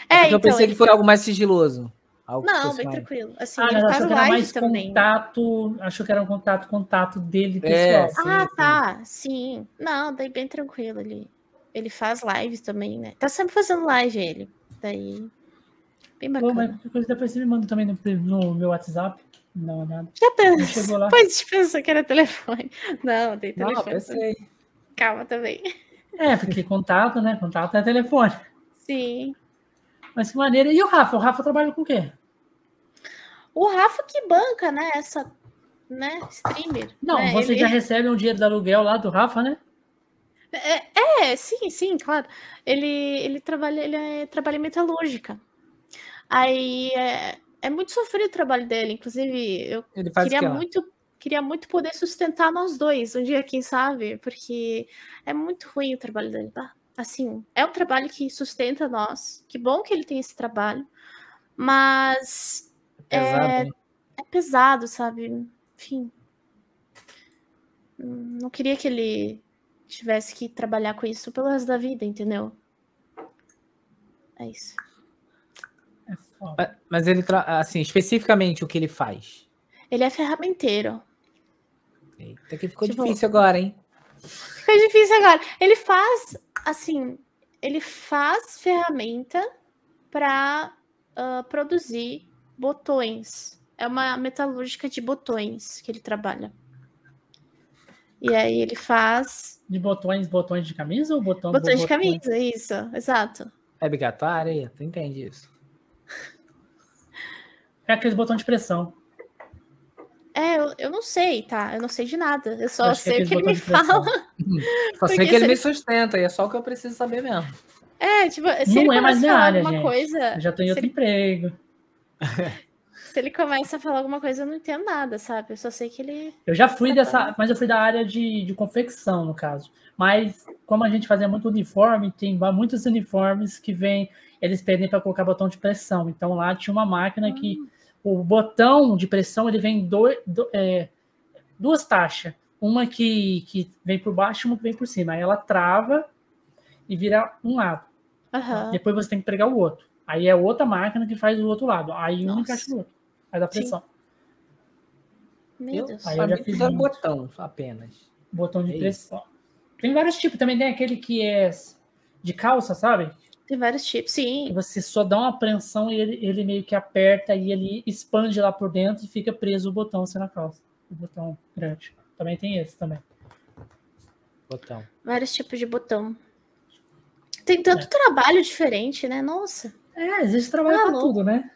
É É, porque eu então, pensei ele- que foi algo mais sigiloso. Algo Não, bem mais- tranquilo. Assim, Ah, ele faz live mais também. contato. Achou que era um contato, contato dele É, pessoal. sim, Ah, sim. tá. Sim. Não, daí bem tranquilo. Ele, ele faz lives também, né? Tá sempre fazendo live ele. Daí. Bem mas bacana. qualquer coisa depois você me manda também no, meu WhatsApp. Não, nada. Já Não pensou? Pois pensou que era telefone. (laughs) Não, tem Não, telefone. pensei. Calma também. É, porque contato, né? Contato é telefone. Sim. Mas que maneira. E o Rafa? O Rafa trabalha com o quê? O Rafa que banca, né? Essa, né? Streamer. Não, né? você ele... já recebe um dinheiro do aluguel lá do Rafa, né? É, sim, sim, claro. Ele, ele trabalha, ele é, trabalha em metalúrgica. Aí é, é muito sofrido o trabalho dele. Inclusive, eu queria que lá? muito, queria muito poder sustentar nós dois um dia, quem sabe? Porque é muito ruim o trabalho dele, tá? Assim, é um trabalho que sustenta nós. Que bom que ele tem esse trabalho, mas Pesado, é, né? é pesado, sabe? Enfim. Não queria que ele tivesse que trabalhar com isso pelo resto da vida, entendeu? É isso. Mas- Mas ele, tra- assim, especificamente o que ele faz. Ele é ferramenteiro. Eita, que ficou Tipo- difícil agora, hein? Fica difícil agora. Ele faz, assim, ele faz ferramenta para produzir botões. É uma metalúrgica de botões que ele trabalha. E aí ele faz De botões, botões de camisa ou botão botões de botões- camisa, isso, exato. É obrigatório aí? Tu entende isso? É aqueles botões de pressão. É, eu, eu não sei, tá? Eu não sei de nada. Eu só que é sei o que ele me fala. Só (laughs) sei que ele se me sustenta, e é só o que eu preciso saber mesmo. É, tipo, se Não ele é mais começa a minha falar área, alguma gente. coisa, Eu já tô em outro ele, emprego. (laughs) se ele começa a falar alguma coisa, eu não entendo nada, sabe? Eu só sei que ele. Eu já fui dessa, mas eu fui da área de, de confecção, no caso. Mas como a gente fazia muito uniforme, tem muitos uniformes que vem, eles pedem para colocar botão de pressão. Então lá tinha uma máquina que o botão de pressão ele vem do, do- é, duas taxas, uma que, que vem por baixo e uma que vem por cima. Aí ela trava e vira um lado. Aham. Depois você tem que pregar o outro. Aí é outra máquina que faz o outro lado. Aí um Nossa. encaixa no outro. Faz a Sim. pressão. Meu Eu Deus. Aí eu já fiz era muito. botão apenas. Botão de É pressão. Tem vários tipos. Também tem aquele que é de calça, sabe? Tem vários tipos. Sim. você só dá uma apreensão e ele, ele meio que aperta e ele expande lá por dentro e fica preso o botão assim na calça. O botão grande. Também tem esse também. Botão. Vários tipos de botão. Tem tanto trabalho diferente, né? Nossa. É, existe trabalho Ah, pra louco. tudo, né?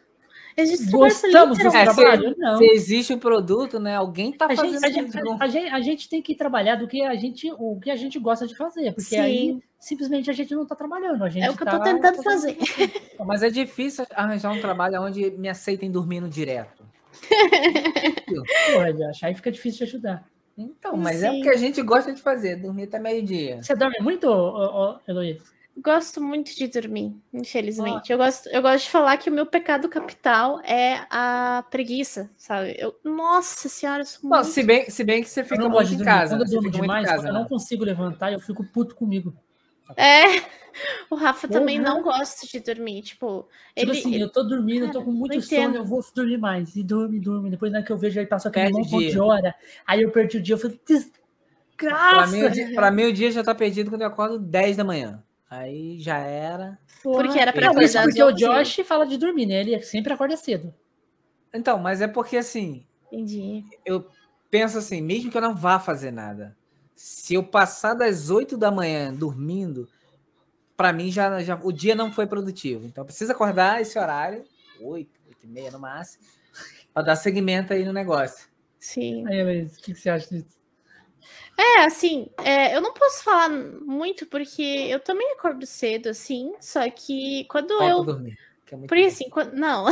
Existe trabalho pra Gostamos desse literalmente- É, trabalho? Não. Se existe o produto, né? Alguém tá A fazendo gente, a, gente, isso. a, gente, a gente tem que trabalhar do que a gente, o que a gente gosta de fazer, porque aí Sim. simplesmente a gente não tá trabalhando. A gente É o que eu tá tô tentando fazendo- fazer. (laughs) Mas é difícil arranjar um trabalho onde me aceitem dormindo direto. (laughs) Porra, Josh, aí fica difícil de ajudar. Então, mas é Sim. o que a gente gosta de fazer, dormir até meio-dia. Você dorme muito, Heloísa? Gosto muito de dormir, infelizmente. Eu, gosto, eu gosto de falar que o meu pecado capital é a preguiça, sabe? Eu, nossa senhora, eu sou Bom, muito... se bem, se bem que você fica muito em casa. Quando eu durmo demais, casa, eu não né? consigo levantar, eu fico puto comigo. É, (laughs) o Rafa também não gosta de dormir, tipo... Tipo Ele, assim, ele- eu tô dormindo, eu tô com muito sono, eu vou dormir mais. E dorme, dorme. Depois na que eu vejo aí passou aquele monte dia. de hora. Aí eu perdi o dia, eu falei, Pra desgraça! mim, o dia, pra mim, o dia já tá perdido quando eu acordo 10 da manhã. Aí já era. Porque era pra acordar porque o 11. Josh fala de dormir, né? Ele sempre acorda cedo. Então, mas é porque assim, Entendi. eu penso assim, mesmo que eu não vá fazer nada, se eu passar das 8 da manhã dormindo, pra mim já, já o dia não foi produtivo. Então, eu preciso acordar esse horário, 8, 8 e meia no máximo, pra dar segmento aí no negócio. Sim. Aí, Heloísa, o que você acha disso? É, assim, é, eu não posso falar muito porque eu também acordo cedo, assim, só que quando Falta eu... dormir. que é muito Porque bom. assim, quando... não,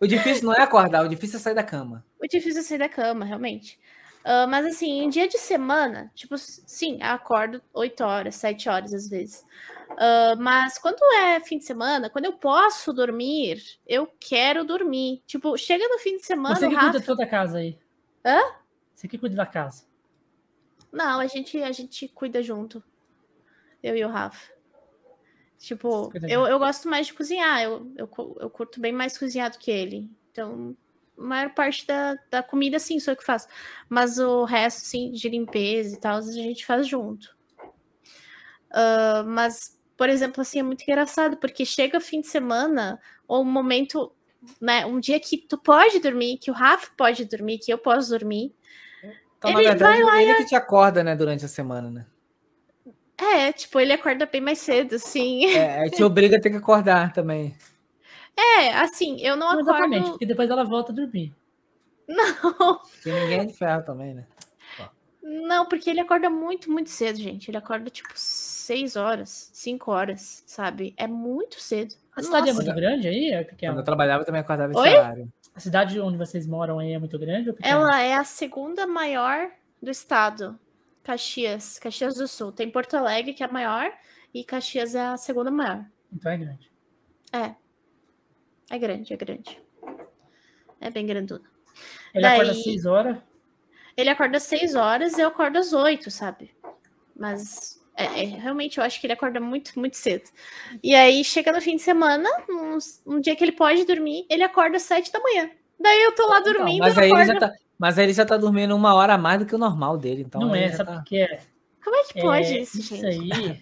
O difícil não é acordar, o difícil é sair da cama. o difícil é sair da cama, realmente. Ah, mas assim, em dia de semana, tipo, sim, acordo 8 horas, 7 horas às vezes. Ah, mas quando é fim de semana, quando eu posso dormir, eu quero dormir. Tipo, chega no fim de semana, Você que cuida Rafa... de toda a casa aí. Hã? Você que cuida da casa. Não, a gente, a gente cuida junto. Eu e o Rafa. Tipo, eu, eu gosto mais de cozinhar. Eu, eu, eu curto bem mais cozinhar do que ele. Então, a maior parte da, da comida, sim, sou eu que faço. Mas o resto, sim, de limpeza e tal, a gente faz junto. Ah, mas, por exemplo, assim, é muito engraçado, porque chega fim de semana, ou um momento, né? Um dia que tu pode dormir, que o Rafa pode dormir, que eu posso dormir. Então, Ele na verdade, ele que te acorda, né, durante a semana, né? É, tipo, ele acorda bem mais cedo, assim. É, (laughs) te obriga a ter que acordar também. É, assim, eu não acordo. exatamente, porque depois ela volta a dormir. Não, Porque ninguém é de ferro também, né? não, porque ele acorda muito, muito cedo, gente. Ele acorda tipo 6 horas, 5 horas, sabe? É muito cedo. A cidade é Nossa. muito grande aí? É pequena? Quando eu trabalhava, eu também acordava esse Oi? horário. A cidade onde vocês moram aí é muito grande ou pequena? Ela é a segunda maior do estado. Caxias, Caxias do Sul. Tem Porto Alegre, que é a maior, e Caxias é a segunda maior. Então é grande. É. É grande, é grande. É bem grandona. Ele Daí- acorda às 6 horas. Ele acorda às 6 horas eu acordo às 8, sabe? Mas é, é, realmente eu acho que ele acorda muito, muito cedo. E aí chega no fim de semana, um, um dia que ele pode dormir, ele acorda às 7 da manhã. Daí eu tô lá Então, dormindo. mas, aí ele já acorda- tá, mas aí ele já tá dormindo uma hora a mais do que o normal dele. Então não é, sabe tá- por que é? Como é que pode É, isso, isso gente? aí.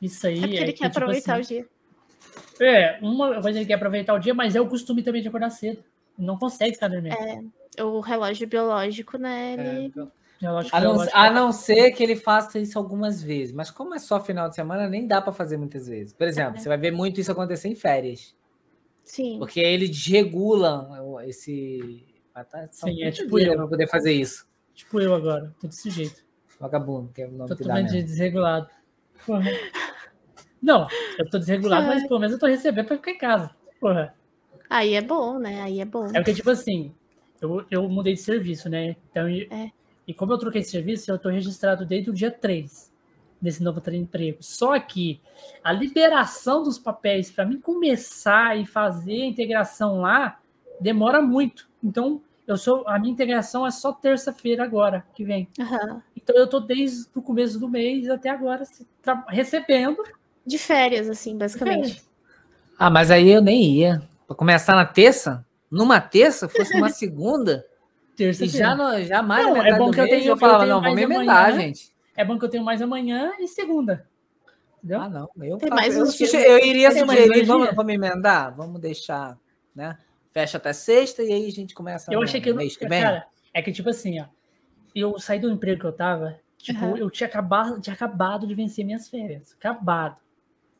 Isso aí é porque ele que, quer tipo aproveitar assim, o dia. É, uma coisa ele quer aproveitar o dia, mas é o costume também de acordar cedo. Não consegue ficar dormindo. O relógio biológico, né? É, Ele... então- Relógio a, não, biológico. a não ser que ele faça isso algumas vezes. Mas como é só final de semana, nem dá pra fazer muitas vezes. Por exemplo, É. você vai ver muito isso acontecer em férias. Sim. Porque aí eles regulam esse. Ah, tá- Sim, é tipo eu. pra poder fazer isso. Tipo eu agora, tô desse jeito. Vagabundo, que é o nome que dá Totalmente mesmo. desregulado. Porra. Não, eu tô desregulado, mas pelo menos eu tô recebendo pra ficar em casa. Porra. Aí é bom, né? Aí é bom. É porque, tipo assim, eu, eu mudei de serviço, né? Então, É. e como eu troquei de serviço, eu tô registrado desde o dia 3 desse novo emprego. Só que a liberação dos papéis para mim começar e fazer a integração lá demora muito. Então, eu sou a minha integração é só terça-feira agora que vem. Aham. Então eu tô desde o começo do mês até agora recebendo. De férias, assim, basicamente. Ah, mas aí eu nem ia. Pra começar na terça? Numa terça? Fosse uma (laughs) segunda? E Terça-feira. já, no, já mais Não, é bom que eu tenho- eu eu falava, tenho não, vamos mais emendar, amanhã. gente. É bom que eu tenho mais amanhã e segunda. Entendeu? Ah, não. Eu, Tem mais eu, uns suge- eu iria Tem sugerir, vamos, vamos emendar? Vamos deixar, né? Fecha até sexta e aí a gente começa Eu no achei que eu não. mês que vem. Cara, é que tipo assim, ó. Eu saí do emprego que eu tava, tipo, Aham. eu tinha acabado, tinha acabado de vencer minhas férias. Acabado.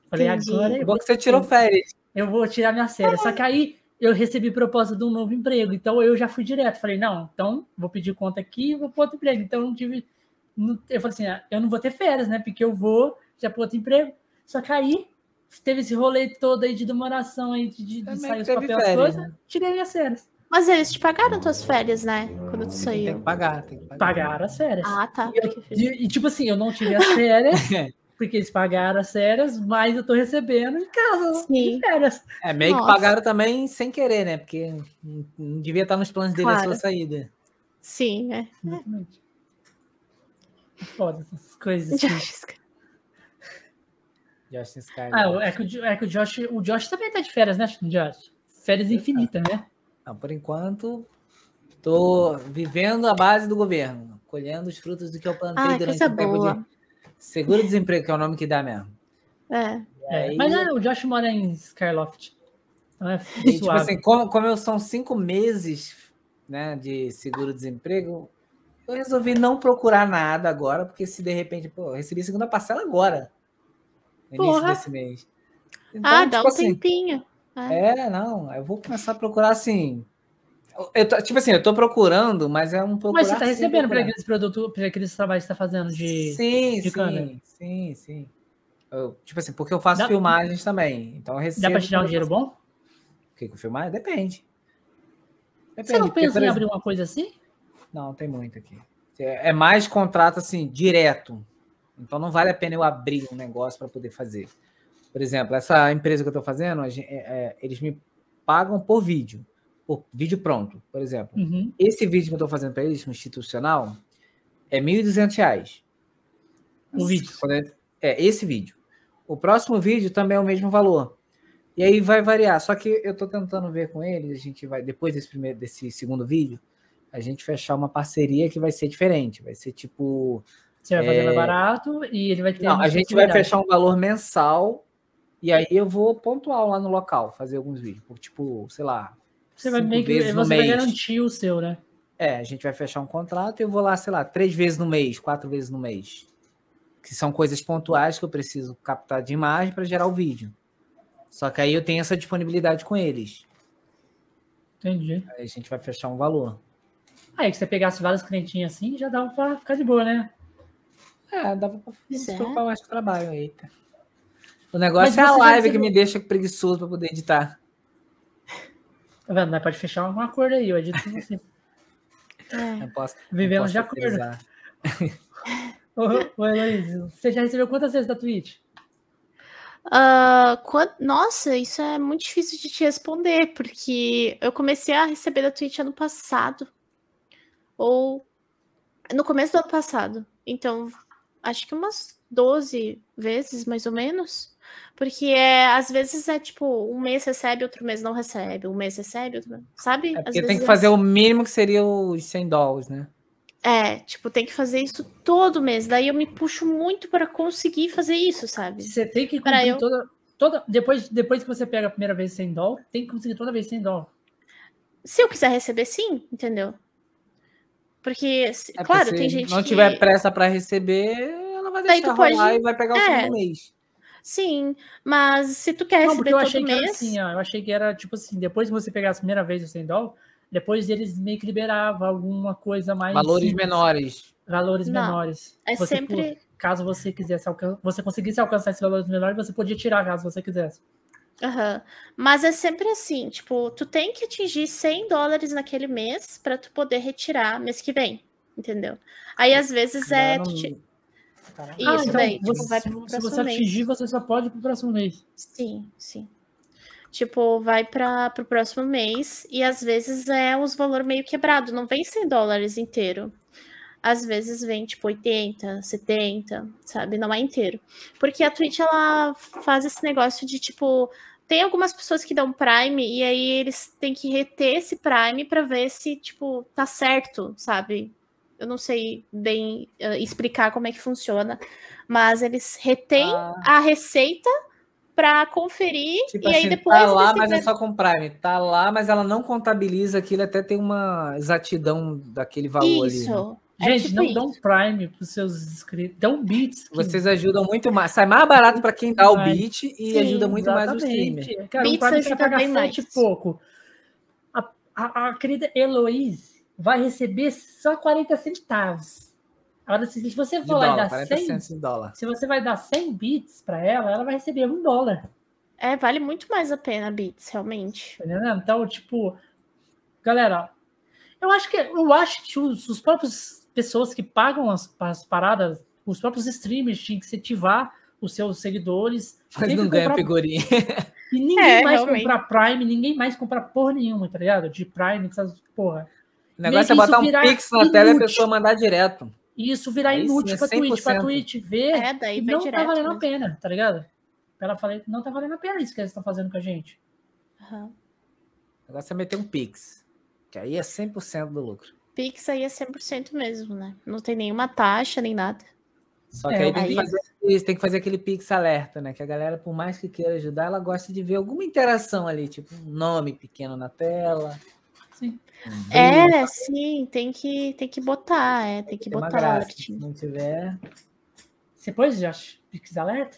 Falei, Entendi. agora É eu bom vou, que você tirou férias. eu vou tirar minhas férias. Só que aí eu recebi proposta de um novo emprego. Então eu já fui direto. Falei, não, então vou pedir conta aqui e vou para outro emprego. Então eu não tive. eu falei assim, ah, eu não vou ter férias, né? Porque eu vou já para outro emprego. Só que aí teve esse rolê todo aí de demoração aí de, de, de sair os papéis, as coisas. né? Tirei minhas férias. Mas eles te pagaram tuas férias, né? Quando tu Tem saiu. que pagar, tem que pagar. Pagaram as férias. Ah, tá. E, eu- e- e, tipo assim, eu não tive as férias, (laughs) porque eles pagaram as férias, mas eu tô recebendo em casa Sim. de férias. É, meio que Nossa. pagaram também sem querer, né? Porque não, devia estar nos planos dele a Claro. sua saída. Sim, é. Exatamente. É Foda essas coisas. (laughs) assim. Justin Sky. Ah, é que, o, é que o Josh. O Josh também tá de férias, né, Josh? Férias infinitas, né? Não, por enquanto, tô vivendo a base do governo, colhendo os frutos do que eu plantei Ah, durante o tempo boa. de seguro-desemprego, que é o nome que dá mesmo. É. É, aí- mas é, o Josh mora em Skyloft. Então é E, tipo assim, como, como eu são cinco meses né, de seguro-desemprego, eu resolvi não procurar nada agora, porque se de repente, pô, eu recebi a segunda parcela agora, no início Porra. desse mês. Então, ah, dá tipo um assim, tempinho. É, não, eu vou começar a procurar assim. Eu tô- tipo assim, eu tô procurando, mas é um procurar. Mas você tá recebendo para aqueles produtos, para aqueles trabalhos que você tá fazendo de. Sim, de sim, câmera? sim, sim. Eu, tipo assim, porque eu faço Dá- filmagens também. Então eu recebo. Dá para te dar um dinheiro faço- bom? O que com filmagem? Depende. Você não porque, pensa por em abrir uma coisa assim? Não, tem muito aqui. É é mais contrato assim, direto. Então não vale a pena eu abrir um negócio para poder fazer. Por exemplo, essa empresa que eu estou fazendo, é- é, eles me pagam por vídeo, por vídeo pronto. Por exemplo, Uhum. esse vídeo que eu estou fazendo para eles, institucional, é 1.200 reais. O vídeo. É, esse vídeo. O próximo vídeo também é o mesmo valor. E aí vai variar. Só que eu tô tentando ver com ele, a gente vai, depois desse, primeiro, desse segundo vídeo, a gente fechar uma parceria que vai ser diferente. Vai ser tipo. Você vai fazer É. mais barato e ele vai ter. Não, a gente vai fechar um valor mensal e aí eu vou pontual lá no local, fazer alguns vídeos. Tipo, sei lá. Você vai meio que você vai mês. garantir o seu, né? É, a gente vai fechar um contrato e eu vou lá, sei lá, três vezes no mês, quatro vezes no mês. Que são coisas pontuais que eu preciso captar de imagem para gerar o vídeo. Só que aí eu tenho essa disponibilidade com eles. Entendi. Aí a gente vai fechar um valor. Aí que você pegasse vários clientinhos assim, já dava pra ficar de boa, né? É, dava pra se é. mais trabalho. Eita. O negócio Mas é a live que me deixa preguiçoso para poder editar. Tá vendo? Nós pode fechar um acordo aí, eu edito com você. (laughs) É. Posso, de acordo. (laughs) Ô, ô Heloísa, você já recebeu quantas vezes da Twitch? Ah, quan- Nossa, isso é muito difícil de te responder, porque eu comecei a receber da Twitch ano passado. Ou no começo do ano passado. Então, acho que umas 12 vezes, mais ou menos. Porque é, às vezes é tipo, um mês recebe, outro mês não recebe. Um mês recebe, outro mês. Sabe? É porque tem que fazer o mínimo que seria os 100 dólares, né? É, tipo, tem que fazer isso todo mês. Daí eu me puxo muito para conseguir fazer isso, sabe? Você tem que cumprir eu- toda, toda. Depois, depois que você pega a primeira vez 100 dólares, tem que conseguir toda vez 100 dólares. Se eu quiser receber, sim, entendeu? Porque, se- É, claro, tem se gente não que... tiver pressa para receber, ela vai deixar tu pode- rolar e vai pegar o É. segundo mês. Sim, mas se tu quer Não, porque receber eu todo achei que era mês... assim, ó. Eu achei que era tipo assim, depois que você pegasse a primeira vez os 100 dólares, depois eles meio que liberavam alguma coisa mais. Valores simples, menores. Valores Não, menores. é Você, sempre... Caso você quisesse você conseguisse alcançar esses valores menores, você podia tirar caso você quisesse. Aham. Mas é sempre assim, tipo, tu tem que atingir 100 dólares naquele mês para tu poder retirar mês que vem, entendeu? Aí, às vezes, é... Tu ti- Caramba. Isso daí, tipo, você, vai se, pro se você mês. atingir, você só pode ir pro próximo mês. Sim, sim. Tipo, vai para o próximo mês e às vezes é os valor meio quebrado, não vem 100 dólares inteiro. Às vezes vem tipo 80, 70, sabe? Não é inteiro. Porque a Twitch ela faz esse negócio de tipo, tem algumas pessoas que dão Prime e aí eles têm que reter esse Prime para ver se tipo tá certo, sabe? Eu não sei bem eh, explicar como é que funciona, mas eles retêm Ah. a receita para conferir Tipo e aí assim, depois tá lá, mas é só com Prime. Tá lá, mas ela não contabiliza aquilo, até tem uma exatidão daquele que- valor ali. né? isso. É Gente, tipo não isso. dão Prime pros seus inscritos. Dão bits. que- Vocês ajudam muito mais. Sai mais barato para quem dá o beat e Sim, ajuda muito mais o Exatamente. streamer. Cara, Bits Prime você ajuda bem e mais. pouco. A, a, a querida Heloise vai receber só 40 centavos. Agora, se, se você for lá e dar 40 100, centos de dólar. se você vai dar 100 bits para ela, ela vai receber um dólar. É, vale muito mais a pena, Beats, realmente. Tá? Então, tipo, galera, eu acho que eu acho que os, os próprios pessoas que pagam as, as paradas, os próprios streamers tinham que incentivar os seus seguidores. (laughs) Mas não ganha comprar- figurinha. E ninguém É, mais realmente. comprar Prime, ninguém mais comprar porra nenhuma, tá ligado? De Prime, essas porra. O negócio é que botar um pix na tela e a pessoa mandar direto. E isso virar Aí sim, inútil é pra Twitch, pra 100%. Twitch ver É, daí que vai não direto. tá valendo a mesmo. pena, tá ligado? Ela falei que não tá valendo a pena isso que eles estão fazendo com a gente. Aham. O negócio é meter um pix. Que aí é 100% do lucro. Pix aí é 100% mesmo, né? Não tem nenhuma taxa nem nada. Só que É, aí tem que, aí- fazer, isso, tem que fazer aquele pix alerta, né? Que a galera, por mais que queira ajudar, ela gosta de ver alguma interação ali, tipo um nome pequeno na tela. Sim. um É, sim, tem que, tem que botar, é, tem que botar graça. Se não tiver. Você pôs, Josh? Pix alerta?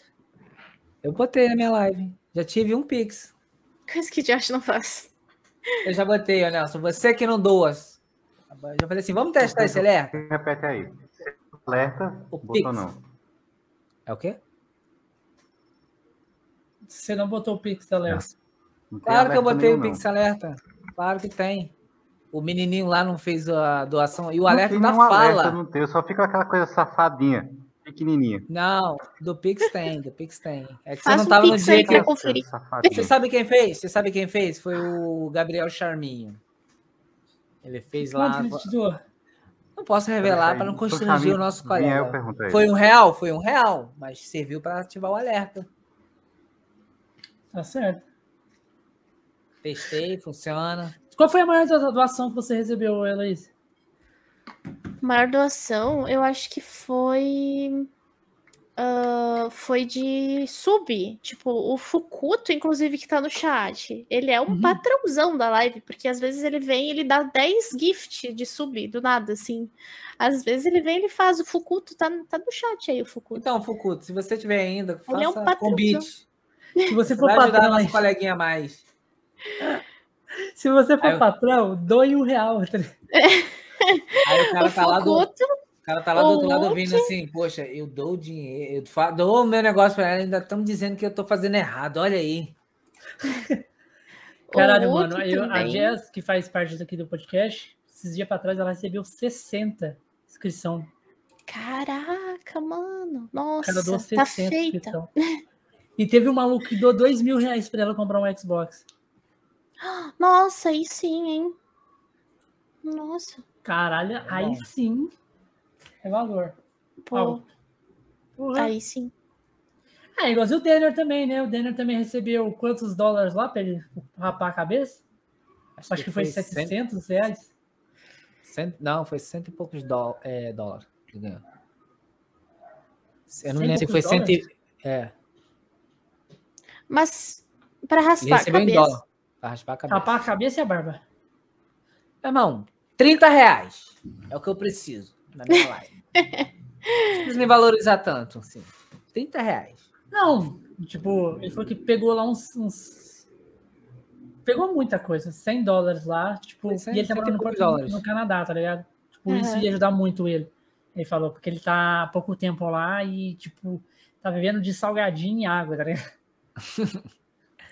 Eu botei na minha live. Já tive um pix. Coisa que Josh não faz. Eu já botei, Nelson. Você que não doa. Já falei assim, vamos testar esse alerta? Repete aí. Alerta, O botou Pix. não. É o quê? Você não botou o Pix alerta. Não tem Claro que eu botei o Pix alerta. Claro que tem. O menininho lá não fez a doação. E o não. alerta Não da fala. alerta, não tem, só fica aquela coisa safadinha, pequenininha. Não, do Pix tem, do Pix tem. É que você Faz não um tava no dia que. conferir. Você sabe quem fez? Você sabe quem fez? Foi o Gabriel Charminho. Ele fez lá. Quanto ele te doou? Não posso revelar para não constranger o nosso colega. Foi um real? Foi um real, mas serviu para ativar o alerta. Tá certo. Testei, funciona. Qual foi a maior do- doação que você recebeu, Elaís? Maior doação, eu acho que foi. ah, foi de sub. Tipo, o Fukuto, inclusive, que tá no chat. Ele é um Uhum. patrãozão da live, porque às vezes ele vem e ele dá 10 gift de sub, do nada, assim. Às vezes ele vem e ele faz. O Fukuto tá, tá no chat aí, o Fukuto. Então, Fukuto, se você tiver ainda, Ele é um faça patrãozão. convite. Se você for Vai ajudar patrão, nosso coleguinha a mais. (laughs) se você for eu- patrão, doe um real. tá? (laughs) Aí o cara o tá lá do, o cara tá lá do outro o lado ouvindo assim, poxa, eu dou o dinheiro, eu fa- dou o meu negócio pra ela, ainda estão dizendo que eu tô fazendo errado, olha aí. (laughs) o Caralho, Luke mano. eu- a. Jess, que faz parte aqui do podcast, esses dias pra trás ela recebeu 60 inscrição. Caraca, mano. O doou Nossa, tá 60 feita. inscrição. E teve um maluco que doou 2 mil reais pra ela comprar um Xbox. Nossa, aí sim, hein? Nossa, Caralho, aí bom. sim é valor. pô. Porra. aí sim. É, igualzinho o Denner também, né? O Denner também recebeu quantos dólares lá pra ele rapar a cabeça? Acho que foi cento- 700 reais. cento- não, foi cento e poucos dó, é, dólares. Eu não lembro se foi cento e... É, Mas pra ele raspar a recebeu em cabeça. dólar. Pra raspar a cabeça. Rapar a cabeça e a barba. Irmão, 30 reais é o que eu preciso na minha (laughs) live. Não preciso nem valorizar tanto, assim. 30 reais. Não, tipo, ele falou que pegou lá uns. uns- Pegou muita coisa, 100 dólares lá, tipo, e ele tá morando no, no Canadá, tá ligado? Tipo, isso Aham. ia ajudar muito ele. Ele falou, porque ele tá há pouco tempo lá e, tipo, tá vivendo de salgadinho e água, tá ligado? (laughs)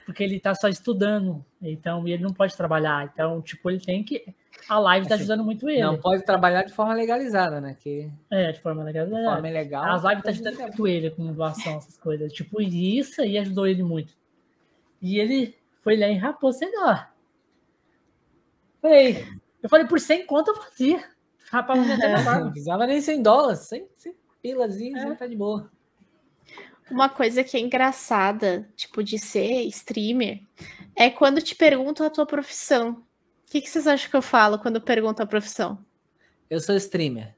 porque ele tá só estudando, então, e ele não pode trabalhar. Então, tipo, ele tem que. A live tá Assim, ajudando muito ele. Não pode trabalhar de forma legalizada, né? Que É, de forma legal. de forma ilegal. As lives tá pode ajudando muito ele com doação, essas coisas. Tipo, isso aí ajudou ele muito. E ele foi lá e rapou sem dó. Falei, eu falei, por 100 conto eu fazia. Minha (laughs) na Não barba. precisava nem 100 dólares, 100, 100 pilazinhos, É. já tá de boa. Uma coisa que é engraçada, tipo, de ser streamer, é quando te perguntam a tua profissão. O que, que vocês acham que eu falo quando perguntam a profissão? Eu sou streamer.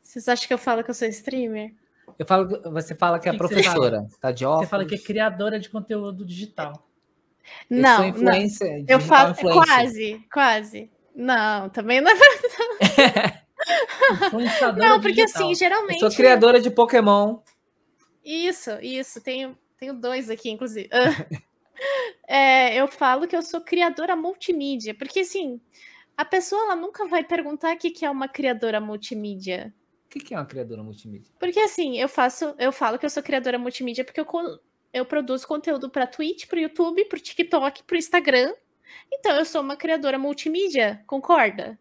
Vocês acham que eu falo que eu sou streamer? Eu falo, que- você fala que é Que que você professora, tá de óculos. Você fala que é criadora de conteúdo digital. Eu não, sou não. influencer, Eu digital falo influencer. quase, quase. Não, também não é. (laughs) Influenciadora Não, porque digital. assim, Eu geralmente. sou criadora de Pokémon. Isso, isso. Tenho, tenho dois aqui, inclusive. (laughs) É, eu falo que eu sou criadora multimídia, porque assim, a pessoa ela nunca vai perguntar o que, que é uma criadora multimídia. O que que é uma criadora multimídia? Porque assim, eu faço, eu falo que eu sou criadora multimídia porque eu, eu produzo conteúdo para Twitch, para YouTube, para TikTok, para Instagram. Então eu sou uma criadora multimídia, concorda?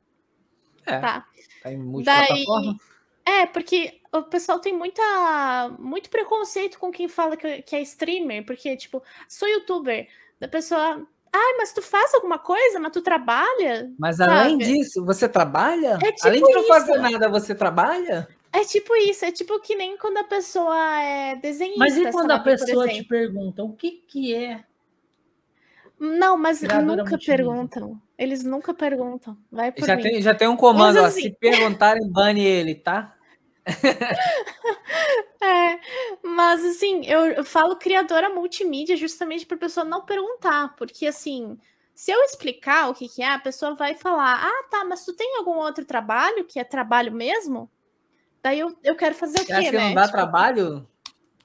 É, Tá. tá em multiplataforma. É, porque o pessoal tem muita, muito preconceito com quem fala que, que é streamer, porque, tipo, sou youtuber. Da pessoa, ai, mas tu faz alguma coisa? Mas tu trabalha? Mas sabe? além disso, você trabalha? É tipo além de não isso. fazer nada, você trabalha? É tipo isso, é tipo que nem quando a pessoa é desenhista. Mas e quando a sabe, por pessoa te pergunta o que que é? Não, mas Criadora nunca multimídia. perguntam. Eles nunca perguntam. Vai por Já mim. tem, já tem um comando, Mas ó, assim- se perguntarem, bane ele, tá? (laughs) É, mas assim, eu, eu falo criadora multimídia justamente para a pessoa não perguntar, porque assim, se eu explicar o que, que é, a pessoa vai falar: ah, tá, mas tu tem algum outro trabalho que é trabalho mesmo? Daí eu, eu quero fazer o Você quê, acha que né? não dá Tipo, trabalho?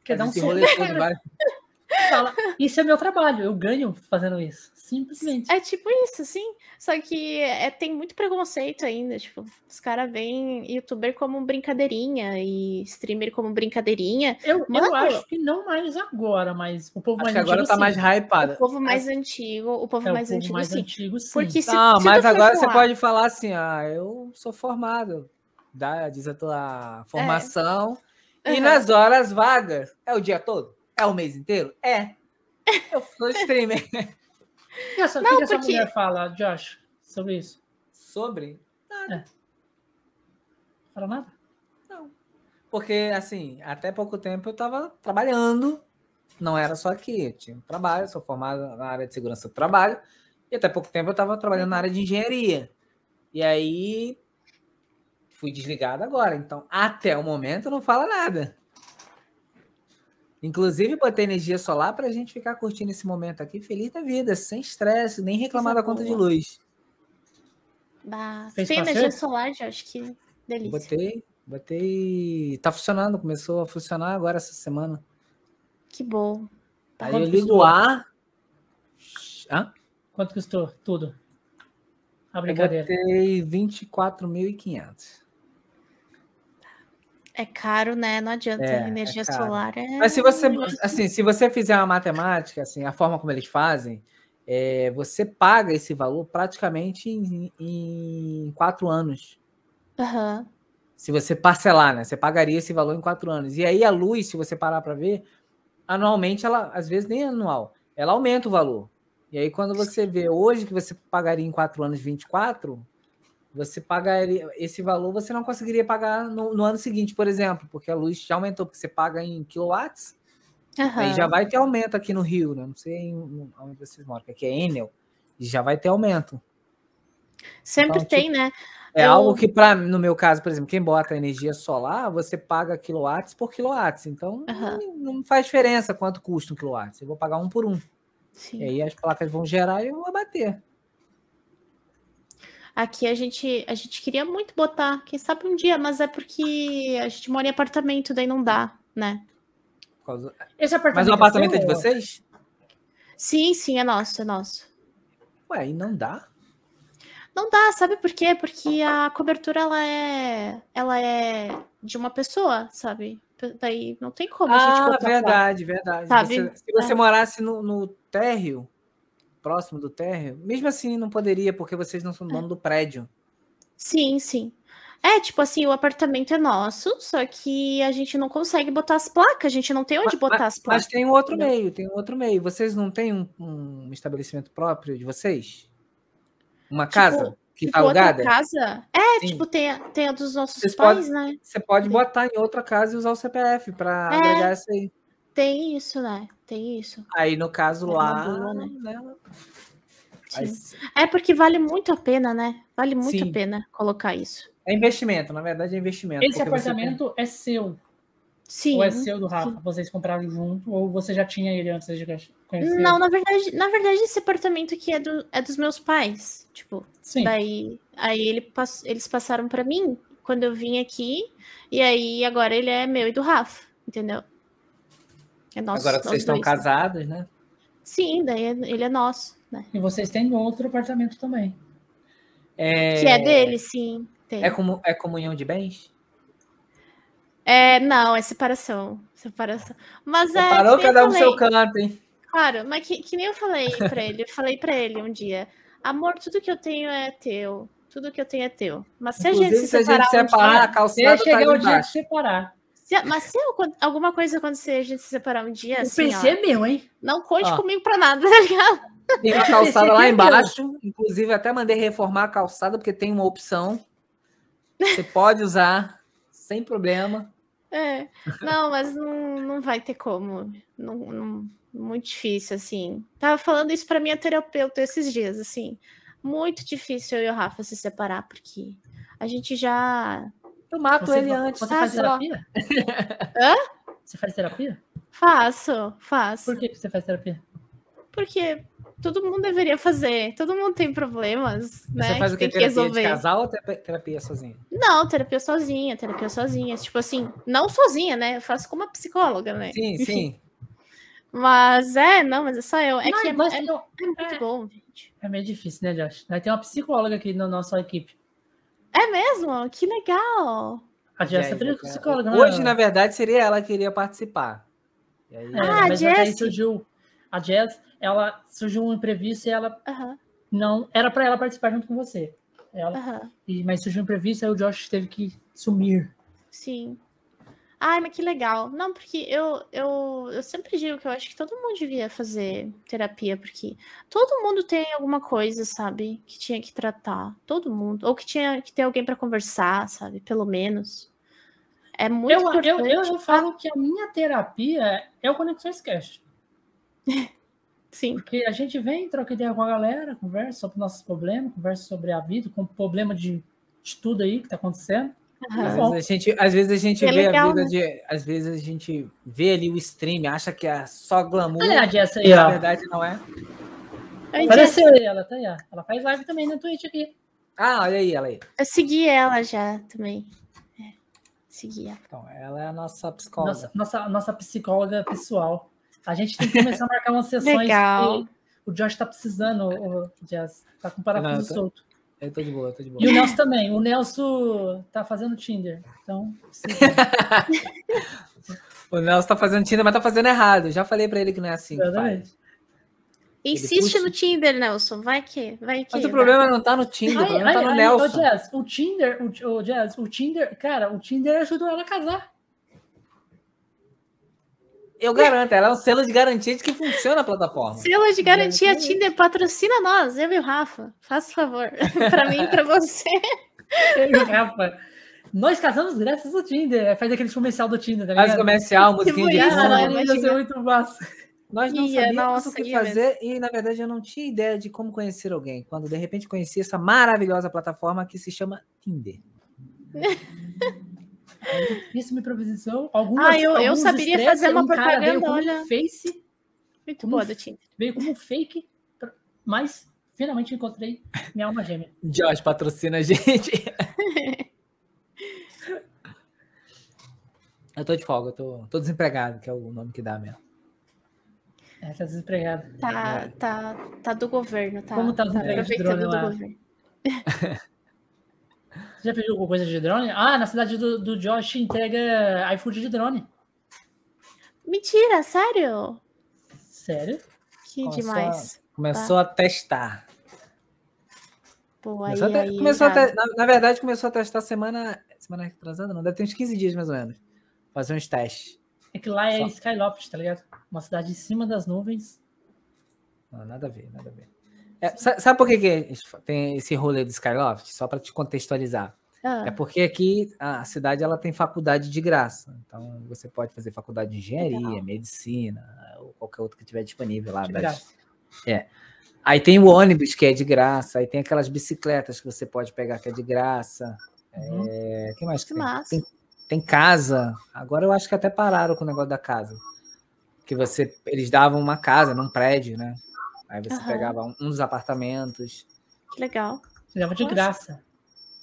Quer dar um rolê todo (laughs) Fala, isso é meu trabalho, eu ganho fazendo isso. Simplesmente. É tipo isso, assim. Só que é, tem muito preconceito ainda. Tipo, os caras veem youtuber como brincadeirinha e streamer como brincadeirinha. Eu, eu Mano. acho que não mais agora, mas o povo Acho mais que agora antigo, tá sim. mais hypada. O povo mais antigo, o povo É, o mais povo antigo, mais sim. antigo, sim. Porque se, Não, se mas agora você pode falar assim, ah, eu sou formado, dá, diz a tua formação, e Aham. nas horas vagas, é o dia todo? É o mês inteiro? É. Eu sou streamer. O que essa, Não, que essa porque- mulher fala, Josh, sobre isso? Sobre? Fala nada? Porque, assim, até pouco tempo eu tava trabalhando não era só aqui, eu tinha um trabalho, sou formado na área de segurança do trabalho, e até pouco tempo eu estava trabalhando na área de engenharia. E aí fui desligado agora. Então, até o momento, não fala nada. Inclusive, botei energia solar para a gente ficar curtindo esse momento aqui, feliz da vida, sem estresse, nem reclamar da conta de luz. Bah, tem energia solar, já acho que delícia. Botei, botei. Tá funcionando, começou a funcionar agora essa semana. Que bom. Tá Aí eu ligo o ar. Hã? Quanto custou tudo? A brincadeira. Eu botei 24.500. É caro, né? Não adianta. É, energia é solar é. Mas se você, assim, se você fizer uma matemática, assim, a forma como eles fazem, é, você paga esse valor praticamente em, em quatro anos. Uhum. Se você parcelar, né? Você pagaria esse valor em quatro anos. E aí a luz, se você parar para ver, anualmente ela, às vezes nem anual, ela aumenta o valor. E aí quando você vê hoje que você pagaria em quatro anos 24, você pagaria esse valor, você não conseguiria pagar no, no, ano seguinte, por exemplo, porque a luz já aumentou, porque você paga em quilowatts, uhum. aí já vai ter aumento aqui no Rio, né? Não sei onde vocês moram, que aqui é Enel, e já vai ter aumento. Sempre então, tem, tipo, né? É Eu... algo que, para no meu caso, por exemplo, quem bota energia solar, você paga quilowatts por quilowatts. Então, uhum. não, não, faz diferença quanto custa um quilowatt. Eu vou pagar um por um. Sim. E aí as placas vão gerar e eu vou bater. Aqui a gente, a gente queria muito botar, quem sabe um dia, mas é porque a gente mora em apartamento, daí não dá, né? Esse apartamento mas o apartamento é, é de vocês? Sim, sim, é nosso, é nosso. Ué, e não dá? Não dá, sabe por quê? Porque a cobertura ela é, ela é de uma pessoa, sabe? Daí não tem como ah, a gente botar verdade, lá, verdade. Sabe? Você, se você é. morasse no, no térreo, próximo do térreo, mesmo assim não poderia, porque vocês não são dono do prédio. Sim, sim. É, tipo assim, o apartamento é nosso, só que a gente não consegue botar as placas, a gente não tem onde botar mas, as placas. Mas tem um outro meio, tem um outro meio. Vocês não têm um, um estabelecimento próprio de vocês? Uma tipo, casa que tipo, tá alugada? casa? É, Sim. tipo, tem, a, tem a dos nossos Vocês pais, pode, né? Você pode botar em outra casa e usar o CPF para é, agregar essa aí. Tem isso, né? Tem isso. Aí, no caso é lá. Boa, né? né? Aí... É porque vale muito a pena, né? Vale muito Sim. a pena colocar isso. É investimento, na verdade é investimento. Esse apartamento tem... é seu. Sim. Ou é seu do Rafa? Sim. Vocês compraram junto ou você já tinha ele antes de conhecer? Não, na verdade, na verdade esse apartamento aqui é, do, é dos meus pais. Tipo, Sim. daí aí ele pass, eles passaram para mim quando eu vim aqui e aí agora ele é meu e do Rafa, entendeu? É nosso. Agora vocês estão dois, casados, né? Sim, daí ele é nosso. Né? E vocês têm outro apartamento também. É... Que é dele, sim. Tem. É, como, é comunhão de bens? É, não, é separação. Separação. Mas é. Separou cada um no seu canto, hein? Claro, mas que, que nem eu falei para ele, eu falei para ele um dia: amor, tudo que eu tenho é teu. Tudo que eu tenho é teu. Mas se Inclusive, a gente se separar, se a gente separar um dia, a calçada tá chegar o dia de separar. Se, mas se alguma coisa acontecer a gente se separar um dia, o assim, PC ó, é meu, hein? Não conte ó. comigo pra nada, (laughs) tá ligado? Tem uma calçada lá embaixo. Inclusive, até mandei reformar a calçada, porque tem uma opção. Você pode usar sem problema. É, não, mas não, não vai ter como. Não, não, muito difícil, assim. Tava falando isso para minha terapeuta esses dias, assim. Muito difícil eu e o Rafa se separar, porque a gente já. Eu mato você, ele antes. Você faz terapia? Hã? Você faz terapia? Faço, faço. Por que você faz terapia? Porque todo mundo deveria fazer. Todo mundo tem problemas, Você né? faz o que? Terapia resolver. de casal ou terapia sozinha? Não, terapia sozinha, terapia sozinha. Tipo assim, não sozinha, né? Eu faço com uma psicóloga, né? Sim, sim. Mas é, não, mas é só eu. É não, que é, é, é, muito é, bom, gente. É meio difícil, né, Josh? Vai ter uma psicóloga aqui na nossa equipe. É mesmo? Que legal! A Jess é psicóloga, né? Hoje, na verdade, seria ela que iria participar. Aí, ah, mas a Jess. surgiu. A Jess, ela surgiu um imprevisto e ela uhum. não era para ela participar junto com você. Ela, uhum. e, mas surgiu um imprevisto aí o Josh teve que sumir. Sim. Ai, mas que legal. Não, porque eu, eu, eu sempre digo que eu acho que todo mundo devia fazer terapia, porque todo mundo tem alguma coisa, sabe, que tinha que tratar. Todo mundo. Ou que tinha que ter alguém para conversar, sabe, pelo menos. É muito eu, importante. Eu, eu, eu falo que a minha terapia é o Conexões (laughs) Cast. Sim. Porque a gente vem, troca ideia com a galera, conversa sobre nossos problemas, conversa sobre a vida, com o problema de, de tudo aí que tá acontecendo. Às vezes a gente, às vezes a gente É vê a legal, vida né? de. Às vezes a gente vê ali o stream, acha que é só glamour. Olha a Jess aí, na verdade não é. Oi, Jess. Apareceu aí, ela tá aí, ó. Ela faz live também na Twitch aqui. Ah, olha aí, ela aí. Eu segui ela já também. É, segui ela. Então, ela é a nossa psicóloga. Nossa, nossa, nossa psicóloga pessoal. A gente tem que começar a marcar umas sessões. Legal. porque O Josh tá precisando, o Jazz. Tá com parafuso Não, tô- solto. Eu tô de boa, eu tô de boa. E o Nelson também. O Nelson tá fazendo Tinder. Então, (laughs) O Nelson tá fazendo Tinder, mas tá fazendo errado. Eu já falei pra ele que não é assim Exatamente. Insiste puxa- no Tinder, Nelson. Vai que, vai que. Mas o vai. problema não tá no Tinder, o Ai, problema ai, tá no ai, Nelson. Ô, Jazz, o Tinder, o, o Jazz, o Tinder, cara, o Tinder ajudou ela a casar. Eu garanto, ela é um selo de garantia de que funciona a plataforma. Selo de garantia. Tinder patrocina nós, eu e o Rafa. Faça favor. (laughs) pra mim e pra você. E o Rafa, nós casamos graças ao Tinder. Faz aquele comercial do Tinder, tá Faz comercial, musiquinha de fundo. né? Imagina. muito massa. Nós não Ia, sabíamos o que fazer e, na verdade, eu não tinha ideia de como conhecer alguém. Quando, de repente, conheci essa maravilhosa plataforma que se chama Tinder. (laughs) Isso me improvisação. Algumas, Ah, eu- eu saberia fazer uma um propaganda, como olha. Face, Muito Como boa do Tinder. veio como fake, mas finalmente encontrei minha alma gêmea. Josh patrocina a gente. (laughs) eu tô de folga, eu tô, tô desempregado, que é o nome que dá mesmo. É, tá desempregado. Tá, tá, tá do governo, tá? Como tá de aproveitando drone do lá? governo. (laughs) Você já pediu alguma coisa de drone? Ah, na cidade do, do Josh entrega iFood de drone. Mentira, sério? Sério? Que Começou demais. Começou a testar. Pô, aí, Começou, a, te- aí, começou a te- na, na verdade, começou a testar semana. Semana retrasada, não, deve ter uns 15 dias mais ou menos. Fazer uns testes. É que lá é Só. Skyloft, tá ligado? Uma cidade em cima das nuvens. Não, nada a ver, nada a ver. É, sa- sabe por que, que tem esse rolê do Skyloft? Só para te contextualizar. Ah, É porque aqui a cidade ela tem faculdade de graça. Então você pode fazer faculdade de engenharia, Legal. medicina, ou qualquer outra que tiver disponível lá. De das- graça. Aí tem o ônibus que é de graça, aí tem aquelas bicicletas que você pode pegar que é de graça. Uhum. É, que mais que que tem? massa. Tem, tem casa. Agora eu acho que até pararam com o negócio da casa. Que você eles davam uma casa num prédio, né? Aí você Aham. pegava um, um dos apartamentos. Que legal. Você dava de Nossa. graça.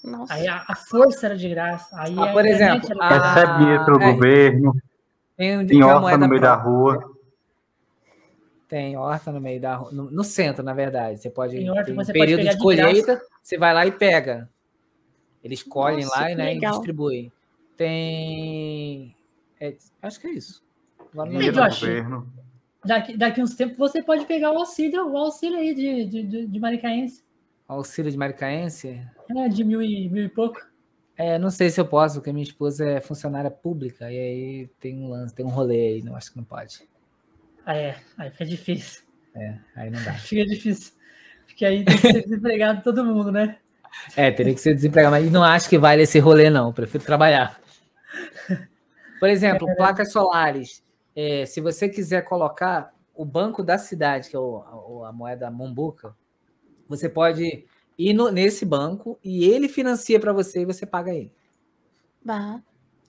Nossa. Aí a, a força era de graça. Aí Ah, a por internet exemplo, era a-. Recebe dinheiro pelo é. governo, Tem, tem uma horta no meio da rua. Tem horta no meio da rua, no, no centro, na verdade. Você pode Tem horta que você pode período pegar de de colheita, você vai lá e pega. Eles colhem Nossa, lá que né, e legal. distribuem. Tem. é, acho que é isso. Ei, Dinheiro lembro. do Josh. governo. Daqui, daqui uns tempos você pode pegar o auxílio, o auxílio aí de, de, de, maricaense. Auxílio de maricaense. É, de mil e, mil e pouco. É, não sei se eu posso, porque minha esposa é funcionária pública e aí tem um lance, tem um rolê aí, não acho que não pode. Ah, é. Aí fica difícil. Aí não dá. (laughs) Fica difícil. Porque aí tem que ser desempregado todo mundo, né? É, teria que ser desempregado, mas não acho que vale esse rolê, não. Prefiro trabalhar. (laughs) Por exemplo, placas solares. É, se você quiser colocar o banco da cidade, que é o- a, a moeda Mombuca, você pode ir no- nesse banco e ele financia para você e você paga ele. Bah.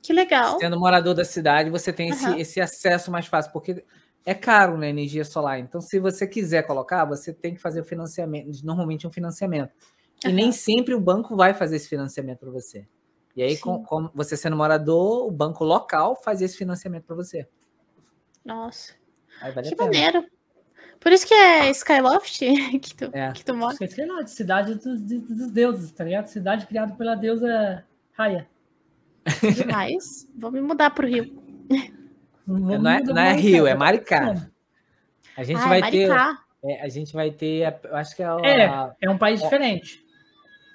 Que legal. Sendo morador da cidade, você tem esse, Aham. esse acesso mais fácil, porque é caro né, energia solar. Então, se você quiser colocar, você tem que fazer o financiamento, normalmente um financiamento. E Aham. nem sempre o banco vai fazer esse financiamento para você. E aí, com, com você sendo morador, o banco local faz esse financiamento para você. Nossa. Aí vale Que maneiro. Por isso que é Skyloft (laughs) que tu, É. que tu mora. Sei lá, de cidade dos, de- dos deuses, tá ligado? Cidade criada pela deusa Raya. Demais. Vou me mudar pro Rio. Não é, não é mais, Rio, é Maricá. A gente Ah, vai é ter. Maricá. é, a gente vai ter. Eu acho que é, a, É, é um país diferente.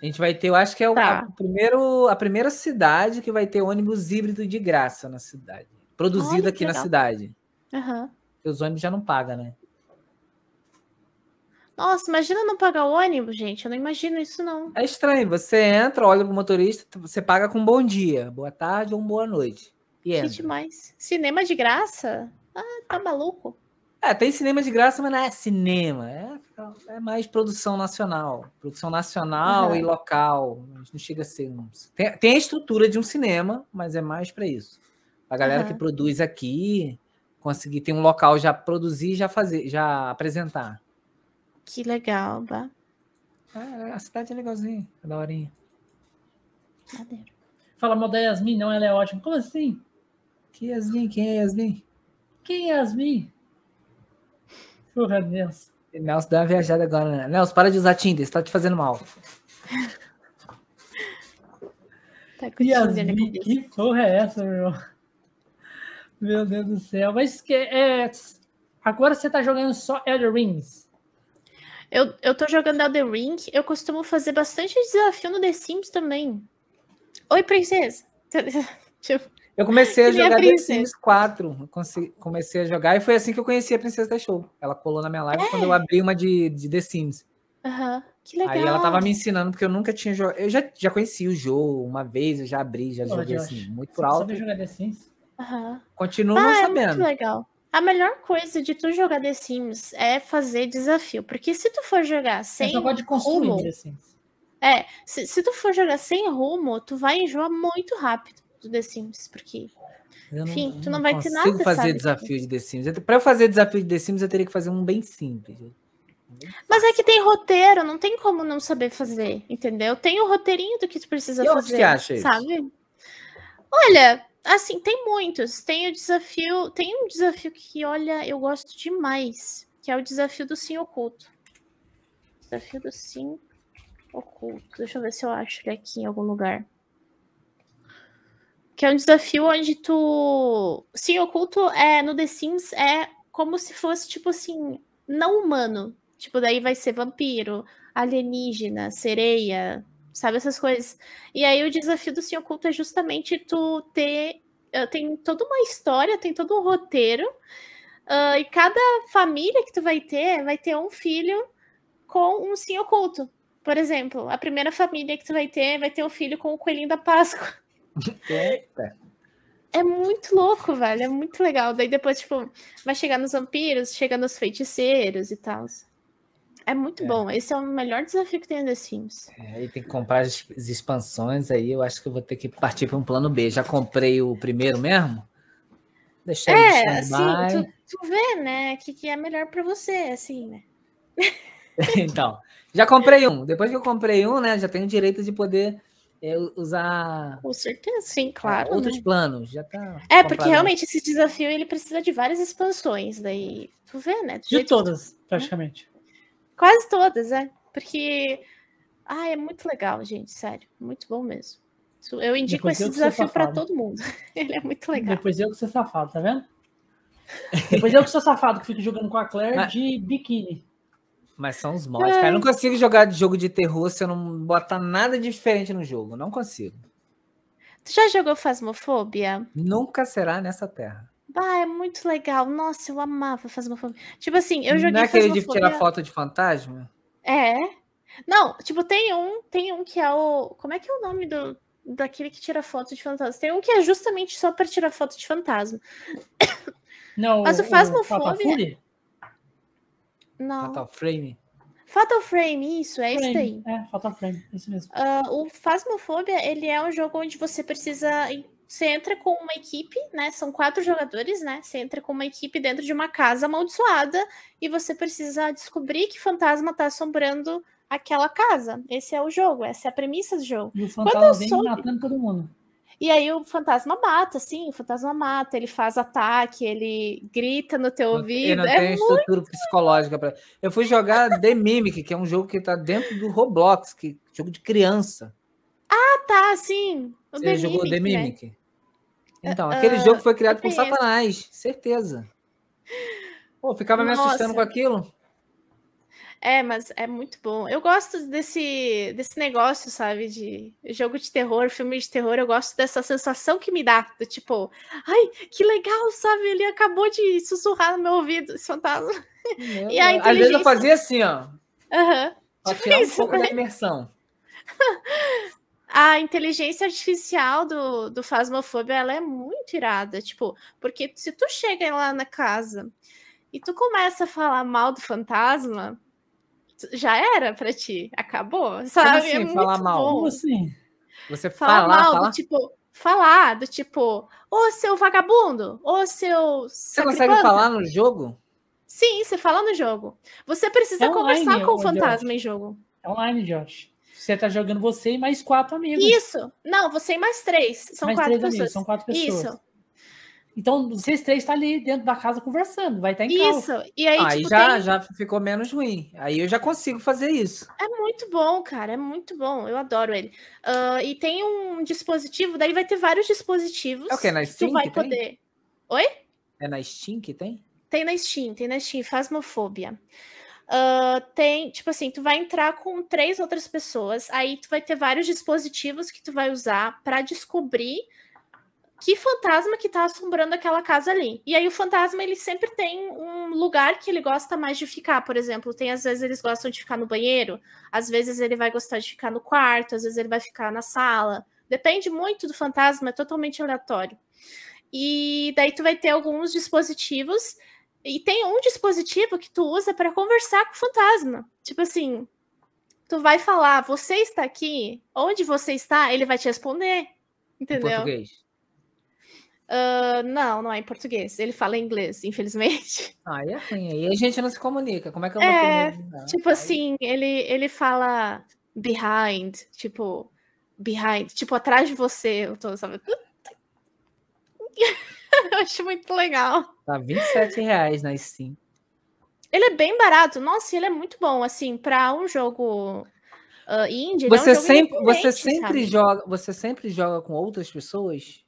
A gente vai ter, eu acho que é o, Tá. a, primeiro, a primeira cidade que vai ter ônibus híbrido de graça na cidade. Produzido Olha, aqui na legal. cidade. Aham. Porque os ônibus já não pagam, né? Nossa, imagina não pagar o ônibus, gente. Eu não imagino isso, não. É estranho. Você entra, olha pro motorista, você paga com bom dia, boa tarde ou boa noite. E Que entra. demais. Cinema de graça? Ah, tá maluco. É, tem cinema de graça, mas não é cinema. É, é mais produção nacional. Produção nacional Uhum. e local. Não chega a ser um. Tem, tem a estrutura de um cinema, mas é mais para isso. A galera que Aham. produz aqui conseguir ter um local já produzir e já fazer, já apresentar. Que legal, bah. É, a cidade é legalzinha, é daorinha. Maneiro. Fala mal da Yasmin, não, ela é ótima. Como assim? Que Yasmin, quem é Yasmin? Quem é Yasmin? Porra, Deus. Nelson deu uma viajada agora, né? Nelson, para de usar Tinder, você tá te fazendo mal. (laughs) Tá com Yasmin, que porra é essa, meu irmão? Meu Deus do céu. Mas que, é, agora você tá jogando só Elder Rings. Eu, eu tô jogando Elden Ring, eu costumo fazer bastante desafio no The Sims também. Oi, princesa. (laughs) Tipo, Eu comecei a jogar The. Sims 4. Eu conse- comecei a jogar e foi assim que eu conheci a Princesa da Show. Ela colou na minha live quando eu abri uma de, de The Sims. aham, que legal. Aí ela tava me ensinando, porque eu nunca tinha jogado. Eu já, já conheci o jogo uma vez, eu já abri, já Porra, joguei Josh, assim, muito Você por alto. sabe jogar The Sims? Aham. Continuo Ah, não é muito sabendo. legal. A melhor coisa de tu jogar The Sims é fazer desafio. Porque se tu for jogar Você sem só pode construir rumo, The Sims. é, se, se tu for jogar sem rumo, tu vai enjoar muito rápido do The Sims, porque Eu enfim, tu não vai ter consigo nada, fazer sabe? desafio de The Sims. Eu- Pra eu fazer desafio de The Sims, eu teria que fazer um bem simples. Mas é que tem roteiro, não tem como não saber fazer, entendeu? Tem o roteirinho do que tu precisa E fazer. que acha isso? Sabe? Olha, assim, tem muitos. Tem o desafio. Tem um desafio que, olha, eu gosto demais. Que é o desafio do sim oculto. Desafio do sim oculto. Deixa eu ver se eu acho ele aqui em algum lugar. Que é um desafio onde tu. Sim oculto é no The Sims é como se fosse, tipo assim, não humano. Tipo, daí vai ser vampiro, alienígena, sereia, sabe essas coisas. E aí o desafio do Sim Oculto é justamente tu ter. eh, Tem toda uma história, tem todo um roteiro. ah, e cada família que tu vai ter vai ter um filho com um sim oculto. Por exemplo, a primeira família que tu vai ter vai ter um filho com o coelhinho da Páscoa. Eita. É muito louco, velho. É muito legal. Daí depois, tipo, vai chegar nos vampiros, chega nos feiticeiros e tal. É muito É. bom. Esse é o melhor desafio que tem no The Sims. É, aí tem que comprar as, as expansões aí. Eu acho que eu vou ter que partir para um plano B. Já comprei o primeiro mesmo? Deixei ele É, assim, tu, tu vê, né, que, que é melhor pra você, assim, né? (laughs) Então, já comprei um. Depois que eu comprei um, né, já tenho o direito de poder é, usar Com certeza, sim, claro. é, outros né? planos. Já tá É, porque realmente esse desafio ele precisa de várias expansões. Daí, tu vê, né? do De jeito que- todas, praticamente. Quase todas, é. Porque. Ah, é muito legal, gente, sério. Muito bom mesmo. Eu indico Depois eu esse sou desafio pra safado. todo mundo. (laughs) Ele é muito legal. Depois eu que sou safado, tá vendo? Depois eu que sou safado, que fico jogando com a Claire Mas- de biquíni. Mas são os mods, cara. Eu não consigo jogar de jogo de terror se eu não botar nada diferente no jogo. Não consigo. Tu já jogou Fasmofobia? Nunca será nessa terra. Ah, é muito legal. Nossa, eu amava Fasmofobia. Tipo assim, eu joguei não é aquele de tirar foto de fantasma? É. Não, tipo, tem um, tem um que é o. Como é que é o nome do daquele que tira foto de fantasma? Tem um que é justamente só pra tirar foto de fantasma. Não, Mas o Phasmophobia- Fury? Não. Fatal Frame? Fatal Frame, isso, é isso daí. É, Fatal Frame, isso mesmo. Ah, o Phasmophobia, ele é um jogo onde você precisa. Você entra com uma equipe, né? São quatro jogadores, né? Você entra com uma equipe dentro de uma casa amaldiçoada e você precisa descobrir que fantasma está assombrando aquela casa. Esse é o jogo, essa é a premissa do jogo. E o fantasma vem soube- matando todo mundo. E aí o fantasma mata, sim, o fantasma mata, ele faz ataque, ele grita no teu Ele ouvido. não É tem estrutura psicológica para. Eu fui jogar The Mimic, que é um jogo que tá dentro do Roblox, que jogo de criança. Ah, tá, sim. O Você The jogou Mimic, The né? Mimic? Então, aquele jogo foi criado por. Satanás, certeza. Pô, ficava me assustando Nossa. com aquilo. É, mas é muito bom. Eu gosto desse, desse negócio, sabe? De jogo de terror, filme de terror. Eu gosto dessa sensação que me dá. Do tipo, ai, que legal, sabe? Ele acabou de sussurrar no meu ouvido, esse fantasma. E a Às vezes eu inteligência- fazia assim, ó. Aham. Pra Tipo tirar um isso, pouco né? da imersão. (laughs) A inteligência artificial do, do Phasmophobia, ela é muito irada. Tipo, porque se tu chega lá na casa e tu começa a falar mal do fantasma, já era pra ti, acabou, sabe? assim, é falar mal? bom. Como assim? Você Falar fala, mal fala. do tipo, falar do tipo, ô seu vagabundo, ô seu. Você consegue falar no jogo? Sim, você fala no jogo. Você precisa É online, conversar com o fantasma Josh. em jogo. É online, Josh. Você tá jogando você e mais quatro amigos. Isso. Não, você e mais três. São mais quatro três pessoas. amigos, são quatro pessoas. Isso, Então, vocês três estão ali dentro da casa conversando, vai estar em casa. isso. E aí, Aí tipo, já, tem- já ficou menos ruim. Aí eu já consigo fazer isso. É muito bom, cara. É muito bom. Eu adoro ele. Ah, e tem um dispositivo, daí vai ter vários dispositivos. É o quê? Na que Steam Tu vai que tem? poder. É na Steam que tem? Tem na Steam, tem na Steam, Fasmofobia. Ah, tem, tipo assim, tu vai entrar com três outras pessoas, aí tu vai ter vários dispositivos que tu vai usar para descobrir que fantasma que tá assombrando aquela casa ali. E aí o fantasma, ele sempre tem um lugar que ele gosta mais de ficar, por exemplo, tem às vezes eles gostam de ficar no banheiro, às vezes ele vai gostar de ficar no quarto, às vezes ele vai ficar na sala. Depende muito do fantasma, é totalmente aleatório. E daí tu vai ter alguns dispositivos e tem um dispositivo que tu usa para conversar com o fantasma. Tipo assim, tu vai falar, você está aqui? Onde você está? Ele vai te responder. Em Entendeu? português. Ah, não, não é em português. Ele fala em inglês, infelizmente. (laughs) É ruim. Aí a gente não se comunica. Como é que eu vou É, tipo Aí- assim, ele, ele fala behind, tipo, behind, tipo, atrás de você. Eu tô, sabe? (laughs) Eu acho muito legal. Tá 27 reais na Steam. Ele é bem barato. Nossa, ele é muito bom, assim, para um jogo ah, indie. ele é um Você sempre, você sempre sabe? joga, você sempre joga com outras pessoas?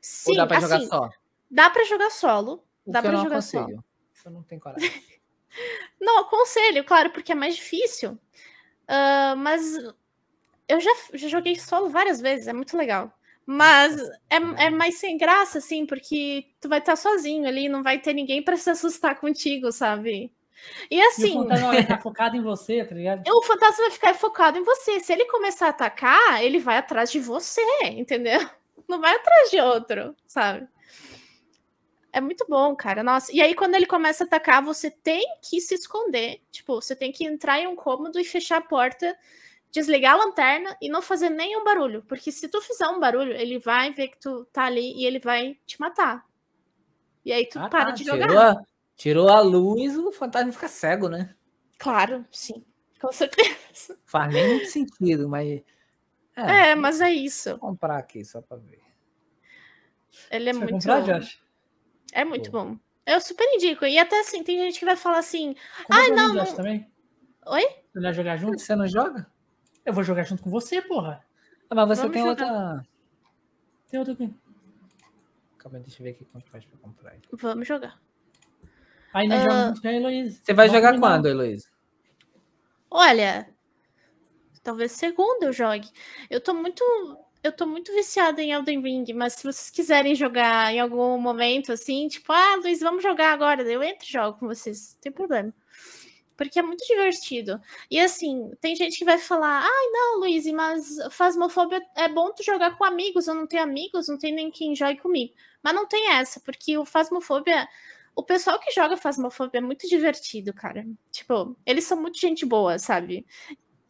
Sim, ou dá pra jogar assim, só? dá pra jogar solo. O dá não jogar só. aconselho. Eu não tenho coragem. (laughs) (laughs) Não, aconselho, claro, porque é mais difícil. Ah, mas eu já, já joguei solo várias vezes, é muito legal. Mas é, é mais sem graça, assim, porque tu vai estar sozinho ali, não vai ter ninguém pra se assustar contigo, sabe? E E o assim, fantasma vai estar (laughs) focado em você, tá ligado? o fantasma vai ficar focado em você. Se ele começar a atacar, ele vai atrás de você, entendeu? (laughs) Não vai atrás de outro, sabe? É muito bom, cara. Nossa. E aí, quando ele começa a atacar, você tem que se esconder. Tipo, você tem que entrar em um cômodo e fechar a porta, desligar a lanterna e não fazer nenhum barulho. Porque se tu fizer um barulho, ele vai ver que tu tá ali e ele vai te matar. E aí tu Ah, para tá, de jogar. Tirou a, tirou a luz, o fantasma fica cego, né? Claro, sim. Com certeza. (laughs) Faz nem muito sentido, mas. É, mas é isso. Vou comprar aqui só pra ver. Ele é Você muito. comprar, Josh? É muito Pô. bom. Eu super indico. E até assim, tem gente que vai falar assim: mim, não, não- também? Oi? Você vai jogar junto? Você não joga? Eu vou jogar junto com você, porra. Ah, mas você Vamos tem jogar. outra. Tem outro aqui. Calma, deixa eu ver aqui quanto faz pra comprar. aí. Vamos jogar. Aí nós Ah. jogamos com a Heloísa. Você vai Vamos jogar combinar. quando, Heloísa? Olha, talvez segunda eu jogue. Eu tô muito. Eu tô muito viciada em Elden Ring, mas se vocês quiserem jogar em algum momento assim, tipo, ah, Luiz, vamos jogar agora, eu entro e jogo com vocês, não tem problema. Porque é muito divertido. E assim, tem gente que vai falar: ai, não, Luiz, mas Fasmofobia é bom tu jogar com amigos. Eu não tenho amigos, não tem nem quem jogue comigo. Mas não tem essa, porque o Fasmofobia. O pessoal que joga Fasmofobia é muito divertido, cara. Tipo, eles são muito gente boa, sabe?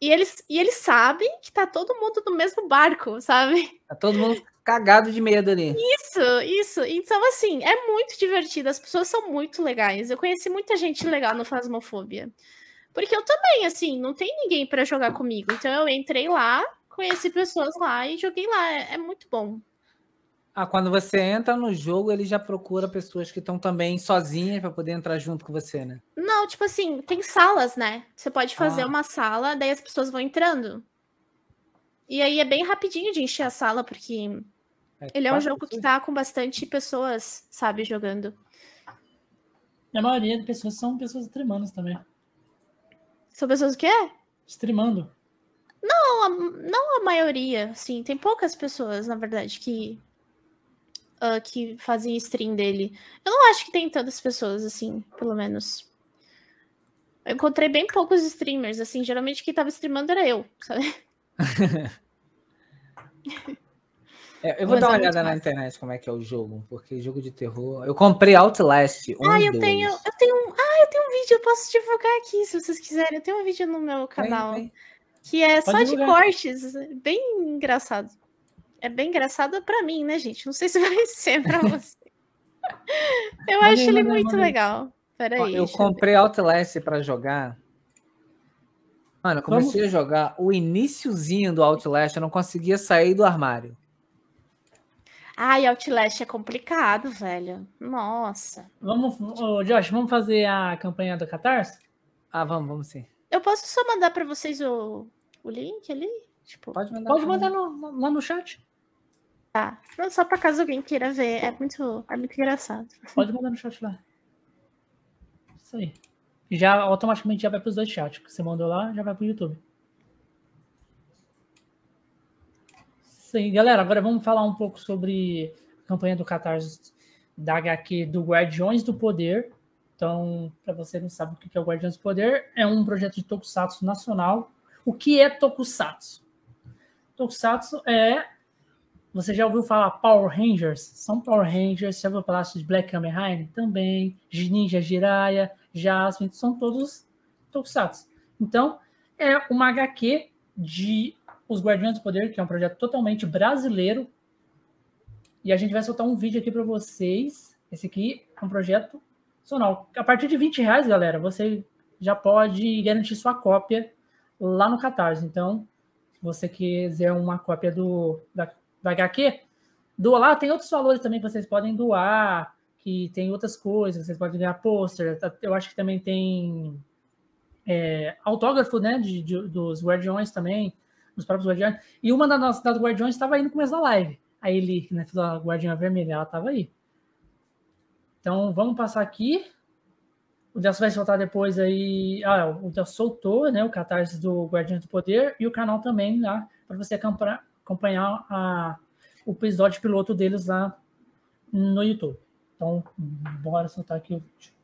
E eles, e eles sabem que tá todo mundo no mesmo barco, sabe? Tá todo mundo cagado de medo ali. Isso, isso. Então, assim, é muito divertido. As pessoas são muito legais. Eu conheci muita gente legal no Fasmofobia. Porque eu também, assim, não tem ninguém pra jogar comigo. Então eu entrei lá, conheci pessoas lá e joguei lá. É, é muito bom. Ah, quando você entra no jogo, ele já procura pessoas que estão também sozinhas pra poder entrar junto com você, né? Não, tipo assim, tem salas, né? Você pode fazer Ah. uma sala, daí as pessoas vão entrando. E aí é bem rapidinho de encher a sala, porque ele é um jogo que tá com bastante pessoas, sabe, jogando. E a maioria das pessoas são pessoas streamando também. São pessoas o quê? Streamando. Não a, não a maioria, assim, tem poucas pessoas, na verdade, que ah, que fazem stream dele. Eu não acho que tem tantas pessoas, assim, pelo menos. Eu encontrei bem poucos streamers, assim, geralmente quem tava streamando era eu, sabe? (laughs) (laughs) É, eu vou Mas dar uma é olhada na internet como é que é o jogo, porque jogo de terror. Eu comprei Outlast. Um Ah, eu dois. tenho, eu tenho, um- ah, eu tenho um vídeo, eu posso divulgar aqui, se vocês quiserem. Eu tenho um vídeo no meu Vem, canal vem. que é Pode só de divulgar. cortes, bem engraçado. É bem engraçado pra mim, né, gente? Não sei se (laughs) vai ser pra você. Eu acho ele muito manda aí. legal. Peraí. Eu comprei Outlast pra jogar. Mano, eu Vamos- comecei a jogar o iniciozinho do Outlast, eu não conseguia sair do armário. Ai, Outlast é complicado, velho. Nossa. Vamos, ô, Josh, vamos fazer a campanha do Catarse? Ah, vamos, vamos sim. Eu posso só mandar pra vocês o, o link ali? Tipo, Pode mandar. Pode mandar no- lá no chat. tá. Não, Só pra caso alguém queira ver. É muito, é muito engraçado. Pode mandar no chat lá. Isso aí. Já automaticamente já vai para os dois chats. Você mandou lá, já vai para o YouTube. Aí, galera. Agora vamos falar um pouco sobre a campanha do Catarse da HQ do Guardiões do Poder. Então, para você não sabe o que é o Guardiões do Poder, é um projeto de Tokusatsu nacional. O que é Tokusatsu? Tokusatsu é você já ouviu falar Power Rangers? São Power Rangers. Já ouviu falar de Black Rider? Também. Ninja Jiraiya, Jasmine, são todos Tokusatsu. Então, é uma HQ de Os Guardiões do Poder, que é um projeto totalmente brasileiro. E a gente vai soltar um vídeo aqui para vocês. Esse aqui é um projeto nacional. A partir de 20 reais, galera, você já pode garantir sua cópia lá no Catarse. Então, se você quiser uma cópia do, da, da HQ, doa lá. Tem outros valores também que vocês podem doar, que tem outras coisas, vocês podem ganhar pôster. Eu acho que também tem é, autógrafo né, de, de- dos Guardiões também, dos próprios Guardiões. E uma das nossas das Guardiões estava aí no começo da live. A Eli, né, fez a Guardiã Vermelha, ela estava aí. Então, vamos passar aqui. O Delcio vai soltar depois aí. Ah, o Delcio soltou, né? O catarse do Guardiões do Poder e o canal também lá, para você acompanhar a, o episódio piloto deles lá no YouTube. Então, bora soltar aqui o vídeo.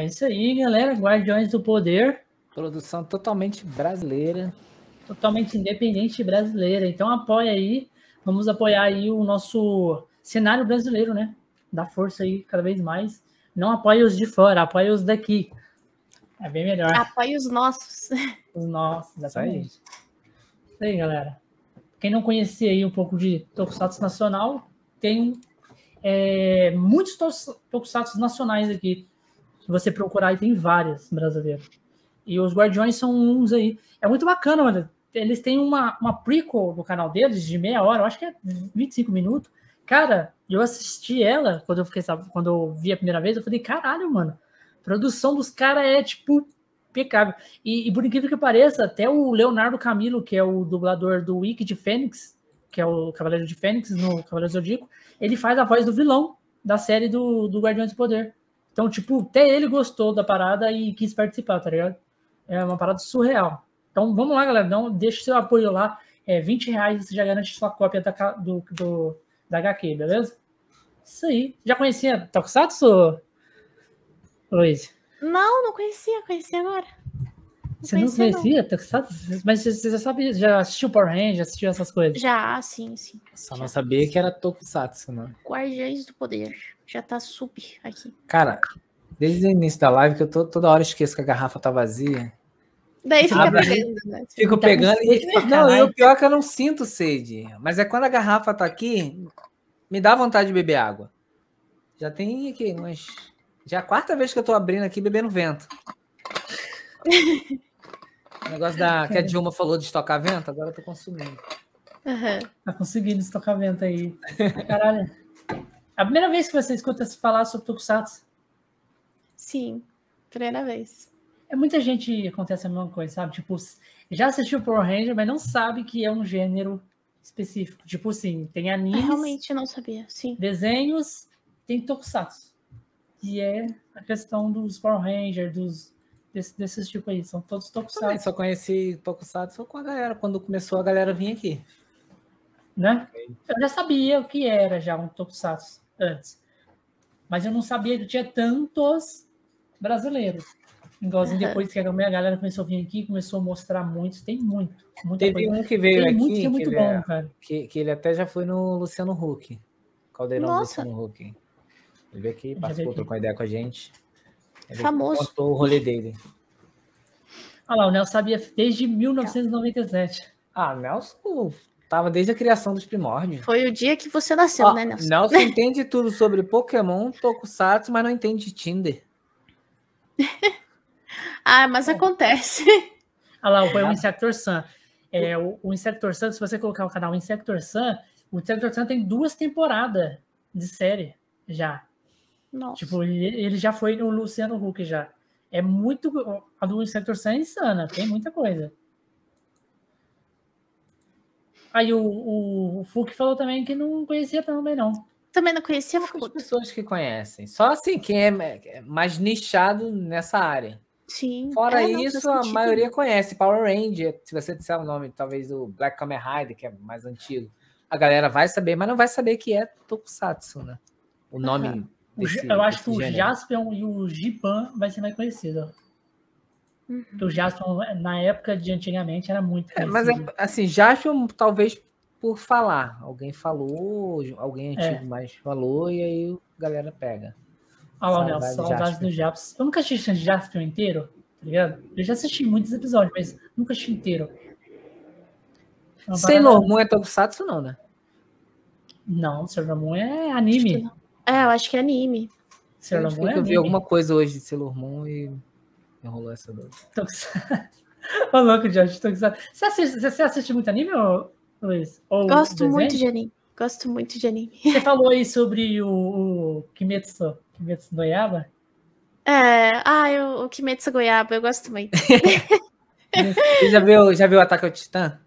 É isso aí, galera. Guardiões do Poder, Produção totalmente brasileira. totalmente independente brasileira. Então apoia aí. Vamos apoiar aí o nosso cenário brasileiro, né? Dá força aí cada vez mais. Não apoia os de fora, apoia os daqui. É bem melhor. Apoie os nossos. (laughs) Os nossos, Isso aí. exatamente. Isso aí, galera. Quem não conhecia aí um pouco de Tokusatsu nacional, tem é, muitos tos- Tokusatsu nacionais aqui. Você procurar, aí tem vários brasileiros. E os Guardiões são uns aí. É muito bacana, mano. Eles têm uma, uma prequel no canal deles de meia hora, eu acho que é 25 minutos. Cara, eu assisti ela quando eu fiquei, quando eu vi a primeira vez, eu falei, caralho, mano. A produção dos caras é tipo impecável. E, e por incrível que pareça, até o Leonardo Camilo, que é o dublador do Wiki de Fênix, que é o Cavaleiro de Fênix no Cavaleiro Zodíaco, ele faz a voz do vilão da série do, do Guardiões do Poder. Então, tipo, até ele gostou da parada e quis participar, tá ligado? É uma parada surreal. Então, vamos lá, galera. Não, deixa seu apoio lá. É 20 reais você já garante sua cópia da, do, do, da HQ, beleza? Isso aí. Já conhecia Tokusatsu, Luiz? Não, não conhecia, conheci agora. Você não conhecia? Mas você já sabe, já assistiu Power Rangers, assistiu essas coisas? Já, sim, sim. Só não sabia que era Tokusatsu, né? Guardiões do Poder. Já tá sub aqui. Cara, desde o início da live que eu tô, toda hora esqueço que a garrafa tá vazia. Daí fica Abre. pegando, né? Fico Tá pegando e. Não, e o pior é que eu não sinto sede. Mas é quando a garrafa tá aqui, me dá vontade de beber água. Já tem aqui umas. Já é a quarta vez que eu tô abrindo aqui bebendo vento. (laughs) O negócio da, que a Dilma falou de estocar vento, agora eu tô consumindo. Aham. Tá conseguindo estocar vento aí. Caralho. A primeira vez que você escuta se falar sobre Tokusatsu, Sim, primeira vez. é muita gente acontece a mesma coisa, sabe? Tipo, já assistiu Power Ranger, mas não sabe que é um gênero específico. Tipo assim, tem Eu animes, realmente não sabia, sim. desenhos, tem Tokusatsu. Que é a questão dos Power Rangers, dos, desse, desses tipos aí. São todos Também Tokusatsu, só conheci Tokusatsu com a galera, quando começou a galera vir aqui. né? Eu já sabia o que era já um Tokusatsu antes. Mas eu não sabia que tinha tantos brasileiros. Igualzinho Aham. depois que a galera começou a vir aqui, começou a mostrar muitos. Tem muito. Muita Teve coisa. um que veio Tem aqui, muito que é que, muito ele bom, é- cara. que, que ele até já foi no Luciano Huck. Caldeirão do Nossa. Luciano Huck. Ele veio aqui, participou, aqui. trocou ideia com a gente. Ele Famoso. Contou o rolê dele. Olha lá, o Nelson sabia desde 1997. Ah, Nelson tava desde a criação dos primórdios. Foi o dia que você nasceu, Ó, né, Nelson? Nelson (laughs) entende tudo sobre Pokémon, Tokusatsu, mas não entende de Tinder. (laughs) Ah, mas acontece. Olha lá, foi o Insector Sun. É, o, o Insector Sun, se você colocar o canal Insector Sun, o Insector Sun tem duas temporadas de série já. Nossa. Tipo, ele, já foi no Luciano Huck já. É muito. A do Insector Sun é insana, tem muita coisa. Aí o, o, o Fuki falou também que não conhecia também, não. Também não conhecia Poucas pessoas que conhecem. Só assim, quem é é mais nichado nessa área. Sim. Fora É, isso, a sentido. maioria conhece. Power Ranger, se você disser o nome, talvez, do Black Kamen Rider, que é mais antigo, a galera vai saber, mas não vai saber que é Tokusatsu, né? O nome Aham. Eu acho que o gênero. Jaspion e o Gipan vai ser mais conhecido. Uhum. Porque o Jaspion, na época de antigamente, era muito É, conhecido. mas é, assim, Jaspion, talvez por falar. Alguém falou, alguém antigo É. mais falou, e aí a galera pega. Olha lá, Nelson, saudades do Jaspion. Eu nunca assisti Jaspion inteiro, tá ligado? Eu já assisti muitos episódios, mas nunca assisti inteiro. É Sailor Moon é Tokusatsu, não, né? Não, Sailor Moon é Acho que anime. É, eu acho que é anime. Sailor Moon é que eu vi alguma coisa hoje de Sailor Moon e enrolou essa dor. Tokusatsu. (laughs) Ô, louco, Jorge, Tokusatsu. Você assiste, você assiste muito anime, ô, Luiz? Ou Gosto desenho? muito de anime. Gosto muito de anime. Você (laughs) falou aí sobre o, o Kimetsu, Kimetsu no Yaba? É, ah, eu, o Kimetsu Goiaba, eu gosto muito. (laughs) Você já viu, já viu Ataque ao Titã?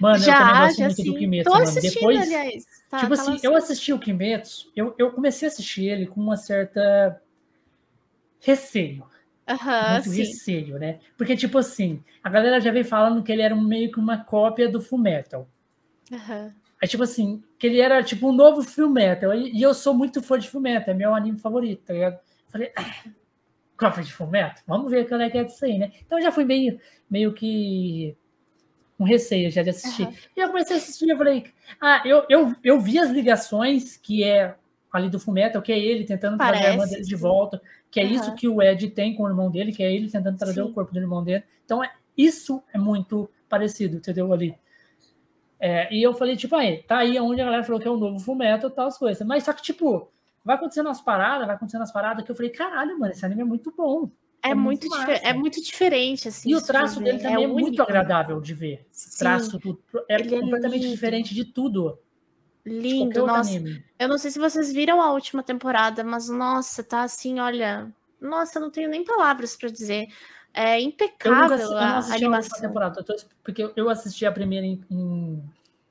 Mano, eu também já, gosto já muito sim. do Kimetsu, Tô mano. assistindo, Depois, aliás. Tá, tipo tá assim, eu assisti o Kimetsu, eu, eu comecei a assistir ele com uma certa receio. Muito sim. receio, né? Porque, tipo assim, a galera já vem falando que ele era meio que uma cópia do Fullmetal. Aham. Aí, tipo assim, que ele era tipo um novo Fullmetal. E, e eu sou muito fã de Fullmetal, é meu anime favorito, tá ligado? Falei, ah, cópia de Fullmetal? Vamos ver qual é que é disso aí, né? Então eu já fui meio, meio que com receio já de assistir. Aham. E eu comecei a assistir, eu falei, ah, eu, eu, eu vi as ligações que é ali do Fullmetal, que é ele tentando trazer a irmã Parece, dele de volta, que é Aham. isso que o Ed tem com o irmão dele, que é ele tentando trazer Sim. o corpo do irmão dele. Então, é, isso é muito parecido, entendeu? Ali. É, e eu falei, tipo, aí, tá aí onde a galera falou que é o novo Fullmetal e tal, as coisas. Mas só que, tipo, vai acontecendo umas paradas, vai acontecendo umas paradas que eu falei, caralho, mano, esse anime é muito bom. É, É muito, é muito diferente, assim. E o traço dele ver. também é, muito único. agradável de ver. Sim, traço tudo, é Ele é completamente lindo. diferente de tudo. de lindo, outro nossa. anime. Eu não sei se vocês viram a última temporada, mas nossa, tá assim, olha. Nossa, eu não tenho nem palavras pra dizer. É Eu nunca impecável eu não a assisti a última animação. temporada, eu tô- porque eu assisti a primeira em, em,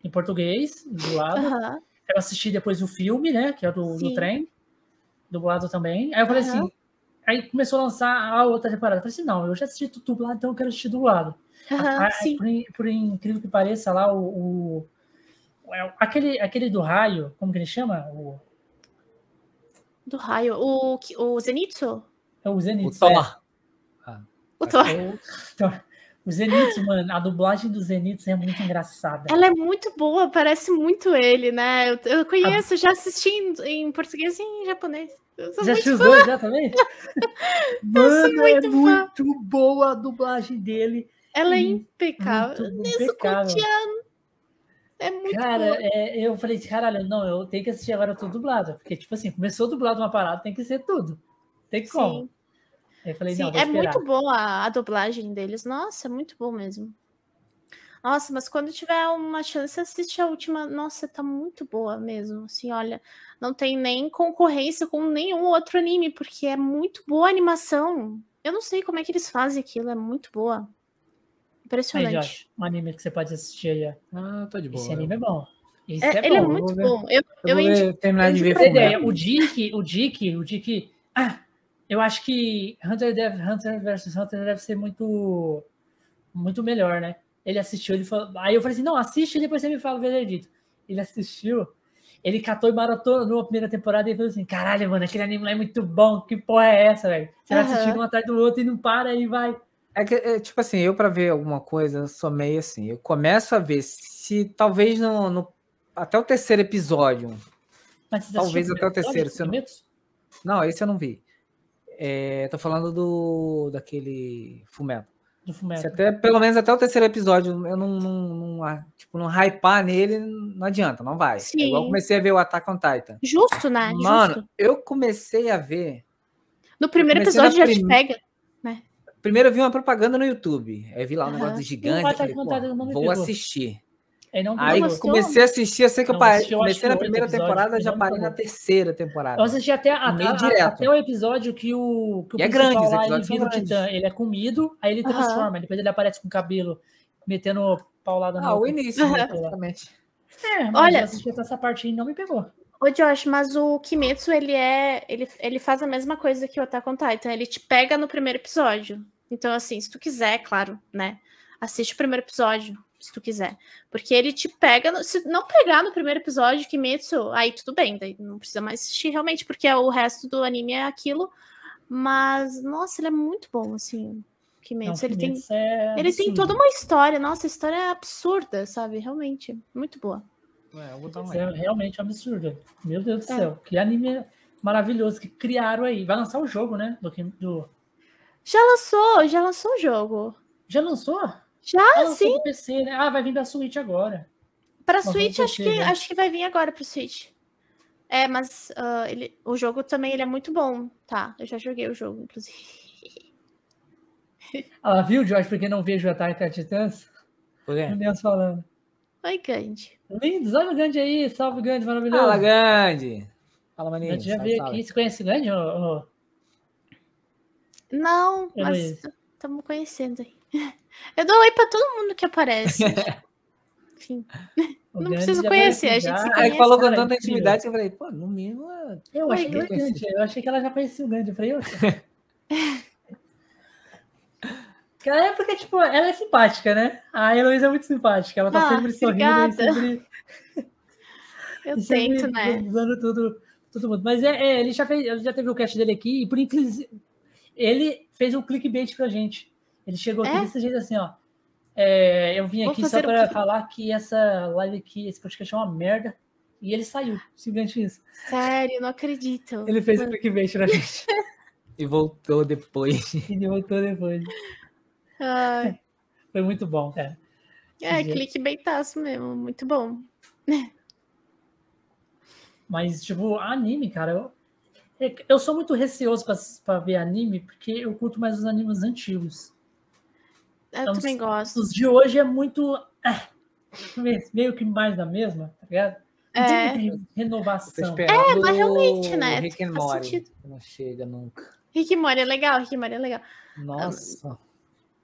em português, dublado. Aham, Eu assisti depois o filme, né? Que é do, do trem, dublado também. Aí eu falei Aham. assim. Aí começou a lançar a outra temporada. Eu falei assim: não, eu já assisti tudo dublado, então eu quero assistir dublado. aham, Ah, sim. por, por incrível que pareça, lá o. o- é, aquele, aquele do raio, como que ele chama? O, Do raio. O, o Zenitsu? É o O Zenitsu. Thor. O Thor. É o, Thor. O Zenitsu, mano, a dublagem do Zenitsu é muito engraçada. Ela é muito boa, parece muito ele, né? Eu, eu conheço, já assisti em, em português e em japonês. Já assistiu os dois já também? (laughs) Mano, muito é fã. muito boa a dublagem dele. Ela é impecável. Isso impecável. É muito Cara, é, eu falei, caralho, não, eu tenho que assistir agora tudo dublado. Porque, tipo assim, começou dublado uma parada, tem que ser tudo. Tem como. Sim, eu falei, sim, não, vou é muito boa a, a dublagem deles. Nossa, é muito bom mesmo. Nossa, mas quando tiver uma chance, assiste a última. Nossa, tá muito boa mesmo. Assim, olha, não tem nem concorrência com nenhum outro anime, porque é muito boa a animação. Eu não sei como é que eles fazem aquilo, é muito boa. Aí, Impressionante. Josh, um anime que você pode assistir aí, ó. Ah, tô de boa. Esse anime é bom. Esse É- é, ele é bom. muito ver. bom. Eu, Eu, eu vou indi- ver- terminar de ver ideia, o Dick, o Dick, o Dick. Ah, eu acho que Hunter, deve, Hunter vs Hunter deve ser muito, muito melhor, né? Ele assistiu, ele falou. Aí eu falei assim: não, assiste e depois você me fala o veredito. Ele assistiu, ele catou e maratonou a primeira temporada e falou assim: caralho, mano, aquele anime lá é muito bom, que porra é essa, velho? Você vai Aham. assistindo um atrás do outro e não para e vai. É que, é, tipo assim, eu pra ver alguma coisa, eu sou meio assim. Eu começo a ver se talvez no, no- até o terceiro episódio. Mas você Talvez até o terceiro, episódio, se eu não-? Não, esse eu não vi. É, tô falando do daquele Fumeto. Do Se Fullmetal. até, pelo menos até o terceiro episódio, eu não, não, não, ah, tipo, não hypar nele, não adianta, não vai. É igual eu Sim. comecei a ver o Attack on Titan. Justo, né? Mano, Justo. eu comecei a ver. No primeiro episódio já te prim- pega. Primeiro eu vi uma propaganda no YouTube. Aí vi lá o Aham. negócio gigante. Falei, pô, vou pegou. assistir. Aí não Aí pegou. gostou? comecei a assistir, eu sei que eu parei. assisti, eu acho Comecei na primeira temporada, e já parei na terceira temporada. Eu assisti até, a- a- até o episódio que o, que o E é grande, lá, ele vira titã. Ele é comido, aí ele transforma. Depois ele aparece com o cabelo metendo paulada no Ah, o início, né, (laughs) basicamente. É, Olha- eu assisti até essa parte aí e não me pegou. Ô, Josh, mas o Kimetsu, ele é. Ele, ele faz a mesma coisa que o Attack on Titan. Ele te pega no primeiro episódio. Então, assim, se tu quiser, claro, né? Assiste o primeiro episódio, se tu quiser. Porque ele te pega. no- se não pegar no primeiro episódio, Kimetsu, aí tudo bem, daí não precisa mais assistir realmente, porque o resto do anime é aquilo. Mas, nossa, ele é muito bom, assim. Não, Kimetsu, ele tem. Kimetsu é Ele tem toda uma história, nossa, a história é absurda, sabe? Realmente, muito boa. É, eu vou dar uma Isso é realmente um absurdo. Meu Deus do É. céu. Que anime maravilhoso que criaram aí. Vai lançar o jogo, né? Do, do... Já lançou, já lançou o jogo. Já lançou? Já, Ah, sim. PC, né? Ah, vai vir da Switch agora. Para Mas Switch, vamos acho que, né? acho que vai vir agora pro Switch. É, mas ah, ele, o jogo também ele é muito bom, tá? Eu já joguei o jogo, inclusive. (laughs) Ah, viu, Jorge? Porque não vejo o Attack on Titãs? Por quê? Falando. Oi, Gandhi. Lindos, olha o Gandhi aí. Salve, Gandhi, maravilhoso. Fala, grande. Fala, maninho. Eu já salve. aqui. Você conhece o Gandhi? ô? Não, mas Heloísa? estamos conhecendo aí. Eu dou oi pra todo mundo que aparece. (laughs) Enfim, O Não preciso conhecer, a gente já. se Aí conhece, falou com tanta intimidade que eu falei, pô, no mínimo. Eu Oi, achei, que Gandhi. eu achei que ela já conhecia o Gandhi. Eu falei. Cara, (laughs) é porque, tipo, ela é simpática, né? A Heloísa é muito simpática. Ela tá Ah, sempre sorrindo obrigada. e sempre, (laughs) eu e sempre tento, né? usando tudo, todo mundo. Mas é, é, ele já fez, ele já teve o cast dele aqui e por inclusive ele fez um clickbait pra gente. Ele chegou aqui É? desse jeito assim, ó. É, eu vim Vou aqui só pra quê? falar que essa live aqui, esse podcast é uma merda. E ele saiu, simplesmente isso. Sério, não acredito. Ele fez o clickbait pra (laughs) gente. E voltou depois. E (laughs) ele voltou depois. Ai, Foi muito bom, cara. é, Gente. clickbaitaço mesmo, muito bom. (laughs) Mas, tipo, anime, cara, eu, é eu sou muito receoso pra, pra ver anime, porque eu curto mais os animes antigos. Eu Então, também gosto. Os de hoje é muito. ah, meio que mais da mesma, tá ligado? Não É. tem Eu renovação. esperando mas realmente, né, Rick and Morty, não chega nunca. Rick and Morty é legal, Rick and Morty é legal. Nossa. Tô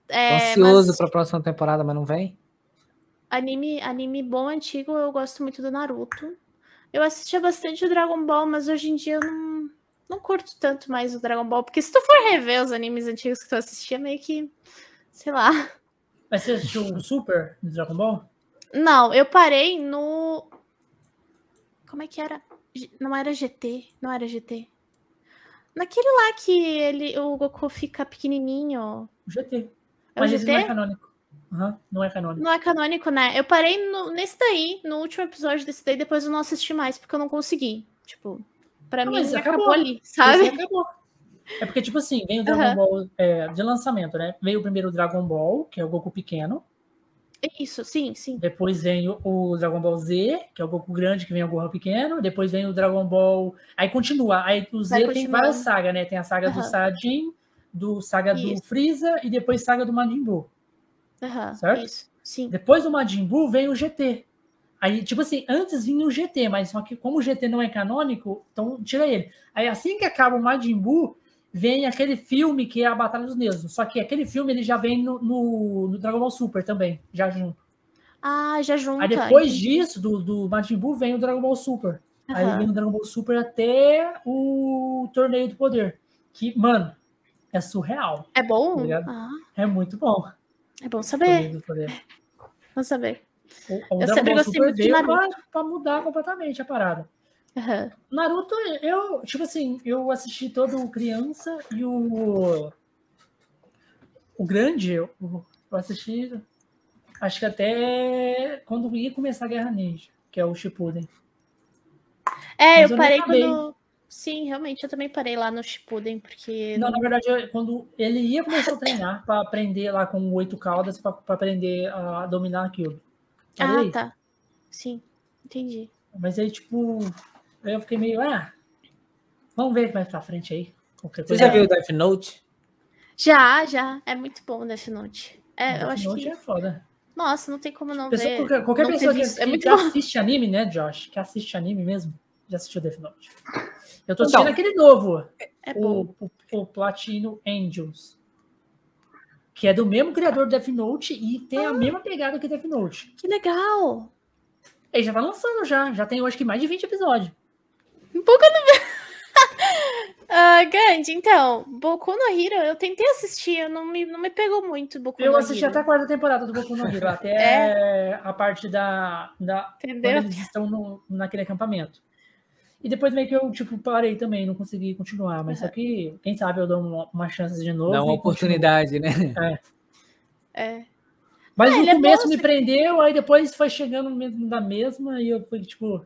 É, ansioso mas pra próxima temporada, mas não vem? anime, anime bom antigo, eu gosto muito do Naruto. Eu assistia bastante o Dragon Ball, mas hoje em dia eu não, não curto tanto mais o Dragon Ball, porque se tu for rever os animes antigos que tu assistia, meio que, sei lá. Mas você assistiu o Super do Dragon Ball? Não, eu parei no. Como é que era? Não era GT? Não era GT. Naquele lá que ele, o Goku fica pequenininho. O GT. É o Mas esse não é GT? canônico. Aham, não é canônico. Não é canônico, né? Eu parei no- nesse daí, no último episódio desse daí, depois eu não assisti mais, porque eu não consegui. Tipo, pra Não, mim mas acabou. acabou. ali, Esse sabe? acabou. É porque, tipo assim, vem o Dragon Aham. Ball é, de lançamento, né? Veio o primeiro Dragon Ball, que é o Goku pequeno. Isso, sim, sim. Depois vem o, Dragon Ball Z, que é o Goku grande, que vem o Gohan pequeno. Depois vem o Dragon Ball. Aí continua. Aí o Z tem várias sagas, né? Tem a saga do Aham. Saiyajin, do saga do Isso. Freeza e depois saga do Majin Buu. Aham, Certo? Isso, sim. Depois do Majin Buu vem o GT. Aí, tipo assim, antes vinha o GT, mas só que como o GT não é canônico, então tira ele. Aí assim que acaba o Majin Buu, vem aquele filme que é a Batalha dos Deuses. Só que aquele filme ele já vem no, no, no Dragon Ball Super também, já junto. Ah, já junta. Aí depois disso, do, do Majin Buu, vem o Dragon Ball Super. Aí Aham. vem o Dragon Ball Super até o Torneio do Poder. Que, mano, é surreal. É bom? Obrigado. Ah, É muito bom. é bom saber. Vamos saber. O, o Eu Dragon sempre Ball gostei Super muito de veio pra, pra mudar completamente a parada. Aham. Naruto, eu, tipo assim, eu assisti todo o criança e o. O grande, eu, eu assisti. Acho que até quando ia começar a Guerra Ninja, que é o Shippuden. É, Mas eu parei quando. Sim, realmente, eu também parei lá no Shippuden, porque. Não, na verdade, eu- quando ele ia começar a treinar para aprender lá com oito caudas, para aprender a dominar aquilo. Ah, tá. Sim, entendi. Mas aí, tipo, aí eu fiquei meio, ah, vamos ver mais pra frente aí. Você já viu o Death Note? Já, já. É muito bom o Death Note. É, eu Death acho Note que. é foda. Nossa, não tem como não Pessoa- ver. qualquer qualquer não pessoa que. É que- muito que bom. assiste anime, né, Josh? Que assiste anime mesmo, já assistiu Death Note. Eu tô Então. assistindo aquele novo, É bom. o, o, o Platino Angels. Que é do mesmo criador do Death Note e tem Ah. a mesma pegada que Death Note. Que legal. Ele já tá lançando já, já tem eu acho que mais de 20 episódios. Um pouco no. (laughs) Ah, Gandhi, então, Boku no Hero, eu tentei assistir, eu não me, não me pegou muito Boku Eu no assisti Hero. até a quarta temporada do Boku no Hero, até (laughs) É? a parte da, da quando Entendeu? eles estão no, naquele acampamento. E depois meio que eu, tipo, parei também, não consegui continuar. Mas só que, quem sabe eu dou uma, uma chance de novo. Dá uma continuo. oportunidade, né? É. Mas Ah, no ele é bom, começo me você- prendeu, aí depois foi chegando no mesmo da mesma e eu fui, tipo,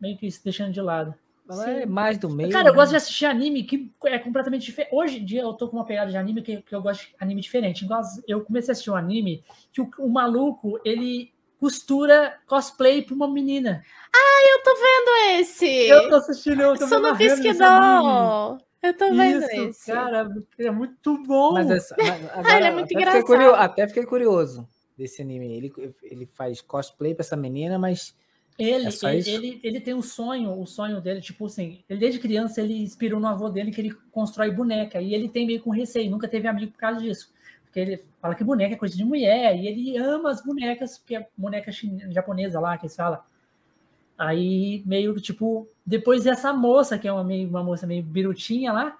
meio que se deixando de lado. Ela é mais do meio. Cara, eu né? gosto de assistir anime que é completamente diferente. Hoje em dia eu tô com uma pegada de anime que, que eu gosto de anime diferente. Eu comecei a assistir um anime que o, o maluco, ele costura cosplay pra uma menina. Eu tô vendo esse! Eu tô assistindo, eu tô Sou me no amarrando nesse anime. Bisquidol! Eu tô vendo Isso, esse. cara, é muito bom. Mas essa, mas agora, (laughs) ele é muito até engraçado. Fiquei curio- até fiquei curioso desse anime. Ele, ele faz cosplay pra essa menina, mas Ele, É ele, ele, ele tem um sonho, o sonho dele, tipo assim, ele desde criança ele inspirou no avô dele que ele constrói boneca, e ele tem meio com receio, nunca teve amigo por causa disso. Porque ele fala que boneca é coisa de mulher, e ele ama as bonecas, porque é boneca chine- japonesa lá, que eles falam. Aí, meio que, tipo, depois essa moça, que é uma, meio, uma moça meio birutinha lá,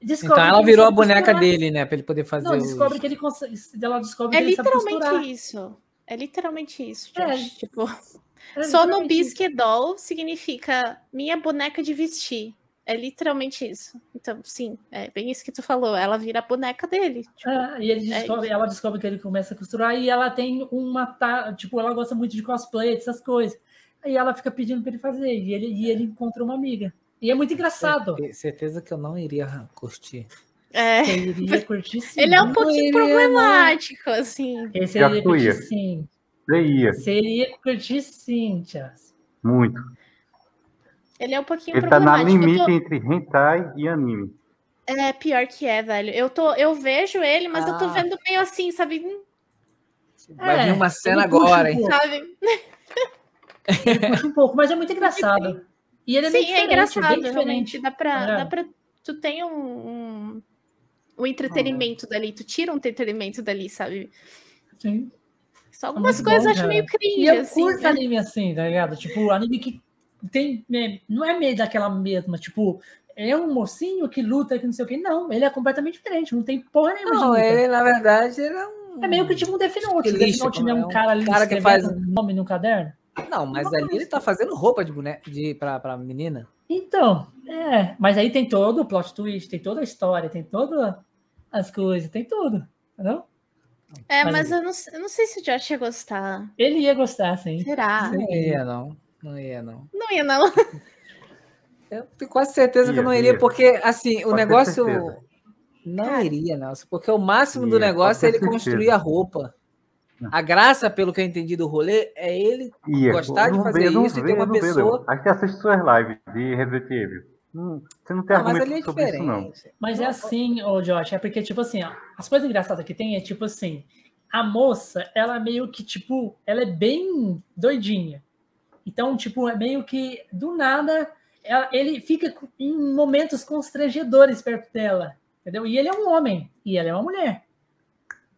descobre então ela virou a boneca dele, né? Pra ele poder fazer Não, os- descobre que ele consegue, ela descobre É que ele sabe literalmente costurar. isso. É literalmente isso, É. Josh. Tipo, É no literalmente isso. Bisquedol significa minha boneca de vestir. É literalmente isso. Então, sim, é bem isso que tu falou. Ela vira a boneca dele. Tipo, É, e ele É descobre, ela descobre que ele começa a costurar e ela tem uma. Tipo, ela gosta muito de cosplay, essas coisas. Aí ela fica pedindo pra ele fazer. E ele, e ele encontra uma amiga. E é muito engraçado. Certe- Certeza que eu não iria curtir. é. Você iria curtir sim. Ele é um Não pouquinho iria, problemático, assim. Esse Já iria curtir sim. Você ia, Você iria curtir sim, muito. Ele é um pouquinho Ele tá na limite tô- entre hentai e anime. É pior que é, velho. Eu, tô, eu vejo ele, mas eu tô Ah. vendo meio assim, sabe? Hum, Vai É, vir uma cena agora, um hein? Sabe? Ele puxa um pouco, mas é muito engraçado. E ele é Sim, é diferente, engraçado, bem realmente. diferente. Dá pra, É. dá pra. Tu tem um, um, um entretenimento dali, tu tira um entretenimento dali, sabe? Sim. Só algumas muito coisas bom, eu acho meio cringe, E eu assim. curto né? anime assim, tá ligado? Tipo, anime que tem. né, Não é meio daquela mesma, tipo, é um mocinho que luta, que não sei o quê. Não, ele é completamente diferente, não tem porra nenhuma Não, ele, na verdade, ele é um. É meio que tipo um Death Note. O Death Note não é é um cara ali cara que faz- um nome no caderno. Não, mas ali ele tá fazendo roupa de boneca de, pra, pra menina. Então, é. Mas aí tem todo o plot twist, tem toda a história, tem todas as coisas, tem tudo. Entendeu? É, Mas- mas eu não, eu não sei se o Josh ia gostar. Ele ia gostar, sim. Será? Não ia, não. Não ia, não. Não ia, não. (laughs) Eu tenho quase certeza que eu Ia, não iria, ia. porque, assim, o Pode ter negócio. Não Cara. iria, Nelson, porque o máximo do Ia, negócio é ele construir a roupa. A graça, pelo que eu entendi do rolê, é ele. Ia. Gostar de fazer isso e ter uma pessoa-. Acho que assiste suas lives de Resident Evil. Hum, você não tem mas argumento ali é sobre isso, não. diferente. Mas é assim, ô Josh, é porque, tipo assim, ó, as coisas engraçadas que tem é tipo assim, a moça, ela meio que, tipo, ela é bem doidinha. Então, tipo, é meio que, do nada, ela- ele fica em momentos constrangedores perto dela, entendeu? E ele é um homem, e ela é uma mulher,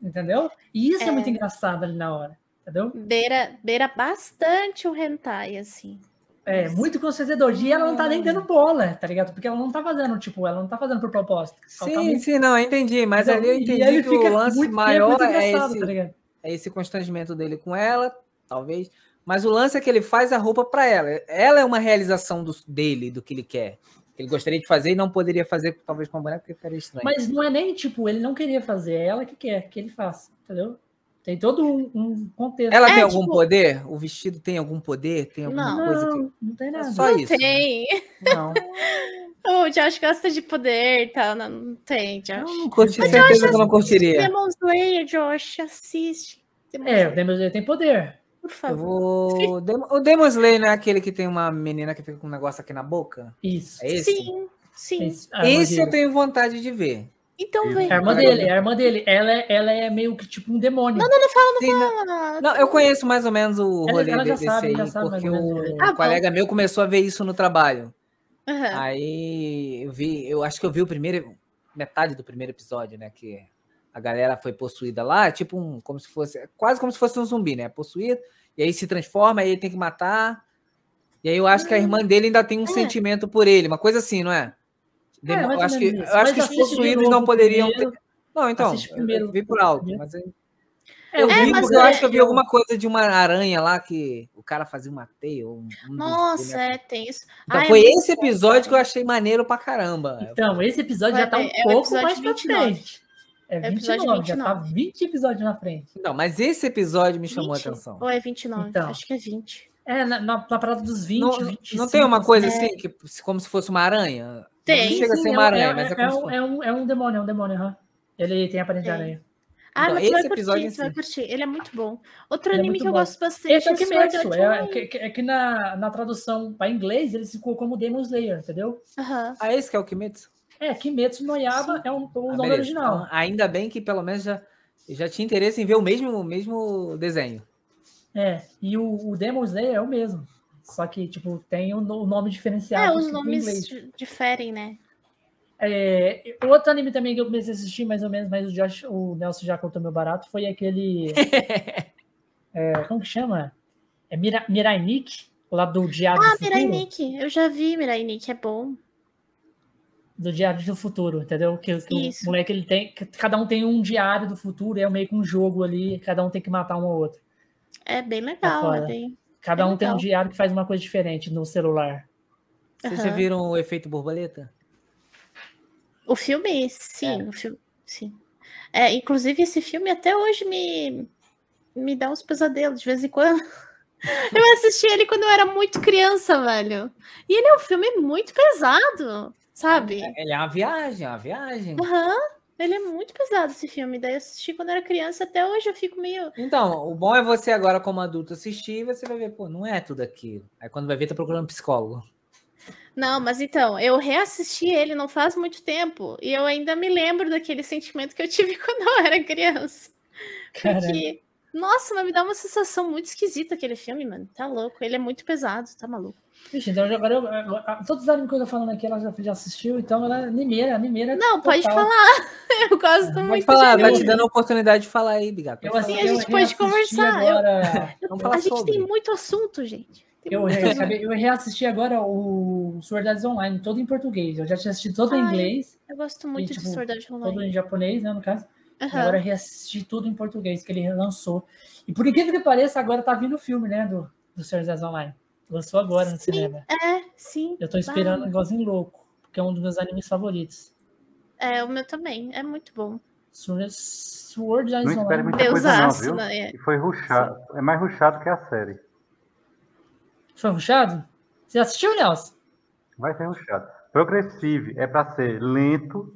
entendeu? E isso é, É. muito engraçado ali na hora, entendeu? Beira, beira bastante o hentai, assim. É, muito constrangedor. E ela não tá nem dando bola, tá ligado? Porque ela não tá fazendo, tipo, ela não tá fazendo por propósito. Ela tá Sim, sim, não, entendi. Mas ali eu entendi ele que fica o lance muito- maior é engraçado, esse, tá é esse constrangimento dele com ela, talvez. Mas o lance é que ele faz a roupa pra ela. Ela é uma realização do- dele, do que ele quer. Que ele gostaria de fazer e não poderia fazer, talvez, com a boneca, porque ficaria estranho. Mas não é nem tipo, ele não queria fazer, é ela que quer que ele faça, entendeu? Tem todo um, um contexto. Ela É, tem algum tipo- poder? O vestido tem algum poder? Tem alguma Não. coisa não, que. não tem É nada. só isso. né? Tem. Não. (laughs) O Josh gosta de poder e tal. Não, não tem, Josh. Eu não curti, Mas certeza eu que eu não curtiria. Demon Slayer, Josh, assiste. Demon É, o Demon Slayer tem poder. por Eu favor. vou. Demo- O Demon Slayer não é aquele que tem uma menina que fica com um negócio aqui na boca? Isso. É esse? Sim, sim. Esse, a irmã Esse eu tenho vontade de ver. Então vem. É a irmã dele, é a irmã dele. Ela, é- ela é meio que tipo um demônio. Não, não, não fala, não Sim, fala. Não, eu conheço mais ou menos o Ela- rolê ela já desse sabe, aí, já sabe mais porque o, Ah, bom. colega meu começou a ver isso no trabalho. Aham. Aí eu vi, eu acho que eu vi o primeiro, metade do primeiro episódio, né? Que a galera foi possuída lá, tipo um, como se fosse, quase como se fosse um zumbi, né? Possuído, e aí se transforma, aí ele tem que matar. E aí eu acho que a irmã dele ainda tem um É. sentimento por ele, uma coisa assim, não é? Demo- mais eu acho que, eu acho que os possuídos não poderiam primeiro. ter. Não, então, primeiro eu vi por alto, mas eu, É, eu É, vi porque eu é- acho que eu vi alguma coisa de uma aranha lá que o cara fazia uma teia. Um, um Nossa, bonecos. é, tem isso. Então Ai, foi é esse episódio que eu achei maneiro pra caramba. Então, esse episódio já tá um É, é pouco mais pra 29. frente. É É o episódio 29, já tá 29. 20 episódios na frente. Não, mas esse episódio me chamou a 20? atenção. Ou é 29? Então. Acho que é 20. É, na, na, na parada dos 20, Não, 25. não tem uma coisa é. assim, que, como se fosse uma aranha? Tem. Não chega a Sim, ser é uma um- aranha, é, mas é é como se um, fosse. é, um, é um demônio, é um demônio, aham. Ele tem aparência de aranha. Ah, Então, mas esse episódio curtir, vai curtir. Ele é muito bom. Outro Ele é anime muito que eu bom. gosto bastante Esse é Kimetsu. É, que, é que na, na tradução para inglês ele ficou como Demon Slayer, entendeu? Aham. Ah, esse que é o Kimetsu? É, Kimetsu no Yaba é um, o Ah, nome beleza. original. Então, ainda bem que pelo menos já, já tinha interesse em ver o mesmo, o mesmo desenho. É, e o, o Demon Slayer é o mesmo. Só que, tipo, tem o, o nome diferenciado. É, os do nomes diferem, né? É, outro anime também que eu comecei a assistir, mais ou menos, mas o, Josh, o Nelson já cortou meu barato, foi aquele. (laughs) é, como que chama? É Mira, Mirai Nikki, lá do Diário Ah, do Futuro. Mirai Nikki. Eu já vi Mirai Nikki, é bom. Do Diário do Futuro, entendeu? Que, que o moleque ele tem. cada um tem um diário do futuro, é meio que um jogo ali, cada um tem que matar um ao outro. É bem legal. É bem... Cada É um tem um legal. diário que faz uma coisa diferente no celular. Vocês viram o efeito borboleta? O filme, sim, o filme, sim. É, inclusive, esse filme até hoje me, me dá uns pesadelos de vez em quando. (laughs) Eu assisti ele quando eu era muito criança, velho. E ele é um filme muito pesado, sabe? Ele é uma viagem, é uma viagem. Aham. Ele é muito pesado esse filme. Daí eu assisti quando eu era criança, até hoje eu fico meio. Então, o bom é você agora, como adulto, assistir e você vai ver, pô, não é tudo aquilo. Aí quando vai ver, tá procurando um psicólogo. Não, mas então, eu reassisti ele não faz muito tempo. E eu ainda me lembro daquele sentimento que eu tive (laughs) quando eu era criança. Caramba. Porque, nossa, mas me dá uma sensação muito esquisita aquele filme, mano. Tá louco. Ele é muito pesado, tá maluco. Vixe, então agora eu, eu- eu- todos os animes que eu tô falando aqui, ela já, já assistiu, então ela é animeira, animeira. Não, pode total. falar. (laughs) Eu gosto Pode muito falar, de tá te dando a oportunidade de falar aí, Bigato. Eu, Pode assim, Sim, a gente eu pode conversar, eu- Agora, (laughs) A gente sobre. tem muito assunto, gente. Eu, muito eu, assunto. acabei- eu reassisti agora o Sword Art Online, todo em português. Eu já tinha assistido todo em Ai, inglês, Eu gosto muito tipo, de Sword Art todo Online. em japonês, né, no caso. Aham. Agora reassisti tudo em português, que ele lançou. E por incrível que pareça, agora tá vindo o filme, né, do, do Senhor Anéis Online. Lançou agora no Sim. cinema. É, sim. Eu tô esperando um igualzinho louco, porque é um dos meus animes favoritos. É, o meu também. É muito bom. Sword Sword Não Art espere Online. muita coisa não, viu? né? E foi ruxado. É mais ruxado que a série. Foi rushado? Você assistiu, Nelson? Vai ser ruxado. Progressive é pra ser lento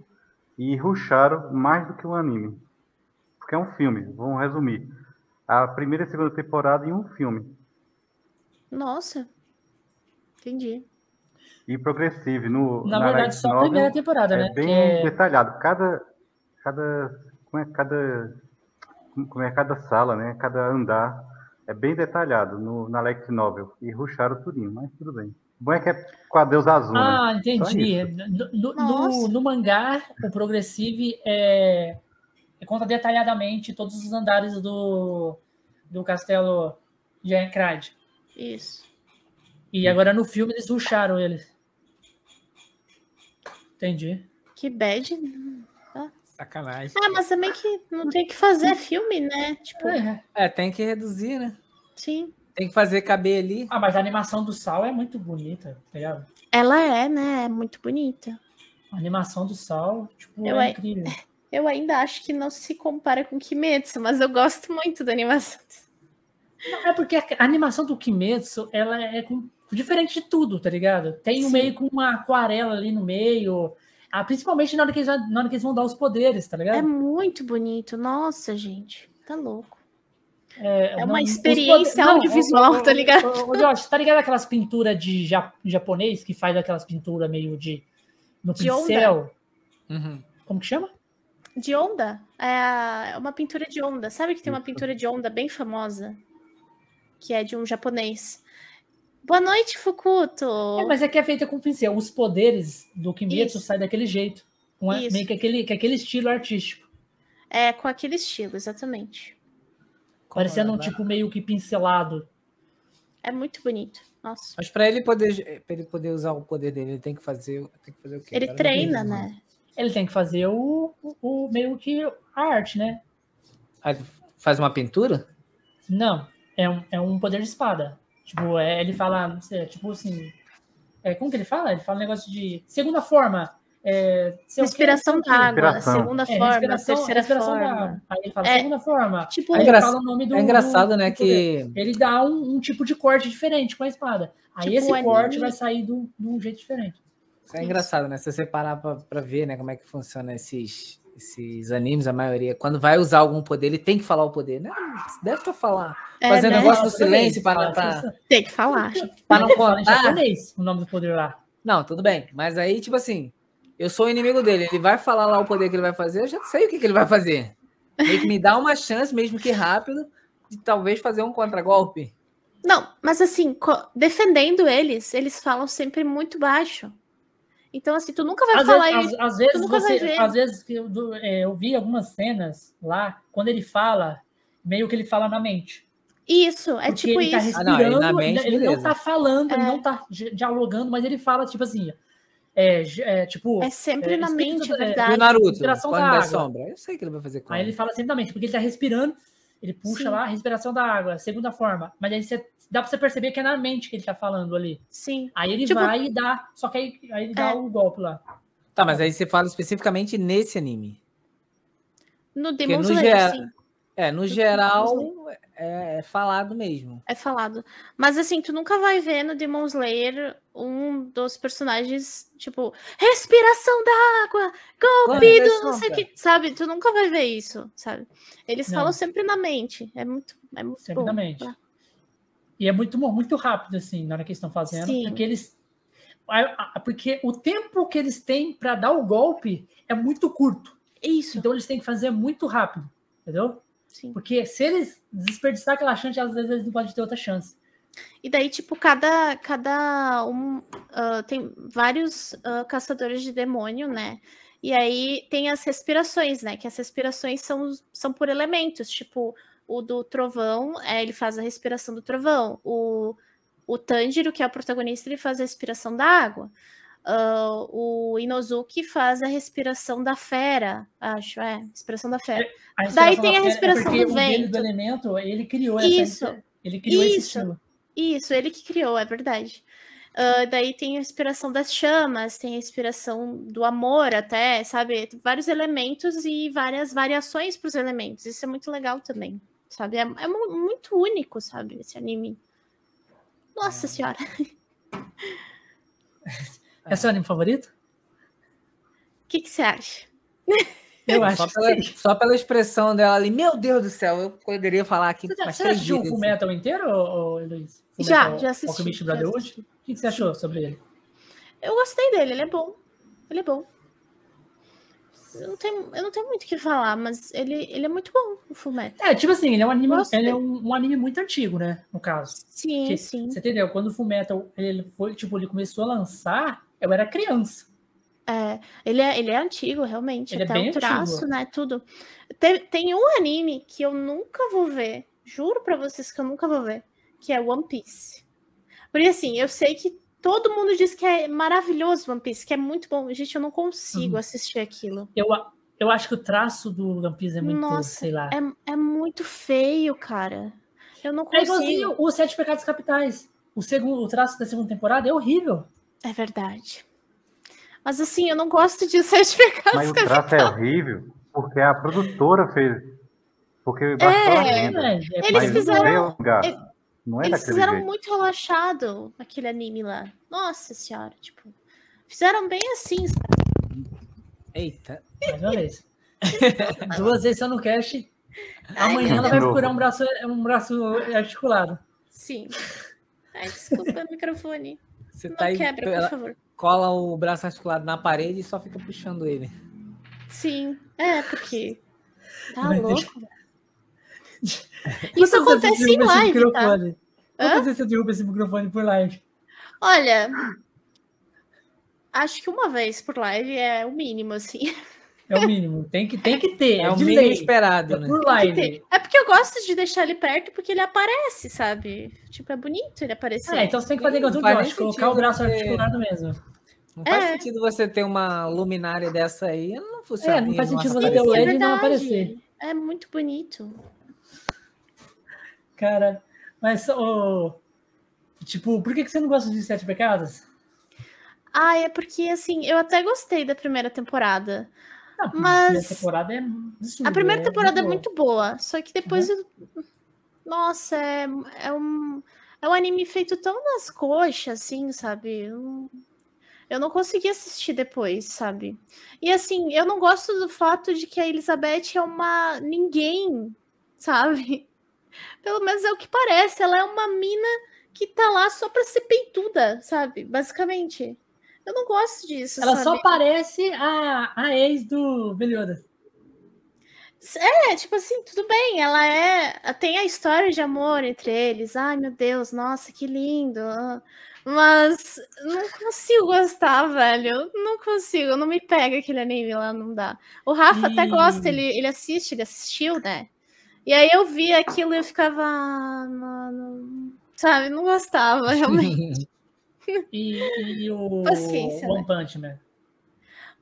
e ruxado mais do que um anime. Porque é um filme, vamos resumir. A primeira e a segunda temporada em um filme. Nossa. Entendi. E Progressive no Na, na verdade, só a primeira temporada, é né? bem Que é- detalhado. Cada, cada, como é cada, como é cada sala, né? Cada andar é bem detalhado no, na light novel e ruxaram tudinho, mas tudo bem. O bom é que é com a deusa azul, né? Ah, Só entendi. No, no- no- mangá, o Progressive é, é conta detalhadamente todos os andares do, do castelo de Ancrad. Isso. E agora no filme eles rusharam ele. Entendi. Que bad. Sacanagem. Ah, mas também que não tem que fazer filme, né? Tipo, É. É, tem que reduzir, né? sim. Tem que fazer caber ali. Ah, mas a animação do Sal é muito bonita, tá ligado? Ela é, né? É muito bonita. A animação do Sal, tipo, Eu é ai- incrível. (laughs) Eu ainda acho que não se compara com Kimetsu, mas eu gosto muito da animação. Não, é porque a animação do Kimetsu, ela é com- diferente de tudo, tá ligado? Tem um meio com uma aquarela ali no meio. Ah, principalmente na hora, que eles, vão- na hora que eles vão dar os poderes, tá É ligado? muito bonito. Nossa, gente. Tá louco. É, é uma os experiência poder- audiovisual, ô, tá ligado? Ô, Josh, tá ligado aquelas pinturas de ja- japonês que faz aquelas pinturas meio de. no De pincel? Uhum. Como que chama? De onda? É é uma pintura de onda. Sabe que tem uma pintura de onda bem famosa? Que é de um japonês. Boa noite, Fukuto. É, mas é que é feita com pincel. Os poderes do Kimetsu saem daquele jeito. Com a- meio que aquele, que aquele estilo artístico. É com aquele estilo, exatamente. Parecendo um é, tipo meio que pincelado. É muito bonito. Nossa. Mas pra ele poder, pra ele poder usar o poder dele, ele tem que fazer, tem que fazer o quê? Ele Agora treina, né? Ele tem que fazer o, o, o meio que a arte, né? Ah, faz uma pintura? Não, é um, é um poder de espada. Tipo, é, ele fala, não sei, tipo assim. É, como que ele fala? Ele fala um negócio de. Segunda forma. É, Respiração quê. da água, Respiração. segunda É, forma, respiração, terceira respiração da forma. água. Aí ele fala É, segunda forma. Tipo, Aí É ele engra- fala o nome do. É engraçado, do- né, do que Ele dá um, um tipo de corte diferente com a espada. Aí Tipo, esse corte anime- vai sair do- de um jeito diferente. é engraçado, né? Se você parar pra, pra ver, né, como é que funciona esses, esses animes, a maioria, quando vai usar algum poder, ele tem que falar o poder, né? Deve pra falar. é, Fazer né? negócio do silêncio para- fala, para- fala- Tem que falar. Pra não contar. japonês o nome do poder lá. Não, tudo bem. Mas aí, tipo assim, eu sou o inimigo dele. Ele vai falar lá o poder que ele vai fazer, eu já sei o que, que ele vai fazer. Que me dá uma chance, mesmo que rápido, de talvez fazer um contragolpe. Não, mas assim, defendendo eles, eles falam sempre muito baixo. Então, assim, tu nunca vai Às falar vezes, isso. às, às vezes você, às vezes que eu, é, eu vi algumas cenas lá, quando ele fala, meio que ele fala na mente. Isso, é Porque tipo ele tá isso. Ah, não, respirando, ele na mente, ele não tá falando, ele É. não tá di- dialogando, mas ele fala, tipo assim, é, é, tipo, É sempre é, na mente, do- é é, verdade. o Naruto, Respiração quando da da água. sombra. Eu sei que ele vai fazer com aí ele fala sempre na mente, porque ele tá respirando, ele puxa Sim. lá, respiração da água, segunda forma, mas aí você, dá pra você perceber que é na mente que ele tá falando ali. Sim. Aí ele Tipo- vai e dá, só que aí, aí ele dá É. o golpe lá. Tá, mas aí você fala especificamente nesse anime. No Demon Slayer, geral- sim, É, no geral, é, é falado mesmo. é falado. Mas assim, tu nunca vai ver no Demon Slayer um dos personagens, tipo, respiração da água, golpe do não sei o que, sabe? Tu nunca vai ver isso, sabe? Eles Não. falam sempre na mente. É muito, é muito Sempre bom. na mente. tá? E é muito, muito rápido, assim, na hora que eles estão fazendo, Sim. porque eles. Porque o tempo que eles têm para dar o golpe é muito curto. Isso, Então eles têm que fazer muito rápido, entendeu? Sim. Porque se eles desperdiçar aquela chance, às vezes eles não podem ter outra chance. E daí, tipo, cada, cada um. ah, tem vários ah, caçadores de demônio, né? E aí tem as respirações, né? Que as respirações são, são por elementos. Tipo, o do trovão, é, ele faz a respiração do trovão. O, o Tanjiro, que é o protagonista, ele faz a respiração da água. Ah, o Inozuki faz a respiração da fera, acho, é, respiração da fera. A Daí tem a da fera é respiração do vento. do elemento, ele criou Isso. essa. Ele criou esse Isso. estilo. Isso, ele que criou, é verdade. Ah, daí tem a inspiração das chamas, tem a inspiração do amor até, sabe? Tem vários elementos e várias variações para os elementos. Isso é muito legal também, sabe? É, é mu- muito único, sabe? Esse anime. Nossa senhora. (laughs) É seu anime favorito? O que, que você acha? Eu acho Só pela, só pela expressão dela ali, meu Deus do céu, eu poderia falar aqui Você já, mais você já assistiu o. Full Metal inteiro, ô, Luiz? Já, Metal já assisti, Alchemist Brotherhood? O que que você achou sobre ele? Eu gostei dele, ele é bom. Ele é bom. Eu não tenho, eu não tenho muito o que falar, mas ele, ele é muito bom, o Fullmetal. É, tipo assim, ele é um anime, Gostei. ele é um, um anime muito antigo, né? No caso. Sim, Que- sim. Você entendeu? Quando o Fullmetal ele foi, tipo, ele começou a lançar, eu era criança. É, ele é, ele é antigo, realmente. Ele é até bem o traço, antigo. né? Tudo. Tem, tem um anime que eu nunca vou ver. Juro pra vocês que eu nunca vou ver. Que é One Piece. Porque assim, eu sei que todo mundo diz que é maravilhoso One Piece, que é muito bom. Gente, eu não consigo Uhum. assistir aquilo. Eu, eu acho que o traço do One Piece é muito, Nossa, sei lá. É, é muito feio, cara. Eu não É consigo. igualzinho os Sete Pecados Capitais. O, segundo, o traço da segunda temporada é horrível. É verdade. Mas assim, eu não gosto de (laughs) Sete Pecados Mas o traço é horrível porque a produtora fez. Porque É, renda. Né? É Eles fizeram- não é é Eles fizeram jeito. muito relaxado aquele anime lá. Nossa senhora, tipo. Fizeram bem assim, sabe? Eita. Mais uma vez. (laughs) Duas vezes só no cast. Amanhã ela vai procurar um braço, um braço articulado. Sim. Ai, desculpa o (laughs) microfone. Você Não tá aí, quebra, por favor. cola o braço articulado na parede e só fica puxando ele. Sim. É, porque. (laughs) Tá ter- louco. (laughs) Isso Quantas vezes acontece em live, tá? Hã? Quantas você derruba esse microfone por live? Olha. Acho que uma vez por live é o mínimo, assim. (laughs) É o mínimo. Tem que, tem que ter. É o de mínimo lei. esperado, É né? por. É porque eu gosto de deixar ele perto porque ele aparece, sabe? Tipo, é bonito ele aparecer. É, então você tem que fazer igual o faz colocar o braço você- articulado mesmo. Não faz É. sentido você ter uma luminária dessa aí. Não funciona. É, não faz sentido você ter o é LED e não verdade. aparecer. É muito bonito. Cara, mas, ô, tipo, por que, que você não gosta de Sete Pecados? Ah, é porque, assim, eu até gostei da primeira temporada. Não, Mas- A temporada é absurda, A primeira temporada é boa. muito boa, só que depois. Uhum. eu- Nossa, é, é um. É um anime feito tão nas coxas, assim, sabe? Eu não, eu não consegui assistir depois, sabe? E assim, eu não gosto do fato de que a Elizabeth é uma ninguém, sabe? (laughs) Pelo menos é o que parece. Ela é uma mina que tá lá só pra ser peituda, sabe? Basicamente. Eu não gosto disso. Ela sabe? só parece a, a ex do Belioda. É, tipo assim, tudo bem, ela é. Tem a história de amor entre eles. Ai, meu Deus, nossa, que lindo. Mas não consigo gostar, velho. Não consigo, não me pega aquele anime lá, não dá. O Rafa até E- gosta, ele, ele assiste, ele assistiu, né? E aí eu vi aquilo e eu ficava. "Ah, mano. Sabe, não gostava, (laughs) realmente. (laughs) E, e o Paciência, One né? Punch Man.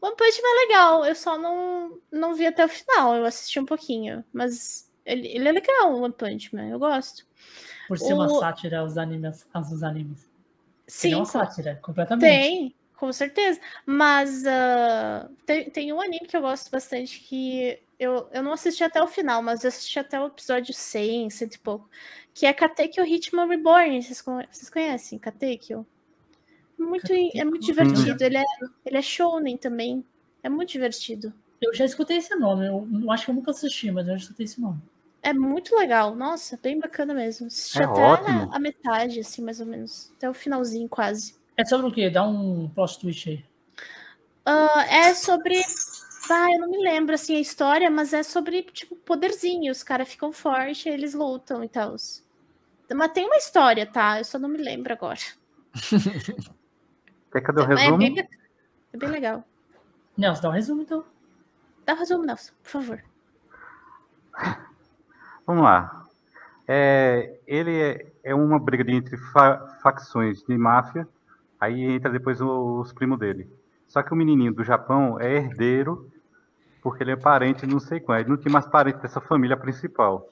One Punch Man é legal, eu só não, não vi até o final, eu assisti um pouquinho. Mas ele, ele é legal, o One Punch Man, eu gosto. Por ser uma O- sátira aos animes. Aos animes. Sim, Ele é uma sátira, completamente. tem, com certeza. Mas ah, tem, tem um anime que eu gosto bastante que eu, eu não assisti até o final, mas eu assisti até o episódio 100, cento e pouco, que é Katekyo Hitman Reborn. Vocês, vocês conhecem Katekyo? Muito, é muito divertido. Ele é, ele é shounen também. É muito divertido. Eu já escutei esse nome. Eu não- acho que eu nunca assisti, mas eu já escutei esse nome. É muito legal. Nossa, bem bacana mesmo. Assisti É até ótimo. a metade, assim, mais ou menos. Até o finalzinho, quase. É sobre o quê? Dá um plot twist aí. Ah, é sobre. Ah, eu não me lembro assim a história, mas é sobre, tipo, poderzinho. Os caras ficam fortes, eles lutam e tal. Mas tem uma história, tá? Eu só não me lembro agora. (laughs) Quer que eu dê o É resumo? bem, bac- é bem legal. Nelson, dá um resumo então. Dá o resumo, Nelson, por favor. (laughs) Vamos lá. É, ele é, é uma briga de- entre fa- facções de máfia, aí entra depois o- os primos dele. Só que o menininho do Japão é herdeiro, porque ele é parente de não sei qual. Ele não tinha mais parente dessa família principal.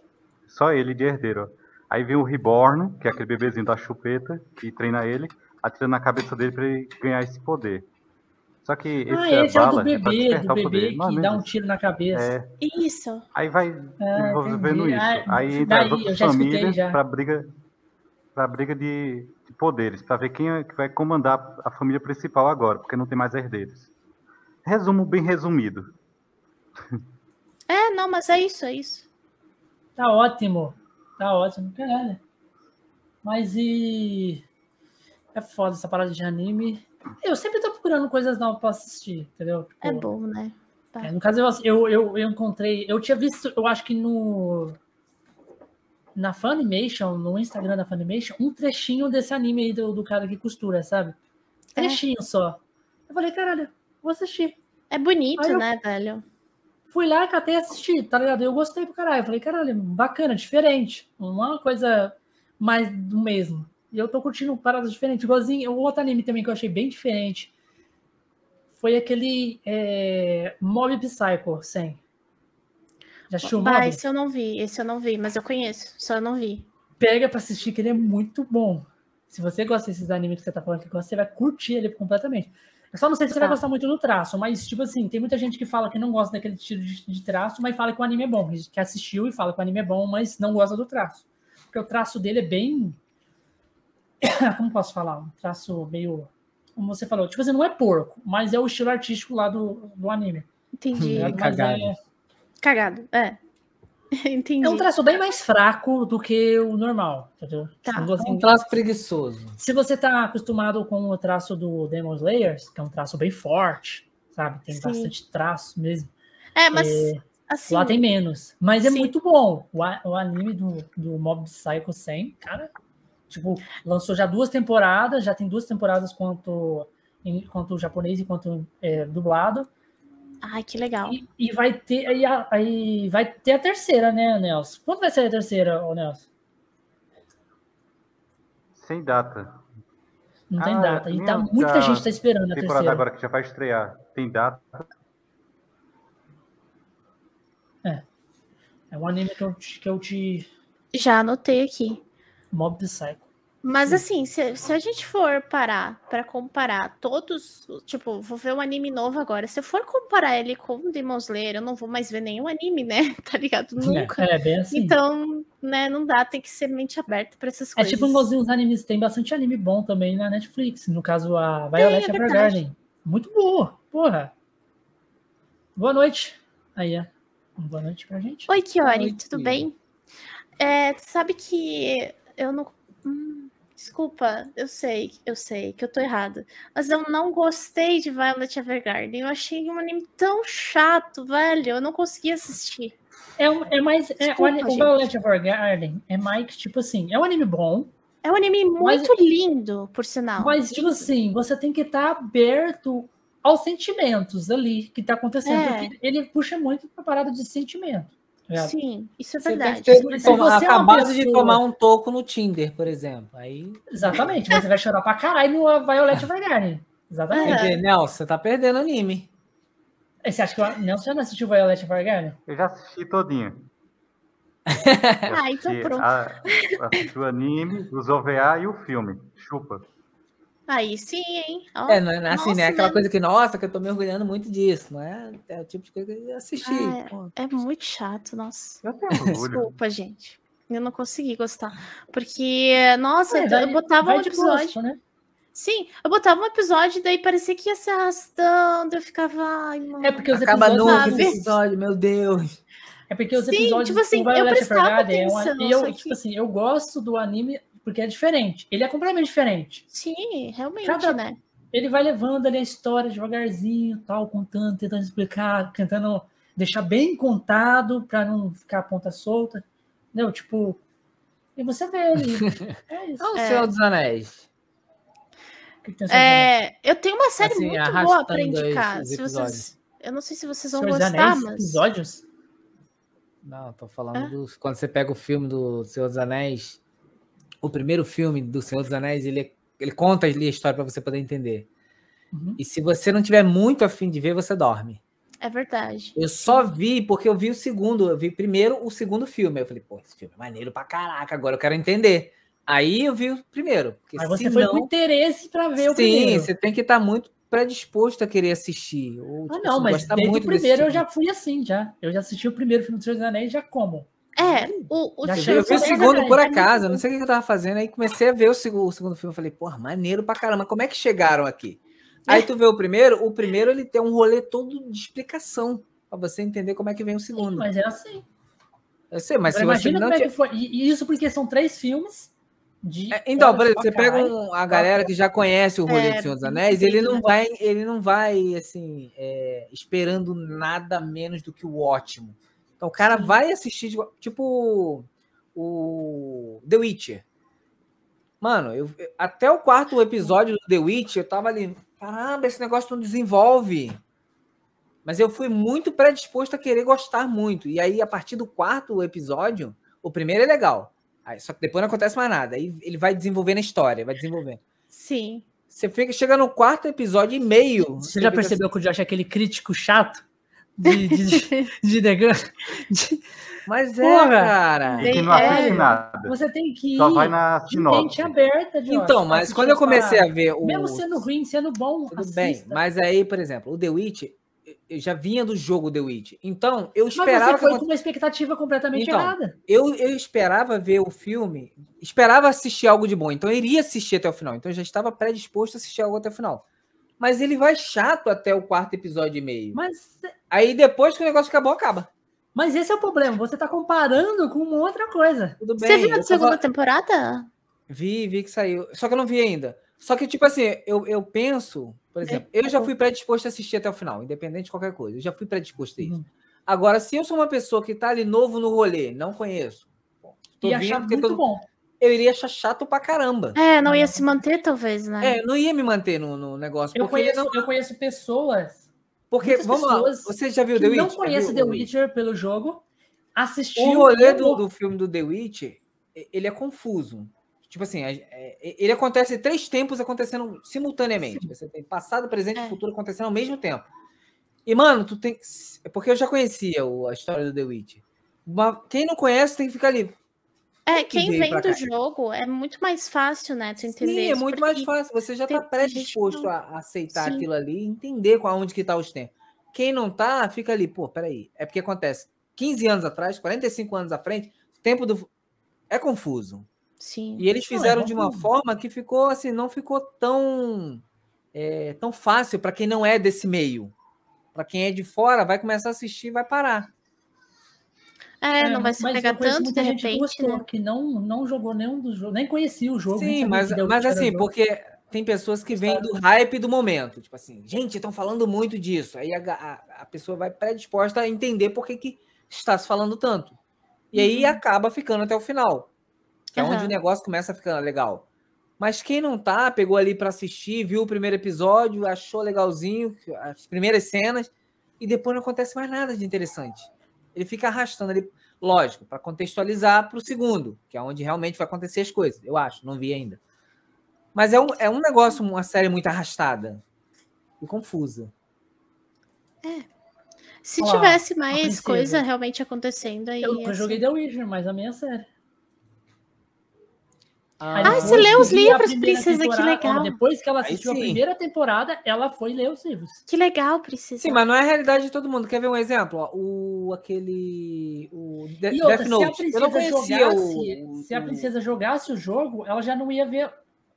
Só ele de herdeiro. Aí vem o Reborn, que é aquele bebezinho da chupeta, que treina ele, atirando na cabeça dele pra ele ganhar esse poder. Só que esse, Ah, esse é o do é bebê, despertar do bebê é que dá um tiro na cabeça. É, Isso. aí vai Ah, desenvolvendo isso. Ah, aí entra daí, as outras famílias pra briga, pra briga de, de poderes, pra ver quem é que vai comandar a família principal agora, porque não tem mais herdeiros. Resumo bem resumido. É, não, mas é isso, é isso. Tá ótimo. Tá ótimo. Caralho. Mas e. É foda essa parada de anime. Eu sempre tô procurando coisas novas pra assistir, entendeu? Tipo, É bom, né? é, no caso, eu, eu, eu, eu encontrei. Eu tinha visto, eu acho que no. Na Funimation, no Instagram da Funimation, um trechinho desse anime aí do, do cara que costura, sabe? É. Trechinho só. Eu falei, caralho, vou assistir. É bonito, eu- né, velho? fui lá, catei e assisti, tá ligado? Eu gostei pro caralho. Falei, caralho, bacana, diferente. Uma coisa mais do mesmo. E eu tô curtindo paradas diferentes. Igualzinho, o outro anime também que eu achei bem diferente foi aquele é, Mob Psycho 100. Já assistiu o Mob? esse eu não vi, esse eu não vi, mas eu conheço, só eu não vi. Pega pra assistir, que ele é muito bom. Se você gosta desses animes que você tá falando que gosta, você vai curtir ele completamente. Eu só não sei se você vai Tá. gostar muito do traço, mas, tipo assim, tem muita gente que fala que não gosta daquele estilo de, de traço, mas fala que o anime é bom. Que assistiu e fala que o anime é bom, mas não gosta do traço. Porque o traço dele é bem. (coughs) Como posso falar? Um traço meio. Como você falou, tipo assim, não é porco, mas é o estilo artístico lá do, do anime. Entendi. É Mas cagado. é- Cagado, (laughs) é. Entendi. é um traço bem mais fraco do que o normal, entendeu? Tá. Tipo, É assim, um traço preguiçoso. se você tá acostumado com o traço do Demon Slayers, que é um traço bem forte, sabe? Tem Sim. bastante traço mesmo. É, mas É, assim, lá tem menos. Mas é Sim. muito bom. O, a- o anime do, do Mob Psycho 100, cara, tipo, lançou já duas temporadas, já tem duas temporadas quanto, em, quanto japonês e quanto é, dublado. ai, que legal. E, e vai ter aí, a- aí vai ter a terceira, né, Nelson? Quando vai ser a terceira, ô Nelson? Sem data. Não tem Ah, data. E tá, muita gente tá esperando a Temporada terceira. agora que já vai estrear. Tem data. É um anime que eu, te- que eu te. Já anotei aqui. Mob Psycho. Mas Sim. assim, se, se a gente for parar pra comparar todos, tipo, vou ver um anime novo agora. Se eu for comparar ele com Demon Slayer, eu não vou mais ver nenhum anime, né? (laughs) Tá ligado? Nunca. É, bem assim. Então, né, não dá, tem que ser mente aberta pra essas É coisas. tipo igualzinho os animes, tem bastante anime bom também na Netflix. No caso, a Violet é. Evergarden. Muito boa, porra. Boa noite. Aí, ó. Boa noite pra gente. Oi, Kiori, tudo bem? É, sabe que eu não. Hum, desculpa, eu sei, eu sei que eu tô errada. Mas eu não gostei de Violet Evergarden. Eu achei um anime tão chato, velho. Eu não consegui assistir. É, é mais. É, o, Desculpa, o gente. Violet Evergarden é mais, tipo assim, é um anime bom, É um anime Mas- muito lindo, por sinal. mas, tipo assim, você tem que estar aberto aos sentimentos ali que tá acontecendo. É. Porque ele puxa muito pra parada de sentimento. Ligado? Sim, isso é Você verdade. deve ter Se toma- você é acabado de pessoa- tomar um toco no Tinder, por exemplo. Aí, Exatamente. Você vai chorar pra caralho no Violet Evergarden. Exatamente. Dizer, Nelson, você tá perdendo anime. Você acha que o Nelson já não assistiu Violet Evergarden? Eu já assisti todinho. Ah, então pronto. a- assisti o anime, os OVA e o filme. Chupa. Aí sim, hein? Ó, É, não é assim, nossa, né? Aquela né? coisa que, nossa, que eu tô me orgulhando muito disso, não é? É o tipo de coisa que eu assisti. Ah, pô. É muito chato, nossa. Eu tenho. Desculpa, gente. Eu não consegui gostar. Porque, nossa, É, eu- vai- eu botava um episódio. gosto, né? Sim, eu botava um episódio, daí parecia que ia se arrastando. Eu ficava, ai, mano. É porque os Acaba episódios. novo esse episódio, meu Deus. É porque os Sim, episódios tipo assim, eu prestava é atenção, e eu, só que- tipo assim, eu gosto do anime porque é diferente. Ele é completamente diferente. Sim, realmente, Cada- né? Ele vai levando ali a história devagarzinho, tal, contando, tentando explicar, tentando deixar bem contado para não ficar a ponta solta. Entendeu? Tipo, e você vê ali. (laughs) É isso. Olha o É. Senhor dos Anéis. É, eu tenho uma série Assim, muito boa para indicar. Se vocês, eu não sei se vocês vão Senhor dos gostar, Anéis, mas episódios? Não, tô falando Hã? do. Quando você pega o filme do Senhor dos Anéis, o primeiro filme do Senhor dos Anéis, ele, ele conta ali a história para você poder entender. Uhum. E se você não tiver muito afim de ver, você dorme. É verdade. Eu só vi porque eu vi o segundo, eu vi primeiro o segundo filme. Eu falei, pô, esse filme é maneiro pra caraca, agora eu quero entender. Aí eu vi o primeiro. Porque Mas você senão, foi com interesse pra ver o sim, primeiro. você tem que estar muito predisposto a querer assistir. Ou, Ah, tipo, não, assim, mas desde o primeiro eu tipo já fui assim, já. Eu já assisti o primeiro filme do Senhor dos Anéis já como. É, o, o Já Eu vi, o segundo por é acaso, não sei o que eu tava fazendo, aí comecei a ver o segundo, o segundo filme, eu falei, porra, maneiro pra caramba, como é que chegaram aqui? Aí tu vê o primeiro, o primeiro ele tem um rolê todo de explicação, pra você entender como é que vem o segundo. Mas é assim. Eu sei, mas Agora, se você imagina não como é tiver... que foi. E e isso porque são três filmes de. É, Então, por exemplo, você pega um- a galera que já conhece o rolê É, do Senhor dos Anéis, ele não vai, ele não vai assim, é, esperando nada menos do que o ótimo. Então o cara Sim. vai assistir, de- tipo o The Witcher. Mano, eu, até o quarto episódio do The Witcher, eu tava ali, caramba, esse negócio não desenvolve. Mas eu fui muito predisposto a querer gostar muito. E aí, a partir do quarto episódio, o primeiro é legal. Aí, só que depois não acontece mais nada. Aí ele vai desenvolvendo a história, vai desenvolvendo. Sim. Você fica, chega no quarto episódio e meio. Você já percebeu que o Josh é aquele crítico chato? De, de, (laughs) de? De- Mas é, Porra! cara. E que não É. nada. Você tem que ir Só vai na de sinopse. aberta, Josh. Então, mas quando eu comecei a ver o. Mesmo sendo ruim, sendo bom, Tudo bem, assista. mas aí, por exemplo, o The Witch, eu já vinha do jogo The Witch. Então, eu Mas esperava você que foi com uma expectativa completamente Então, errada. eu, eu esperava ver o filme, esperava assistir algo de bom, então eu iria assistir até o final. Então eu já estava predisposto a assistir algo até o final. Mas ele vai chato até o quarto episódio e meio. Mas, Aí depois que o negócio acabou, acaba. mas esse é o problema. Você tá comparando com uma outra coisa. Tudo bem. Você viu a tava- segunda temporada? Vi, vi que saiu. Só que eu não vi ainda. Só que, tipo assim, eu, eu penso, por exemplo, eu já fui predisposto a assistir até o final, independente de qualquer coisa. Eu já fui predisposto a isso. Uhum. Agora, se eu sou uma pessoa que tá ali novo no rolê, não conheço, tô E vindo achar muito todo- bom. eu iria achar chato pra caramba. É, não ia se manter, talvez, né? É, eu não ia me manter no, no negócio. Eu porque conheço, não- eu conheço pessoas porque, vamos lá, você já viu The Witch? não viu The Witcher pelo jogo, assistiu O rolê do, do filme do The Witch, e- ele é confuso. Tipo assim, é- ele acontece três tempos acontecendo simultaneamente. Você tem passado, presente É. e futuro acontecendo ao mesmo tempo. E, mano, tu tem. é Porque eu já conhecia a história do The Witch. Mas quem não conhece tem que ficar ali. É, que quem vem do cá. jogo é muito mais fácil, né? Tu entender Sim, é muito mais fácil. Você já está predisposto a aceitar Sim. aquilo ali e entender com aonde que tá os tempos. Quem não tá, fica ali, pô, peraí. É porque acontece 15 anos atrás, 45 anos à frente, o tempo do. É confuso. Sim. E eles Não, é fizeram de uma forma que ficou assim, não ficou tão, é, tão fácil para quem não é desse meio. Para quem é de fora, vai começar a assistir e vai parar. É, não vai se mas pegar tanto, de gente repente, gostou, né? Que não, não jogou nenhum dos jogos, nem conhecia o jogo. Sim, mas, mas assim, jogo. porque tem pessoas que vêm do hype do momento. Tipo assim, gente, estão falando muito disso. Aí a, a, a pessoa vai predisposta a entender por que, que está se falando tanto. E aí Uhum. acaba ficando até o final. Que é onde o negócio começa a ficar legal. Mas quem não tá, pegou ali para assistir, viu o primeiro episódio, achou legalzinho, as primeiras cenas, e depois não acontece mais nada de interessante. Ele fica arrastando ali, lógico, para contextualizar para o segundo, que é onde realmente vai acontecer as coisas, eu acho, não vi ainda. Mas é um, é um negócio, uma série muito arrastada e confusa. Se Olha lá, tivesse mais coisa realmente acontecendo aí. Eu, ia eu joguei The Witcher, mas a minha é Ah, você leu os livros, princesa, que legal. Depois que ela assistiu a sim. primeira temporada, ela foi ler os livros. Que legal, Princesa. Sim, mas não é a realidade de todo mundo. Quer ver um exemplo? Ó, o aquele o De- E outra, Death se a Note. Eu não princesa conhecia jogasse, o, se a princesa jogasse o jogo, ela já não ia ver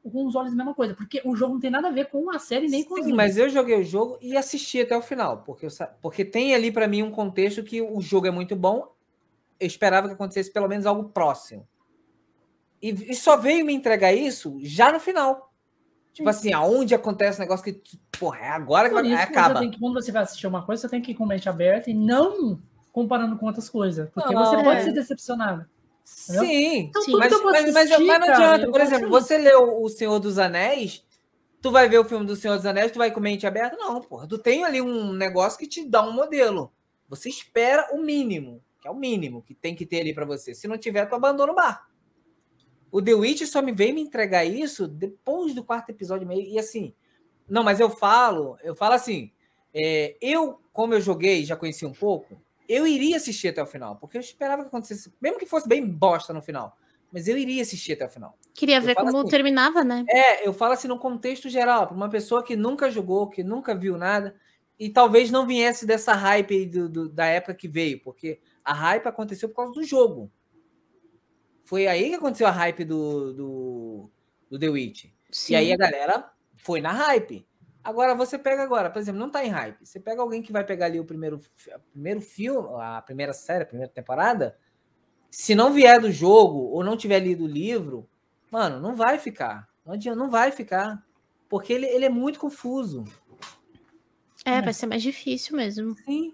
com os olhos a mesma coisa, porque o jogo não tem nada a ver com a série nem com os Sim, livros. mas eu joguei o jogo e assisti até o final, porque, eu sa- porque tem ali pra mim um contexto que o jogo é muito bom. Eu esperava que acontecesse pelo menos algo próximo. E, e só veio me entregar isso já no final. Tipo assim, aonde acontece um negócio que, porra, é agora que Por vai, isso que você acaba. tem que, quando você vai assistir uma coisa, você tem que ir com mente aberta e não comparando com outras coisas, porque Não, você é. pode ser decepcionado. Sim, Então, Sim. tudo mas, que eu vou mas, mas- assistir, mas não adianta. Por exemplo, isso. você leu O Senhor dos Anéis, tu vai ver o filme do Senhor dos Anéis, tu vai com mente aberta? Não, porra. Tu tem ali um negócio que te dá um modelo. Você espera o mínimo, que é o mínimo que tem que ter ali pra você. Se não tiver, tu abandona o barco. O The Witch só me veio me entregar isso depois do quarto episódio e meio. E assim, não, mas eu falo, eu falo assim, É, eu, como eu joguei, já conheci um pouco, eu iria assistir até o final, porque eu esperava que acontecesse, mesmo que fosse bem bosta no final, mas eu iria assistir até o final. Queria Eu ver como assim, terminava, né? É, eu falo assim no contexto geral, para uma pessoa que nunca jogou, que nunca viu nada, e talvez não viesse dessa hype aí do, do- da época que veio, porque a hype aconteceu por causa do jogo. Foi aí que aconteceu a hype do, do, do The Witch. Sim. E aí a galera foi na hype. Agora você pega agora, por exemplo, não tá em hype. Você pega alguém que vai pegar ali o primeiro, primeiro filme, a primeira série, a primeira temporada, se não vier do jogo ou não tiver lido o livro, mano, não vai ficar. Não adianta, não vai ficar. Porque ele, ele é muito confuso. É, vai ser mais difícil mesmo. Sim.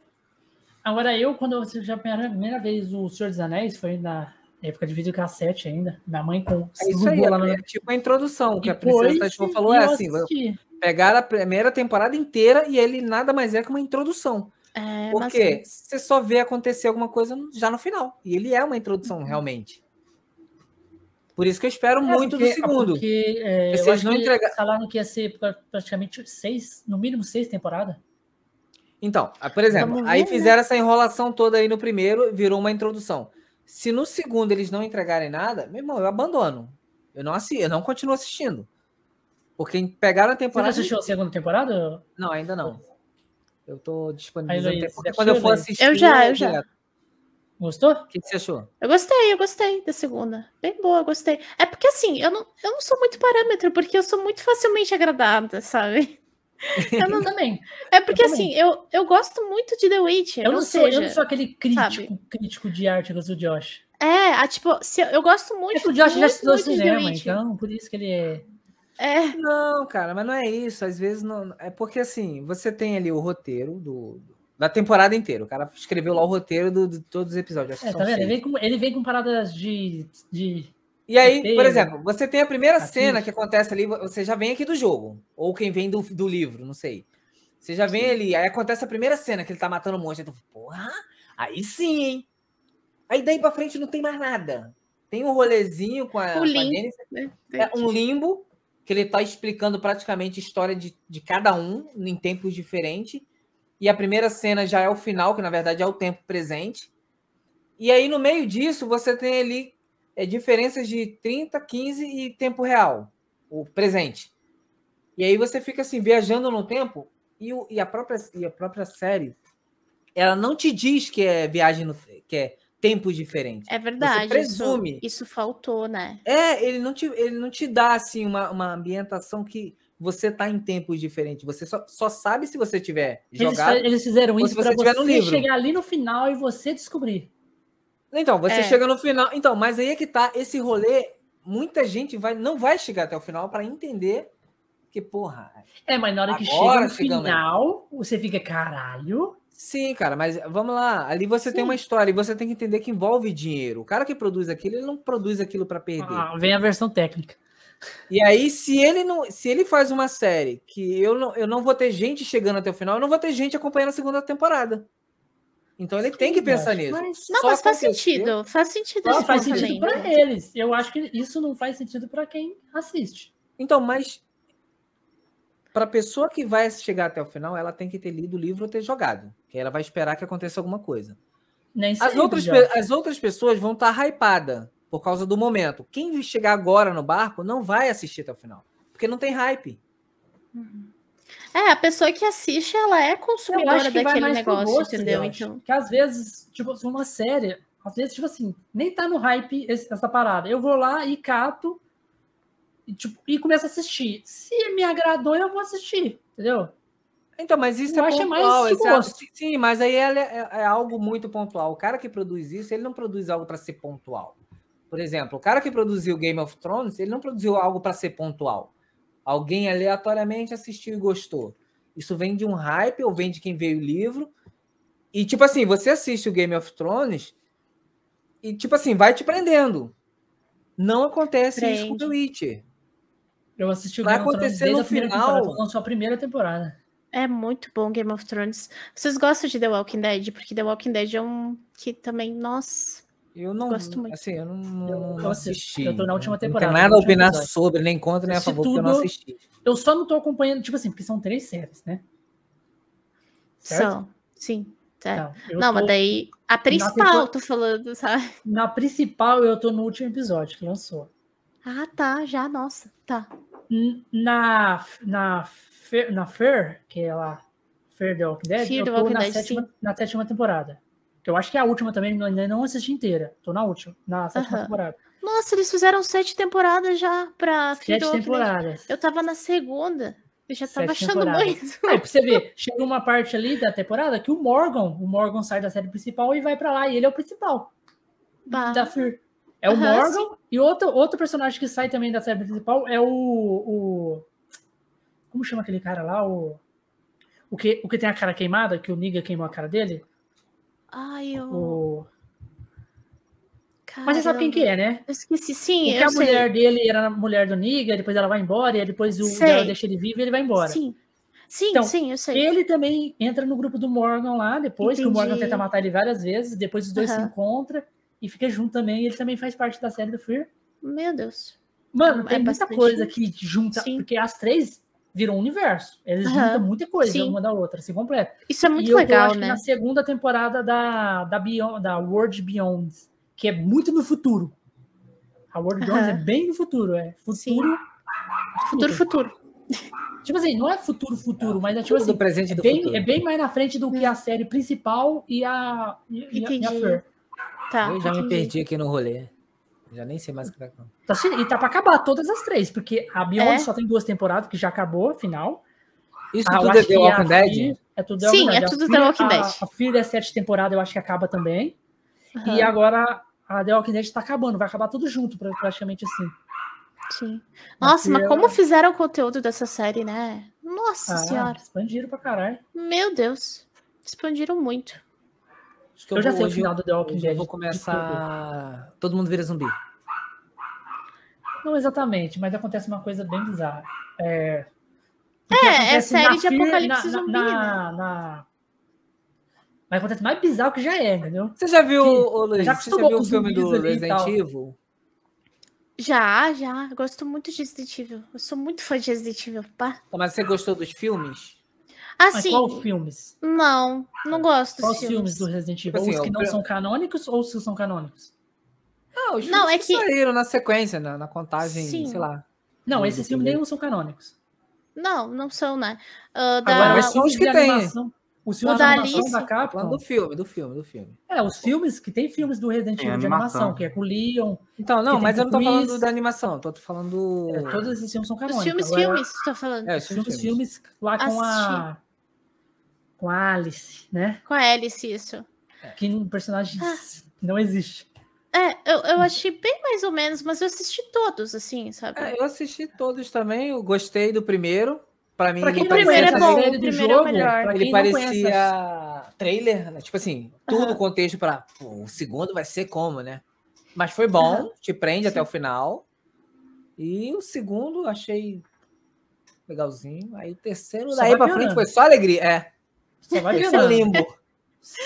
Agora, eu, quando eu assisti a primeira, primeira vez o Senhor dos Anéis, foi na época de videocassete ainda. Minha mãe com É isso aí, lá no. é tipo a introdução, que a Depois Princesa Tatiana falou, é assim, pegaram a primeira temporada inteira e ele nada mais é que uma introdução. É, Porque você só vê acontecer alguma coisa já no final. E ele é uma introdução, realmente. Por isso que eu espero É, muito porque- do segundo. Porque é, acho não que entregar- falaram que ia ser pra- praticamente seis, no mínimo seis temporadas. Então, ah, por exemplo, Vamos aí ver, né? fizeram essa enrolação toda aí no primeiro, virou uma introdução. Se no segundo eles não entregarem nada, meu irmão, eu abandono. Eu não assisto, eu não continuo assistindo. Porque pegaram a Você já temporada. assistiu a segunda temporada? Não, ainda não. Eu tô disponibilizando tempo. Quando eu for Luiz? assistir. Eu já, eu já. direto. Gostou? O que que você achou? Eu gostei, eu gostei da segunda. Bem boa, eu gostei. É porque assim, eu não, eu não sou muito parâmetro, porque eu sou muito facilmente agradada, sabe? (laughs) Eu não- também. é porque Eu também. assim, eu, eu gosto muito de The Witcher. Eu não, ou sou, seja, eu não sou aquele crítico, sabe? crítico de arte que eu sou o Josh. É, a, tipo, se eu, eu gosto É muito. o Josh já estudou cinema, então por isso que ele é. É, Não, cara, mas não é isso. Às vezes não. É porque assim, você tem ali o roteiro do, da temporada inteira. O cara escreveu lá o roteiro do- de todos os episódios. É, tá vendo? Ele vem, com, ele vem com paradas de. de E aí, por roteiro, exemplo, você tem a primeira artista. cena que acontece ali, você já vem aqui do jogo. Ou quem vem do, do livro, não sei. Você já vem ali, aí acontece a primeira cena que ele tá matando um monstro. Aí tu, porra, aí sim, hein? Aí daí pra frente não tem mais nada. Tem um rolezinho com a, O limbo, né? É um limbo que ele está explicando praticamente a história de, de cada um em tempos diferentes. E a primeira cena já é o final, que na verdade é o tempo presente. E aí, no meio disso, você tem ali é, diferenças de 30, 15 e tempo real, o presente. E aí você fica assim, viajando no tempo, e, o- e a, própria, e a própria série, ela não te diz que é viagem no, que é tempos diferentes. É verdade. presume. Isso, isso faltou, né? É, ele não te, ele não te dá assim uma, uma ambientação que você tá em tempos diferentes. Você só, só sabe se você tiver Eles, jogado. fa- eles fizeram isso se pra você você no livro. chegar ali no final e você descobrir. Então, você É. chega no final. Então, mas aí é que tá esse rolê. Muita gente vai, não vai chegar até o final para entender que, porra. É, mas na hora que chega no aí. final, você fica, caralho. Sim, cara, mas vamos lá. Ali você tem Sim. uma história e você tem que entender que envolve dinheiro. O cara que produz aquilo, ele não produz aquilo para perder. Ah, vem a versão técnica. E aí, se ele não, se ele faz uma série que eu não, eu não vou ter gente chegando até o final, eu não vou ter gente acompanhando a segunda temporada. Então ele tem que Sim, pensar nisso. mas- Não, Só mas faz acontecer- sentido. Faz sentido Não faz sentido para eles. Eu acho que isso não faz sentido para quem assiste. Então, mas para a pessoa que vai chegar até o final, ela tem que ter lido o livro ou ter jogado, que ela vai esperar que aconteça alguma coisa. Nem As sempre, outras, as outras pessoas vão estar hypada por causa do momento. Quem chegar agora no barco não vai assistir até o final, porque não tem hype. É, a pessoa que assiste, ela é Eu consumidora acho que vai daquele mais negócio, gosto, entendeu? Então, Porque às vezes, tipo, uma série, às vezes, tipo assim, nem tá no hype essa parada. Eu vou lá e cato e, tipo, e começo a assistir. Se me agradou, eu vou assistir, entendeu? Então, mas isso Eu é acho que é mais pontual. de esse é- gosto. sim, mas aí ela é, é algo muito pontual. O cara que produz isso, ele não produz algo para ser pontual. Por exemplo, o cara que produziu Game of Thrones, ele não produziu algo para ser pontual. Alguém aleatoriamente assistiu e gostou. Isso vem de um hype ou vem de quem veio o livro. E, tipo assim, você assiste o Game of Thrones e, tipo assim, vai te prendendo. Não acontece isso com Prende. The Witcher. Eu assisti o Vai Game of Thrones acontecer desde no a primeira final. temporada. Lançou a primeira temporada. é muito bom Game of Thrones. Vocês gostam de The Walking Dead? Porque The Walking Dead é um que também, nossa. Eu não, Gosto muito. assim, eu não, não, não assisti. Eu tô na última Não temporada, tenho nada a no último opinar episódio. sobre, nem contra, nem a favor, porque eu não tudo. assisti. Eu só não tô acompanhando, tipo assim, porque são três séries, né? certo? São, sim. Não, eu Não, mas daí a principal, tô falando, sabe? Na principal, eu tô no último episódio que lançou. Ah, tá, já, nossa, tá. Na, na, na Fer, que é lá, Fer The Walking Dead, Fear eu tô Walking na, Dead, sétima, na sétima temporada. Que eu acho que é a última também, ainda não assisti inteira. Tô na última, na sétima temporada. Nossa, eles fizeram sete temporadas já pra Sete temporadas. Eu tava na segunda. Eu já tava Sete achando temporadas. muito. Aí, pra você ver, chega uma parte ali da temporada que o Morgan, o Morgan sai da série principal e vai pra lá, e ele é o principal Bah. da Fear. É o Morgan, e outro, outro personagem que sai também da série principal é o, o. Como chama aquele cara lá? O, o, que, o que tem a cara queimada, que o Niga queimou a cara dele? Ai, eu. O... Mas você sabe quem que é, né? Eu esqueci, sim, Porque eu a sei. mulher dele era a mulher do Niga, depois ela vai embora, e depois o Sei. dela deixa ele vivo e ele vai embora. Sim, sim, Então, sim, eu sei. Ele também entra no grupo do Morgan lá, depois que o Morgan Entendi. tenta matar ele várias vezes, depois os dois se Aham. encontram e fica junto também. Ele também faz parte da série do Fear. Meu Deus. Mano, É tem muita bastante. coisa que junta, Sim. porque as três viram um universo. Eles Aham. juntam muita coisa Sim. uma da outra, se completa. Isso é e muito eu tô, legal, acho que né? na segunda temporada da, da, Beyond, da World Beyond, que é muito no futuro. A World Beyond Aham. é bem no futuro, é Sim. futuro. Futuro, futuro. Tipo assim, não é futuro, futuro, mas é tipo assim, do presente e é do bem, futuro. é bem mais na frente do que a série principal e a, e, e a- e a. Tá. Eu já me entendi. perdi aqui no rolê. Já nem sei mais o que tá acontecendo. E tá pra acabar todas as três, porque a Beyond É? só tem duas temporadas, que já acabou, final. Isso Ah, eu tudo é The Walking Dead? É tudo The Sim, é tudo The Walking a- Dead. A Fear é sete temporada, eu acho que acaba também. Aham, E agora a The Walking Dead tá acabando, vai acabar tudo junto, pra- praticamente assim. Sim. Nossa, mas Fear- como fizeram o conteúdo dessa série, né? Nossa Ah, senhora. expandiram pra caralho. Meu Deus. Expandiram muito. Acho que Eu já vou- sei o final do The Walking Dead. Eu vou começar. Todo mundo vira zumbi. Não exatamente, mas acontece uma coisa bem bizarra. É, É, é série de apocalipse na- zumbi, na- né? na- Mas acontece mais bizarro que já é, entendeu? Você já viu, Que- ô, Luiz, já você já viu o filme do Resident. Evil? Já, já. Eu Gosto muito de Resident Evil. Eu sou muito fã de Resident Evil, pá. Mas você gostou dos filmes? Mas Assim, qual filmes? não, não gosto dos Quais filmes. filmes do Resident Evil? Tipo assim, os que não são canônicos ou os que são canônicos? Não, os Não, filmes é que que- saíram na sequência, na, na contagem, Sim. sei lá. Não, esses filmes nenhum são canônicos. Não, não são, né? Ah, da... Agora, mas os são filmes os que de tem. animação. Os filmes da animação Alice. da Capcom. do filme, do filme, do filme. É, os filmes que tem filmes do Resident Evil de animação. animação, que é com o Leon. Então, não, mas eu não tô Chris. falando da animação, tô falando. é, todos esses filmes são Os canônicos. filmes, Agora, filmes, você tá falando. É, Os filmes, filmes lá com a. Com a Alice, né? Com a Alice, isso. Que um personagem Ah. não existe. É, eu, eu achei bem mais ou menos, mas eu assisti todos, assim, sabe? É, eu assisti todos também, eu gostei do primeiro. Pra mim, Pra quem não primeiro é bom, o primeiro é o jogo, melhor. pra Ele não conhece parecia trailer, né? Tipo assim, tudo Aham. contexto pra. Pô, o segundo vai ser como, né? Mas foi bom, Aham. te prende Sim. até o final. E o segundo achei legalzinho. Aí o terceiro, Só daí pra piorando. frente foi só alegria. É, Só vai é piorando. limbo.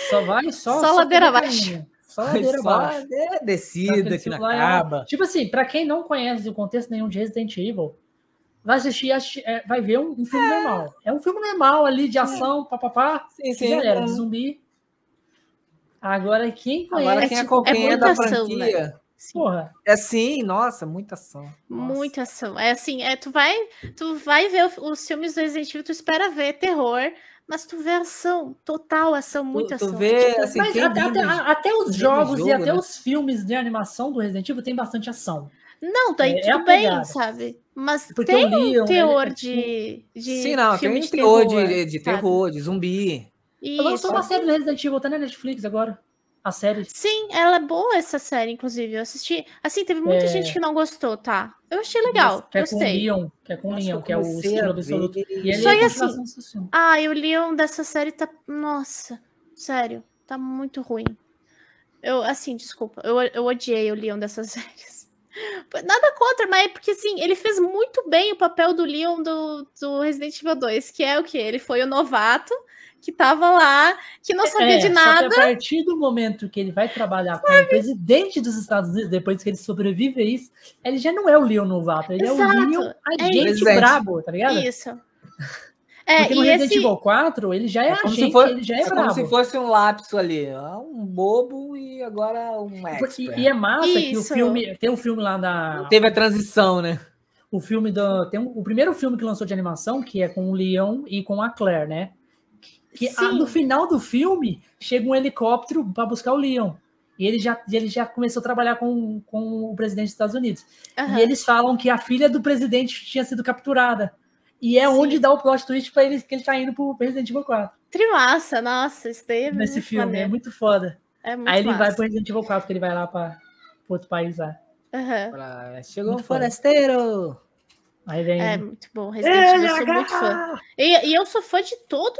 Só vai só. Só ladeira caminho. Só ladeira só abaixo. é, descida que não é- acaba. Tipo assim, pra quem não conhece o contexto nenhum de Resident Evil, vai assistir, assisti- é, vai ver um, um filme normal. É um filme normal ali de ação, papapá, Sim, sim. já era, hum. de zumbi. Agora, quem conhece, Agora quem acompanha é da muita ação, franquia. porra, É sim, nossa, muita ação. Nossa. Muita ação. É assim, é, tu vai, tu vai ver os filmes do Resident Evil, tu espera ver terror, mas tu vê ação, total ação, muita tu ação. vê, Tipo, assim, mas até, até- até os jogos e jogo, até né? os filmes de animação do Resident Evil tem bastante ação. não, daí é- é a tudo bem, pegada. sabe? Mas Porque tem o Leon, um teor ele- de, de Sim, não, filme tem de terror, terror, de, de terror, de zumbi. Eu lançou uma série do Resident Evil, tá na Netflix agora. A série. Sim, ela é boa essa série, inclusive. Eu assisti. Assim, teve muita É. gente que não gostou, tá? Eu achei legal, Que é com o gostei. Leon, que é com o Nossa, Leon, que é o estrela absoluto. E ele Só é que assim. Ah, e o Leon dessa série tá. Nossa, sério, tá muito ruim. Eu, assim, desculpa, eu, eu odiei o Leon dessas (laughs) séries. Nada contra, mas é porque, assim, ele fez muito bem o papel do Leon do, do Resident Evil 2, que é o quê? Ele foi o novato que tava lá, que não sabia É, de só nada. que a partir do momento que ele vai trabalhar com o presidente dos Estados Unidos, depois que ele sobrevive a isso, ele já não é o Leon novato, ele é Exato, o Leon é agente Presente. brabo, tá ligado? Isso. É, Porque no e Resident esse. Evil 4, ele já é, É como, agente, se, for- ele já é, é como brabo. se fosse um lapso ali. ó, Um bobo e agora um E, expert. e é massa que o Isso. filme. Tem um filme lá da. Não teve a transição, né? O filme do. Tem um- o primeiro filme que lançou de animação, que é com o Leon e com a Claire, né? Que Sim. no final do filme chega um helicóptero para buscar o Leon. E ele já, ele já começou a trabalhar com, com o presidente dos Estados Unidos. Aham. E eles falam que a filha do presidente tinha sido capturada. E é Sim. onde dá o plot twist para ele que ele tá indo pro Resident Evil 4. Trimassa, nossa, isso daí é Nesse filme. É maneiro. muito foda. É muito Aí ele vai massa. pro Resident Evil 4, que ele vai lá para outro país lá. Aham. Pra- Chegou um Muito foda. forasteiro! Aí vem. É muito bom. Resident Evil, eu sou muito fã. E, e eu sou fã de todos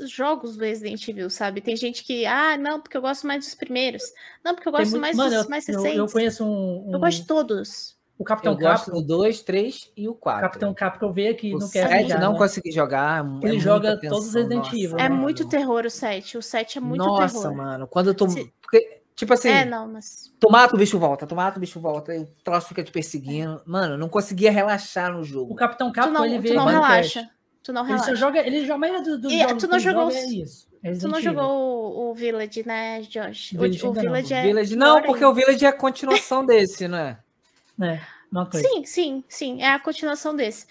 os jogos do Resident Evil, sabe? Tem gente que, ah, não, porque eu gosto mais dos primeiros. Não, porque eu gosto muito- mais Mano, dos eu- mais eu, recentes. eu Eu, conheço um, um- gosto de todos. o Capitão Eu gosto Capcom. do 2, 3 e o 4. Capitão Capcom veio aqui o no 7 cast. já, não né? consegui jogar. é Ele muita joga todos os Resident nossa, Evil, É né? muito mano. terror o 7. O 7 é muito Nossa, terror. mano. Quando tu. Se- porque, tipo assim, É, não, mas. tu mata o bicho volta, tu mata o bicho volta, e o troço fica te perseguindo. Mano, eu não conseguia relaxar no O jogo. Capitão Tu Capcom, não, ele tu veio não aqui no relaxa. Tu não Ele só relaxa. joga, ele joga a maioria dos, dos E, jogos tu não ele jogou joga é isso. Tu Resident não Evil. jogou o, o Village, né, Josh? O- Village o, não. Village é. Village, não, porque ainda. o Village é a continuação (laughs) desse, né? É, uma coisa. Sim, sim, sim. É a continuação desse.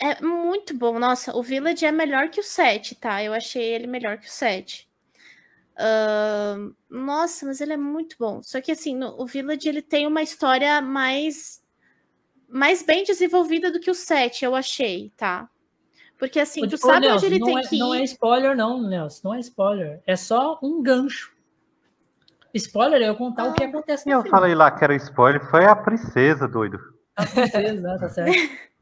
É muito bom. Nossa, o Village é melhor que o 7, tá? Eu achei ele melhor que o 7. Ahn, nossa, mas ele é muito bom. Só que assim, no- o Village ele tem uma história mais mais bem desenvolvida do que o 7, eu achei, tá? Porque assim, tu ô, sabe Nelson, onde ele tem é, que ir. Não é spoiler, não, Nelson. Não é spoiler. É só um gancho. Spoiler é eu contar o que acontece no Eu filme. falei lá que era spoiler, foi a princesa, doido. A princesa, tá certo. (laughs)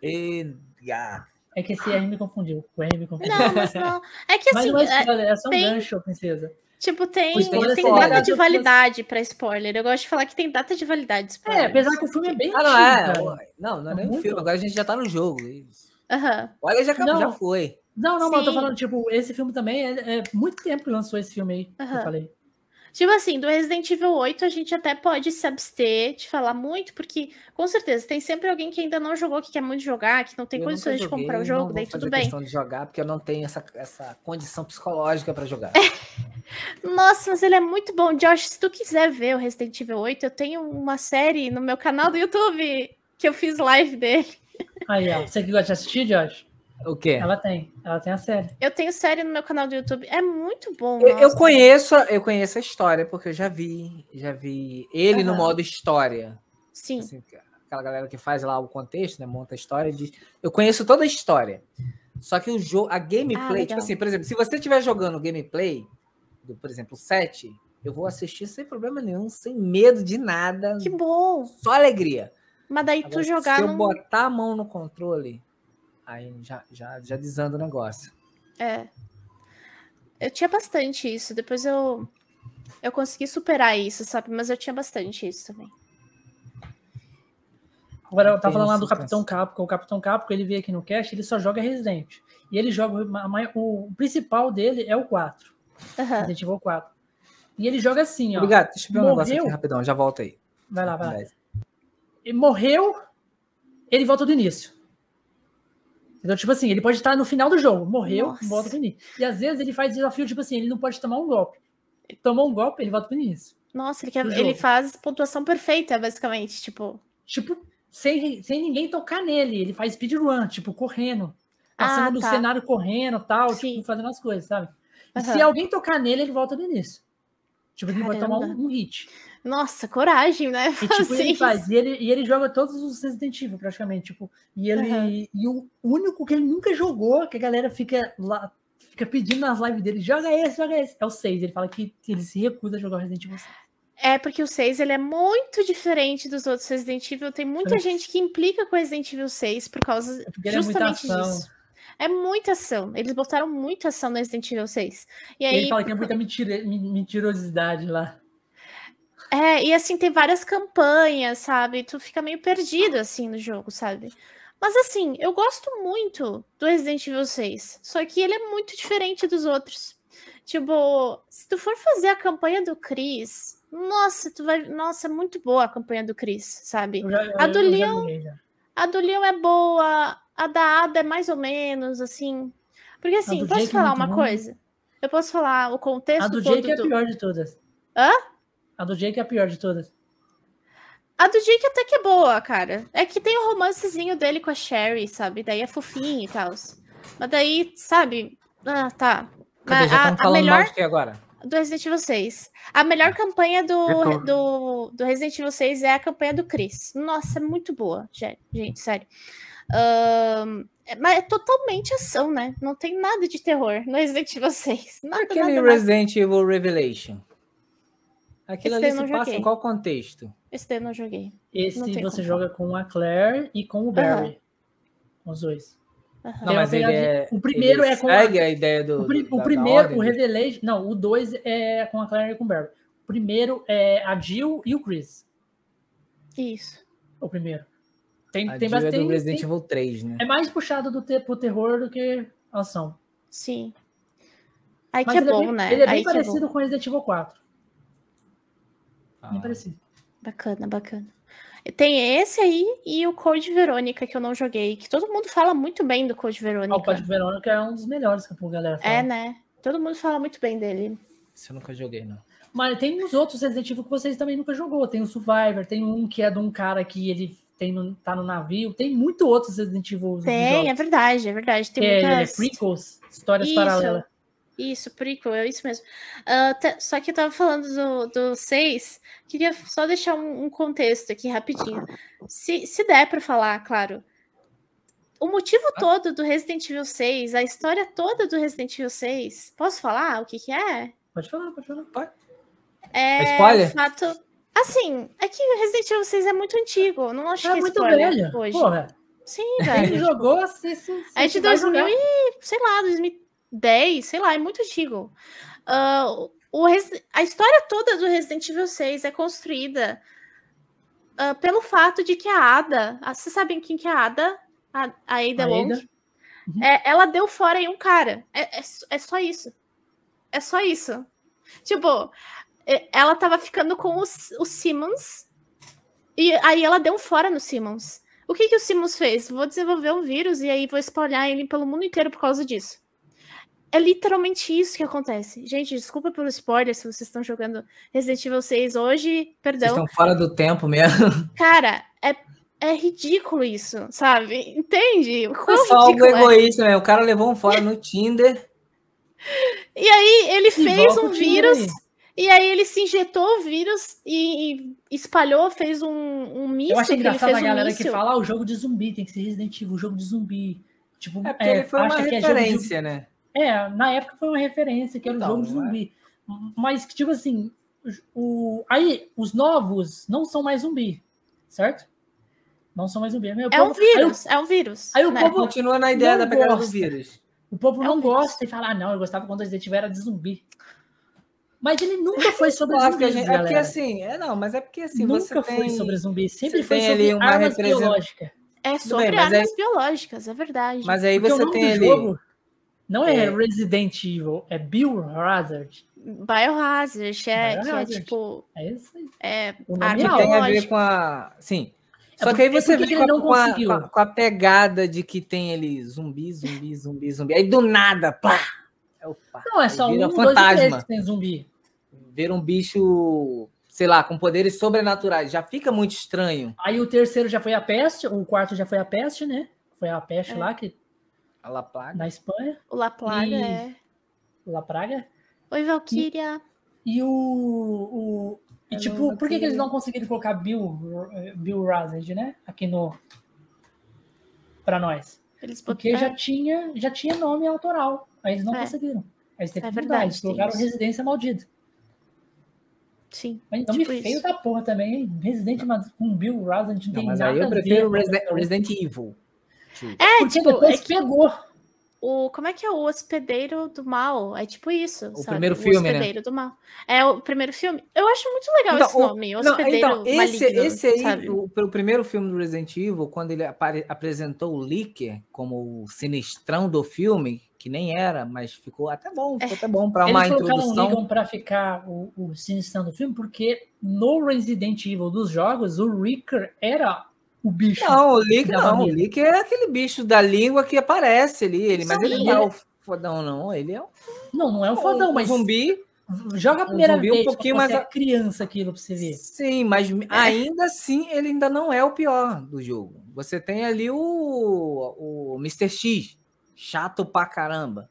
E... ah, É que esse R me confundiu. O R me confundiu. Não, mas não. É que (laughs) Mas assim, não é é- é só um tem- gancho, princesa. tipo, tem, tem é data de validade pra spoiler. Eu gosto de falar que tem data de validade. É, spoiler. apesar que o filme é bem Ah, não antigo, é. Não, não é É nem um filme, agora a gente já tá no jogo. Aham. Olha, já acabou, Não. já foi. Não, não, mas eu tô Sim. falando, tipo, esse filme também é, é muito tempo que lançou esse filme aí. que. Eu falei. Tipo assim, do Resident Evil 8 a gente até pode se abster de falar muito, porque com certeza tem sempre alguém que ainda não jogou, que quer muito jogar, que não tem Eu condições de joguei, comprar o não jogo, daí tudo bem. questão de jogar, porque eu não tenho essa, essa condição psicológica pra jogar. (laughs) Nossa, mas ele é muito bom. Josh, se tu quiser ver o Resident Evil 8, eu tenho uma série no meu canal do YouTube que eu fiz live dele. Aí, ó. Você que gosta de assistir, Josh? O quê? Ela tem. Ela tem a série. Eu tenho série no meu canal do YouTube. É muito bom. Eu, eu conheço, a- eu conheço a história, porque eu já vi, já vi ele no Aham. modo história. Sim. Assim, aquela galera que faz lá o contexto, né? Monta a história. Diz, eu conheço toda a história. Só que o jogo, a gameplay, Ah, tipo assim, por exemplo, se você estiver jogando gameplay, do, por exemplo, o 7, eu vou assistir sem problema nenhum, sem medo de nada, Que bom. só alegria. Mas daí Agora, tu jogar se eu não. botar a mão no controle, aí já, já, já desanda o negócio. É. Eu tinha bastante isso. Depois eu. Eu consegui superar isso, sabe? Mas eu tinha bastante isso também. Agora, eu tava falando lá do Capitão Capcom. O Capitão Capcom, ele veio aqui no cast, ele só joga Resident. E ele joga. O principal dele é o 4. Aham. Resident Evil 4. E ele joga assim, ó. Obrigado, deixa eu ver um negócio morreu. aqui rapidão, já volto aí. Vai lá, vai lá. Ele morreu, ele volta do início. Então, tipo assim, ele pode estar no final do jogo. Morreu, Nossa. volta do início. E às vezes ele faz desafio, tipo assim, ele não pode tomar um golpe. Ele tomou um golpe, ele volta pro início. Nossa, ele, quer... Ele faz pontuação perfeita, basicamente. Tipo. Tipo, sem, sem ninguém tocar nele. Ele faz speedrun, tipo, correndo. Passando Ah, no tá. cenário correndo tal, Sim. tipo, fazendo as coisas, sabe? E Aham. se alguém tocar nele, ele volta do início. Tipo, ele vai tomar um, Caramba. um hit. Nossa, coragem, né? E tipo, ele isso. faz. E ele, e ele joga todos os Resident Evil, praticamente. Tipo, e ele. Aham. E o único que ele nunca jogou, que a galera fica lá, fica pedindo nas lives dele, joga esse, joga esse. É o 6. Ele fala que ele se recusa a jogar o Resident Evil 6. É porque o 6 ele é muito diferente dos outros Resident Evil. Tem muita É. gente que implica com Resident Evil 6 por causa é muita justamente ação. disso. É muita ação. Eles botaram muita ação no Resident Evil 6. E E aí, ele fala que é muita mentira, men- mentirosidade lá. É, e assim, tem várias campanhas, sabe? Tu fica meio perdido assim no jogo, sabe? Mas assim, eu gosto muito do Resident Evil 6. Só que ele é muito diferente dos outros. Tipo, se tu for fazer a campanha do Chris, nossa, tu vai. Nossa, é muito boa a campanha do Chris, sabe? Eu A do Leon-. A do Leon é boa, a da Ada é mais ou menos, assim. Porque assim, posso Jake é falar muito uma ruim. coisa? Eu posso falar o contexto A do todo Jake é a do... pior de todas. Hã? A do Jake é a pior de todas. A do Jake até que é boa, cara. É que tem o romancezinho dele com a Sherry, sabe? Daí é fofinho e tal. Mas daí, sabe? Ah, tá. Cadê? Mas Já a, estamos a falando melhor mal de agora? do Resident Evil 6. A melhor campanha do, do, do Resident Evil 6 é a campanha do Chris. Nossa, é muito boa, gente, sério. Ahn, é- mas é totalmente ação, né? Não tem nada de terror no Resident Evil 6. Nada, Aquele nada, nada. Resident Evil Revelation. Aquilo Esse ali se passa joguei. em qual contexto? Esse daí eu não joguei. Esse Não você como joga com a Claire e com o Barry. Com os dois. Aham. Não, mas ele é. O primeiro ele é com a- segue a ideia do. O, pri- o primeiro, o do- Revelation. Não, o dois é com a Claire e com o Barry. O primeiro é a Jill e o Chris. Isso. O primeiro. Tem, A tem Jill é bastante. do Resident tem- Evil 3, né? é mais puxado do te, pro terror do que ação. Sim. Aí Mas que é ele bom, é bem, né? Ele é Aí bem que é parecido com Resident Evil 4. Bem Ah. parecido. Bacana, bacana. Tem esse aí e o Code Verônica, que eu não joguei, que todo mundo fala muito bem do Code Ah, o Verônica. Código Verônica é um dos melhores que a galera fala. É, né? Todo mundo fala muito bem dele. Isso eu nunca joguei, não. Mas tem uns outros Resident Evil que vocês também nunca jogou. Tem o Survivor, tem um que é de um cara que ele tem no, tá no navio. Tem muito outros Resident Evil. Tem, é verdade, é verdade. Tem Que é, muitas. prequels, histórias Isso. paralelas. Isso, prequel, é isso mesmo. Tá- só que eu tava falando do, do 6, queria só deixar um, um contexto aqui rapidinho. Se, se der pra falar, claro. O motivo todo do Resident Evil 6, a história toda do Resident Evil 6, posso falar o que que é? Pode falar, pode falar. É É spoiler? o fato... Assim, é que o Resident Evil 6 é muito antigo, não acho É que é muito spoiler velho. hoje. Porra, Sim, velho. jogou, se, se, se É de vai 2000 jogar. e, sei lá, 2010, sei lá, é muito antigo. Ah, o a história toda do Resident Evil 6 é construída ah, pelo fato de que a Ada, vocês sabem quem que é a Ada? A, a Ada Wong? Uhum. É, ela deu fora em um cara. É, é, é só isso. É só isso. Tipo, ela tava ficando com o, S- o Simmons e aí ela deu um fora no Simmons. O que, que o Simmons fez? Vou desenvolver um vírus e aí vou espalhar ele pelo mundo inteiro por causa disso. É literalmente isso que acontece. Gente, desculpa pelo spoiler se vocês estão jogando Resident Evil 6 hoje. Vocês Perdão. estão fora do tempo mesmo. (laughs) Cara, é, é ridículo isso, sabe? Entende? O É quão só algo é? egoísta, né? O cara levou um fora no Tinder. (laughs) E aí ele fez um vírus. E aí ele se injetou o vírus e, e espalhou, fez um, um míssil. Eu acho que engraçado a um galera que míssil. fala, ah, o jogo de zumbi tem que ser Resident Evil, o jogo de zumbi. Tipo, É porque ele foi uma que é referência, né? É, na época foi uma referência, que era o Então, jogo de não é? zumbi. Mas que, tipo assim, o... aí os novos não são mais zumbi, certo? Não são mais zumbi. Aí o É um povo- aí o- vírus, é um vírus. aí o né? povo- Continua na ideia Não da pegada do gosta. vírus. O povo É não um vírus. gosta e fala, ah, não, eu gostava quando Resident Evil era de zumbi. Mas ele nunca foi sobre a zumbis, gente- é porque assim, é não, mas é porque assim, nunca você foi tem sobre zumbi, sempre você foi sobre armas represent- biológicas. É sobre bem, mas armas biológicas, é verdade. Mas aí Porque o você nome tem do ali jogo não é, É. Resident Evil, é Biohazard. Biohazard, é, que é Biohazard. tipo. É isso aí. É, O nome que é tem a ver com a. Sim. É Só que aí porque- você vê que com ele a, não com, a, com a- pegada de que tem ele zumbi, zumbi, zumbi, zumbi. Aí do nada, pá! Opa, Não, é só um, fantasma. tem zumbi. Vira um bicho, sei lá, com poderes sobrenaturais. Já fica muito estranho. Aí o terceiro já foi a peste, o quarto já foi a peste, né? Foi a peste É. lá, que, A La Plaga. na Espanha, O La Plaga E- é. La Praga. Oi, Valkyria. E o. o e Hello, tipo, por que, que eles não conseguiram colocar Bill, Bill Razed, né? Aqui no. Pra nós. Eles Porque botaram- já tinha, já tinha nome autoral. Aí eles não É. conseguiram. Aí eles teve É que mudar, eles colocaram isso. Residência Maldita. Sim. Mas nome Tipo feio isso. da porra também, hein? Resident Evil com Bill Razed não Não, tem mas nada aí eu prefiro. Resident, Resident Evil. Tipo, É, Porque tipo, depois é que pegou. o. Como é que é o hospedeiro do mal? É tipo isso. O sabe? primeiro filme, né? hospedeiro do mal. É o primeiro filme. Eu acho muito legal Então, esse o- nome. Não, Hospedeiro então, esse, maligno, esse aí, sabe? o, pelo primeiro filme do Resident Evil, quando ele apare- apresentou o Licker como o sinistrão do filme, que nem era, mas ficou até bom, ficou até bom para uma Eles o introdução. Negan pra ficar o, o sinistrão do filme, porque no Resident Evil dos jogos, o Ricker era o bicho. Não, o Lick não. O. Lick é aquele bicho da língua que aparece ali. Ele, mas ele não é o fodão, não. Ele é um, Não, não é um fodão, um mas zumbi. joga a primeira zumbi um vez pouquinho mais é criança aquilo pra você ver. Sim, mas ainda assim ele ainda não é o pior do jogo. Você tem ali o, o Mr. X, chato pra caramba,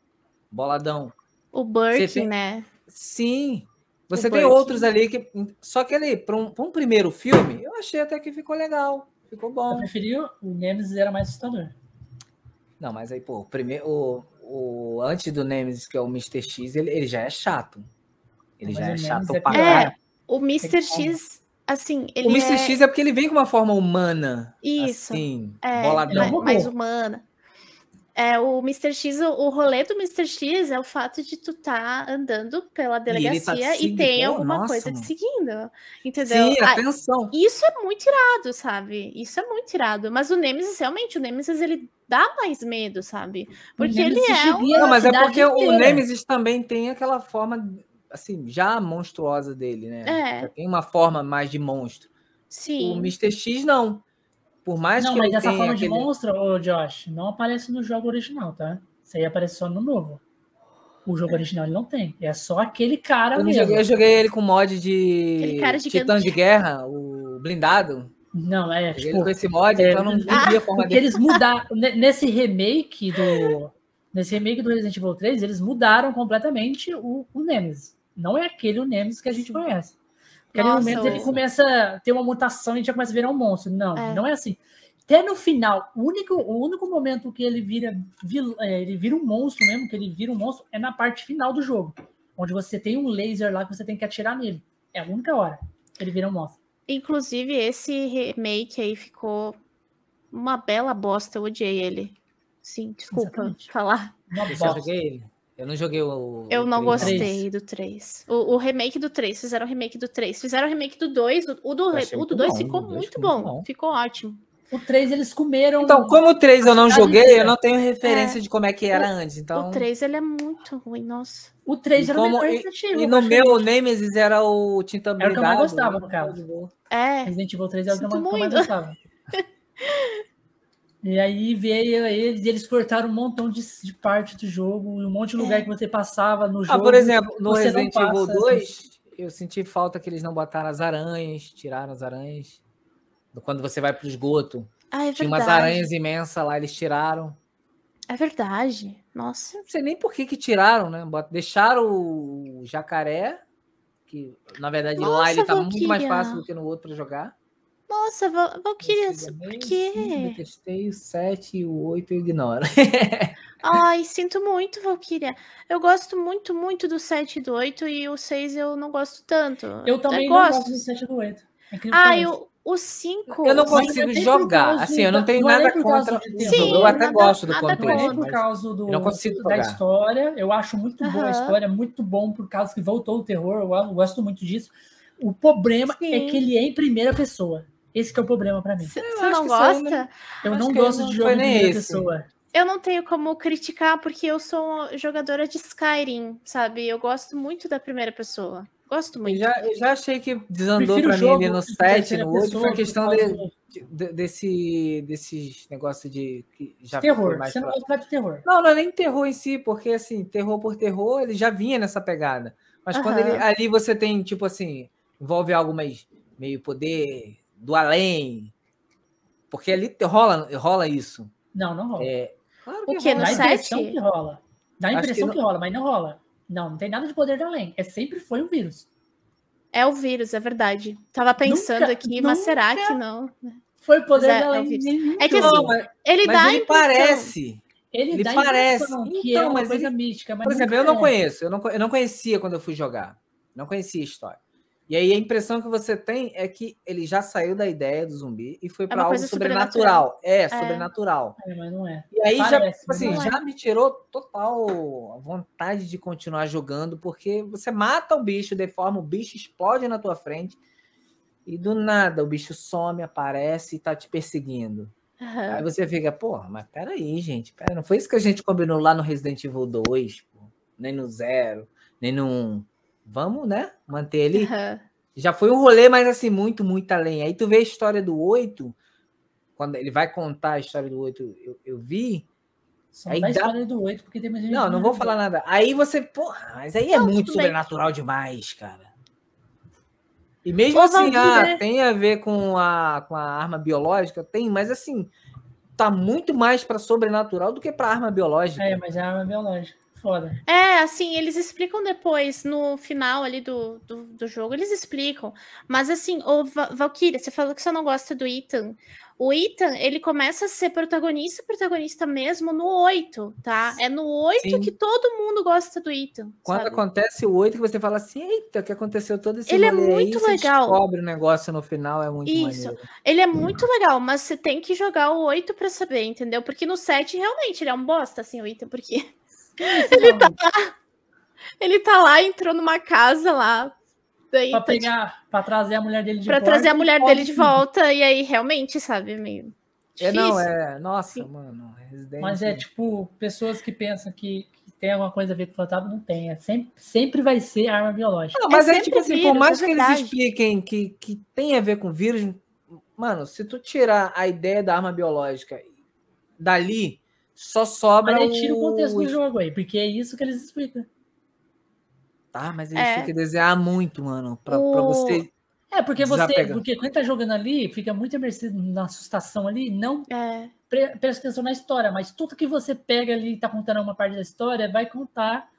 boladão. O Burke, tem- né? Sim, você O tem Burke. outros ali que. Só que ele, para um, pra um primeiro filme, eu achei até que ficou legal. Ficou Eu bom. preferi o o Nemesis era mais assustador. Não, mas aí, pô, o primeiro, o, o, antes do Nemesis, que é o Mr. X, ele, ele já é chato. Ele Mas já é chato é pra pior. caralho. É, o Mr. X, assim, ele O Mr. é... X é porque ele vem com uma forma humana. Isso. Assim, É, boladão. É mais, mais humana. É, o Mr. X, o, o rolê do Mr. X é o fato de tu tá andando pela tá te delegacia e, seguindo, tem pô, alguma nossa, coisa te mano. seguindo. Entendeu? Sim, Ah, atenção. isso é muito irado, sabe? Isso é muito irado. Mas o Nemesis, realmente, o Nemesis, ele dá mais medo, sabe? Porque ele é um... seguia Não, mas é porque o inteira. Nemesis também tem aquela forma, assim, já monstruosa dele, né? É. Já tem uma forma mais de monstro. O Sim. Mr. X, não. Por mais Não, que mas ele essa tenha forma de aquele... monstro, ô Josh, não aparece no jogo original, tá? Isso aí aparece só no novo. O jogo original ele não tem. É só aquele cara Eu, não mesmo. joguei, eu joguei ele com mod de Aquele cara Titã de Guerra, o blindado. Não, é, Joguei ele tipo, com esse mod, é, então não Ah, vi a forma porque dele. eles mudaram. (laughs) ne- Nesse remake do. Nesse remake do Resident Evil 3, eles mudaram completamente o, o Nemesis. Não é aquele o Nemesis que a gente conhece. Porque Nossa, momento ele começa a ter uma mutação e já começa a virar um monstro. Não, É. não é assim. Até no final, o único, o único momento que ele vira, vil- é, ele vira um monstro mesmo, que ele vira um monstro, é na parte final do jogo. Onde você tem um laser lá que você tem que atirar nele. É a única hora que ele vira um monstro. Inclusive, esse remake aí ficou uma bela bosta. Eu odiei ele. Sim, desculpa Exatamente. falar. Uma Eu bosta. joguei ele. Eu não joguei o. Eu o não três, gostei do 3. O, o remake do 3, fizeram o remake do 3. Fizeram o remake do 2. O, o do, o do muito 2 bom, ficou o dois muito ficou bom. muito bom. Ficou ótimo. O 3 eles comeram. Então, como o 3 eu não joguei, eu não tenho referência de como é que era antes. Então, O 3 ele é muito ruim, nossa. O 3 E era o como- melhor e-. E no meu, o Nemesis era o Tinta Era o que eu mais gostava, no caso. É, Resident Evil 3 é o que eu mais- que eu mais muito. gostava. (laughs) E aí veio eles e eles cortaram um montão de, de parte do jogo, e um monte de lugar É. que você passava no Ah, jogo. por exemplo, no Resident Evil passa, 2, eu senti falta que eles não botaram as aranhas, tiraram as aranhas. Quando você vai pro esgoto, ah, é tinha umas aranhas imensas lá, eles tiraram. É verdade. Nossa. Não sei nem por que que tiraram, né? Deixaram o jacaré, que na verdade lá Nossa, ele tá muito mais fácil do que no outro pra jogar. Nossa, Val- Valkyria, por sim, quê? Detestei o 7 e o 8 eu ignoro. (laughs) Ai, sinto muito, Valkyria. Eu gosto muito, muito do 7 e do 8 e o 6 eu não gosto tanto. Eu também não gosto do 7 e do 8. É Ah, eu, pareça. o 5. Eu não é consigo jogar. Assim, eu não tenho não é nada contra o jogo. Eu até nada- gosto do é contra. por causa do, eu não consigo da jogar. história. Eu acho muito boa a história, é muito bom por causa que voltou o terror. Eu gosto- gosto muito disso. O problema é Sim. que ele é em primeira pessoa. Esse que é o problema pra mim. Você não aí gosta? Eu não gosto não de foi jogo em nem primeira esse. pessoa. Eu não tenho como criticar porque eu sou jogadora de Skyrim, sabe? Eu gosto muito da primeira pessoa. Gosto Eu muito. já, eu já achei que desandou o mim jogo ali no em 7, terceira no 8, pessoa foi questão de, do de- desse, desses negócios de. Que já terror. mais Você não pra- gosta de terror. Não, não é nem terror em si, porque assim, terror por terror, ele já vinha nessa pegada. Mas quando ele, ali você tem, tipo assim, envolve algo mais meio poder do além. Porque ali rola, rola isso. Não, não rola. É, claro O quê? rola. No Dá a impressão sete? que rola. Dá a que impressão não- que, rola, mas não rola. Não, não tem nada de poder do além. É sempre foi um vírus. É o vírus, é verdade. Tava pensando Nunca- aqui, mas será nunca- que não? Foi poder Mas é- do é o além. nenhum É que. Não, mas, Ele mas dá a ele impressão. parece. ele, ele parece. que Então, é uma mas coisa ele- mística. Mas Por exemplo, eu nunca não é. conheço, eu não, eu não conhecia quando eu fui jogar. Não conhecia a história. E aí a impressão que você tem é que ele já saiu da ideia do zumbi e foi É para algo coisa sobrenatural. É, sobrenatural. É, mas não é. E aí já, Parece, tipo assim, mas não é. já me tirou total a vontade de continuar jogando, porque você mata o bicho, deforma, o bicho explode na tua frente e do nada o bicho some, aparece e tá te perseguindo. Aham. Aí você fica, porra, mas peraí, gente, pera, não foi isso que a gente combinou lá no Resident Evil 2, pô, nem no Zero, nem no 1. Vamos, né, manter ele. Aham. Já foi um rolê, mas assim, muito, muito além. Aí tu vê a história do 8, quando ele vai contar a história do 8, eu, eu vi. Só Aí não dá do 8, porque tem mais gente Não, não vou falar nada. Aí você, porra, mas aí é Não, muito sobrenatural demais, cara. E mesmo Ô, assim, ah, tem a ver com a, com a arma biológica? Tem, mas assim, tá muito mais pra sobrenatural do que pra arma biológica. É, mas é arma biológica. Foda. É, assim, eles explicam depois, no final ali do, do, do jogo, eles explicam. Mas assim, o Va- Valkyria, você falou que você não gosta do Ethan. O Ethan, ele começa a ser protagonista, protagonista mesmo no 8, tá? É no 8 Sim. que todo mundo gosta do Ethan. Quando sabe? acontece o 8, que você fala assim, eita, o que aconteceu todo esse Ele é rolê aí, muito você legal. descobre o negócio no final, é muito Isso. maneiro. Ele é muito legal, mas você tem que jogar o 8 pra saber, entendeu? Porque no 7, realmente, ele é um bosta, assim, o Ethan, porque Ele tá ele tá lá, entrou numa casa lá, daí pra tá, tipo, pegar, pra trazer a mulher dele de pra volta. trazer a mulher dele de volta, e aí realmente, sabe, meio É, não, é. Nossa, Sim. mano. Resident Mas é tipo, pessoas que pensam que, que tem alguma coisa a ver com o fantasma, não tem. É sempre, sempre vai ser arma biológica. Não, mas É é, tipo assim, por vírus, mais é que eles expliquem que, que tem a ver com vírus, mano, se tu tirar a ideia da arma biológica dali, só sobra Mas aí tira o contexto do jogo aí, porque é isso que eles explicam. Tá, mas eles É. têm que desenhar muito, mano, pra, pra O- você... É, porque você. Desapega. Porque quando tá jogando ali, fica muito imersivo na assustação ali, não É, pre- presta atenção na história, mas tudo que você pega ali e tá contando uma parte da história vai contar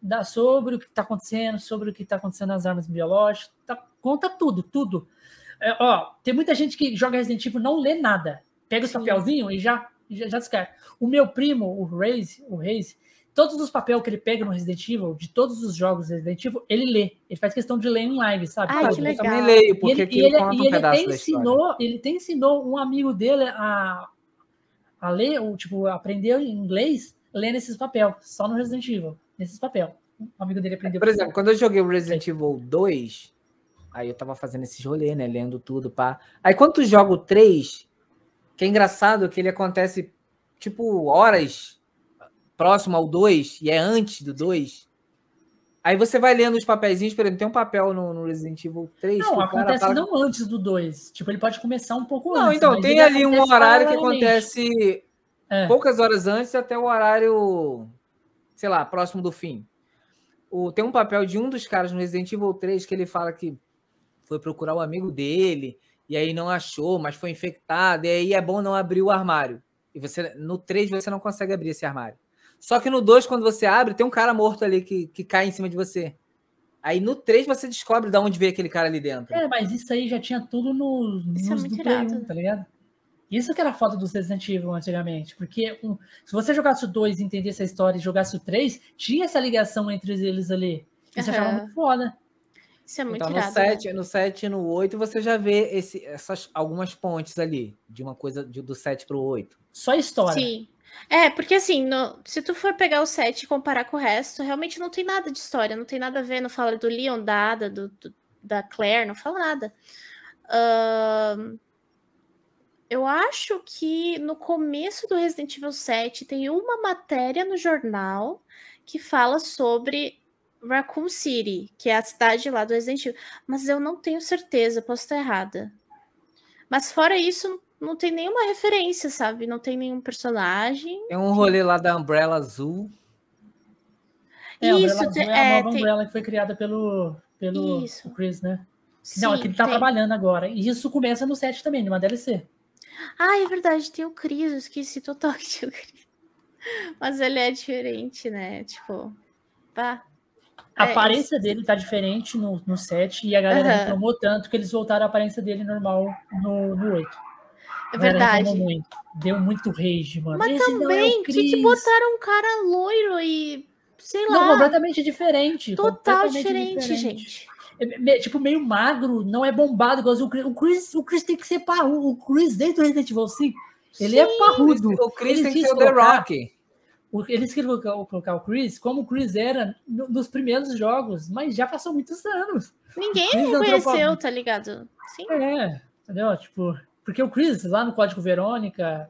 da, sobre o que tá acontecendo, sobre o que tá acontecendo nas armas biológicas, tá- conta tudo, tudo. É, ó, tem muita gente que joga Resident Evil e não lê nada. Pega os Sim. papelzinhos e já, já, descarta. O meu primo, o Reis, o Reis, todos os papéis que ele pega no Resident Evil, de todos os jogos do Resident Evil, ele lê. Ele faz questão de ler em live, sabe? Ai, Pô, que eu legal. também leio, e porque ele, aquilo e ele, conta e ele até ensinou, ele até ensinou um amigo dele a, a ler, ou, tipo, aprender inglês lendo esses papéis, só no Resident Evil, nesses papéis. Um amigo dele aprendeu. Por exemplo, quando eu joguei o Resident Evil 2, aí eu tava fazendo esses rolê, né? Lendo tudo, pá. Aí quando tu joga o 3, que é engraçado que ele acontece, tipo, horas próximo ao 2, e é antes do 2. Aí você vai lendo os papeizinhos, por exemplo, tem um papel no, no Resident Evil 3 que não, acontece fala... não antes do 2. Tipo, ele pode começar um pouco Não, antes. então, mas tem ali um horário que acontece É. poucas horas antes até o horário, sei lá, próximo do fim. O, tem um papel de um dos caras no Resident Evil 3 que ele fala que foi procurar o amigo dele e aí não achou, mas foi infectado, e aí é bom não abrir o armário. E você no 3 você não consegue abrir esse armário. Só que no 2, quando você abre, tem um cara morto ali que, que cai em cima de você. Aí no 3 você descobre de onde veio aquele cara ali dentro. É, mas isso aí já tinha tudo no, Isso é nos muito do Play irado. 1, tá ligado? Isso que era a foda do Resident Evil antigamente. Porque um, se você jogasse o 2 e entendesse a história e jogasse o 3, tinha essa ligação entre eles ali. Isso eu achava muito foda. Isso é muito então, no irado. né? 7, no 7 e no 8 você já vê esse, essas algumas pontes ali, de uma coisa de- do 7 pro 8. Só história. Sim. É, porque assim, no- se tu for pegar o 7 e comparar com o resto, realmente não tem nada de história, não tem nada a ver, não fala do Leon, da Ada, do, do- da Claire, não fala nada. Ahn, eu acho que no começo do Resident Evil 7 tem uma matéria no jornal que fala sobre Raccoon City, que é a cidade lá do Resident Evil, mas eu não tenho certeza, posso estar errada. Mas fora isso, não tem nenhuma referência, sabe? Não tem nenhum personagem. Tem um rolê lá da Umbrella Azul. É, a Umbrella Isso, Azul é a é, nova tem- Umbrella que foi criada pelo, pelo Isso. Chris, né? não, é que Sim, ele tá tem. trabalhando agora. E isso começa no 7 também, numa DLC. Ah, é verdade, tem o Cris, eu esqueci total (laughs) que tinha o Cris. Mas ele é diferente, né? Tipo, pá. A É, aparência dele tá diferente no, no 7 e a galera Aham. reclamou tanto que eles voltaram a aparência dele normal no, no 8. É verdade. Muito. Deu muito rage, mano. Mas Esse não é também, que, que botaram um cara loiro e. Sei Não, lá. completamente diferente. total completamente diferente, gente. É, tipo, meio magro, não é bombado igual o Chris. O Chris, o Chris tem que ser parrudo. O Chris dentro do Resident Evil 5, ele é parrudo. O Chris Eles tem que ser o The colocar- Rock. Eles queriam colocar, colocar o Chris como o Chris era no- nos primeiros jogos, mas já passou muitos anos. Ninguém é reconheceu, tá ligado? Sim. É, entendeu? Tipo, porque o Chris, lá no Código Verônica,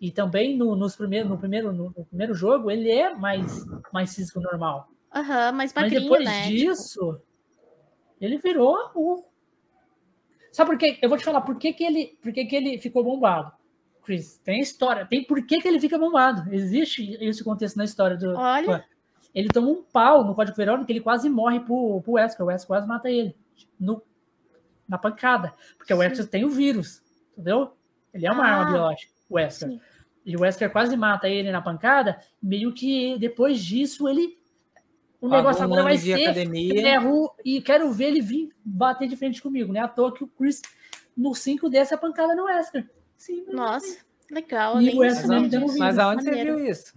e também no, nos primeiros, no, primeiro, no, no primeiro jogo, ele é mais, mais físico normal. Aham, mais Mas magrinho, depois né? Tipo, disso, ele virou o. Sabe por quê? Eu vou te falar por que, que, ele, por que, que ele ficou bombado. Chris. Tem história, tem por que, que ele fica bombado. Existe esse contexto na história do. Olha. Ele toma um pau no Código Verônica que ele quase morre pro, pro Wesker. O Wesker quase mata ele. No, na pancada. Porque o Sim. Wesker tem o vírus. Entendeu? Ele é uma Ah, arma biológica, o Wesker. sim. E o Wesker quase mata ele na pancada. Meio que depois disso ele. O negócio Pagou um agora vai ser academia. ferro e quero ver ele vir bater de frente comigo. Não é à toa que o Chris no 5 desce a pancada no Wesker. Sim, Nossa, legal. E o mesmo dando disso. Mas aonde você viu isso?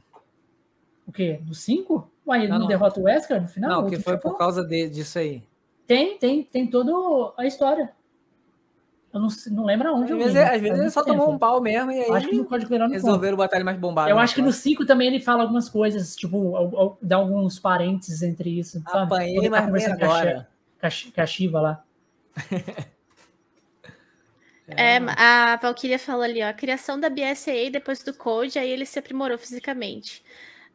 O quê? No 5? Uai, ele Não, não, não. derrota o Wesker no final? Não, que foi por causa de- disso aí. Tem, tem, tem toda a história. Eu não, não lembro Às aonde eu vezes, vi, às mas vezes ele só muito tomou um tempo. pau mesmo e aí Acho que no Código Verônica. resolveram botar ele mais bombado. Eu na acho que no próxima. 5 também ele fala algumas coisas, tipo, dá alguns parênteses entre isso. Sabe? Apanhei, tá mas Shi- agora. com a Shi- com a Shiva lá. (laughs) É, a Valkyria falou ali, ó, a criação da BSAA depois do Code, aí ele se aprimorou fisicamente.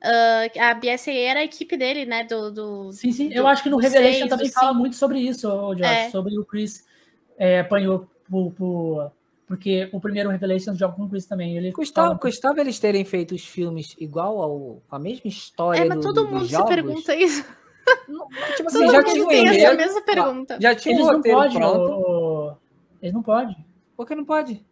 Ah, a BSAA era a equipe dele, né, do... do- Sim, sim. do- Eu acho que no Revelation seis, também do fala muito sobre isso, Josh. É. Sobre o Chris é, apanhou por, por- Porque o primeiro Revelation joga com o Chris também. Ele Custava, fala- custava eles terem feito os filmes igual ao, com a mesma história É, mas do- todo mundo se pergunta isso. Tipo assim, Todo já mundo tinha um tem essa mesma pergunta. já tinha um Eles não roteiro podem, pronto. ô- Eles não podem. Por que não pode?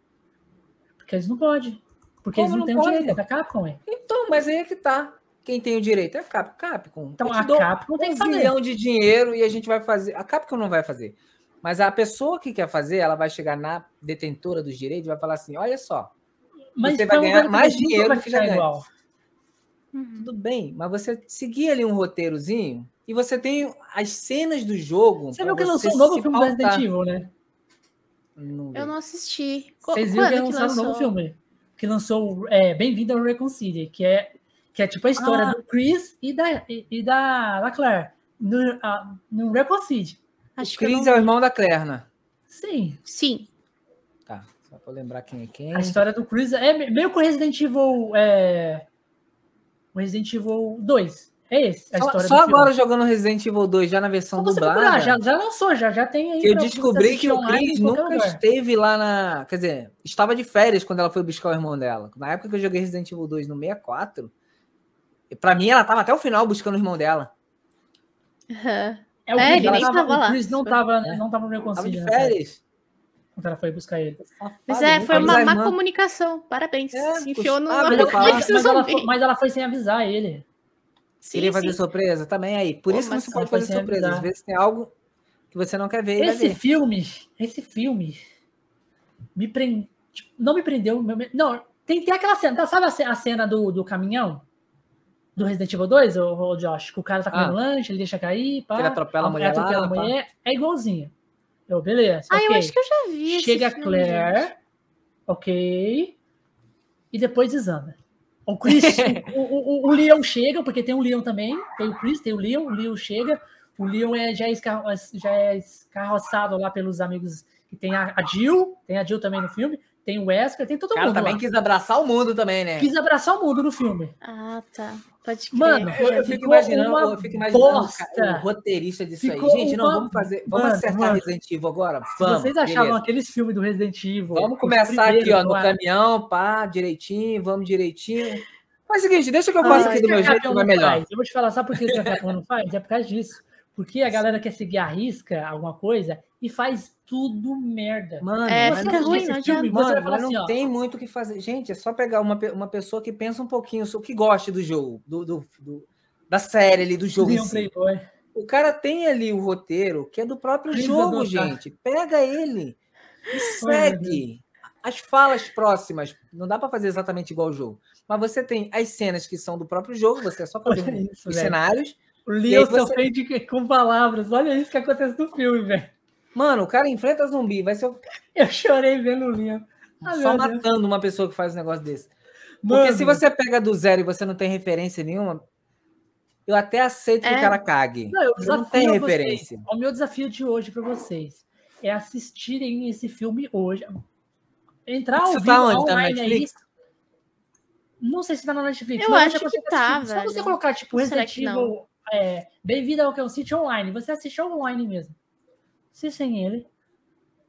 Porque eles não podem. Porque Como eles não, não têm pode? o direito, é da Capcom, é. Então, mas aí é que tá. Quem tem o direito é a Cap- Capcom. Então a Capcom tem um que fazer. zilhão de dinheiro e a gente vai fazer. A Capcom não vai fazer. Mas a pessoa que quer fazer, ela vai chegar na detentora dos direitos e vai falar assim: olha só, Mas Você vai ganhar mais nunca dinheiro vai do que já ganha. igual. Uhum. tudo bem, mas você seguir ali um roteirozinho e você tem as cenas do jogo. Você viu que lançou um novo filme do Resident. Evil, né? Não. Eu não assisti. Vocês viram que que lançaram um novo filme. Que lançou é, Bem-vindo ao Reconcile, que é, que é tipo a história Ah. do Chris e da, e, e da, da Claire. No, a, no Reconcile. Acho O que Chris não- é o irmão da Claire, Sim. Sim. Tá, só pra lembrar quem é quem. A história do Chris é me- meio com o Resident Evil. É, o Resident Evil 2. É esse. A Só, história só do filme. agora jogando Resident Evil 2 já na versão procurar, dublada. já, já lançou, já, já tem aí. eu descobri que o Chris nunca lugar. esteve lá na. Quer dizer, estava de férias quando ela foi buscar o irmão dela. Na época que eu joguei Resident Evil 2 no 64, e pra mim ela tava até o final buscando o irmão dela. Aham. É, o É, ele ela nem tava- tava lá. O Chris não tava, É. não tava no Tava Reconcile. de nessa época, férias. Quando ela foi buscar ele. Mas é, foi uma má irmã. comunicação. Parabéns. É, Se enfiou no Mas ela, zumbi. foi, mas ela foi sem avisar ele. Sim, Queria fazer sim. surpresa também aí. Por Pô, isso que você pode fazer surpresa. Às vezes tem algo que você não quer ver. Esse ver. filme, esse filme me prende, não me prendeu, não, tem, tem aquela cena, tá, sabe a ce- a cena do, do caminhão do Resident Evil 2, ô, ô, Josh, que o cara tá comendo Ah. lanche, ele deixa cair, pá, ele atropela a mulher atropela lá, a pá. mulher, é igualzinho. Eu, beleza, Ah, eu ok. acho que eu já vi Chega a filme, Claire, gente. ok, e depois desanda. O Chris, (laughs) o, o, o- Leon chega, porque tem o Leon também, tem o Chris, tem o Leon, o Leon chega, o Leon é, já, é já é escarroçado lá pelos amigos que tem a, a Jill, tem a Jill também no filme, tem o Wesker, tem todo O cara mundo também lá. quis abraçar o mundo também, né? Quis abraçar o mundo no filme. Ah, tá. Pode crer. Mano, Eu, eu fico imaginando, uma eu fico imaginando bosta. o o roteirista disso Ficou aí. Gente, não, uma- vamos fazer. Vamos Mano, acertar mano. Resident Evil agora? Se Vamos, vocês achavam beleza. aqueles filmes do Resident Evil. Vamos os começar aqui, ó, no caminhão, pá, direitinho, vamos direitinho. Mas é o seguinte, deixa que eu faça aqui do meu jeito que vai não melhor. faz? Eu vou te falar, sabe por que a Capcom não faz? É por causa disso. Porque a galera quer seguir a risca, alguma coisa, e faz tudo merda. Mano, É, fica ruim, esse não filme, você Mano, falar mas assim, não ó, tem muito o que fazer. Gente, é só pegar uma, uma pessoa que pensa um pouquinho, o que goste do jogo, do, do- do- da série ali, do jogo si. Playboy. O cara tem ali o roteiro que é do próprio Precisa jogo, adotar. gente. Pega ele e segue. As falas próximas, não dá pra fazer exatamente igual o jogo. Mas você tem as cenas que são do próprio jogo, você é só fazer um- isso, os velho. cenários. O E Leon aí se você- com palavras. Olha isso que acontece no filme, velho. Mano, o cara enfrenta zumbi, vai ser (laughs) Eu chorei vendo o Leon. Ah, só meu Deus. matando uma pessoa que faz um negócio desse. Porque Mano, se você pega do zero e você não tem referência nenhuma, eu até aceito que É. o cara cague. Não, eu não vocês. referência. O meu desafio de hoje para vocês é assistirem esse filme hoje. Entrar ao Isso vivo tá onde? Tá na online aí. Netflix? Não sei se tá na Netflix. Eu acho que tá, assistir. Só você velho. colocar, tipo, Resident que? Evil é, Bem-vindo ao Cão City online. Você assiste online mesmo. Assistem ele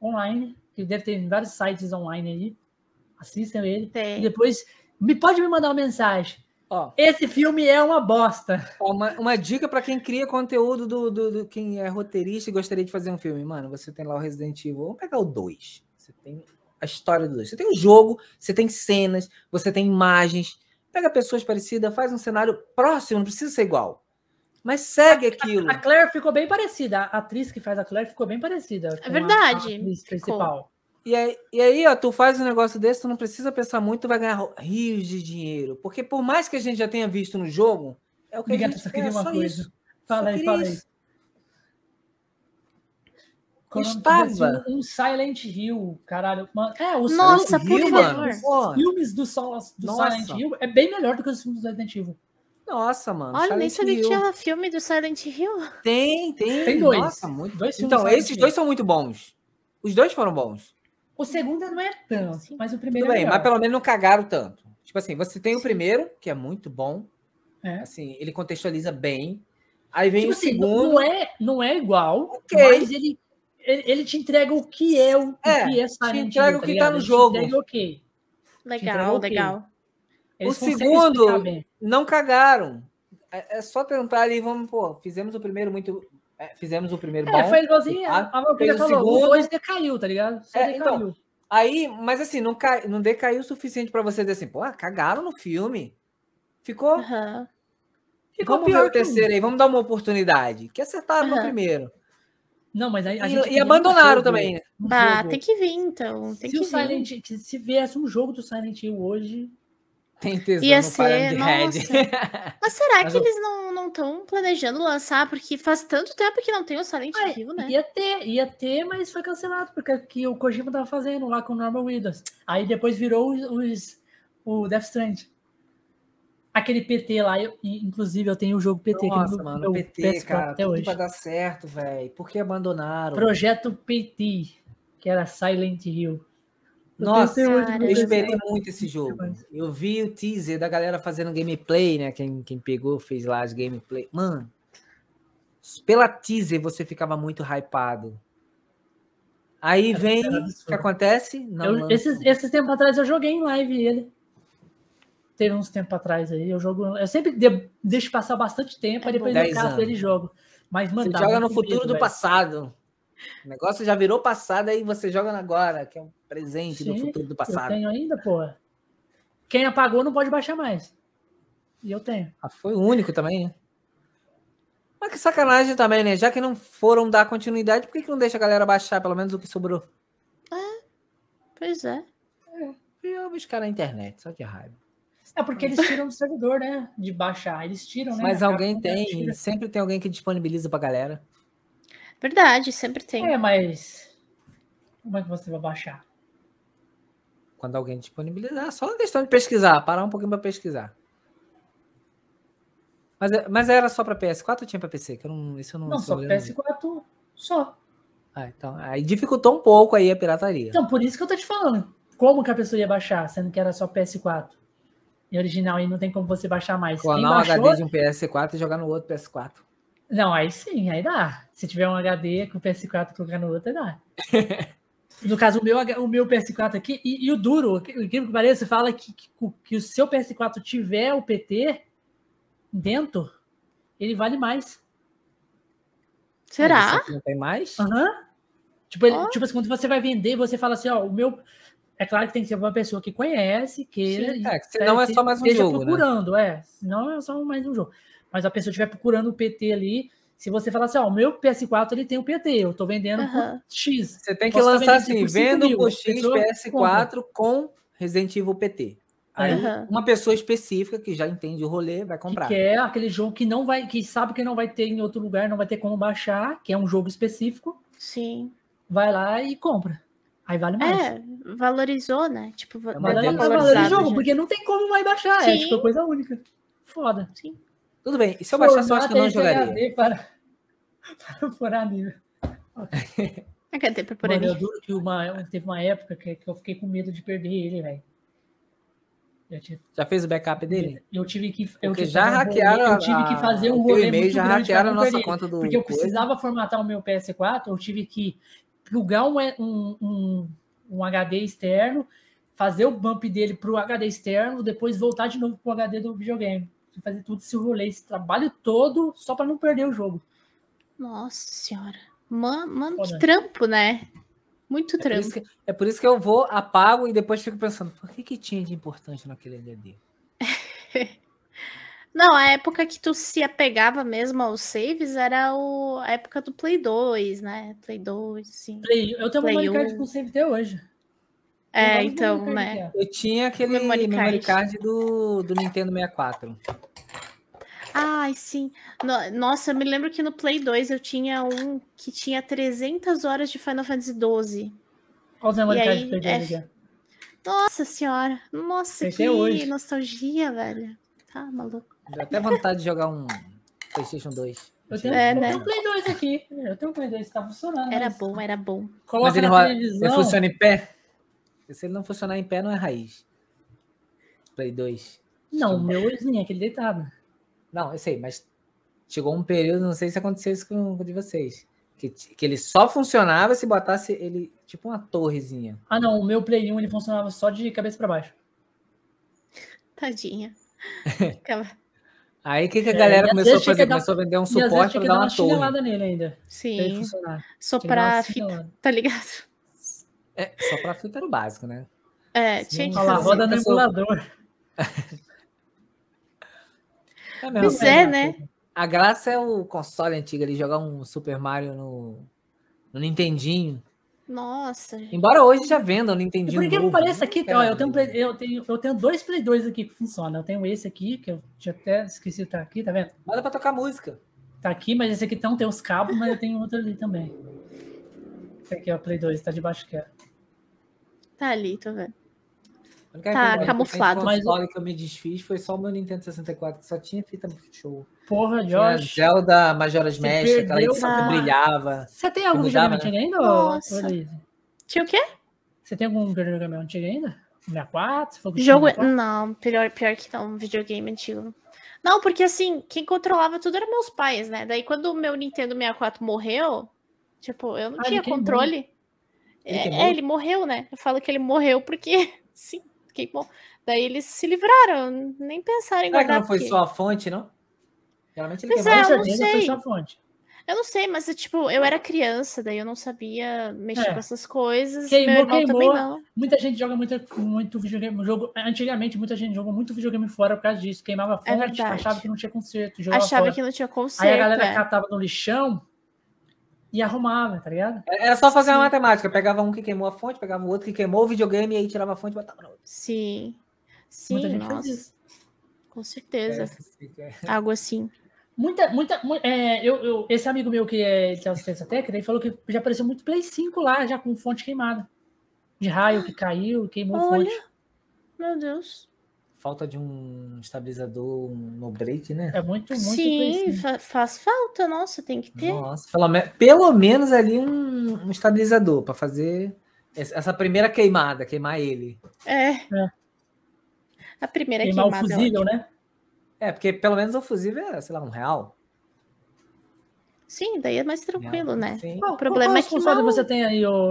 online, que deve ter vários sites online aí. Assistam ele. E Tem. depois me pode me mandar uma mensagem. Ó, Esse filme é uma bosta. uma, uma dica para quem cria conteúdo do, do, do- quem é roteirista e gostaria de fazer um filme. Mano, você tem lá o Resident Evil. Vamos pegar o 2. Você tem a história do 2. Você tem o jogo, você tem cenas, você tem imagens. Pega pessoas parecidas, faz um cenário próximo, não precisa ser igual. Mas segue aquilo. A Claire ficou bem parecida. A atriz que faz a Claire ficou bem parecida. a- verdade, A atriz principal. E aí, e aí, ó, tu faz um negócio desse, tu não precisa pensar muito, tu vai ganhar rios de dinheiro. Porque por mais que a gente já tenha visto no jogo, é o que Obrigado, a gente só quer, queria uma só coisa. isso. Fala Só aí, fala aí. Estava. Um, Silent Hill, caralho. Mano, é, os Nossa, Silent por Hill, favor. mano, pô. filmes do, Sol- do Nossa. Silent Hill é bem melhor do que os filmes do Resident Evil. Nossa, mano. Olha, nem Silent sabia que Hill. tinha filme do Silent Hill. Tem, tem. Tem dois. Nossa, muito. Dois filmes então, esses Hill. dois são muito bons. Os dois foram bons. O segundo não é tanto, Sim. mas o primeiro Tudo é bem, melhor. mas pelo menos não cagaram tanto. Tipo assim, você tem o primeiro, que é muito bom. É. Assim, ele contextualiza bem. Aí vem Tipo o assim, segundo. não, é, não é igual, Ok. mas ele, ele, ele te entrega o que é o, o É, que é te Silent entrega Hill, o que tá ligado? no Ele te jogo. entrega. Legal, entregou, ok. legal. Eles O segundo- não cagaram. É, é só tentar ali, vamos, pô, fizemos o primeiro muito. é, fizemos o primeiro É, bom. foi igualzinho a, Ah, a Valkyria fez o falou, o segundo. 2 decaiu, tá ligado? Só É, decaiu. então, Aí, mas assim, não, cai, não decaiu o suficiente pra você dizer assim, pô, cagaram no filme. Ficou, ficou Vamos ver pior o o terceiro aí, vamos dar uma oportunidade. Que acertaram no Aham. primeiro. Não, mas aí a E- gente E, abandonaram jogo, também. né? jogo. tem que vir, então. Tem se que o vir. Silent que se viesse um jogo do Silent Hill hoje, Tem tesão Ia no ser, Head. Mas será Mas que eu- eles não estão planejando lançar? Porque faz tanto tempo que não tem o Silent Ah, Hill, né? ia ter, ia ter, mas foi cancelado, porque que o Kojima tava fazendo lá com o Norman Widows. Aí depois virou os, os- o Death Strand. Aquele PT lá, eu- inclusive eu tenho o jogo PT aqui Nossa, no mano, PT, PS4 cara, até tudo hoje. vai dar certo, velho. Por que abandonaram? Projeto PT, que era Silent Hill. Nossa, Eu esperei PS4. muito esse jogo. Eu vi o teaser da galera fazendo gameplay, né? Quem, quem pegou, fez lá as gameplay. Mano, pela teaser você ficava muito hypado. Aí vem, o que acontece? Não Eu- esses, esses tempos atrás eu joguei em live ele. Teve uns tempos atrás aí. Eu jogo. Eu sempre de- deixo passar bastante tempo, É aí depois bom. eu anos. ele e jogo. Mas, mano, Você joga no futuro medo, do velho. passado. O negócio já virou passado, aí você joga no agora, que é um presente do Sim, futuro do Eu passado. tenho ainda, porra. Quem apagou não pode baixar mais. E eu tenho. Ah, foi o único também, né? Mas que sacanagem também, né? Já que não foram dar continuidade, por que, que não deixa a galera baixar pelo menos o que sobrou? Pois é. Eu buscar na internet, só de raiva. É porque eles tiram do servidor, né? De baixar. Eles tiram, né? Mas alguém tem, sempre tem alguém que disponibiliza pra galera. Verdade, sempre tem. É, mas. Como é que você vai baixar? Quando alguém disponibilizar, só uma questão de pesquisar, parar um pouquinho pra pesquisar. Mas, é- mas era só pra PS4 ou tinha pra PC? Que eu não, isso eu não, Não, só eu não lembro. PS4 só. Ah, então, aí dificultou um pouco aí a pirataria. Então, por isso que eu tô te falando. Como que a pessoa ia baixar, sendo que era só PS4? E original aí não tem como você baixar mais. Quem Clonar um baixou, HD de um PS4 e jogar no outro PS4. Não, aí sim, aí dá. Se tiver um HD com o PS4 colocar no outro, aí dá. (laughs) No caso, o meu, o meu PS4 aqui, e, e o duro, o que o que parece, fala que, que, o- que o seu PS4 tiver o PT dentro, ele vale mais. Será? Não tem mais? Aham. Tipo, ele- Ó. tipo assim, quando você vai vender, você fala assim, ó, o meu. É claro que tem que ser uma pessoa que conhece, queira. e É, que senão é só mais um esteja jogo, né? procurando, é. Senão é só mais um jogo. Mas a pessoa estiver procurando o PT ali, se você falar assim, ó, o meu PS4 ele tem o PT, eu tô vendendo Aham. por X. Você tem que Posso tá lançar assim, por vendo mil, por X pessoa PS4 com Resident Evil PT. Aí Aham. uma pessoa específica que já entende o rolê vai Que comprar. quer aquele jogo que não vai, que sabe que não vai ter em outro lugar, não vai ter como baixar, que é um jogo específico, Sim. vai lá e compra. Aí vale mais. É, valorizou, né? Tipo, É bem tá valendo o jogo, já. porque não tem como mais baixar. É Sim. tipo coisa única. Foda. Tudo bem, e se eu baixar, eu acho que eu não jogaria. HD para, (laughs) para furar nível. HD pra por Mano, eu ali. duro que uma, teve uma época que, que eu fiquei com medo de perder ele, velho. Tive, Já fez o backup dele? eu tive que. Eu Porque tive, que já fazer um hackearam eu tive que fazer um o rolê e-mail, muito já hackearam a nossa perder. conta do Porque eu precisava formatar o meu PS4, eu tive que plugar um, um, um, um HD externo, fazer o bump dele pro HD externo, depois voltar de novo pro HD do videogame. Fazer tudo esse rolê, esse trabalho todo, só para não perder o jogo. Nossa senhora. Man- Mano, que trampo, né? Muito É por, trampo. isso que, é por isso que eu vou, apago e depois fico pensando, por que, que tinha de importante naquele HD? (laughs) Não, a época que tu se apegava mesmo aos saves era o... a época do Play 2, né? Play 2, sim. Play, eu tenho um Play memory card um. com save até hoje. É, então, card né? Eu tinha aquele Memory memory, card. card do, do Nintendo 64. Ai, sim. No- Nossa, eu me lembro que no Play 2 eu tinha um que tinha 300 horas de Final Fantasy 12. Olha os memory card que eu é- ó. Nossa senhora. Nossa, Esse que hoje. nostalgia, velho. Tá maluco. Dá até vontade de jogar um PlayStation 2. Eu tenho, É, eu né? tenho um Play 2 aqui. Eu tenho um Play 2, tá funcionando. Era mas bom, era bom. Coloca Mas ele, na televisão. ele funciona em pé? Porque se ele não funcionar em pé, não é raiz. Play 2. Não, o meu é aquele deitado. Não, eu sei, mas chegou um período, não sei se aconteceu isso com com o de vocês. Que, que ele só funcionava se botasse ele, tipo uma torrezinha. Ah, não, o meu Play 1 ele funcionava só de cabeça pra baixo. Tadinha. (laughs) Aí o que, que a É, galera às começou a fazer? dar- Começou a vender um suporte para dar uma uma torre. nele ainda. Sim. Soprar a fita, tá ligado? É, só para fita era o básico, né? É, Sim. tinha que fazer. roda no emulador. (laughs) É mesmo. Pois é, né? A graça é o console antigo ali, jogar um Super Mario no, no Nintendinho. Nossa. Embora hoje já vendam o Nintendinho por que novo, parece não aqui, ó, eu tenho. Play- eu, tenho, eu tenho dois Play 2 aqui que funcionam. Eu tenho esse aqui, que eu tinha até esqueci de tá aqui, tá vendo? Nada pra tocar música. Tá aqui, mas esse aqui não tem os cabos, mas eu tenho outro ali também. Esse aqui é o Play 2, tá debaixo que é. Tá ali, tô vendo. Tá coisa camuflado. de Mas- console que eu me desfiz foi só o meu Nintendo 64, que só tinha fita show. Porra, Tinha Josh. Zelda Majora's Mask, aquela edição que brilhava. Você tem algum mudava, videogame né? antigo ainda, Nossa. Luiz? Tinha o quê? Você tem algum videogame antigo ainda? 64? Você falou que tinha Jogo. 64? Não, pior, pior que não, videogame antigo. Não, porque assim, quem controlava tudo eram meus pais, né? Daí quando o meu Nintendo 64 morreu, tipo, eu não Ah, tinha controle. Ele É, é, ele morreu, né? Eu falo que ele morreu porque, (laughs) sim, queimou. Daí eles se livraram, nem pensaram em Será que guardar. não foi porque- só a fonte, não? Geralmente ele Pois queimou. é, eu não certeza foi sei. só a fonte. Eu não sei, mas tipo, eu era criança, daí eu não sabia mexer É. com essas coisas. Queimou, meu irmão também queimou. não. Muita gente joga muito, muito videogame. Jogo, antigamente, muita gente jogou muito videogame fora por causa disso. Queimava a fonte, É achava que não tinha conserto. Achava fora. que não tinha Aí conserto. a galera é. catava no lixão e arrumava, tá ligado? Era só fazer uma Sim. matemática. Pegava um que queimou a fonte, pegava o outro que queimou o videogame e aí tirava a fonte e botava no outro. Sim. Sim, Muita gente nossa, isso. com certeza. É, Algo assim. Muita, muita, mu- é, eu, eu- esse amigo meu que é de assistência técnica, ele falou que já apareceu muito Play 5 lá, já com fonte queimada. De raio que caiu, queimou a Olha. fonte. Meu Deus. Falta de um estabilizador no break, né? É muito, muito Sim, Play 5. fa- faz falta, nossa, tem que ter. Nossa, pelo, me- pelo menos ali um, um estabilizador para fazer essa primeira queimada, queimar ele. É. É. A primeira Queimar o queimada. é fusível, ótima. né? É, porque pelo menos o fusível é, sei lá, um real. Sim, daí é mais tranquilo, né? Sim. Qual, problema qual, é que console mal- você tem aí, ô?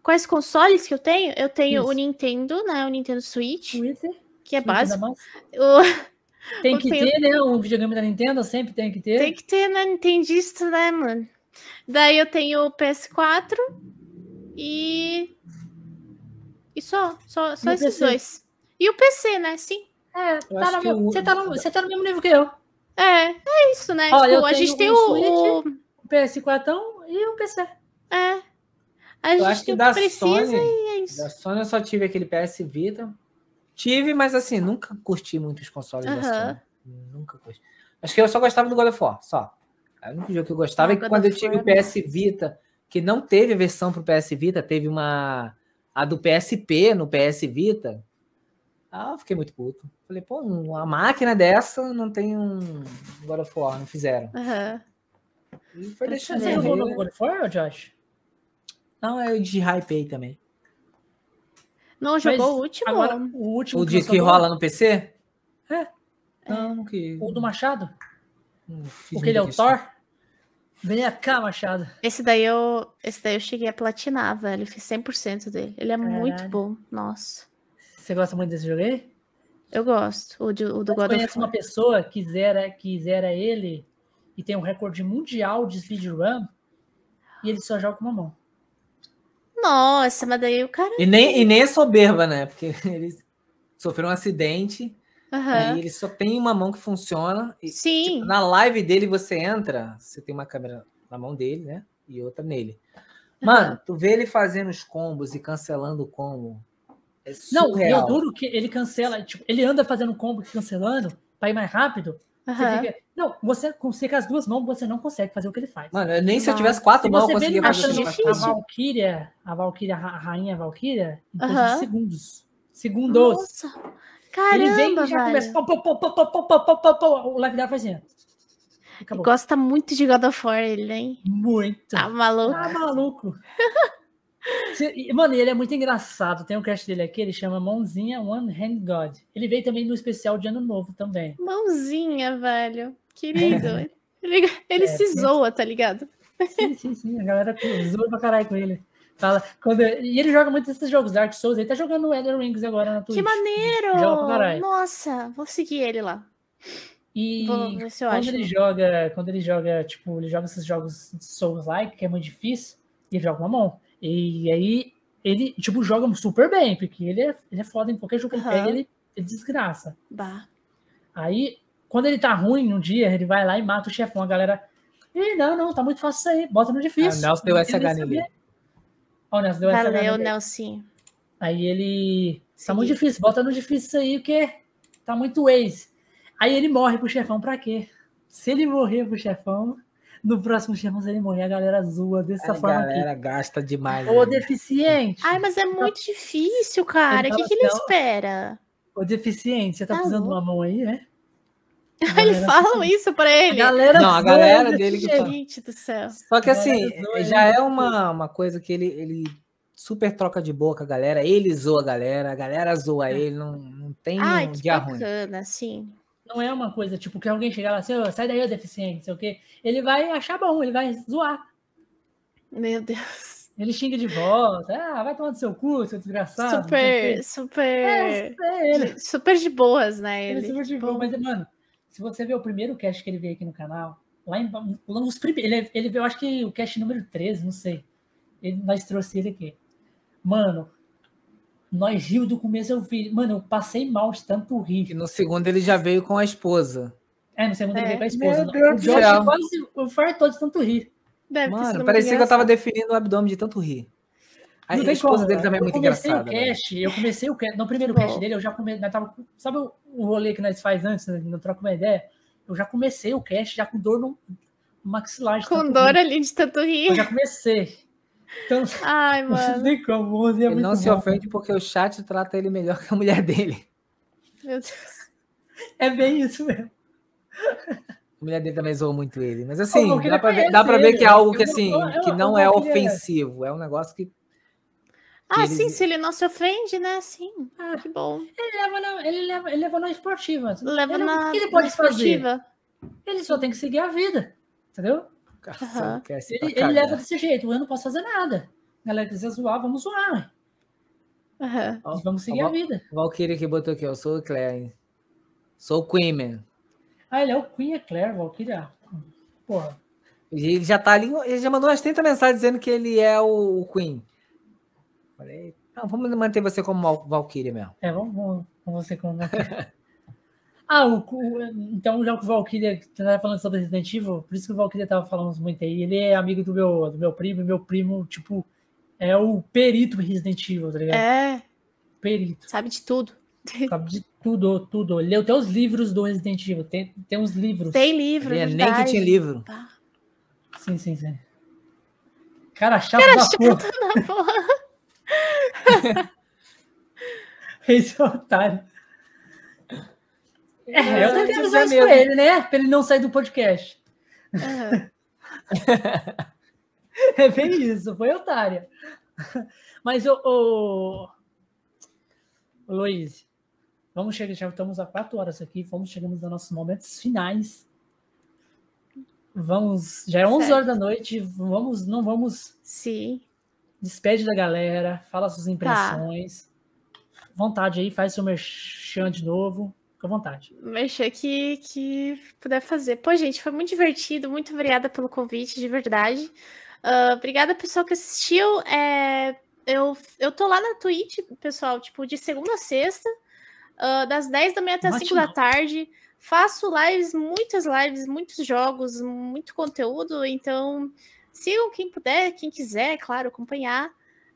Quais consoles que eu tenho? Eu tenho o Isso. Nintendo, né? O Nintendo Switch, Twitter? Que é da básico. (laughs) O- Tem que ter, né? Um videogame da Nintendo sempre tem que ter. Tem que ter, né? Nintendista, né, mano? Daí eu tenho o PS4 e. E só, só, só E esses PC? dois. E o PC, né? Sim. É, tá acho no que meu- o- você, tá no, você tá no mesmo nível que eu. É, é isso, né? Ó, tipo, a gente tem o. o- O PS4 e o PC. É. A Eu gente acho que tem o da precisa Sony, e é isso. da Sony eu só tive aquele PS Vita. Tive, mas assim, nunca curti muito os consoles da Aham. Sony. Nunca curti. Acho que eu só gostava do God of War, só. É o único jogo que eu gostava. Ah, e quando eu tive o é PS Vita, que não teve versão pro PS Vita, teve uma. A do PSP no PS Vita. Ah, eu fiquei muito puto. Falei, pô, uma máquina dessa não tem um God of War, não fizeram. Aham. E foi deixando. Você É, jogou no God of War, Josh? Não, é o de hypei também. Não jogou o último? Agora, o último O de que agora, rola no PC? É. Não, não que. O do Machado? Porque ele é o. Thor? Vem cá, Machado. Esse daí eu, esse daí eu cheguei a platinar, velho. Fiz 100% dele. Ele é muito Caralho. bom. Nossa. Você gosta muito desse jogo aí? Eu gosto. O, de- o do Eu God of conheço uma pessoa que zera, que zera ele e tem um recorde mundial de speedrun e ele só joga com uma mão. Nossa, mas daí o cara. E nem, e nem é soberba, né? Porque (laughs) ele sofreu um acidente Aham. e ele só tem uma mão que funciona. E, Sim. tipo, na live dele, você entra, você tem uma câmera na mão dele, né? E outra nele. Mano, tu vê ele fazendo os combos e cancelando o combo. É Não, e eu duro que ele cancela, tipo, ele anda fazendo combo e cancelando pra ir mais rápido. Você Aham. fica- não, você consegue as duas mãos, você não consegue fazer o que ele faz. Mano, nem se eu tivesse quatro mãos, eu conseguia fazer o que ele A Valkyria, a Valkyria, a rainha Valkyria, em -huh. segundos. Segundos. Nossa. Caramba, ele vem e já começa. Pô, pô, pô, pô, pô, pô, pô, pô, o live dela fazendo. Assim, acabou. Gosta muito de God of War, ele, hein? Muito. Tá maluco. Tá maluco. (laughs) Mano, ele é muito engraçado. Tem um cast dele aqui, ele chama Mãozinha One Hand God. Ele veio também no especial de Ano Novo também. Mãozinha, velho. Querido. (laughs) Ele, ele É, se tem- zoa, tá ligado? Sim, sim, sim. A galera zoa pra caralho com ele. Fala, quando, e ele joga muito esses jogos Dark Souls. Ele tá jogando Elder Rings agora na Twitch. Que maneiro! Nossa, vou seguir ele lá. E Vou ver se eu quando acho. ele joga, quando ele joga, tipo, ele joga esses jogos Souls-like, que é muito difícil, e ele joga com a mão. E aí ele, tipo, joga super bem, porque ele é, ele é foda em qualquer jogo que ele Aham. pega, ele, ele desgraça. Bah. Aí, quando ele tá ruim um dia, ele vai lá e mata o chefão. A galera, Ih, não, não, tá muito fácil isso aí, bota no difícil. Ah, o Nelson deu nele. saber. Ó, o Nelson deu SH Valeu, nele. Nelson. Aí ele. Tá muito difícil, bota no difícil isso aí, porque tá muito Waze. Aí ele morre pro chefão pra quê? Se ele morrer pro chefão, no próximo chefão, se ele morrer, a galera zoa dessa A forma galera gasta demais. aqui. Ô né? deficiente! Ai, mas é muito difícil, cara. O que, que ele espera? Ô deficiente, você tá Tá precisando de uma mão aí, né? Eles falam isso pra A ele. galera Não, a galera ele dele que fala. jeito. Gente do céu. Só que A assim, zoa já é uma, uma coisa que ele, ele super troca de boca, a galera. Ele zoa a galera, a galera zoa ele, não, não tem Ai, um que dia ruim. bacana, sim. Não é uma coisa, tipo, que alguém chegar lá assim, "Ô, sai daí, ô deficiente, não sei o quê. Ele vai achar bom, ele vai zoar. Meu Deus. Ele xinga de volta. Ah, vai tomar do seu cu, seu desgraçado. o Super. É, super. é ele. Super de boas, né? Ele, Ele. super de boa, mas, mano, se você ver o primeiro cast que ele veio aqui no canal, lá em nos primeiros, ele, ele veio, eu acho que o cast número 13, não sei. Ele, nós trouxe ele aqui. Mano, nós riu do começo, eu vi. Mano, eu passei mal de tanto E rir. no segundo ele já veio com a esposa. É, no segundo ele É. veio com a esposa. Meu Deus o do Josh céu. quase eu fartou de tanto rir. Deve Mano, parecia que eu tava definindo o abdômen de tanto rir. A, Não a esposa como, dele também é eu muito comecei engraçada. O velho. cast, eu comecei o cast, no primeiro cast dele, eu já comecei, tava, sabe o, o rolê que nós faz antes, né, não troca uma ideia? Eu já comecei o cast já com dor no, maxilar. Com dor ali de tanto Eu já comecei. Então, Ai, (laughs) não mano. tem como, o 11 é Ele não se ofende porque o chat trata ele melhor que a mulher dele. Meu Deus. É bem isso mesmo. A mulher dele também zoou muito ele. Mas assim, não, dá pra, ver, dá pra ver que é algo que Eu- assim, eu- eu- que eu não não é ofensivo. É um negócio que. Ah, eles- sim, se ele não se ofende, né? Sim. Ah, que bom. Ele leva na, ele leva, ele leva na esportiva. Leva ele, na, o que ele pode na fazer? esportiva. Ele só tem que seguir a vida. Entendeu? Se Ele, ele leva desse jeito. Eu não posso fazer nada. Galera, quiser zoar, vamos zoar. Ó, Vamos seguir ó, a vida. Valkyrie que botou aqui, eu sou o Claire. hein? Sou o Queen, man. Ah, ele é o Queen Eclair, Valkyria. Porra. E Ele já tá ali, ele já mandou umas 30 mensagens dizendo que ele é o Queen. Falei, não, vamos manter você como Val- Valkyrie mesmo. É, vamos, vamos com você como. (laughs) ah, o, o- então já que o Valkyria, você tava falando sobre Resident Evil, por isso que o Valkyria tava falando muito aí. Ele é amigo do meu, do meu primo, e meu primo, tipo, é o perito em Resident Evil, tá ligado? É, Perito. sabe de tudo. (laughs) Sabe de tudo, tudo. Leu até os livros do Resident Evil. Tem, tem uns livros. Tem livro, Ele é nem que tinha livro. Sim, sim, sim. Cara chato Cara da chato porra. da porra. (laughs) Esse é o otário. É, eu tentei avisar é isso pra ele, né? Pra ele não sair do podcast. Aham. (laughs) É bem isso, foi otária. Mas, ô Luiz, vamos chegar, já estamos há quatro horas aqui, vamos chegando nos nossos momentos finais. Vamos. Já é 11 Certo. horas da noite. Vamos, não vamos. Sim. Despede da galera, fala Tá. suas impressões. Vontade aí, faz seu merchan de novo. Fica à vontade. Mexer que, que puder fazer. Pô, gente, foi muito divertido. Muito obrigada pelo convite, de verdade. Ah, obrigada, pessoal, que assistiu. É, eu, eu tô lá na Twitch, pessoal, tipo, de segunda a sexta, ah, das 10 da manhã até as 5 da tarde. Faço lives, muitas lives, muitos jogos, muito conteúdo. Então, sigam quem puder, quem quiser, é claro, acompanhar.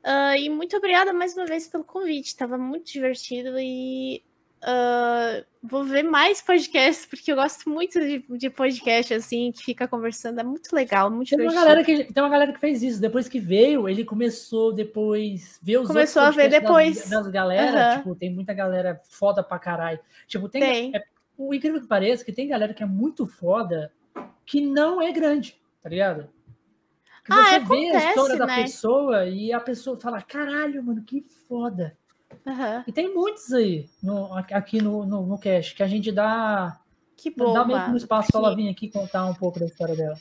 Ah, e muito obrigada mais uma vez pelo convite. Tava muito divertido e ah, vou ver mais podcasts, porque eu gosto muito de, de podcast assim, que fica conversando. É muito legal, muito Tem uma, divertido. galera que, tem uma galera que fez isso. Depois que veio, ele começou depois ver os Começou outros a ver depois. Das, das galera, Aham. tipo, tem muita galera foda pra caralho. Tipo, tem, Tem. é- o incrível que pareça que tem galera que é muito foda que não é grande, tá ligado? Que Ah, você vê a história da né? pessoa e a pessoa fala, caralho, mano, que foda. Aham. E tem muitos aí no- aqui no, no, no cast que a gente dá, Que bom. dá meio que um espaço pra ela porque, vir aqui contar um pouco da história dela.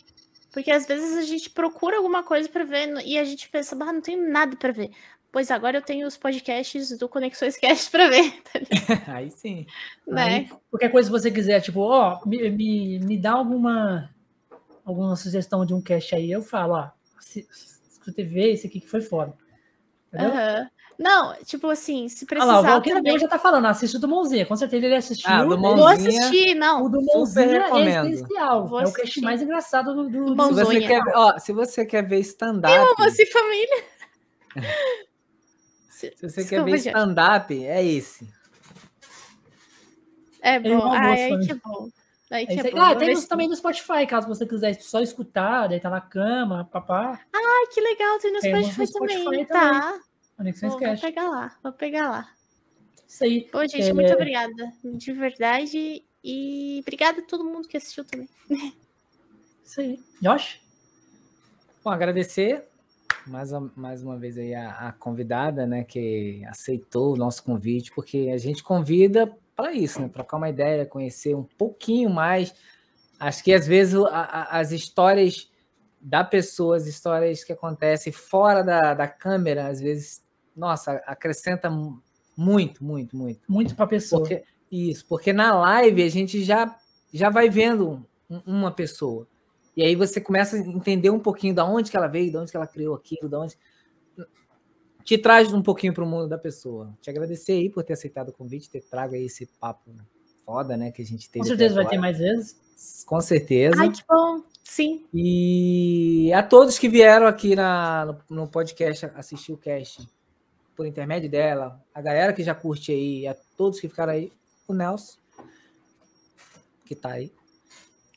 porque às vezes a gente procura alguma coisa pra ver e a gente pensa, ah, não tenho nada pra ver. Pois agora eu tenho os podcasts do Conexões Cast pra ver, (laughs) tá? (laughs) Aí sim. né? Aí, qualquer coisa que você quiser, tipo, ó, me, me, me dá alguma, alguma sugestão de um cast aí, eu falo, ó, você vê esse aqui que foi foda. Entendeu? Aham. Não, tipo assim, se Olha lá, o precisar Valkyrie também. já tá falando, assiste o do Mãozinha, com certeza ele assistiu. Ah, do ele- Vou Mãozinha. assistir, não. O do Mãozinha é especial, Vou é o cast mais engraçado do... do, Se você, Mãozinha. quer, ó, se você quer ver stand-up, Amo esse família. Se- (laughs) se você quer Desculpa, ver gente. stand-up, é esse. É Ele bom. não Ai, que bom. É que isso aí. bom. Ah, tem também no Spotify, caso você quiser só escutar, daí tá na cama, papá. Ai, que legal, tem no Tem Spotify, Spotify também. também. Tá. Conexões Vou, pegar lá, vou pegar lá. Isso aí. Bom, gente, É. muito obrigada. De verdade. E obrigada a todo mundo que assistiu também. (laughs) Isso aí. Josh? Bom, agradecer mais, uma- mais uma vez aí a, a convidada, né, que aceitou o nosso convite, porque a gente convida para isso, né, trocar uma ideia, conhecer um pouquinho mais. Acho que às vezes a- a- as histórias da pessoa, as histórias que acontecem fora da, da câmera, às vezes, nossa, acrescenta mu- muito, muito, muito. Muito pra pessoa. Porque, isso, porque na live a gente já, já vai vendo um- uma pessoa. E aí você começa a entender um pouquinho da onde que ela veio, de onde que ela criou aquilo, de onde. Te traz um pouquinho para o mundo da pessoa. Te agradecer aí por ter aceitado o convite, ter trago aí esse papo foda, né? Que a gente teve. Com certeza vai ter mais vezes. Com certeza. Ai, que bom. Sim. E a todos que vieram aqui na, no, no podcast assistir o cast por intermédio dela, a galera que já curte aí, a todos que ficaram aí, o Nelson, que tá aí.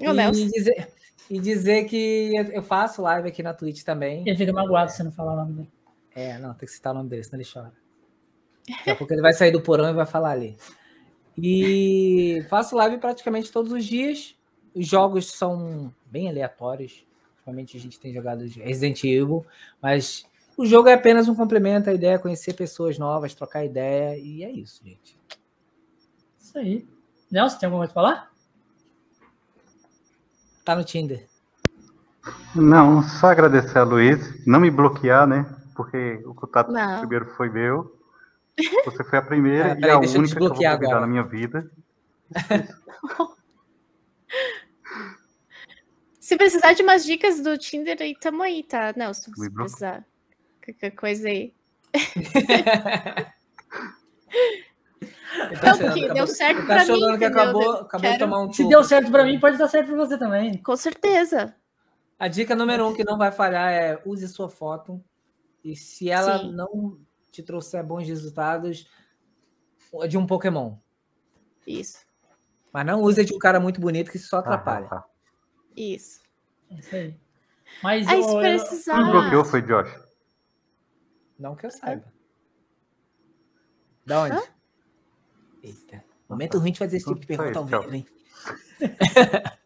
O Nelson. E dizer, e dizer que eu- faço live aqui na Twitch também. Ele fica magoado se você não falar o nome dele. É, não, tem que citar o nome dele, senão ele chora. Daqui a pouco ele vai sair do porão e vai falar ali. E faço live praticamente todos os dias. Os jogos são bem aleatórios. Ultimamente a gente tem jogado Resident Evil, mas o jogo é apenas um complemento. A ideia é conhecer pessoas novas, trocar ideia, e é isso, gente. Isso aí. Nelson, tem alguma coisa pra falar? Tá no Tinder. Não, só agradecer a Luiz, não me bloquear, né? Porque o contato Não. primeiro foi meu. Você foi a primeira (laughs) Ah, e a única que eu vou convidar agora. na minha vida. (laughs) Se precisar de umas dicas do Tinder aí, tamo aí, tá, Nelson? Me Se precisar. Qualquer coisa aí. (laughs) Não, porque acabou- deu certo ele pra tá mim, chorando que acabou, acabou quero- tomar um Se deu certo pra mim, pode dar certo pra você também. Com certeza. A dica número um que não vai falhar é use sua foto. E se ela Sim. não te trouxer bons resultados, de um Pokémon. Isso. Mas não use de um cara muito bonito que só atrapalha. Ah, ah, Isso. É isso aí. Mas Aí, eu- se eu- precisar. Quem bloqueou foi Josh. Não que eu saiba. Da onde? Hã? Eita. Momento ruim de fazer esse tipo de pergunta ao vivo, hein? (laughs)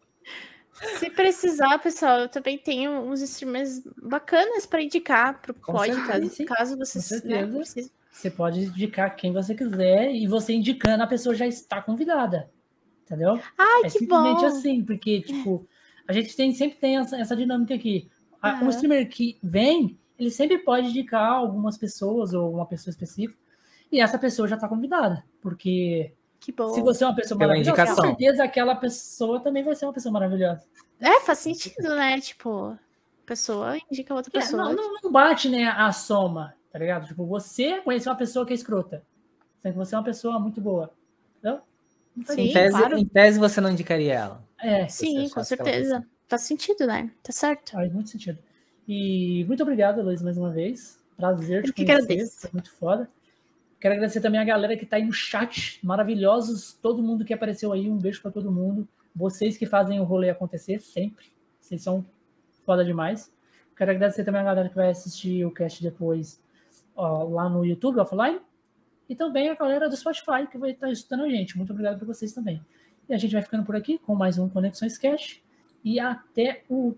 Se precisar, pessoal, eu também tenho uns streamers bacanas para indicar pro Com pod, certeza, caso, vocês né, precisem. Você pode indicar quem você quiser e você indicando, a pessoa já está convidada. Entendeu? Ai, é que simplesmente bom. assim, porque, tipo, A gente tem, sempre tem essa, essa dinâmica aqui. A-. Um streamer que vem, ele sempre pode indicar algumas pessoas ou uma pessoa específica. E essa pessoa já está convidada. Porque Que bom. se você é uma pessoa Pela maravilhosa, indicação. com certeza aquela pessoa também vai ser uma pessoa maravilhosa. É, faz sentido, né? Tipo, pessoa indica outra É, pessoa. não, não, não bate, né, a soma, tá ligado? Tipo, você conheceu uma pessoa que é escrota. Sendo que você é uma pessoa muito boa. Entendeu? Sim, em, tese, claro. em tese, você não indicaria ela. É, Sim, com certeza. Faz sentido, né? Tá certo. faz muito sentido. E muito obrigado, Luiz, mais uma vez. Prazer te Eu que conhecer. agradeço. Foi muito foda. Quero agradecer também a galera que tá aí no chat, maravilhosos. Todo mundo que apareceu aí, um beijo pra todo mundo. Vocês que fazem o rolê acontecer sempre. Vocês são foda demais. Quero agradecer também a galera que vai assistir o cast depois ó, lá no YouTube, offline. E também a galera do Spotify que vai estar escutando a gente. Muito obrigado por vocês também. E a gente vai ficando por aqui com mais um Conexões Cast. E até o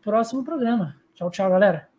próximo programa. Tchau, tchau, galera.